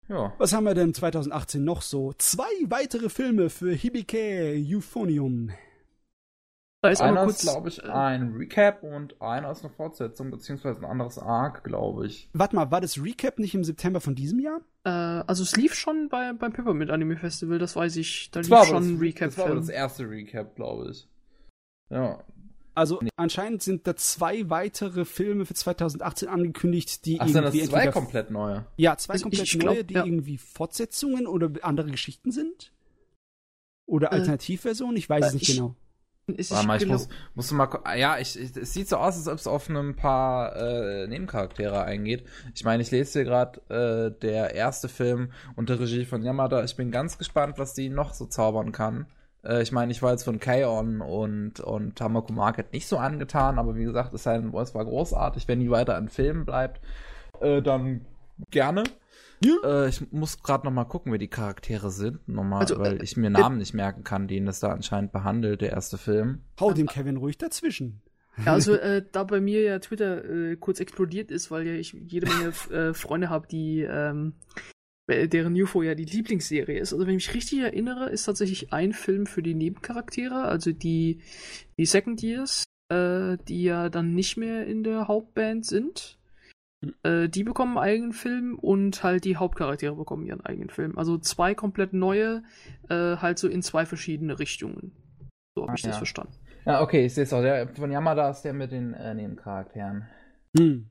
Ja. Was haben wir denn 2018 noch so? Zwei weitere Filme für Hibike Euphonium. Da ist einer ist, glaube ich, ein Recap und einer ist eine Fortsetzung, beziehungsweise ein anderes Arc, glaube ich. Warte mal, war das Recap nicht im September von diesem Jahr? Äh, also es lief schon bei, beim Peppermint Anime Festival, das weiß ich. Da das lief schon ein Recap. Das war das erste Recap, glaube ich. Ja. Also nee. anscheinend sind da zwei weitere Filme für 2018 angekündigt, die Ach, irgendwie sind das zwei komplett neue? Ja, zwei also komplett ich, neue, die ja. irgendwie Fortsetzungen oder andere Geschichten sind? Oder äh, Alternativversionen? Ich weiß äh, es nicht ich, genau. [laughs] Ist Warte mal, ich muss, musst mal, ja, ich, ich, es sieht so aus, als ob es auf ein paar äh, Nebencharaktere eingeht. Ich meine, ich lese hier gerade äh, der erste Film unter Regie von Yamada. Ich bin ganz gespannt, was die noch so zaubern kann. Äh, ich meine, ich war jetzt von K-On! und, und Tamako Market nicht so angetan, aber wie gesagt, es, sei, es war großartig. Wenn die weiter an Filmen bleibt, äh, dann gerne. Ja. Äh, ich muss gerade noch mal gucken, wer die Charaktere sind, nochmal, also, weil äh, ich mir Namen äh, nicht merken kann, den das da anscheinend behandelt, der erste Film. Hau dem Kevin ruhig dazwischen. Ja, also äh, da bei mir ja Twitter äh, kurz explodiert ist, weil ja ich jede Menge äh, Freunde habe, die ähm, deren UFO ja die Lieblingsserie ist. Also wenn ich mich richtig erinnere, ist tatsächlich ein Film für die Nebencharaktere, also die die Second Years, äh, die ja dann nicht mehr in der Hauptband sind. Äh, die bekommen einen eigenen Film und halt die Hauptcharaktere bekommen ihren eigenen Film. Also zwei komplett neue, äh, halt so in zwei verschiedene Richtungen. So habe ich ja. das verstanden. Ja, okay, ich sehe es auch. Der, von Yamada ist der mit den äh, Nebencharakteren. Hm.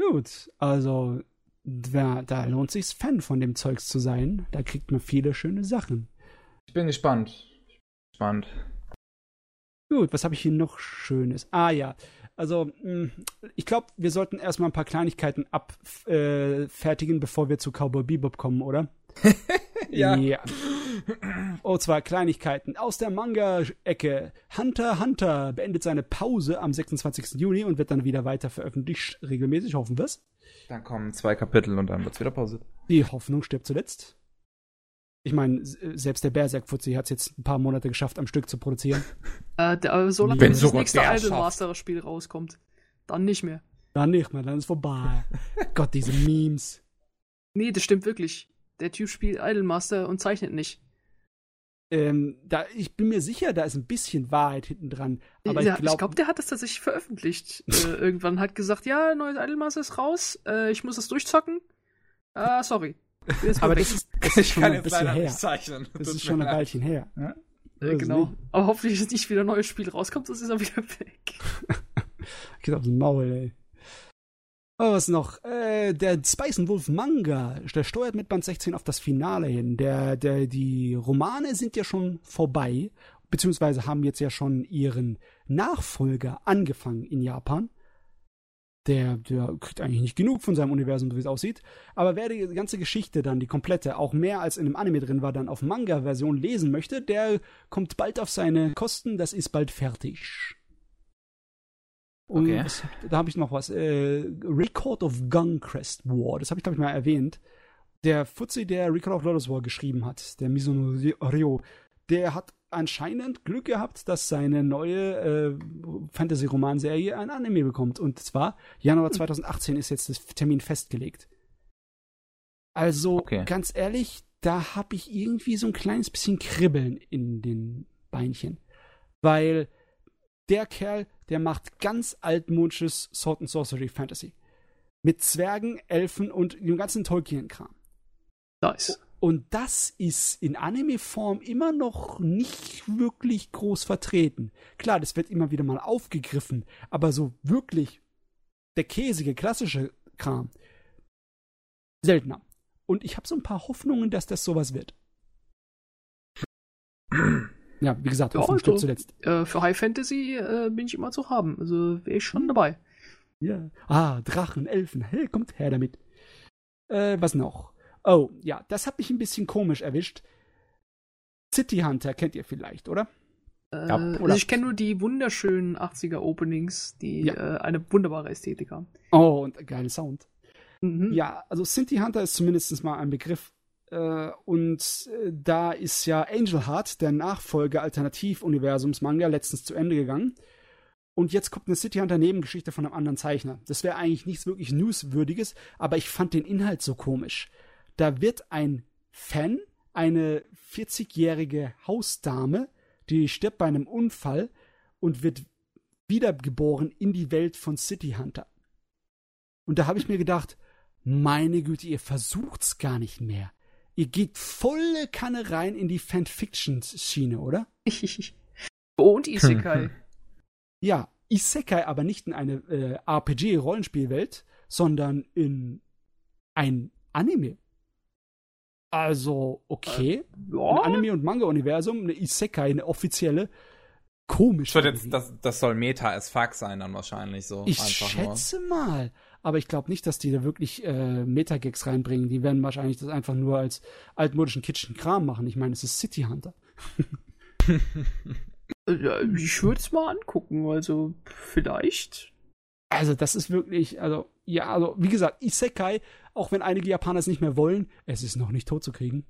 Gut, also da, da lohnt sich Fan von dem Zeugs zu sein. Da kriegt man viele schöne Sachen. Ich bin gespannt. Ich bin gespannt. Gut, was habe ich hier noch Schönes? Ah ja, also, hm, ich glaube, wir sollten erstmal ein paar Kleinigkeiten abfertigen, äh, bevor wir zu Cowboy Bebop kommen, oder? [laughs] ja. ja. Oh, zwar Kleinigkeiten. Aus der Manga-Ecke. Hunter Hunter beendet seine Pause am 26. Juni und wird dann wieder weiter veröffentlicht, regelmäßig, hoffen wir es. Dann kommen zwei Kapitel und dann wird es wieder Pause. Die Hoffnung stirbt zuletzt. Ich meine, selbst der Berserk-Fuzzi hat es jetzt ein paar Monate geschafft, am Stück zu produzieren. [laughs] Äh, der, so lange, bis das nächste Idolmaster-Spiel rauskommt. Dann nicht mehr. Dann nicht mehr, dann ist vorbei. [laughs] Gott, diese Memes. Nee, das stimmt wirklich. Der Typ spielt Idolmaster und zeichnet nicht. Ähm, da, ich bin mir sicher, da ist ein bisschen Wahrheit hinten dran. Aber ja, ich glaube, glaub, der hat das tatsächlich veröffentlicht. [laughs] äh, irgendwann hat gesagt, ja, neues Idolmaster ist raus, äh, ich muss das durchzocken. Ah, sorry. [laughs] Aber das ist, das ist schon ein bisschen her. Das ist schon ein Weilchen her. Ne? Ja, genau. Nicht. Aber hoffentlich ist nicht wieder ein neues Spiel rauskommt, sonst ist er wieder [laughs] weg. [laughs] Geht auf den Maul, ey. Oh, was noch? Äh, der Spice Wolf Manga, der steuert mit Band 16 auf das Finale hin. Der, der, die Romane sind ja schon vorbei, beziehungsweise haben jetzt ja schon ihren Nachfolger angefangen in Japan der, der kriegt eigentlich nicht genug von seinem Universum, so wie es aussieht. Aber wer die ganze Geschichte dann, die komplette, auch mehr als in dem Anime drin war, dann auf Manga-Version lesen möchte, der kommt bald auf seine Kosten, das ist bald fertig. Und okay. das, da habe ich noch was. Äh, Record of Guncrest War, das habe ich, glaube ich, mal erwähnt. Der Fuzzi, der Record of Lotus War geschrieben hat, der Mizuno Ryo, der hat anscheinend Glück gehabt, dass seine neue äh, Fantasy-Romanserie ein Anime bekommt. Und zwar Januar 2018 hm. ist jetzt das Termin festgelegt. Also okay. ganz ehrlich, da habe ich irgendwie so ein kleines bisschen Kribbeln in den Beinchen. Weil der Kerl, der macht ganz altmodisches Sword and Sorcery Fantasy. Mit Zwergen, Elfen und dem ganzen Tolkien-Kram. Nice. Und das ist in Anime-Form immer noch nicht wirklich groß vertreten. Klar, das wird immer wieder mal aufgegriffen, aber so wirklich der käsige, klassische Kram seltener. Und ich habe so ein paar Hoffnungen, dass das sowas wird. Ja, wie gesagt, Ja, Hoffnung also, stirbt zuletzt. Äh, für High Fantasy äh, bin ich immer zu haben. Also wäre ich schon dabei. Ja. Ah, Drachen, Elfen, hey, kommt her damit. Äh, was noch? Oh, ja, das hat mich ein bisschen komisch erwischt. City Hunter kennt ihr vielleicht, oder? Äh, Ja, also ich kenne nur die wunderschönen 80er Openings, die Ja. äh, eine wunderbare Ästhetik haben. Oh, und geiler Sound. Mhm. Ja, also Sinti Hunter ist zumindest mal ein Begriff. Äh, und äh, da ist ja Angel Heart, der Nachfolger Alternativ-Universums-Manga, letztens zu Ende gegangen. Und jetzt kommt eine City Hunter Nebengeschichte von einem anderen Zeichner. Das wäre eigentlich nichts wirklich Newswürdiges, aber ich fand den Inhalt so komisch. Da wird ein Fan, eine 40-jährige Hausdame, die stirbt bei einem Unfall und wird wiedergeboren in die Welt von City Hunter. Und da habe ich mir gedacht, meine Güte, ihr versucht's gar nicht mehr. Ihr geht volle Kanne rein in die Fanfiction-Schiene, oder? [laughs] Und Isekai. [laughs] Ja, Isekai aber nicht in eine äh, RPG-Rollenspielwelt, sondern in ein Anime. Also, okay. Ein ja, Anime- und Manga-Universum, eine Isekai, eine offizielle, komisch. Das, das, das soll Meta as fuck sein dann wahrscheinlich so. Ich einfach schätze mal. Aber ich glaube nicht, dass die da wirklich äh, Metagags reinbringen. Die werden wahrscheinlich das einfach nur als altmodischen Kitchen-Kram machen. Ich meine, es ist City Hunter. [laughs] äh, ich würde es mal angucken. Also vielleicht. Also, das ist wirklich, also, ja, also, wie gesagt, Isekai, auch wenn einige Japaner es nicht mehr wollen, es ist noch nicht tot zu kriegen.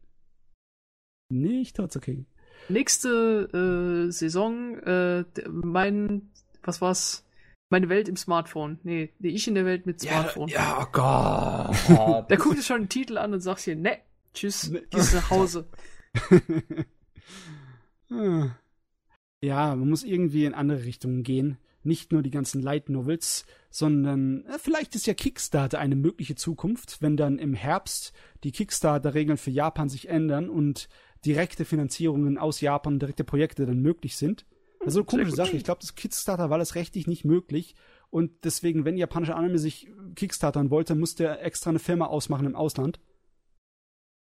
Nicht tot zu kriegen. Nächste äh, Saison, äh, mein, was war's? Meine Welt im Smartphone. Nee, nee, ich in der Welt mit Ja, Smartphone. ja, oh Gott. [laughs] Der guckt sich schon den Titel an und sagt hier, ne, tschüss, Ne. gehst nach [laughs] Hause. [laughs] Ja, man muss irgendwie in andere Richtungen gehen. Nicht nur die ganzen Light Novels, sondern äh, vielleicht ist ja Kickstarter eine mögliche Zukunft, wenn dann im Herbst die Kickstarter-Regeln für Japan sich ändern und direkte Finanzierungen aus Japan, direkte Projekte dann möglich sind. Also eine komische. Sache. Ich glaube, das Kickstarter war das rechtlich nicht möglich. Und deswegen, wenn japanische Anime sich Kickstartern wollte, musste er extra eine Firma ausmachen im Ausland,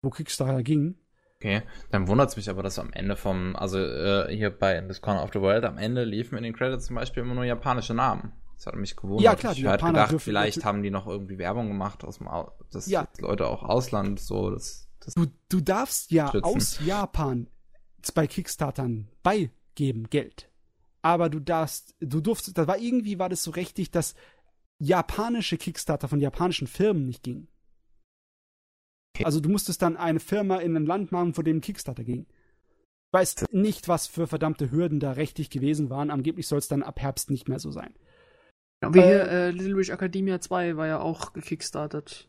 wo Kickstarter ging. Okay, dann wundert es mich aber, dass am Ende vom, also äh, hier bei In This Corner of the World, am Ende liefen in den Credits zum Beispiel immer nur japanische Namen. Das hat mich gewundert. Ja, klar, die ich hatte Japaner gedacht, dürfen vielleicht haben die noch irgendwie Werbung gemacht aus dem Au dass Ja. Leute auch Ausland so, das, das Du, du darfst ja Schützen. aus Japan bei Kickstartern beigeben Geld. Aber du darfst, du durfst, da war irgendwie war das so richtig, dass japanische Kickstarter von japanischen Firmen nicht gingen. Okay. Also du musstest dann eine Firma in ein Land machen, vor dem Kickstarter ging. Ich weiß nicht, was für verdammte Hürden da rechtlich gewesen waren. Angeblich soll es dann ab Herbst nicht mehr so sein. Ja, wie Äh, hier, äh, Little Witch Academia 2 war ja auch gekickstartet.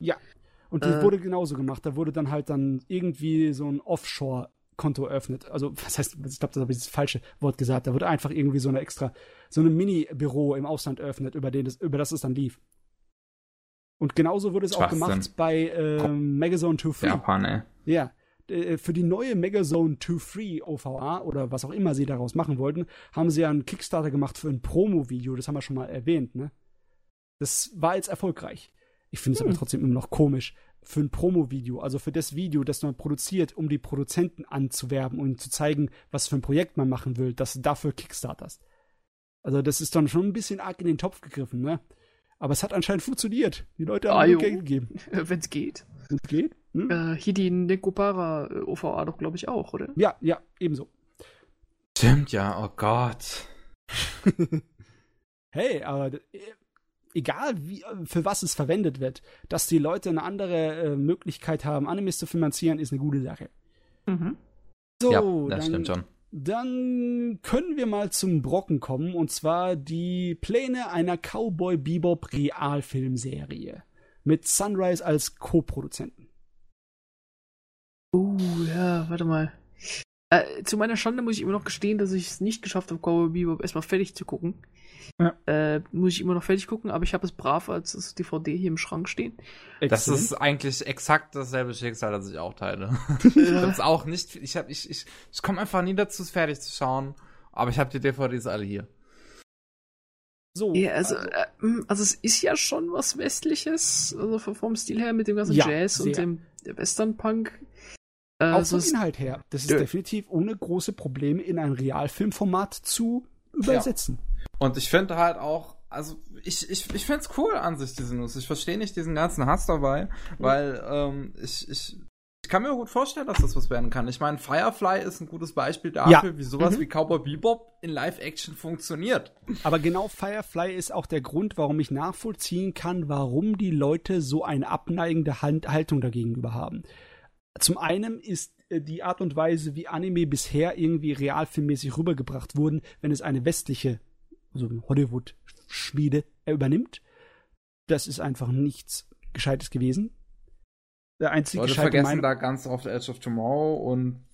Und das Äh. wurde genauso gemacht. Da wurde dann halt dann irgendwie so ein Offshore-Konto eröffnet. Also, was heißt, ich glaube, das habe ich das falsche Wort gesagt. Da wurde einfach irgendwie so eine extra, so ein Mini-Büro im Ausland eröffnet, über, den das, über das es dann lief. Und genauso wurde es auch gemacht bei ähm, Megazone 2 Free. Japan, ey. Ja. Äh, Für die neue Megazone 2 Free OVA oder was auch immer sie daraus machen wollten, haben sie ja einen Kickstarter gemacht für ein Promo-Video. Das haben wir schon mal erwähnt, ne? Das war jetzt erfolgreich. Ich finde es Hm. aber trotzdem immer noch komisch. Für ein Promo-Video, also für das Video, das man produziert, um die Produzenten anzuwerben und zu zeigen, was für ein Projekt man machen will, dass du dafür Kickstarters. Also, das ist dann schon ein bisschen arg in den Topf gegriffen, ne? Aber es hat anscheinend funktioniert. Die Leute haben Ah. Geld gegeben. [laughs] Wenn es geht. Wenn es geht. Hm? Äh, hier die Nekopara äh, OVA doch, glaube ich, auch, oder? Ja, ja, ebenso. Stimmt, ja, oh Gott. [laughs] hey, aber äh, egal wie, äh, für was es verwendet wird, dass die Leute eine andere äh, Möglichkeit haben, Animes zu finanzieren, ist eine gute Sache. Mhm. So, ja, dann, das stimmt schon. dann können wir mal zum Brocken kommen, und zwar die Pläne einer Cowboy Bebop Realfilmserie mit Sunrise als Co-Produzenten. Uh, ja, warte mal. Äh, zu meiner Schande muss ich immer noch gestehen, dass ich es nicht geschafft habe, Cowboy Bebop erstmal fertig zu gucken. Ja. Äh, muss ich immer noch fertig gucken, aber ich habe es brav als das DVD hier im Schrank stehen. Das ist eigentlich exakt dasselbe Schicksal, das ich auch teile. [laughs] ich bin's auch nicht. Ich hab, ich, ich, ich komme einfach nie dazu, es fertig zu schauen. Aber ich habe die DVDs alle hier. so. Ja, also, äh, mh, also es ist ja schon was Westliches, also vom- Stil her mit dem ganzen Ja, Jazz und sehr. dem der Western-Punk. Äh, auch vom Inhalt her. Das ist Ja. definitiv ohne große Probleme in ein Realfilmformat zu übersetzen. Und ich finde halt auch, also ich, ich, ich finde es cool an sich, diese News. Ich verstehe nicht diesen ganzen Hass dabei, weil ähm, ich, ich, ich kann mir gut vorstellen, dass das was werden kann. Ich meine, Firefly ist ein gutes Beispiel dafür, Ja. wie sowas Mhm. wie Cowboy Bebop in Live-Action funktioniert. Aber genau Firefly ist auch der Grund, warum ich nachvollziehen kann, warum die Leute so eine abneigende Hand Haltung dagegenüber haben. Zum einen ist äh, die Art und Weise, wie Anime bisher irgendwie realfilmmäßig rübergebracht wurden, wenn es eine westliche, also Hollywood-Schmiede äh, übernimmt. Das ist einfach nichts Gescheites gewesen. Der einzige Leute gescheite vergessen Meinung- da ganz oft Edge of Tomorrow und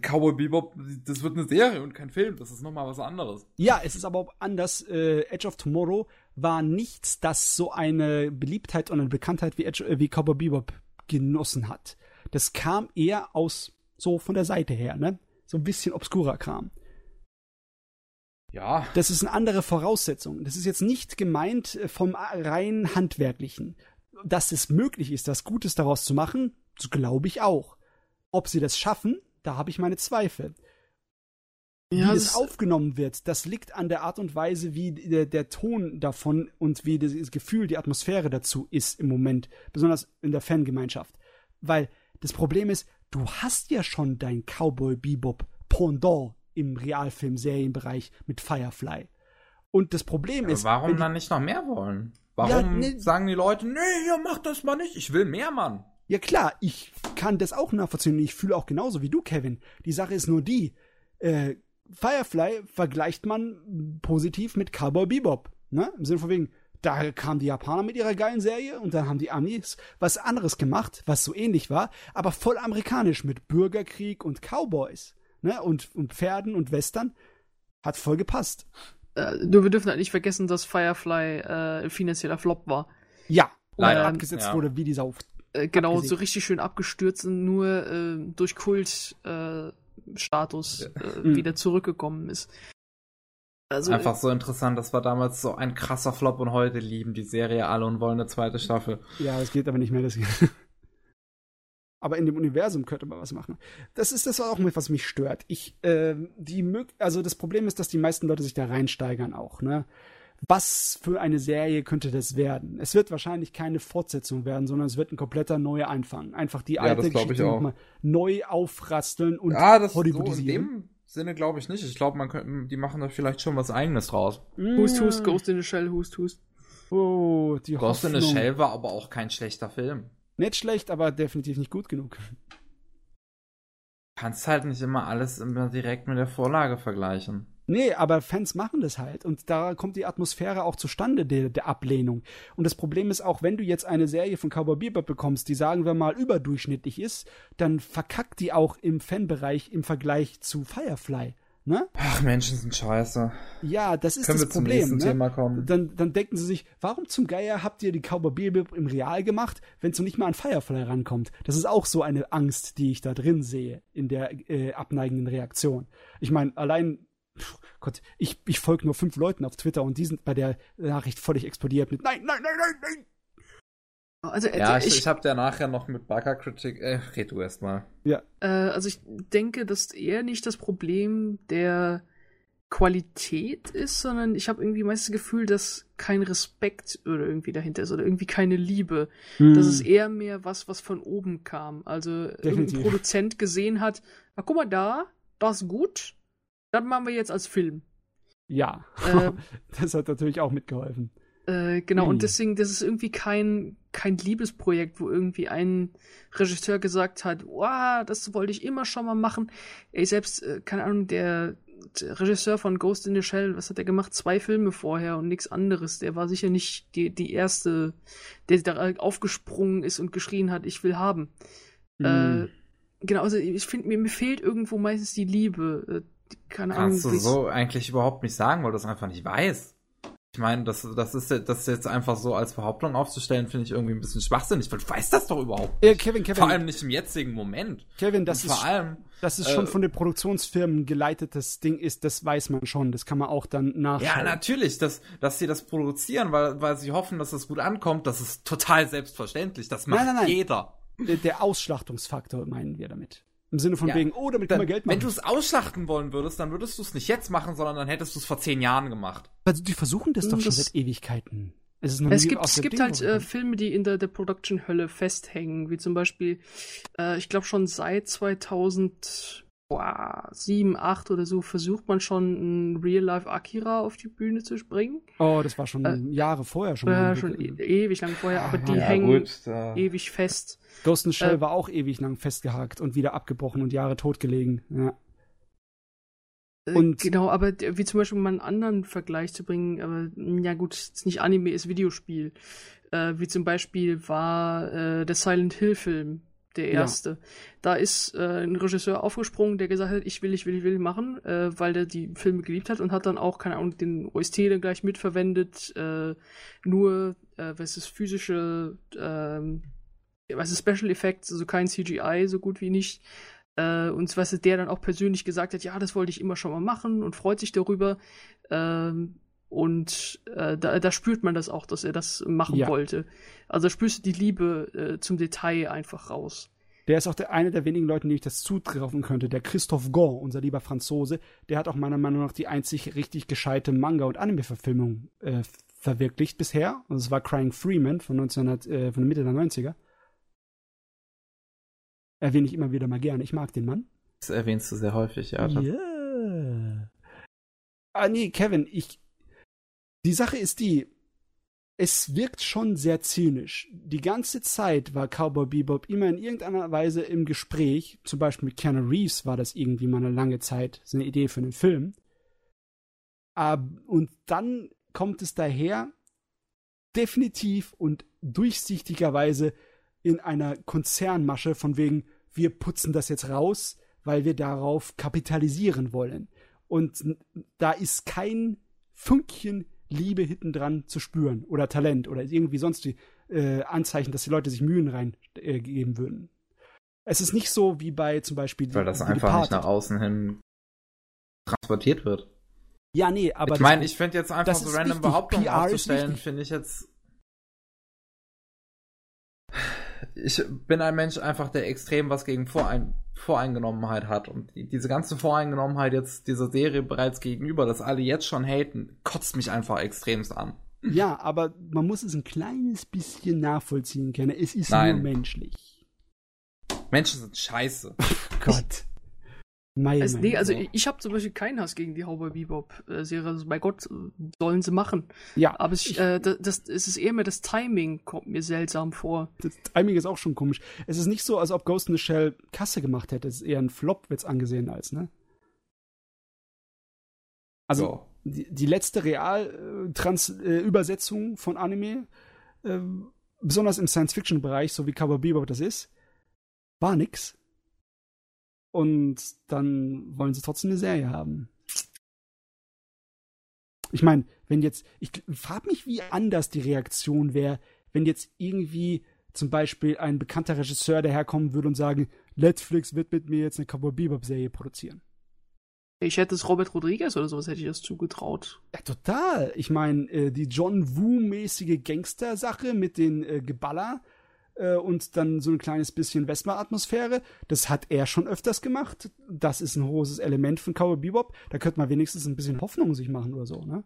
Cowboy Bebop, das wird eine Serie und kein Film. Das ist nochmal was anderes. Ja, es ist aber auch anders. Äh, Edge of Tomorrow war nichts, das so eine Beliebtheit und eine Bekanntheit wie, Edge, äh, wie Cowboy Bebop genossen hat. Das kam eher aus so von der Seite her, ne? So ein bisschen obskurer Kram. Ja, Das ist eine andere Voraussetzung. Das ist jetzt nicht gemeint äh, vom rein handwerklichen. Dass es möglich ist, das Gutes daraus zu machen, glaube ich auch. Ob sie das schaffen, da habe ich meine Zweifel. ja, wie es aufgenommen wird, das liegt an der Art und Weise, wie der, der Ton davon und wie das Gefühl, die Atmosphäre dazu ist im Moment, besonders in der Fangemeinschaft. Weil das Problem ist, du hast ja schon dein Cowboy Bebop Pendant im Realfilm-Serienbereich mit Firefly. Und das Problem ist, wenn warum dann nicht noch mehr wollen? Warum Ja, nee. sagen die Leute, nee, ihr macht das mal nicht, ich will mehr, Mann. Ja klar, ich kann das auch nachvollziehen und ich fühle auch genauso wie du, Kevin. Die Sache ist nur die, äh, Firefly vergleicht man positiv mit Cowboy Bebop. Ne? Im Sinne von wegen, da kamen die Japaner mit ihrer geilen Serie und dann haben die Amis was anderes gemacht, was so ähnlich war, aber voll amerikanisch mit Bürgerkrieg und Cowboys. Ne? Und, und Pferden und Western. Hat voll gepasst. äh, nur wir dürfen halt nicht vergessen, dass Firefly äh, ein finanzieller Flop war. Ja, und Leider, abgesetzt ja. wurde wie die Sau. Äh, genau, Abgesehen. so richtig schön abgestürzt und nur äh, durch Kult äh, Status äh, Mhm. wieder zurückgekommen ist. Also Einfach so interessant, das war damals so ein krasser Flop und heute lieben die Serie alle und wollen eine zweite Staffel. Ja, es geht aber nicht mehr. Das [laughs] aber in dem Universum könnte man was machen. Das ist das auch was mich stört. Ich, ähm, die mög also das Problem ist, dass die meisten Leute sich da reinsteigern auch, ne? Was für eine Serie könnte das werden? Es wird wahrscheinlich keine Fortsetzung werden, sondern es wird ein kompletter neuer Anfang. Einfach die Ja, alte ich Geschichte nochmal neu aufrasteln und ah, das so in Hollywoodisieren. dem Sinne glaube ich nicht. Ich glaube, man könnte, die machen da vielleicht schon was eigenes draus. Hust, Hust, Ghost in the Shell, Hust, Hust. Oh, die Ghost in the Hoffnung. Shell war aber auch kein schlechter Film. Nicht schlecht, aber definitiv nicht gut genug. Kannst halt nicht immer alles immer direkt mit der Vorlage vergleichen. Nee, aber Fans machen das halt. Und da kommt die Atmosphäre auch zustande der, der Ablehnung. Und das Problem ist auch, wenn du jetzt eine Serie von Cowboy Bebop bekommst, die sagen wir mal überdurchschnittlich ist, dann verkackt die auch im Fanbereich im Vergleich zu Firefly. Ne? Ach, Menschen sind scheiße. Ja, das ist Können das wir zum Problem. nächsten Ne? Thema kommen? Dann, dann denken sie sich, warum zum Geier habt ihr die Cowboy Bebop im Real gemacht, wenn es so nicht mal an Firefly rankommt? Das ist auch so eine Angst, die ich da drin sehe in der äh, abneigenden Reaktion. Ich meine, allein, Gott, ich, ich folge nur fünf Leuten auf Twitter und die sind bei der Nachricht völlig explodiert mit Nein, nein, nein, nein, nein. Also, äh, Ja, ich, ich, ich habe ja nachher noch mit Bagger-Kritik. Äh, red du erst mal. Ja, äh, also ich denke, dass eher nicht das Problem der Qualität ist, sondern ich habe irgendwie meistens das Gefühl, dass kein Respekt oder irgendwie dahinter ist oder irgendwie keine Liebe. Das ist eher mehr was, was von oben kam. Also irgendein Definitiv. Produzent gesehen hat, ah, guck mal da, das ist gut, das machen wir jetzt als Film. ja. Äh, [laughs] das hat natürlich auch mitgeholfen. Äh, genau, Hm. und deswegen, das ist irgendwie kein, kein Liebesprojekt, wo irgendwie ein Regisseur gesagt hat, wow, das wollte ich immer schon mal machen. Ey, selbst, äh, keine Ahnung, der, der Regisseur von Ghost in the Shell, was hat er gemacht? Zwei Filme vorher und nichts anderes. Der war sicher nicht die, die erste, der da aufgesprungen ist und geschrien hat, ich will haben. Äh, Hm. genau, also ich finde, mir, mir fehlt irgendwo meistens die Liebe. Äh, keine Kannst Ahnung. du so eigentlich überhaupt nicht sagen, weil du es einfach nicht weißt. Ich meine, das, das, ist, das jetzt einfach so als Behauptung aufzustellen, finde ich irgendwie ein bisschen schwachsinnig, weil du weißt das doch überhaupt Äh, nicht. Kevin, Kevin, Vor allem nicht im jetzigen Moment. Kevin, das Und ist, vor allem, das ist schon äh, von den Produktionsfirmen geleitetes Ding ist, das weiß man schon. Das kann man auch dann nachschauen. ja, natürlich, dass, dass sie das produzieren, weil, weil sie hoffen, dass es gut ankommt, das ist total selbstverständlich. Das macht Nein, nein, nein. jeder. Der, der Ausschlachtungsfaktor meinen wir damit. Im Sinne von Ja. wegen, oh, damit können wir Geld machen. wenn du es ausschlachten wollen würdest, dann würdest du es nicht jetzt machen, sondern dann hättest du es vor zehn Jahren gemacht. also, die versuchen das doch schon Das- seit Ewigkeiten. Es, Es gibt, es gibt Ding halt äh. Filme, die in der, der Production-Hölle festhängen, wie zum Beispiel, äh, ich glaube schon seit 2007, 8 oder so versucht man schon ein Real-Life Akira auf die Bühne zu bringen. Oh, das war schon äh, Jahre vorher schon. Äh, mal. schon e ewig lang vorher, aber die Ja, hängen da. ewig fest. Ghost in Shell äh, war auch ewig lang festgehakt und wieder abgebrochen und Jahre totgelegen. Ja. Äh, Und- genau, aber wie zum Beispiel mal einen anderen Vergleich zu bringen, aber mh, ja gut, ist nicht Anime, ist Videospiel. Äh, wie zum Beispiel war äh, der Silent Hill Film, der Ja. erste. Da ist äh, ein Regisseur aufgesprungen, der gesagt hat, ich will, ich will, ich will machen, äh, weil der die Filme geliebt hat und hat dann auch, keine Ahnung, den OST dann gleich mitverwendet, äh, nur, äh, was ist physische, ähm, was ist Special Effects, also kein CGI, so gut wie nicht. Äh, und was der dann auch persönlich gesagt hat, ja, das wollte ich immer schon mal machen und freut sich darüber. Ähm, und äh, da, da spürt man das auch, dass er das machen Ja. wollte. Also da spürst du die Liebe äh, zum Detail einfach raus. Der ist auch der, einer der wenigen Leute, die ich das zutrauen könnte. Der Christophe Gant, unser lieber Franzose, der hat auch meiner Meinung nach die einzig richtig gescheite Manga- und Anime-Verfilmung äh, verwirklicht bisher. Und das war Crying Freeman von, 1900, äh, von der Mitte der 90er. Erwähne ich immer wieder mal gerne. Ich mag den Mann. Das erwähnst du sehr häufig, ja. Ja. Ah, nee, Kevin, ich. Die Sache ist die, es wirkt schon sehr zynisch. Die ganze Zeit war Cowboy Bebop immer in irgendeiner Weise im Gespräch. Zum Beispiel mit Keanu Reeves war das irgendwie mal eine lange Zeit so eine Idee für einen Film. Und dann kommt es daher, definitiv und durchsichtigerweise in einer Konzernmasche von wegen, wir putzen das jetzt raus, weil wir darauf kapitalisieren wollen. Und da ist kein Fünkchen Liebe hinten dran zu spüren oder Talent oder irgendwie sonst die äh, Anzeichen, dass die Leute sich Mühen rein äh, geben würden. Es ist nicht so wie bei zum Beispiel Weil das einfach nicht Departed. nach außen hin transportiert wird. Ja, nee, aber ich meine, ich finde jetzt einfach so random wichtig. Behauptungen PR aufzustellen, finde ich jetzt. Ich bin ein Mensch einfach, der extrem was gegen Vorein Voreingenommenheit hat. Und die, diese ganze Voreingenommenheit jetzt dieser Serie bereits gegenüber, dass alle jetzt schon haten, kotzt mich einfach extremst an. Ja, aber man muss es ein kleines bisschen nachvollziehen können. Es ist Nein. nur menschlich. Menschen sind scheiße. [laughs] Gott. Meine Also, nee, also ich, ich habe zum Beispiel keinen Hass gegen die Cowboy Bebop-Serie. Also, bei Gott, äh, sollen sie machen. ja, Aber es, äh, das, das, es ist eher mehr das Timing, kommt mir seltsam vor. das Timing ist auch schon komisch. Es ist nicht so, als ob Ghost in the Shell Kasse gemacht hätte. Es ist eher ein Flop, wird's angesehen als, ne? Also, So. die, die letzte Real-Übersetzung von Anime, äh, besonders im Science-Fiction-Bereich, so wie Cowboy Bebop das ist, war nix. Und dann wollen sie trotzdem eine Serie haben. Ich meine, wenn jetzt, ich frage mich, wie anders die Reaktion wäre, wenn jetzt irgendwie zum Beispiel ein bekannter Regisseur daherkommen würde und sagen, Netflix wird mit mir jetzt eine Cowboy Bebop Serie produzieren. Ich hätte es Robert Rodriguez oder sowas hätte ich das zugetraut. Ja, total. Ich meine, äh, die John Woo-mäßige Gangster-Sache mit den äh, Geballer äh, und dann so ein kleines bisschen Vespa-Atmosphäre, das hat er schon öfters gemacht. Das ist ein großes Element von Cowboy Bebop. Da könnte man wenigstens ein bisschen Hoffnung sich machen oder so, ne?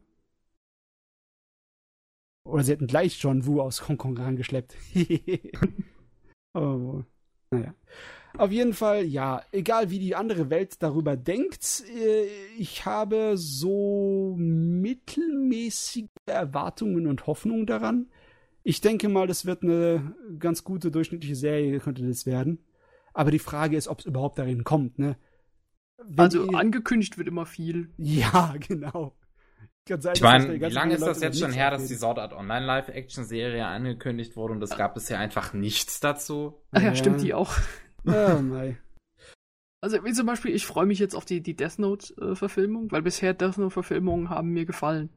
Oder sie hätten gleich John Woo aus Hongkong rangeschleppt. [laughs] oh, naja. Auf jeden Fall, ja, egal wie die andere Welt darüber denkt, äh, ich habe so mittelmäßige Erwartungen und Hoffnungen daran. Ich denke mal, das wird eine ganz gute durchschnittliche Serie, könnte das werden. Aber die Frage ist, ob es überhaupt darin kommt, ne? Wenn Also die- angekündigt wird immer viel. ja, [laughs] genau. Kann sein, Ich meine, wie lange ist das Leute jetzt schon her, dass die. Sword Art Online Live-Action-Serie angekündigt wurde und es gab bisher einfach nichts dazu? Ach ja, Ja. stimmt die auch. Oh [laughs] mei. Also wie zum Beispiel, ich freue mich jetzt auf die, die Death Note-Verfilmung, weil bisher Death Note-Verfilmungen haben mir gefallen.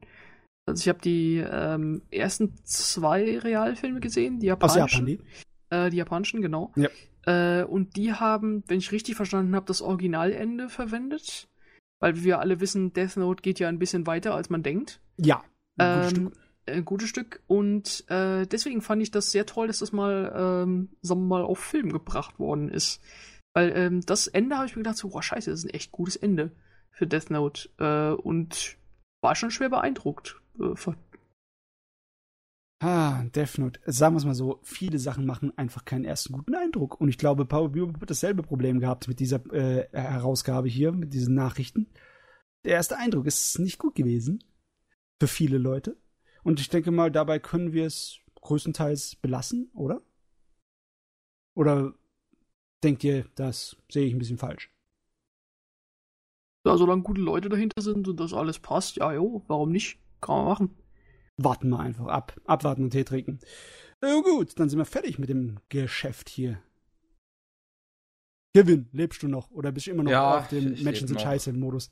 Also ich habe die ähm, ersten zwei Realfilme gesehen, die Aus japanischen. Japan, die? Äh, die japanischen, genau. Ja. Äh, und die haben, wenn ich richtig verstanden habe, das Originalende verwendet. Weil wir alle wissen, Death Note geht ja ein bisschen weiter, als man denkt. Ja. Ein gutes Ähm, Stück. ein gutes Stück. Und äh, deswegen fand ich das sehr toll, dass das mal, ähm, sagen wir mal, auf Film gebracht worden ist. Weil ähm, das Ende habe ich mir gedacht, so, boah, scheiße, das ist ein echt gutes Ende für Death Note. Äh, und war schon schwer beeindruckt. Ah, Death Note. Sagen wir es mal so, viele Sachen machen einfach keinen ersten guten Eindruck. Und ich glaube, Power Bebop hat dasselbe Problem gehabt mit dieser äh, Herausgabe hier, mit diesen Nachrichten. Der erste Eindruck ist nicht gut gewesen. Für viele Leute. Und ich denke mal, dabei können wir es größtenteils belassen, oder? Oder denkt ihr, das sehe ich ein bisschen falsch? ja, solange gute Leute dahinter sind und das alles passt, ja, jo, warum nicht? Kann man machen. Warten wir einfach ab. Abwarten und Tee trinken. Na gut, dann sind wir fertig mit dem Geschäft hier. Kevin, lebst du noch? Oder bist du immer noch Ja, auf dem ich- ich Menschen sind scheiße Modus?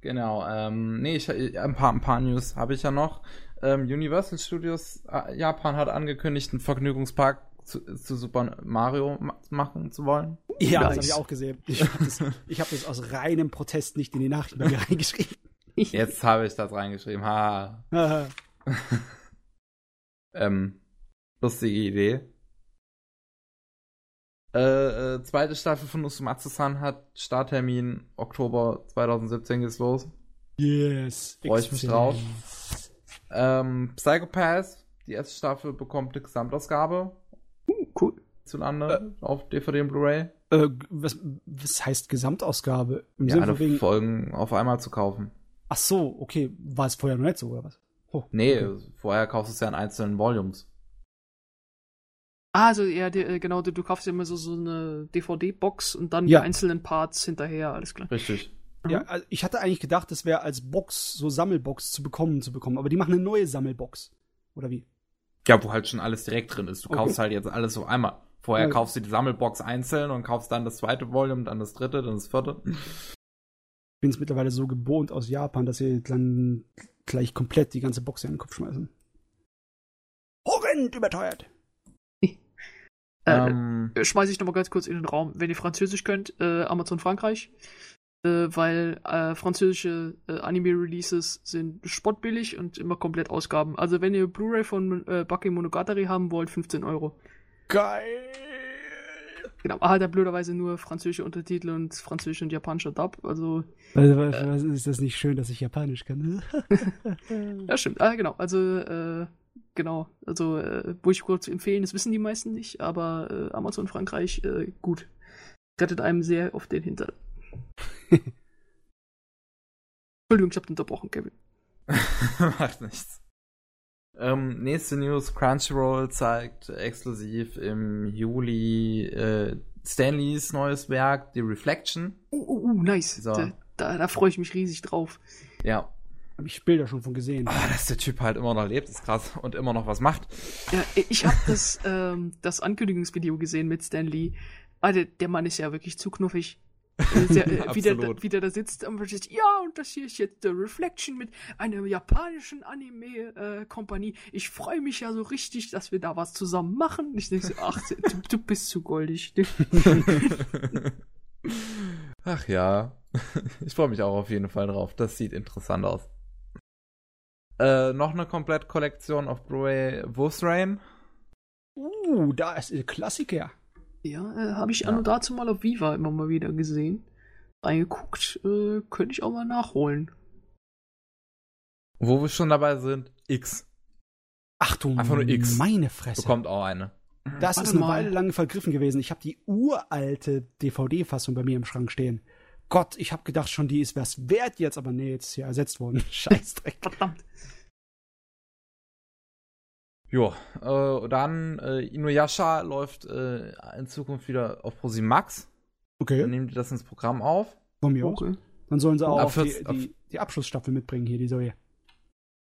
Genau, ähm, nee, ich, ein, paar, ein paar News habe ich ja noch. Ähm, Universal Studios äh, Japan hat angekündigt, einen Vergnügungspark zu, zu Super Mario ma machen zu wollen. Ja, das Nice. habe ich auch gesehen. Ich habe das, hab das aus reinem Protest nicht in die Nachrichten bei [laughs] mir reingeschrieben. Jetzt habe ich das reingeschrieben. Ha. Haha. [laughs] Ähm, lustige Idee. Äh, äh, zweite Staffel von Usumatsu-san hat Starttermin Oktober 2017 geht's los. yes. Freu ich mich drauf. Ähm, Psychopath, die erste Staffel bekommt eine Gesamtausgabe Cool. hierzulande auf DVD und Blu-ray. Äh, was, was heißt Gesamtausgabe? Im Ja, Sinne alle von wegen. Folgen auf einmal zu kaufen. Ach so, okay. War es vorher noch nicht so, oder was? Oh, Nee, okay. vorher kaufst du es ja in einzelnen Volumes. Ah, also ja, die, äh, genau, du, du kaufst ja immer so, so eine DVD-Box und dann Ja. die einzelnen Parts hinterher, alles klar. Richtig. Ja, also ich hatte eigentlich gedacht, das wäre als Box, so Sammelbox zu bekommen, zu bekommen. Aber die machen eine neue Sammelbox. Oder wie? Ja, wo halt schon alles direkt drin ist. Du Okay. kaufst halt jetzt alles auf einmal. Vorher Ja. kaufst du die Sammelbox einzeln und kaufst dann das zweite Volume, dann das dritte, dann das vierte. Ich bin es mittlerweile so gewohnt aus Japan, dass sie dann gleich komplett die ganze Box in den Kopf schmeißen. Horrend überteuert. Äh, ähm, äh, schmeiße ich nochmal ganz kurz in den Raum. Wenn ihr Französisch könnt, äh, Amazon Frankreich. Äh, weil äh, französische äh, Anime-Releases sind spottbillig und immer komplett Ausgaben. Also wenn ihr Blu-ray von äh, Baki Monogatari haben wollt, 15 Euro. Geil. Genau, ah, hat er blöderweise nur französische Untertitel und französische und japanische Dub. Also, was, was ist das nicht schön, dass ich Japanisch kann? [laughs] ja, stimmt. Ah, genau. Also, äh, genau. Also, äh, wo ich kurz empfehlen, das wissen die meisten nicht, aber äh, Amazon Frankreich, äh, gut. Rettet einem sehr oft den Hintern. [laughs] Entschuldigung, ich hab unterbrochen, Kevin. [laughs] macht nichts. Ähm, nächste News, Crunchyroll zeigt exklusiv im Juli äh, Stanleys neues Werk, The Reflection. Uh, uh, uh nice. So. Da, da, da freue ich mich riesig drauf. Ja. Hab ich Bilder schon von gesehen. Ah, dass der Typ halt immer noch lebt, ist krass. Und immer noch was macht. Ja, ich habe das, [laughs] ähm, das Ankündigungsvideo gesehen mit Stan Lee. Ah, der, der Mann ist ja wirklich zu knuffig. Äh, Der, äh, [laughs] wie, der, da- Absolut. wie der da sitzt und sagt, ja, und das hier ist jetzt The Reflection mit einer japanischen Anime-Kompanie. ich freue mich ja so richtig, dass wir da was zusammen machen. Ich denke so, ach, du, du bist zu goldig. [laughs] Ach ja. [laughs] Ich freue mich auch auf jeden Fall drauf. Das sieht interessant aus. Äh, noch eine Komplett-Kollektion auf Blu-ray Wolf's Rain. Uh, da ist ein Klassiker. Ja, äh, habe ich Ja. an und dazu mal auf Viva immer mal wieder gesehen. Reingeguckt, äh, könnte ich auch mal nachholen. Wo wir schon dabei sind, X Ach du Einfach nur X. meine Fresse. bekommt auch eine. Das Warte ist eine mal. Weile lang vergriffen gewesen. Ich habe die uralte DVD-Fassung bei mir im Schrank stehen. Gott, ich habe gedacht schon, die ist was wert jetzt, aber nee, jetzt ist ja ersetzt worden. [laughs] Scheißdreck. Verdammt. Jo, äh, dann äh, Inuyasha läuft äh, in Zukunft wieder auf ProSieben Max. Dann Okay, nehmen die das ins Programm auf. von mir. Okay. Dann sollen sie auch Ab auf die, 14 die, die Abschlussstaffel mitbringen hier, die Säue.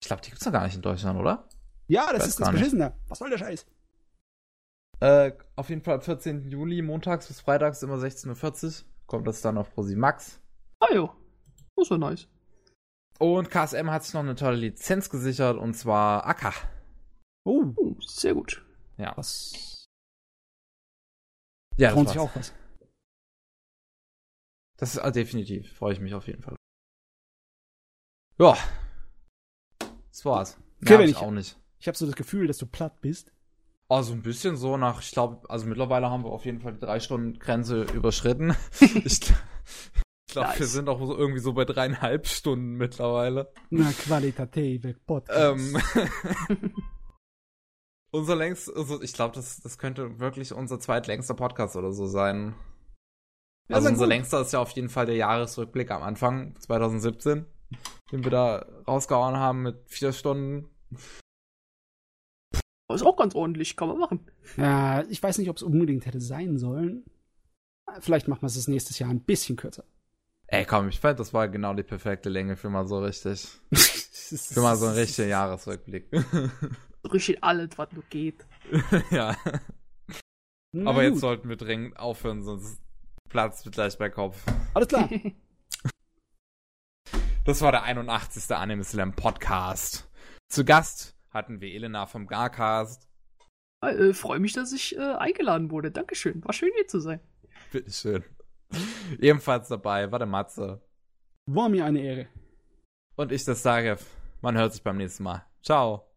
Ich glaube, die gibt's doch gar nicht in Deutschland, oder? Ja, das ist das. Beschissene. Was soll der Scheiß? Äh, auf jeden Fall am 14. Juli, montags bis freitags immer 16.40 Uhr. kommt das dann auf Prosi Max. Ah jo, das war nice. Und KSM hat sich noch eine tolle Lizenz gesichert und zwar Akka. Oh, Oh, sehr gut. Ja. was. Ja, trauen das sich war's. auch was. Das ist ah, definitiv. Freue ich mich auf jeden Fall. Ja. Das war's. Mehr Kevin, ich ich- auch nicht. Ich habe so das Gefühl, dass du platt bist. Oh, so ein bisschen so nach, ich glaube, also mittlerweile haben wir auf jeden Fall die drei Stunden Grenze überschritten. [laughs] ich glaube, glaub, wir Nice. sind auch so irgendwie so bei dreieinhalb Stunden mittlerweile. Na, qualitative Podcast. Ähm, [laughs] unser längst, also ich glaube, das, das könnte wirklich unser zweitlängster Podcast oder so sein. Ja, also unser gut. längster ist ja auf jeden Fall der Jahresrückblick am Anfang 2017, den wir da rausgehauen haben mit vier Stunden. Ist auch ganz ordentlich, kann man machen. Ja, ich weiß nicht, ob es unbedingt hätte sein sollen. Vielleicht machen wir es das nächstes Jahr ein bisschen kürzer. Ey, komm, ich fand, das war genau die perfekte Länge für mal so richtig, [laughs] für mal so einen richtigen Jahresrückblick. [laughs] Richtig alles, was nur geht. [laughs] ja, Na aber jetzt gut. sollten wir dringend aufhören, sonst platzt mir gleich bei Kopf. Alles klar. [laughs] Das war der 81. Anime Slam Podcast. Zu Gast hatten wir Elena vom Garcast. äh, Freue mich, dass ich äh, eingeladen wurde. Dankeschön. War schön hier zu sein. Bitteschön. [laughs] Ebenfalls dabei war der Matze. War mir eine Ehre. Und ich, das Sagev. Man hört sich beim nächsten Mal. Ciao.